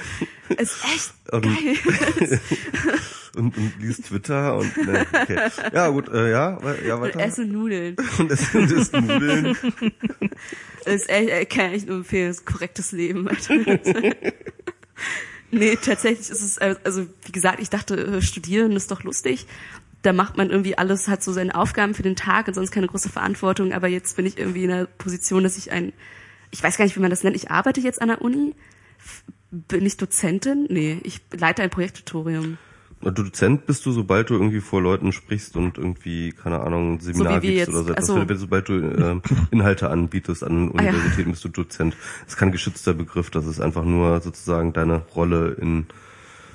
S3: ist echt
S1: Ähm,
S3: geil. (laughs)
S1: und, und liest Twitter und ne, okay. ja gut, äh, ja, ja
S3: Und
S1: weiter.
S3: esse Nudeln. (laughs)
S1: Und es sind es Nudeln.
S3: Das ist echt, äh, kann ich nur empfehlen, das ist korrektes Leben. nee, tatsächlich ist es, äh, also wie gesagt, ich dachte, äh, studieren ist doch lustig. Da macht man irgendwie alles, hat so seine Aufgaben für den Tag und sonst keine große Verantwortung. Aber jetzt bin ich irgendwie in einer Position, dass ich ein, ich weiß gar nicht, wie man das nennt. Ich arbeite jetzt an der Uni. Bin ich Dozentin? Nee, ich leite ein Projekttutorium.
S1: Du Dozent bist du, sobald du irgendwie vor Leuten sprichst und irgendwie, keine Ahnung, ein Seminar
S3: wir
S1: gibst
S3: jetzt.
S1: oder so etwas.
S3: So.
S1: Sobald du ähm, (laughs) Inhalte anbietest an
S3: Ah, ja.
S1: Universitäten, bist du Dozent. Das ist kein geschützter Begriff, das ist einfach nur sozusagen deine Rolle in,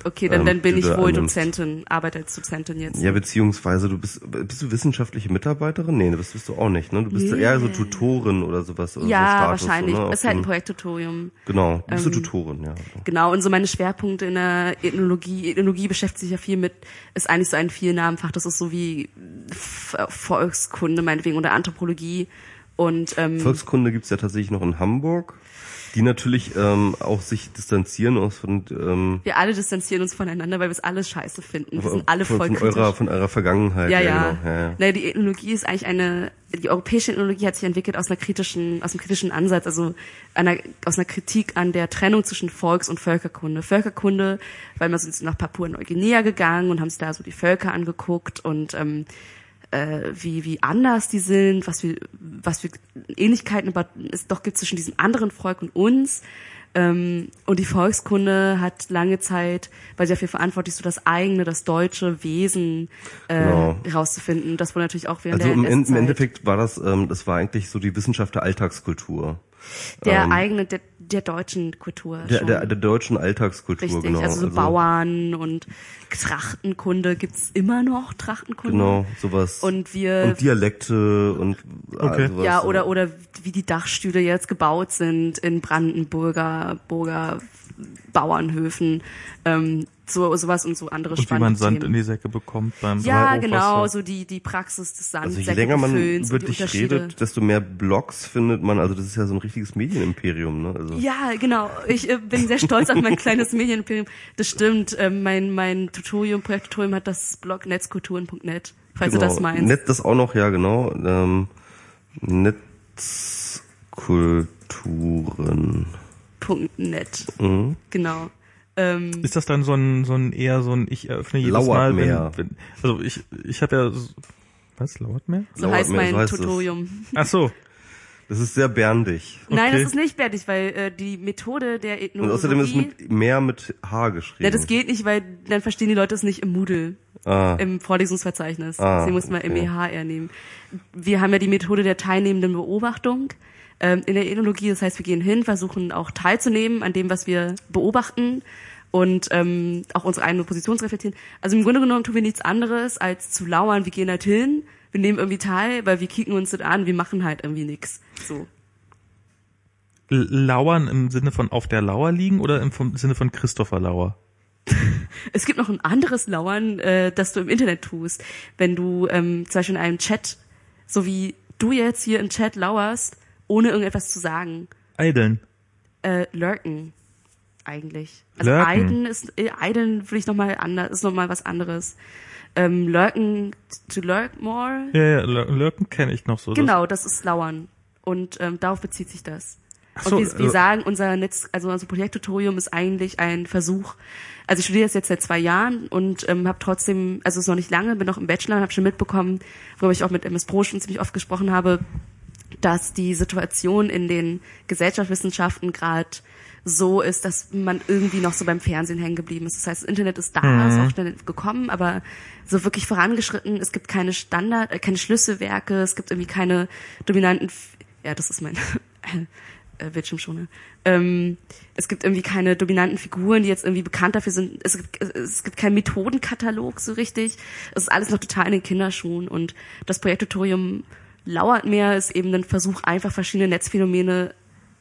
S3: Okay, dann,
S1: Ähm,
S3: dann bin ich
S1: du
S3: wohl
S1: annimmst.
S3: Dozentin, arbeite als Dozentin jetzt.
S1: ja, beziehungsweise du bist, bist du wissenschaftliche Mitarbeiterin? Nee, das bist du auch nicht, ne? Du bist
S3: Nee.
S1: eher so Tutorin oder sowas. Oder so
S3: ja,
S1: Status,
S3: wahrscheinlich.
S1: So, ne?
S3: ist halt ein Projekttutorium.
S1: Genau, bist du
S3: Ähm,
S1: Tutorin, ja.
S3: Genau, und so meine Schwerpunkte in der Ethnologie, Ethnologie beschäftigt sich ja viel mit, ist eigentlich so ein Vielnamenfach, das ist so wie Volkskunde meinetwegen oder Anthropologie und ähm,
S1: Volkskunde gibt's ja tatsächlich noch in Hamburg. Die natürlich ähm, auch sich distanzieren aus von ähm,
S3: Wir alle distanzieren uns voneinander, weil wir es alles scheiße finden. Wir sind alle
S1: von,
S3: voll
S1: von
S3: kritisch.
S1: eurer von eurer Vergangenheit.
S3: ja, ja.
S1: Genau. ja, ja.
S3: Naja, die Ethnologie ist eigentlich eine, die europäische Ethnologie hat sich entwickelt aus einer kritischen, aus einem kritischen Ansatz, also einer, aus einer Kritik an der Trennung zwischen Volks- und Völkerkunde. Völkerkunde, weil wir sind nach Papua-Neuguinea gegangen und haben sich da so die Völker angeguckt und ähm, äh, wie, wie anders die sind, was wir, was für Ähnlichkeiten aber es doch gibt zwischen diesem anderen Volk und uns. Ähm, und die Volkskunde hat lange Zeit, weil sie dafür verantwortlich ist, so das eigene, das deutsche Wesen äh,
S1: Genau.
S3: herauszufinden. Das wurde natürlich auch während
S1: Also
S3: der
S1: im, im Endeffekt war das, ähm, das war eigentlich so die Wissenschaft der Alltagskultur.
S3: der eigene, der, der deutschen Kultur.
S1: Der, der, der deutschen Alltagskultur,
S3: Richtig,
S1: genau.
S3: also so Bauern und Trachtenkunde gibt's immer noch, Trachtenkunde.
S1: Genau, sowas.
S3: Und wir
S1: und Dialekte und
S2: Okay.
S1: sowas.
S3: Ja, oder, oder wie die Dachstühle jetzt gebaut sind in Brandenburger, Burger Bauernhöfen, ähm, so, sowas und so andere
S2: Und wie
S3: spannende
S2: man Sand in
S3: Themen.
S2: die Säcke bekommt beim
S3: Ja, genau, so die, die Praxis des
S1: Also je länger man über dich redet, desto mehr Blogs findet man. Also das ist ja so ein richtiges Medienimperium, ne? Also
S3: Ja, genau. Ich äh, bin sehr stolz auf mein kleines Medienimperium. Das stimmt. Ähm, mein mein Tutorium, Projekttutorium hat das Blog netzkulturen.net, falls
S1: genau.
S3: du das meinst.
S1: Net das auch noch, ja genau. Ähm, Netzkulturen.
S3: .net.
S1: Mhm.
S3: Genau. Ähm,
S2: Ist das dann so ein, so ein eher so ein, ich eröffne jedes
S1: Lauert
S2: Mal,
S1: mehr.
S2: wenn, wenn, also ich, ich habe ja, was, lauert mehr?
S3: so
S1: Lauert
S3: heißt
S1: mir,
S3: mein
S1: so heißt es.
S3: Tutorium.
S2: Ach so,
S1: Das ist sehr berndig.
S3: Nein,
S2: Okay.
S3: das ist nicht fertig, weil äh, die Methode der
S1: Und
S3: Ethnologie...
S1: außerdem ist es mit mehr mit H geschrieben.
S3: ja, das geht nicht, weil dann verstehen die Leute es nicht im Moodle,
S1: Ah,
S3: im Vorlesungsverzeichnis.
S1: Ah,
S3: Sie mussten mal
S1: okay.
S3: MEHR nehmen. Wir haben ja die Methode der teilnehmenden Beobachtung ähm, in der Ethnologie. Das heißt, wir gehen hin, versuchen auch teilzunehmen an dem, was wir beobachten und ähm, auch unsere eigene Position zu reflektieren. Also im Grunde genommen tun wir nichts anderes, als zu lauern. Wir gehen halt hin, wir nehmen irgendwie teil, weil wir kicken uns das an, wir machen halt irgendwie nichts. So.
S2: Lauern im Sinne von auf der Lauer liegen oder im Sinne von Christopher Lauer? (laughs)
S3: Es gibt noch ein anderes Lauern, äh, das du im Internet tust. Wenn du ähm, zum Beispiel in einem Chat, so wie du jetzt hier im Chat lauerst, ohne irgendetwas zu sagen,
S2: Eideln.
S3: äh, lurken eigentlich. Also
S2: Lurken.
S3: Eiden ist, äh, Eiden würde ich noch mal anders, ist noch mal was anderes. Ähm, lurken, to lurk more,
S2: Ja, ja, Lur- Lurken kenne ich noch so. Das-
S3: genau, das ist Lauern. Und ähm, darauf bezieht sich das.
S2: So,
S3: und wir, wir
S2: also-
S3: sagen, unser Netz, also unser Projekttutorium ist eigentlich ein Versuch. Also ich studiere das jetzt seit zwei Jahren und ähm, habe trotzdem, also es ist noch nicht lange, bin noch im Bachelor und habe schon mitbekommen, worüber ich auch mit MS Pro schon ziemlich oft gesprochen habe, dass die Situation in den Gesellschaftswissenschaften gerade so ist, dass man irgendwie noch so beim Fernsehen hängen geblieben ist. Das heißt, das Internet ist da, ist auch schnell gekommen, aber so wirklich vorangeschritten. Es gibt keine Standard, äh, keine Schlüsselwerke, es gibt irgendwie keine dominanten, F ja, das ist mein (laughs) äh, Bildschirmschoner. Ähm, es gibt irgendwie keine dominanten Figuren, die jetzt irgendwie bekannt dafür sind. Es gibt, es gibt keinen Methodenkatalog so richtig. Es ist alles noch total in den Kinderschuhen und das Projekttutorium lauert mehr, ist eben ein Versuch, einfach verschiedene Netzphänomene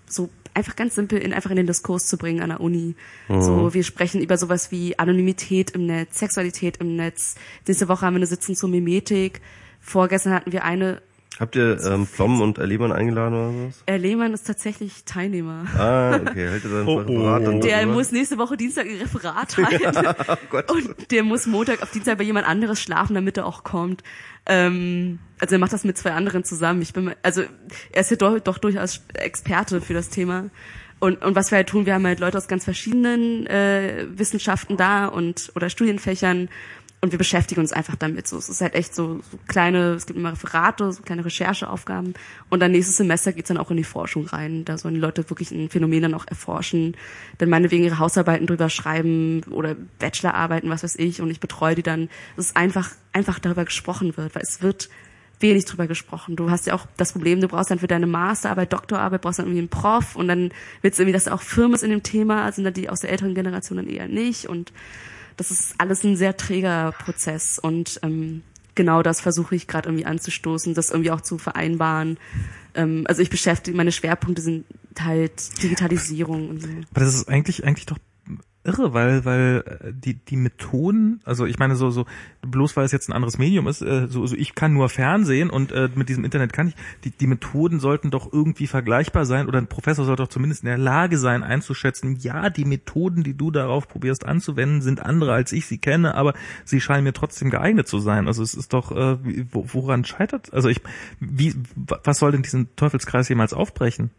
S3: so einfach ganz simpel in einfach in den Diskurs zu bringen an der Uni. So, wir sprechen über sowas wie Anonymität im Netz, Sexualität im Netz. Nächste Woche haben wir eine Sitzung zur Mimetik. Vorgestern hatten wir eine.
S1: Habt ihr ähm, Flom und Erlebern eingeladen oder sowas?
S3: Herr Lehmann ist tatsächlich Teilnehmer.
S1: Ah, okay. Hält ihr dann
S2: Oh,
S1: ein Referat dann
S3: Der
S1: darüber?
S3: muss nächste Woche Dienstag ein Referat halten. (laughs)
S1: Gott.
S3: Und der muss Montag auf Dienstag bei jemand anderes schlafen, damit er auch kommt. Ähm, also er macht das mit zwei anderen zusammen. Ich bin, also er ist ja doch, doch durchaus Experte für das Thema. Und, und was wir halt tun, wir haben halt Leute aus ganz verschiedenen äh, Wissenschaften da und oder Studienfächern und wir beschäftigen uns einfach damit. So, es ist halt echt so, so kleine, es gibt immer Referate, so kleine Rechercheaufgaben und dann nächstes Semester geht's dann auch in die Forschung rein. Da sollen die Leute wirklich ein Phänomen dann auch erforschen, dann meinetwegen ihre Hausarbeiten drüber schreiben oder Bachelorarbeiten, was weiß ich, und ich betreue die dann. Es ist einfach, einfach darüber gesprochen wird, weil es wird wenig drüber gesprochen. Du hast ja auch das Problem, du brauchst dann für deine Masterarbeit, Doktorarbeit, brauchst dann irgendwie einen Prof und dann willst du irgendwie, dass auch Firmen in dem Thema, sind dann die aus der älteren Generation dann eher nicht und das ist alles ein sehr träger Prozess und ähm, genau das versuche ich gerade irgendwie anzustoßen, das irgendwie auch zu vereinbaren. Ähm, also ich beschäftige, meine Schwerpunkte sind halt Digitalisierung und so.
S2: Aber das ist eigentlich, eigentlich doch irre, weil weil äh, die die Methoden, also ich meine so so bloß weil es jetzt ein anderes Medium ist, äh, so, so ich kann nur Fernsehen und äh, mit diesem Internet kann ich die die Methoden sollten doch irgendwie vergleichbar sein oder ein Professor sollte doch zumindest in der Lage sein einzuschätzen, ja, die Methoden, die du darauf probierst anzuwenden, sind andere als ich sie kenne, aber sie scheinen mir trotzdem geeignet zu sein. Also es ist doch äh, woran scheitert? Also ich wie was soll denn diesen Teufelskreis jemals aufbrechen?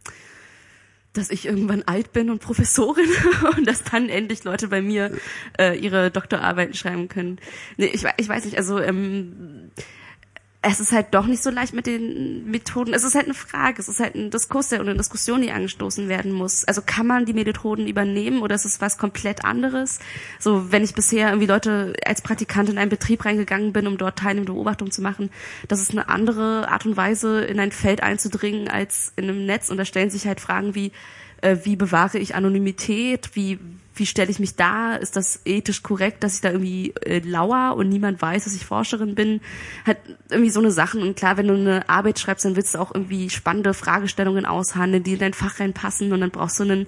S3: Dass ich irgendwann alt bin und Professorin (laughs) und dass dann endlich Leute bei mir äh, ihre Doktorarbeiten schreiben können. Nee, ich, ich weiß nicht, also ähm, es ist halt doch nicht so leicht mit den Methoden. Es ist halt eine Frage, es ist halt ein Diskurs der, und eine Diskussion, die angestoßen werden muss. Also kann man die Methoden übernehmen oder ist es was komplett anderes? So, wenn ich bisher irgendwie Leute als Praktikant in einen Betrieb reingegangen bin, um dort teilnehmende Beobachtung zu machen, das ist eine andere Art und Weise, in ein Feld einzudringen als in einem Netz. Und da stellen sich halt Fragen wie, äh, wie bewahre ich Anonymität, wie, wie stelle ich mich da? Ist das ethisch korrekt, dass ich da irgendwie äh, lauer und niemand weiß, dass ich Forscherin bin? Hat irgendwie so eine Sachen. Und klar, wenn du eine Arbeit schreibst, dann willst du auch irgendwie spannende Fragestellungen aushandeln, die in dein Fach reinpassen und dann brauchst du einen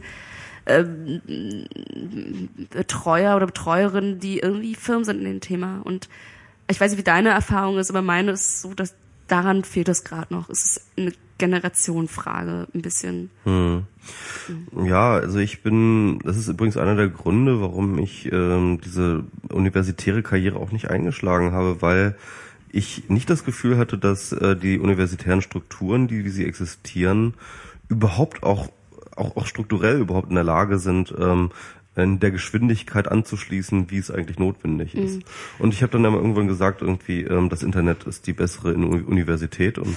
S3: äh, Betreuer oder Betreuerin, die irgendwie firm sind in dem Thema. Und ich weiß nicht, wie deine Erfahrung ist, aber meine ist so, dass daran fehlt es gerade noch. Es ist eine Generationenfrage ein bisschen.
S1: Hm. Ja, also ich bin, das ist übrigens einer der Gründe, warum ich ähm, diese universitäre Karriere auch nicht eingeschlagen habe, weil ich nicht das Gefühl hatte, dass äh, die universitären Strukturen, die wie sie existieren, überhaupt auch auch, auch strukturell überhaupt in der Lage sind, ähm, in der Geschwindigkeit anzuschließen, wie es eigentlich notwendig ist. Mhm. Und ich habe dann immer irgendwann gesagt, irgendwie, ähm, das Internet ist die bessere Universität und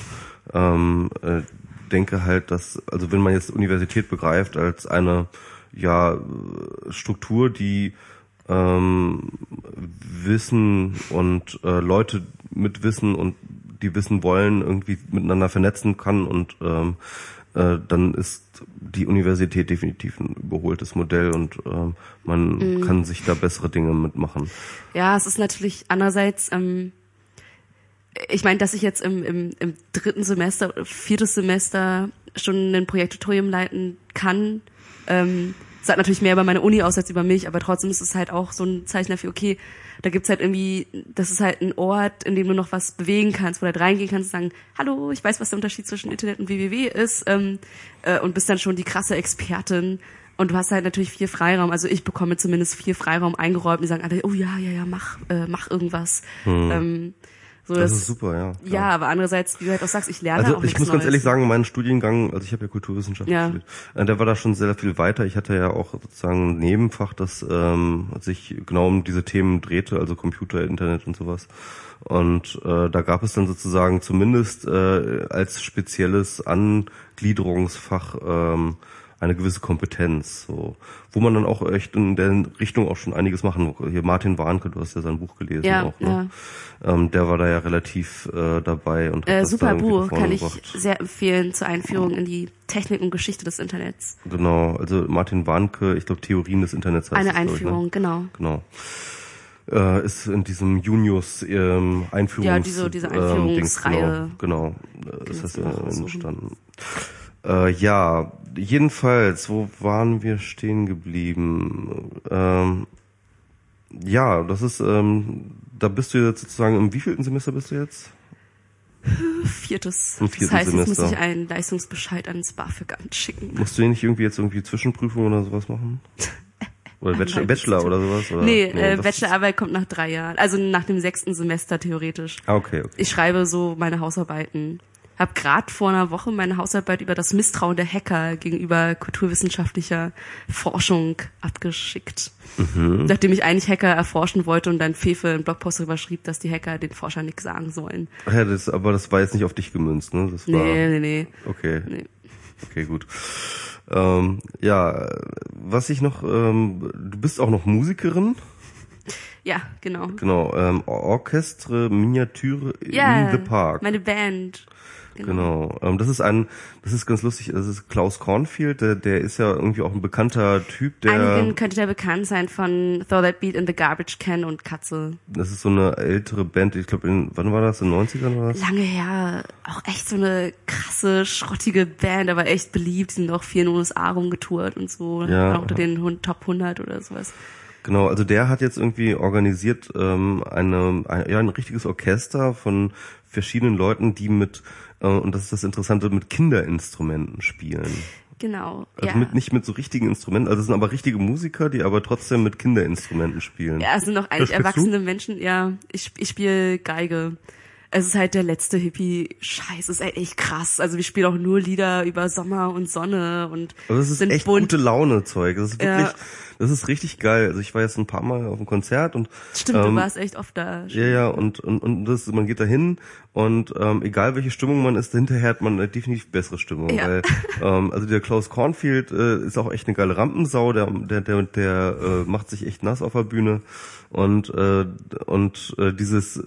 S1: ähm, äh, denke halt, dass, also wenn man jetzt Universität begreift als eine ja Struktur, die ähm, Wissen und äh, Leute mit Wissen und die Wissen wollen irgendwie miteinander vernetzen kann und ähm, äh, dann ist die Universität definitiv ein überholtes Modell und äh, man mhm. kann sich da bessere Dinge mitmachen.
S3: Ja, es ist natürlich andererseits, ähm, ich meine, dass ich jetzt im, im, im dritten Semester, viertes Semester schon ein Projekttutorium leiten kann, ähm, sagt natürlich mehr über meine Uni aus als über mich, aber trotzdem ist es halt auch so ein Zeichen dafür, okay, da gibt's halt irgendwie, das ist halt ein Ort, in dem du noch was bewegen kannst, wo du halt reingehen kannst und sagen, hallo, ich weiß, was der Unterschied zwischen Internet und WWW ist ähm, äh, und bist dann schon die krasse Expertin und du hast halt natürlich viel Freiraum. Also ich bekomme zumindest viel Freiraum eingeräumt. Die sagen alle, oh ja, ja, ja, mach, äh, mach irgendwas. Hm. Ähm,
S1: so, das, das ist super, ja.
S3: Klar. Ja, aber andererseits, wie du halt auch sagst, ich lerne
S1: also
S3: auch
S1: ich muss ganz ehrlich sagen, mein Studiengang, also ich habe ja Kulturwissenschaft ja. studiert, äh, der war da schon sehr viel weiter. Ich hatte ja auch sozusagen ein Nebenfach, das ähm, sich genau um diese Themen drehte, also Computer, Internet und sowas. Und äh, da gab es dann sozusagen zumindest äh, als spezielles Angliederungsfach ähm, eine gewisse Kompetenz, so, wo man dann auch echt in der Richtung auch schon einiges machen. Hier Martin Warnke, du hast ja sein Buch gelesen
S3: ja,
S1: auch, ne? Ja. Ähm, der war da ja relativ äh, dabei und hat
S3: äh,
S1: das
S3: super Buch, kann ich sehr empfehlen zur Einführung in die Technik und Geschichte des Internets.
S1: Genau, also Martin Warnke, ich glaube Theorien des Internets
S3: heißt Eine das, Einführung, ich, ne?
S1: genau. Genau äh, ist in diesem Junius ähm, Einführungs
S3: ja diese diese Einführungsreihe
S1: ähm, genau genau das ist äh, entstanden äh, ja, jedenfalls, wo waren wir stehen geblieben? Ähm, ja, das ist, ähm, da bist du jetzt sozusagen, im wievielten Semester bist du jetzt?
S3: Viertes. Im vierten das heißt, Semester. jetzt muss ich einen Leistungsbescheid ans BAföG anschicken.
S1: Musst du nicht irgendwie jetzt irgendwie Zwischenprüfungen oder sowas machen? (laughs) Oder Bachelor, Bachelor oder sowas? Oder?
S3: Nee, nee äh, Bachelorarbeit kommt nach drei Jahren. Also nach dem sechsten Semester theoretisch.
S1: Ah, okay, okay.
S3: Ich schreibe so meine Hausarbeiten habe gerade vor einer Woche meine Hausarbeit über das Misstrauen der Hacker gegenüber kulturwissenschaftlicher Forschung abgeschickt. Mhm. Nachdem ich eigentlich Hacker erforschen wollte und dann Fefe einen Blogpost darüber schrieb, dass die Hacker den Forscher nichts sagen sollen.
S1: Ach ja, das, aber das war jetzt nicht auf dich gemünzt, ne? Das
S3: war, nee, nee, nee.
S1: Okay. Nee. Okay, gut. Ähm, ja, was ich noch, ähm, du bist auch noch Musikerin.
S3: Ja, genau.
S1: Genau, ähm, Orchestre Miniature
S3: ja,
S1: in the Park.
S3: meine Band.
S1: Genau. Ähm, das ist ein, das ist ganz lustig. Das ist Klaus Cornfield. Der, der ist ja irgendwie auch ein bekannter Typ. Der
S3: Einigen könnte der bekannt sein von Throw That Beat in the Garbage Can und Katze.
S1: Das ist so eine ältere Band. Ich glaube, in wann war das? In den 90ern war das?
S3: Lange her. Auch echt so eine krasse, schrottige Band, aber echt beliebt. Sind auch viel in den USA rumgetourt und so.
S1: Ja.
S3: Auch unter den Top 100 oder sowas.
S1: Genau, also der hat jetzt irgendwie organisiert ähm, eine, ein, ja, ein richtiges Orchester von verschiedenen Leuten, die mit, und das ist das Interessante, mit Kinderinstrumenten spielen.
S3: Genau.
S1: Also
S3: ja.
S1: mit nicht mit so richtigen Instrumenten, also es sind aber richtige Musiker, die aber trotzdem mit Kinderinstrumenten spielen.
S3: Ja, es sind noch eigentlich
S2: spielst du?
S3: erwachsene Menschen. Ja, ich, ich spiele Geige. Es ist halt der letzte Hippie-Scheiß. Es ist halt echt krass. Also wir spielen auch nur Lieder über Sommer und Sonne und
S1: Also das ist
S3: sind
S1: echt
S3: bunt.
S1: gute Laune Zeug. Das ist
S3: Ja.
S1: wirklich, das ist richtig geil. Also ich war jetzt ein paar Mal auf dem Konzert und
S3: Stimmt,
S1: ähm,
S3: du warst echt oft da.
S1: Ja, ja, und, und, und das, man geht da hin und ähm, egal welche Stimmung man ist, hinterher hat man eine definitiv bessere Stimmung.
S3: Ja.
S1: Weil, ähm, also der Klaus Cornfield äh, ist auch echt eine geile Rampensau, der, der, der, der äh, macht sich echt nass auf der Bühne. Und, äh, und äh, dieses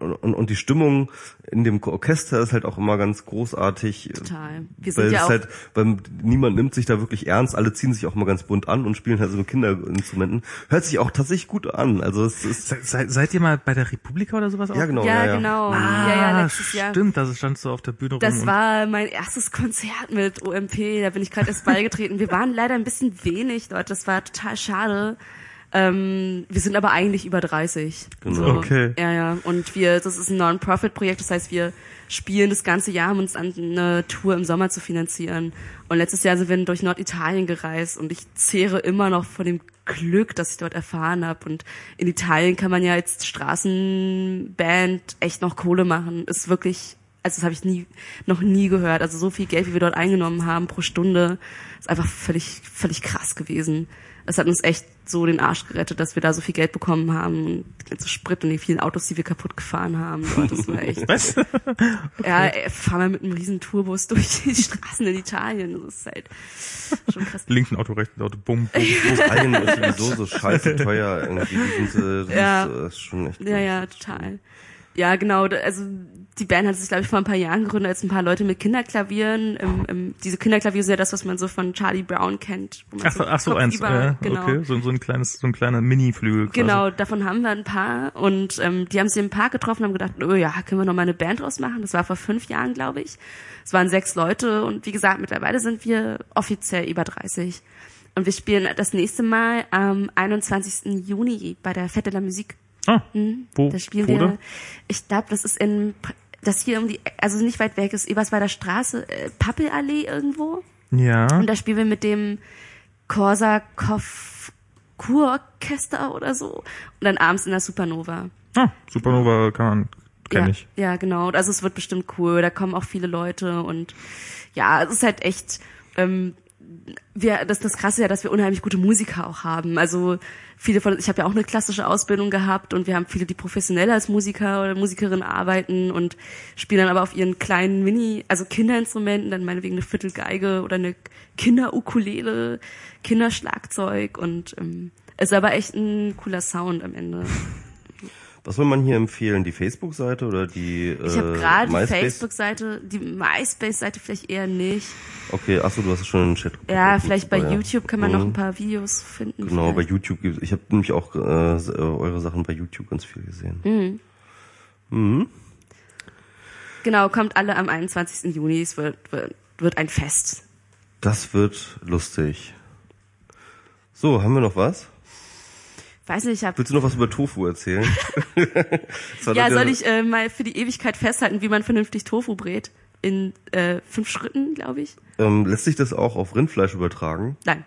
S1: und, und, und die Stimmung in dem Orchester ist halt auch immer ganz großartig.
S3: Total. Wir
S1: weil
S3: sind ja
S1: es
S3: auch
S1: halt, weil niemand nimmt sich da wirklich ernst, alle ziehen sich auch mal ganz bunt an und spielen halt so mit Kinderinstrumenten. Hört sich auch tatsächlich gut an. Also es ist
S2: Se, se, seid ihr mal bei der Republika oder sowas?
S1: ja
S2: auch?
S1: genau.
S3: ja,
S1: ja, ja.
S3: genau.
S2: Ah,
S3: ja, ja, letztes Jahr.
S2: stimmt, da standst du auf der Bühne rum.
S3: Das war mein erstes Konzert mit OMP. Da bin ich gerade erst beigetreten. Wir waren leider ein bisschen wenig dort. Das war total schade. Ähm, wir sind aber eigentlich über 30.
S1: Genau.
S2: Okay.
S3: Ja, ja. Und wir, das ist ein Non-Profit-Projekt. Das heißt, wir spielen das ganze Jahr, um uns an eine Tour im Sommer zu finanzieren. Und letztes Jahr sind wir durch Norditalien gereist und ich zehre immer noch von dem Glück, das ich dort erfahren habe. Und in Italien kann man ja als Straßenband echt noch Kohle machen. Ist wirklich, also das habe ich nie, noch nie gehört. Also so viel Geld, wie wir dort eingenommen haben pro Stunde, ist einfach völlig, völlig krass gewesen. Das hat uns echt so den Arsch gerettet, dass wir da so viel Geld bekommen haben. Und die ganze Sprit und die vielen Autos, die wir kaputt gefahren haben. Dort, das war echt. (laughs)
S2: Was?
S3: Ja, ey, fahren wir mit einem riesen Tourbus (laughs) durch die Straßen in Italien. Das ist halt schon krass.
S2: Links ein Auto, rechts ein Auto, bumm, bumm.
S1: Italien ist sowieso so scheiße teuer irgendwie. Sind, äh, das
S3: Ja.
S1: ist, äh, ist schon echt.
S3: Ja, ja, total. Ja, genau. Also die Band hat sich, glaube ich, vor ein paar Jahren gegründet, als ein paar Leute mit Kinderklavieren. Im, im, diese Kinderklavier ist ja das, was man so von Charlie Brown kennt. Wo man
S2: Ach, so- ach so,
S3: Kopf
S2: eins,
S3: über-
S2: ja,
S3: genau.
S2: okay, so, so ein kleines, so ein kleiner Mini-Flügel.
S3: Genau, davon haben wir ein paar und ähm, die haben sich im Park getroffen und haben gedacht, oh ja, können wir noch mal eine Band draus machen? Das war vor fünf Jahren, glaube ich. Es waren sechs Leute und wie gesagt, mittlerweile sind wir offiziell über 30. Und wir spielen das nächste Mal am 21. Juni bei der Fête de la
S2: Ah, wo,
S3: Da spielen
S2: wo
S3: wir, ich glaube, das ist in, das hier um die, also nicht weit weg ist, Ebersweider Straße, äh, Pappelallee irgendwo.
S2: Ja.
S3: Und da spielen wir mit dem Korsakov Kurorchester oder so. Und dann abends in der Supernova.
S2: Ah, Supernova kann man, kenn
S3: ja,
S2: ich.
S3: Ja, genau. Also es wird bestimmt cool. Da kommen auch viele Leute und ja, es ist halt echt. Ähm, wir, das, das Krasse ist ja, dass wir unheimlich gute Musiker auch haben. Also viele von, ich habe ja auch eine klassische Ausbildung gehabt und wir haben viele, die professionell als Musiker oder Musikerin arbeiten und spielen dann aber auf ihren kleinen Mini, also Kinderinstrumenten, dann meinetwegen eine Viertelgeige oder eine Kinderukulele, Kinderschlagzeug und ähm, ist aber echt ein cooler Sound am Ende. (laughs)
S1: Was will man hier empfehlen? Die Facebook-Seite oder die äh,
S3: Ich habe gerade die? Facebook-Seite, die MySpace-Seite vielleicht eher nicht.
S1: Okay, achso, du hast es schon in den Chat.
S3: Ja,
S1: gepostet.
S3: vielleicht bei
S1: Ja.
S3: YouTube kann man noch
S1: Mhm.
S3: ein paar Videos finden.
S1: Genau, bei
S3: vielleicht.
S1: YouTube gibt Ich habe nämlich auch äh, eure Sachen bei YouTube ganz viel gesehen.
S3: Mhm. Genau, kommt alle am 21. Juni. Es wird, wird, wird ein Fest.
S1: Das wird lustig. So, haben wir noch was?
S3: Weiß nicht, ich habe
S1: Willst du noch was über Tofu erzählen? (laughs)
S3: Ja, soll ich äh, mal für die Ewigkeit festhalten, wie man vernünftig Tofu brät? In äh, fünf Schritten, glaube ich.
S1: Ähm, lässt sich das auch auf Rindfleisch übertragen?
S3: Nein.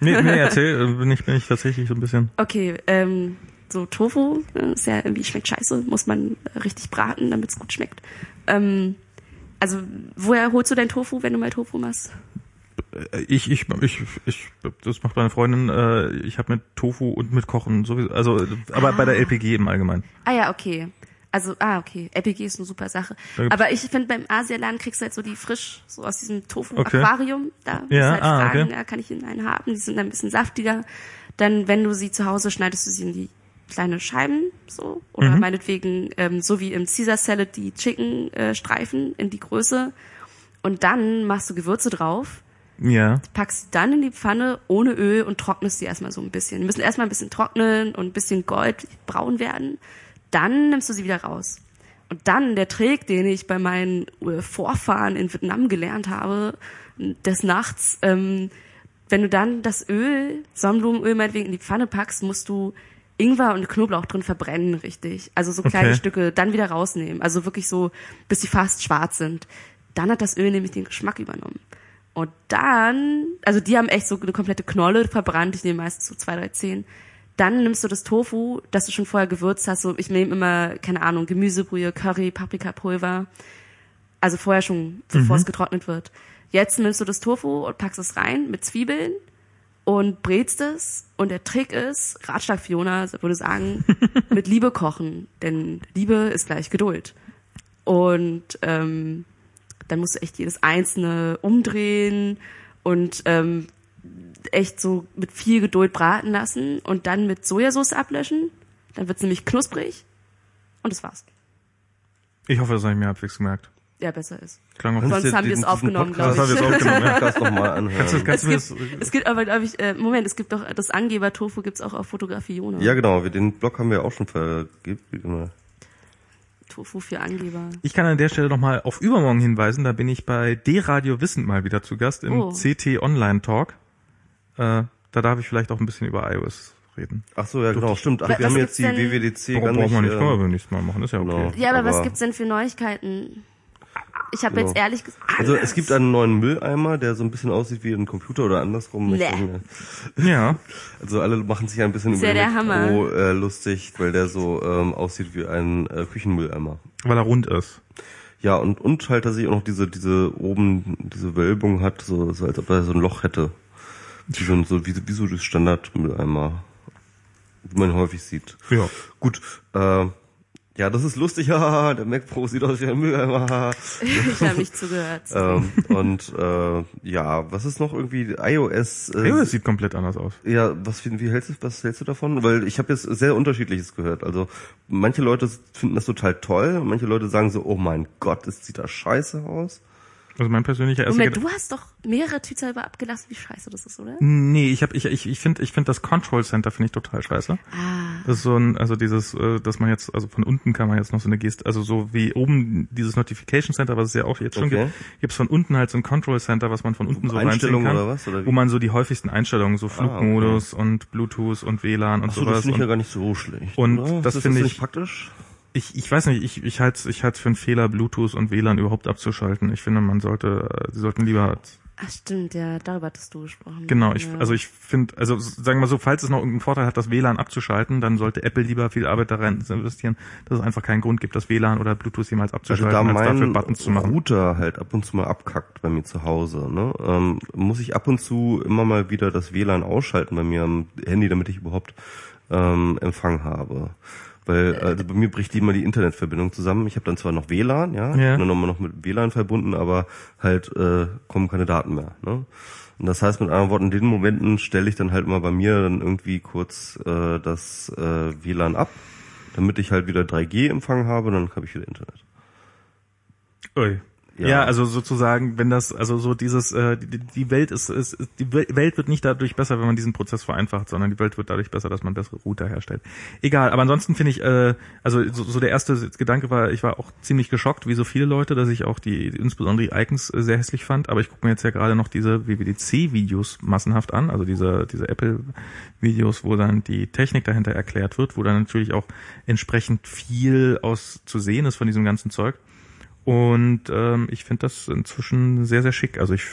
S2: Nee, nee, (laughs) erzähl, äh, bin ich, bin ich tatsächlich so ein bisschen.
S3: Okay, ähm, so Tofu, äh, ist ja irgendwie schmeckt scheiße, muss man richtig braten, damit es gut schmeckt. Ähm, also, woher holst du dein Tofu, wenn du mal Tofu machst?
S2: Äh, Ich, ich, ich, ich, das macht meine Freundin, äh, ich habe mit Tofu und mit Kochen sowieso, also, aber bei der LPG im Allgemeinen.
S3: Ah ja, okay. Also, ah, okay. LPG ist eine super Sache.
S2: Da
S3: Aber ich finde, beim Asialaden kriegst du halt so die frisch, so aus diesem
S2: Okay.
S3: Tofu-Aquarium. Da musst
S2: Ja,
S3: halt
S2: ah,
S3: fragen,
S2: okay.
S3: ja, kann ich in einen haben? Die sind dann ein bisschen saftiger. Dann, wenn du sie zu Hause schneidest du sie in die kleine Scheiben so oder
S2: Mhm.
S3: meinetwegen ähm, so wie im Caesar Salad die Chicken äh, Streifen in die Größe und dann machst du Gewürze drauf,
S2: Ja.
S3: packst sie dann in die Pfanne ohne Öl und trocknest sie erstmal so ein bisschen. Die müssen erstmal ein bisschen trocknen und ein bisschen goldbraun werden. Dann nimmst du sie wieder raus. Und dann der Trick, den ich bei meinen äh, Vorfahren in Vietnam gelernt habe, des Nachts, ähm, wenn du dann das Öl, Sonnenblumenöl meinetwegen in die Pfanne packst, musst du Ingwer und Knoblauch drin verbrennen, richtig. Also so kleine
S2: Okay.
S3: Stücke, dann wieder rausnehmen. Also wirklich so, bis sie fast schwarz sind. Dann hat das Öl nämlich den Geschmack übernommen. Und dann, also die haben echt so eine komplette Knolle verbrannt. Ich nehme meistens so zwei, drei, zehn. Dann nimmst du das Tofu, das du schon vorher gewürzt hast. So, ich nehme immer, keine Ahnung, Gemüsebrühe, Curry, Paprikapulver. Also vorher schon, bevor es getrocknet wird. Jetzt nimmst du das Tofu und packst es rein mit Zwiebeln und brätst es. Und der Trick ist, Ratschlag Fiona würde sagen, (laughs) mit Liebe kochen. Denn Liebe ist gleich Geduld. Und ähm, dann musst du echt jedes einzelne umdrehen und ähm, echt so mit viel Geduld braten lassen und dann mit Sojasauce ablöschen. Dann wird's nämlich knusprig und das war's.
S2: Ich hoffe, das habe ich mir halbwegs gemerkt.
S3: Ja, besser ist.
S2: Klang auch
S3: Sonst
S1: Kannst
S3: haben wir es aufgenommen,
S1: Podcast-
S3: glaub
S2: Das haben wir es aufgenommen, ja.
S1: Podcast nochmal (laughs) anhören.
S2: Kannst du, kannst du mir das,
S3: Es gibt, es gibt aber, glaube ich, äh, Moment, es gibt doch das Angeber-Tofu gibt's auch auf Fotografie Jona.
S1: Ja, genau. Den Blog haben wir auch schon vergeben.
S3: Tofu für Angeber.
S2: ich kann an der Stelle nochmal auf übermorgen hinweisen, da bin ich bei D-Radio Wissend mal wieder zu Gast im
S3: Oh.
S2: CT Online Talk. Äh, da darf ich vielleicht auch ein bisschen über iOS reden.
S1: Ach so, ja, genau, stimmt. Ach,
S3: Was
S1: wir haben jetzt die WWDC gar nicht.
S2: man nicht können wir beim nächsten Mal machen, ist ja okay.
S1: genau.
S3: Ja, aber, was
S1: Aber-
S3: gibt's denn für Neuigkeiten? Ich habe
S1: Genau.
S3: jetzt ehrlich gesagt.
S1: Also es gibt einen neuen Mülleimer, der so ein bisschen aussieht wie ein Computer oder andersrum.
S3: Nee.
S1: denke,
S2: Ja, (laughs)
S1: Also alle machen sich ein bisschen
S3: Ist
S1: über
S3: ja
S1: den
S3: der Hammer.
S1: Elektro äh, lustig, weil der so ähm, aussieht wie ein äh, Küchenmülleimer.
S2: weil er rund ist.
S1: Ja, und, und halt, dass ich auch noch diese, diese oben, diese Wölbung hat, so, so als ob er so ein Loch hätte. Wie so, ein- so, wie, wie so das Standardmülleimer, wie man häufig sieht.
S2: Ja.
S1: Gut, äh, ja, das ist lustig, (laughs) haha, der Mac Pro sieht aus wie ein Mülleimer, (laughs) haha.
S3: ich habe nicht zugehört. (laughs)
S1: ähm, und äh, ja, was ist noch irgendwie iOS? Äh,
S2: iOS sieht komplett anders aus.
S1: ja, was, wie, wie hältst du, was hältst du davon? Weil ich habe jetzt sehr unterschiedliches gehört. Also manche Leute finden das total toll, manche Leute sagen so, oh mein Gott, das sieht da scheiße aus.
S2: Also mein persönlicher erster
S3: Moment, du hast doch mehrere Tweets darüber abgelassen, wie scheiße das ist, oder?
S2: Nee, ich habe ich ich ich finde ich finde das Control Center finde ich total scheiße.
S3: Ah.
S2: Das ist so ein also dieses äh, dass man jetzt also von unten kann man jetzt noch so eine Geste also so wie oben dieses Notification Center was es ja auch jetzt schon
S1: Okay.
S2: gibt, gibt's von unten halt so ein Control Center, was man von unten so
S1: Einstellungen
S2: kann,
S1: oder was, oder wie?
S2: wo man so die häufigsten Einstellungen so Flugmodus und Bluetooth und WLAN und
S1: Achso, das
S2: sowas
S1: finde ich ja gar nicht so schlecht.
S2: und
S1: oder?
S2: das
S1: ist
S2: finde ich-
S1: praktisch.
S2: Ich, ich weiß nicht, ich, ich halte es ich halt's für einen Fehler, Bluetooth und WLAN überhaupt abzuschalten. Ich finde, man sollte, äh, sie sollten lieber
S3: Ach stimmt, ja, darüber hattest du gesprochen.
S2: Genau, ich,
S3: ja.
S2: also ich finde, also sagen wir mal so, falls es noch irgendeinen Vorteil hat, das WLAN abzuschalten, dann sollte Apple lieber viel Arbeit darin investieren, dass es einfach keinen Grund gibt, das WLAN oder Bluetooth jemals
S1: Also
S2: abzuschalten,
S1: da
S2: als dafür
S1: mein
S2: Buttons zu machen.
S1: Router halt ab und zu mal abkackt bei mir zu Hause, ne, ähm, muss ich ab und zu immer mal wieder das WLAN ausschalten bei mir am Handy, damit ich überhaupt ähm, Empfang habe. Weil also bei mir bricht immer die Internetverbindung zusammen. Ich habe dann zwar noch WLAN, ja, ich
S2: Ja.
S1: bin dann nochmal noch mit WLAN verbunden, aber halt äh, kommen keine Daten mehr. Ne? Und das heißt mit anderen Worten, in den Momenten stelle ich dann halt immer bei mir dann irgendwie kurz äh, das äh, WLAN ab, damit ich halt wieder 3G-Empfang habe, dann habe ich wieder Internet.
S2: Ui.
S1: Ja.
S2: Ja. also sozusagen, wenn das, also so dieses, äh, die, die Welt ist, ist, die Wel- Welt wird nicht dadurch besser, wenn man diesen Prozess vereinfacht, sondern die Welt wird dadurch besser, dass man bessere Router herstellt. Egal, aber ansonsten finde ich, äh, also so, so der erste Gedanke war, ich war auch ziemlich geschockt, wie so viele Leute, dass ich auch die, insbesondere die Icons äh, sehr hässlich fand, aber ich gucke mir jetzt ja gerade noch diese WWDC-Videos massenhaft an, also diese, diese Apple-Videos, wo dann die Technik dahinter erklärt wird, wo dann natürlich auch entsprechend viel aus zu sehen ist von diesem ganzen Zeug. Und ähm, ich finde das inzwischen sehr, sehr schick. Also ich,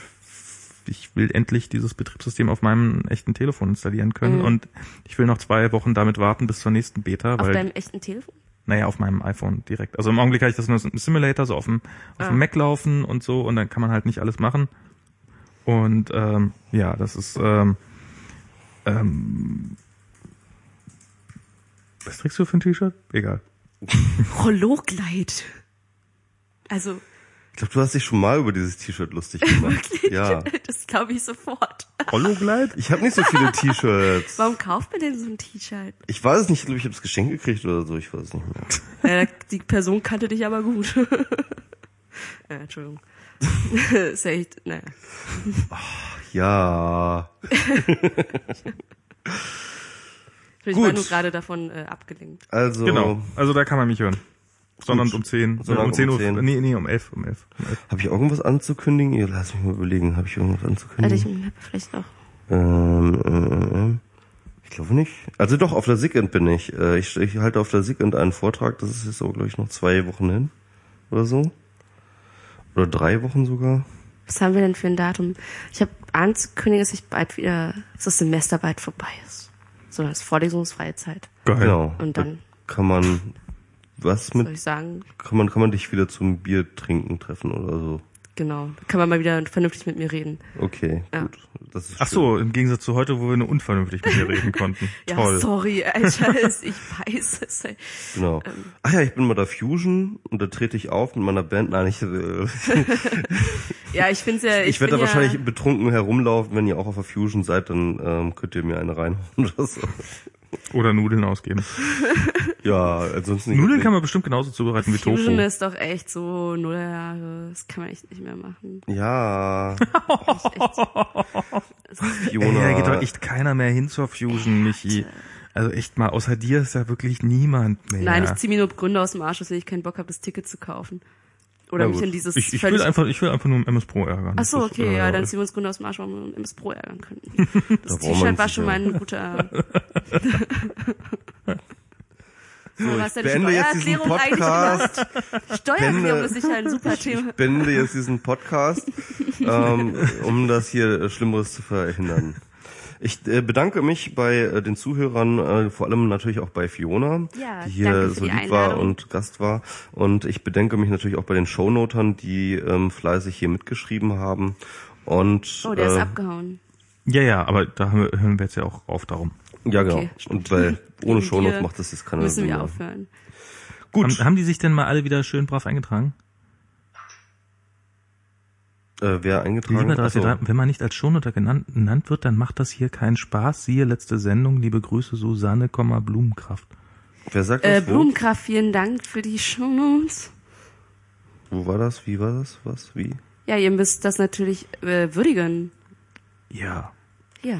S2: ich will endlich dieses Betriebssystem auf meinem echten Telefon installieren können.
S3: Mhm.
S2: Und ich will noch zwei Wochen damit warten bis zur nächsten Beta,
S3: Auf
S2: weil,
S3: deinem echten Telefon?
S2: naja, auf meinem iPhone direkt. Also im Augenblick habe ich das nur im Simulator so auf dem, auf
S3: Ah.
S2: dem Mac laufen und so und dann kann man halt nicht alles machen. Und ähm, ja, das ist ähm, ähm, was trägst du für ein T-Shirt? Egal.
S3: Prologleit. Also,
S1: Ich glaube, du hast dich schon mal über dieses T-Shirt lustig (laughs) gemacht. ja. (laughs)
S3: das glaube ich sofort.
S2: Hologlide?
S1: Ich habe nicht so viele (laughs) T-Shirts.
S3: Warum kauft man denn so ein T-Shirt?
S1: Ich weiß es nicht, ich glaube, ich habe es geschenkt gekriegt oder so, ich weiß es nicht mehr.
S3: Äh, die Person kannte dich aber gut. äh, Entschuldigung. ist ja echt, naja.
S1: Ja.
S3: Ich
S1: Gut.
S3: war nur gerade davon äh, abgelenkt.
S1: Also,
S2: Genau. Also da kann man mich hören. Sondern
S1: Gut.
S2: um 10.
S1: Sondern
S2: um
S1: um
S2: 10 Uhr.
S1: 10.
S2: Nee, nee, um 11. Um 11. Um 11.
S1: habe ich irgendwas anzukündigen? Ja, Lass mich mal überlegen, habe ich irgendwas anzukündigen?
S3: ich hab vielleicht auch.
S1: Ähm, äh, äh, ich glaube nicht. Also doch, auf der SIGINT bin ich. Äh, ich. Ich halte auf der SIGINT einen Vortrag, das ist jetzt so, glaube ich, noch zwei Wochen hin. Oder so. Oder drei Wochen sogar.
S3: Was haben wir denn für ein Datum? Ich habe anzukündigen, dass ich bald wieder, dass das Semester bald vorbei ist. So, das ist vorlesungsfreie Zeit.
S2: Geil.
S1: Genau.
S3: Und dann,
S1: Kann man was
S3: soll
S1: mit
S3: ich sagen,
S1: kann man kann man dich wieder zum Bier trinken treffen oder so.
S3: genau, da kann man mal wieder vernünftig mit mir reden.
S1: Okay,
S3: Ja.
S1: gut. Das ist
S2: Ach so, im Gegensatz zu heute, wo wir nur unvernünftig mit dir reden konnten. (laughs)
S3: Ja,
S2: Toll.
S3: sorry, Alter, (laughs) ich weiß es.
S1: Genau.
S3: Ähm.
S1: Ach ja, ich bin bei der Fusion und da trete ich auf mit meiner Band. Nein, ich äh, (laughs)
S3: Ja, ich finde ja, ich,
S1: ich werde da
S3: bin
S1: wahrscheinlich
S3: ja,
S1: betrunken herumlaufen, wenn ihr auch auf der Fusion seid, dann ähm, könnt ihr mir eine reinhauen oder so.
S2: Oder Nudeln ausgeben. (laughs)
S1: Ja, ansonsten nicht.
S2: Nudeln kann man bestimmt genauso zubereiten wie Tofu.
S3: Fusion ist doch echt so null Jahre, das kann man echt nicht mehr machen.
S1: Ja, (laughs)
S3: Das ist echt,
S1: Fiona.
S2: Ey, da geht doch echt keiner mehr hin zur Fusion, Michi. Also echt mal, außer dir ist ja wirklich niemand mehr.
S3: Nein, ich ziehe mir nur Gründe aus dem Arsch, dass ich keinen Bock habe, das Ticket zu kaufen. Oder
S1: Na
S3: mich in dieses
S2: ich, ich will einfach, ich will einfach nur im MS Pro ärgern.
S3: Ach so, okay,
S2: äh,
S3: ja, dann ziehen wir uns Gründe aus dem Arsch, warum wir uns Pro ärgern könnten. (laughs) Das
S1: Da
S3: T-Shirt war schon
S1: ja-
S3: mal ein guter. (laughs)
S1: So,
S3: Du
S1: ich beende jetzt diesen Podcast.
S3: Steuererklärung ist sicher ein super (laughs) Thema.
S1: Ich beende jetzt diesen Podcast, ähm, um das hier Schlimmeres zu verhindern. Ich äh, bedanke mich bei äh, den Zuhörern, äh, vor allem natürlich auch bei Fiona,
S3: Ja,
S1: die hier so lieb war und Gast war. Und ich bedanke mich natürlich auch bei den Shownotern, die ähm, fleißig hier mitgeschrieben haben. Und
S3: Oh, der ist abgehauen.
S2: Ja, ja, aber da hören wir, hören wir jetzt ja auch auf darum.
S1: ja genau.
S3: Okay,
S1: und weil ohne
S3: dir
S1: macht das jetzt keine
S3: Müssen
S1: Sinn
S3: wir aufhören.
S1: Gut,
S2: Haben, haben die sich denn mal alle wieder schön brav eingetragen?
S1: Äh, wer eingetragen?
S2: Lieber
S1: Ach so.
S2: 343, wenn man nicht als Shownoter genannt, genannt wird, dann macht das hier keinen Spaß. Siehe letzte Sendung, liebe Grüße, Susanne, Komma, Blumenkraft.
S1: Wer sagt
S3: Äh,
S1: das? Wo?
S3: Blumenkraft, vielen Dank für die Shownotes.
S1: Wo war das? Wie war das? Was? Wie?
S3: Ja, ihr müsst das natürlich äh, würdigen.
S2: Ja.
S3: Ja.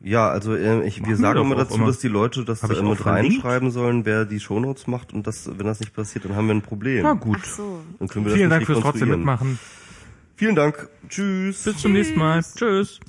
S1: Ja, also äh, ich, wir
S2: Machen wir
S1: sagen
S2: doch
S1: immer dazu,
S2: immer.
S1: dass die Leute das äh, mit reinschreiben sollen, wer die Shownotes macht und das, wenn das nicht passiert, dann haben wir ein Problem.
S2: Na gut.
S3: Ach so.
S1: Dann können wir das
S2: Vielen Dank fürs trotzdem mitmachen.
S1: Vielen Dank. Tschüss.
S2: Bis zum nächsten Mal. Tschüss.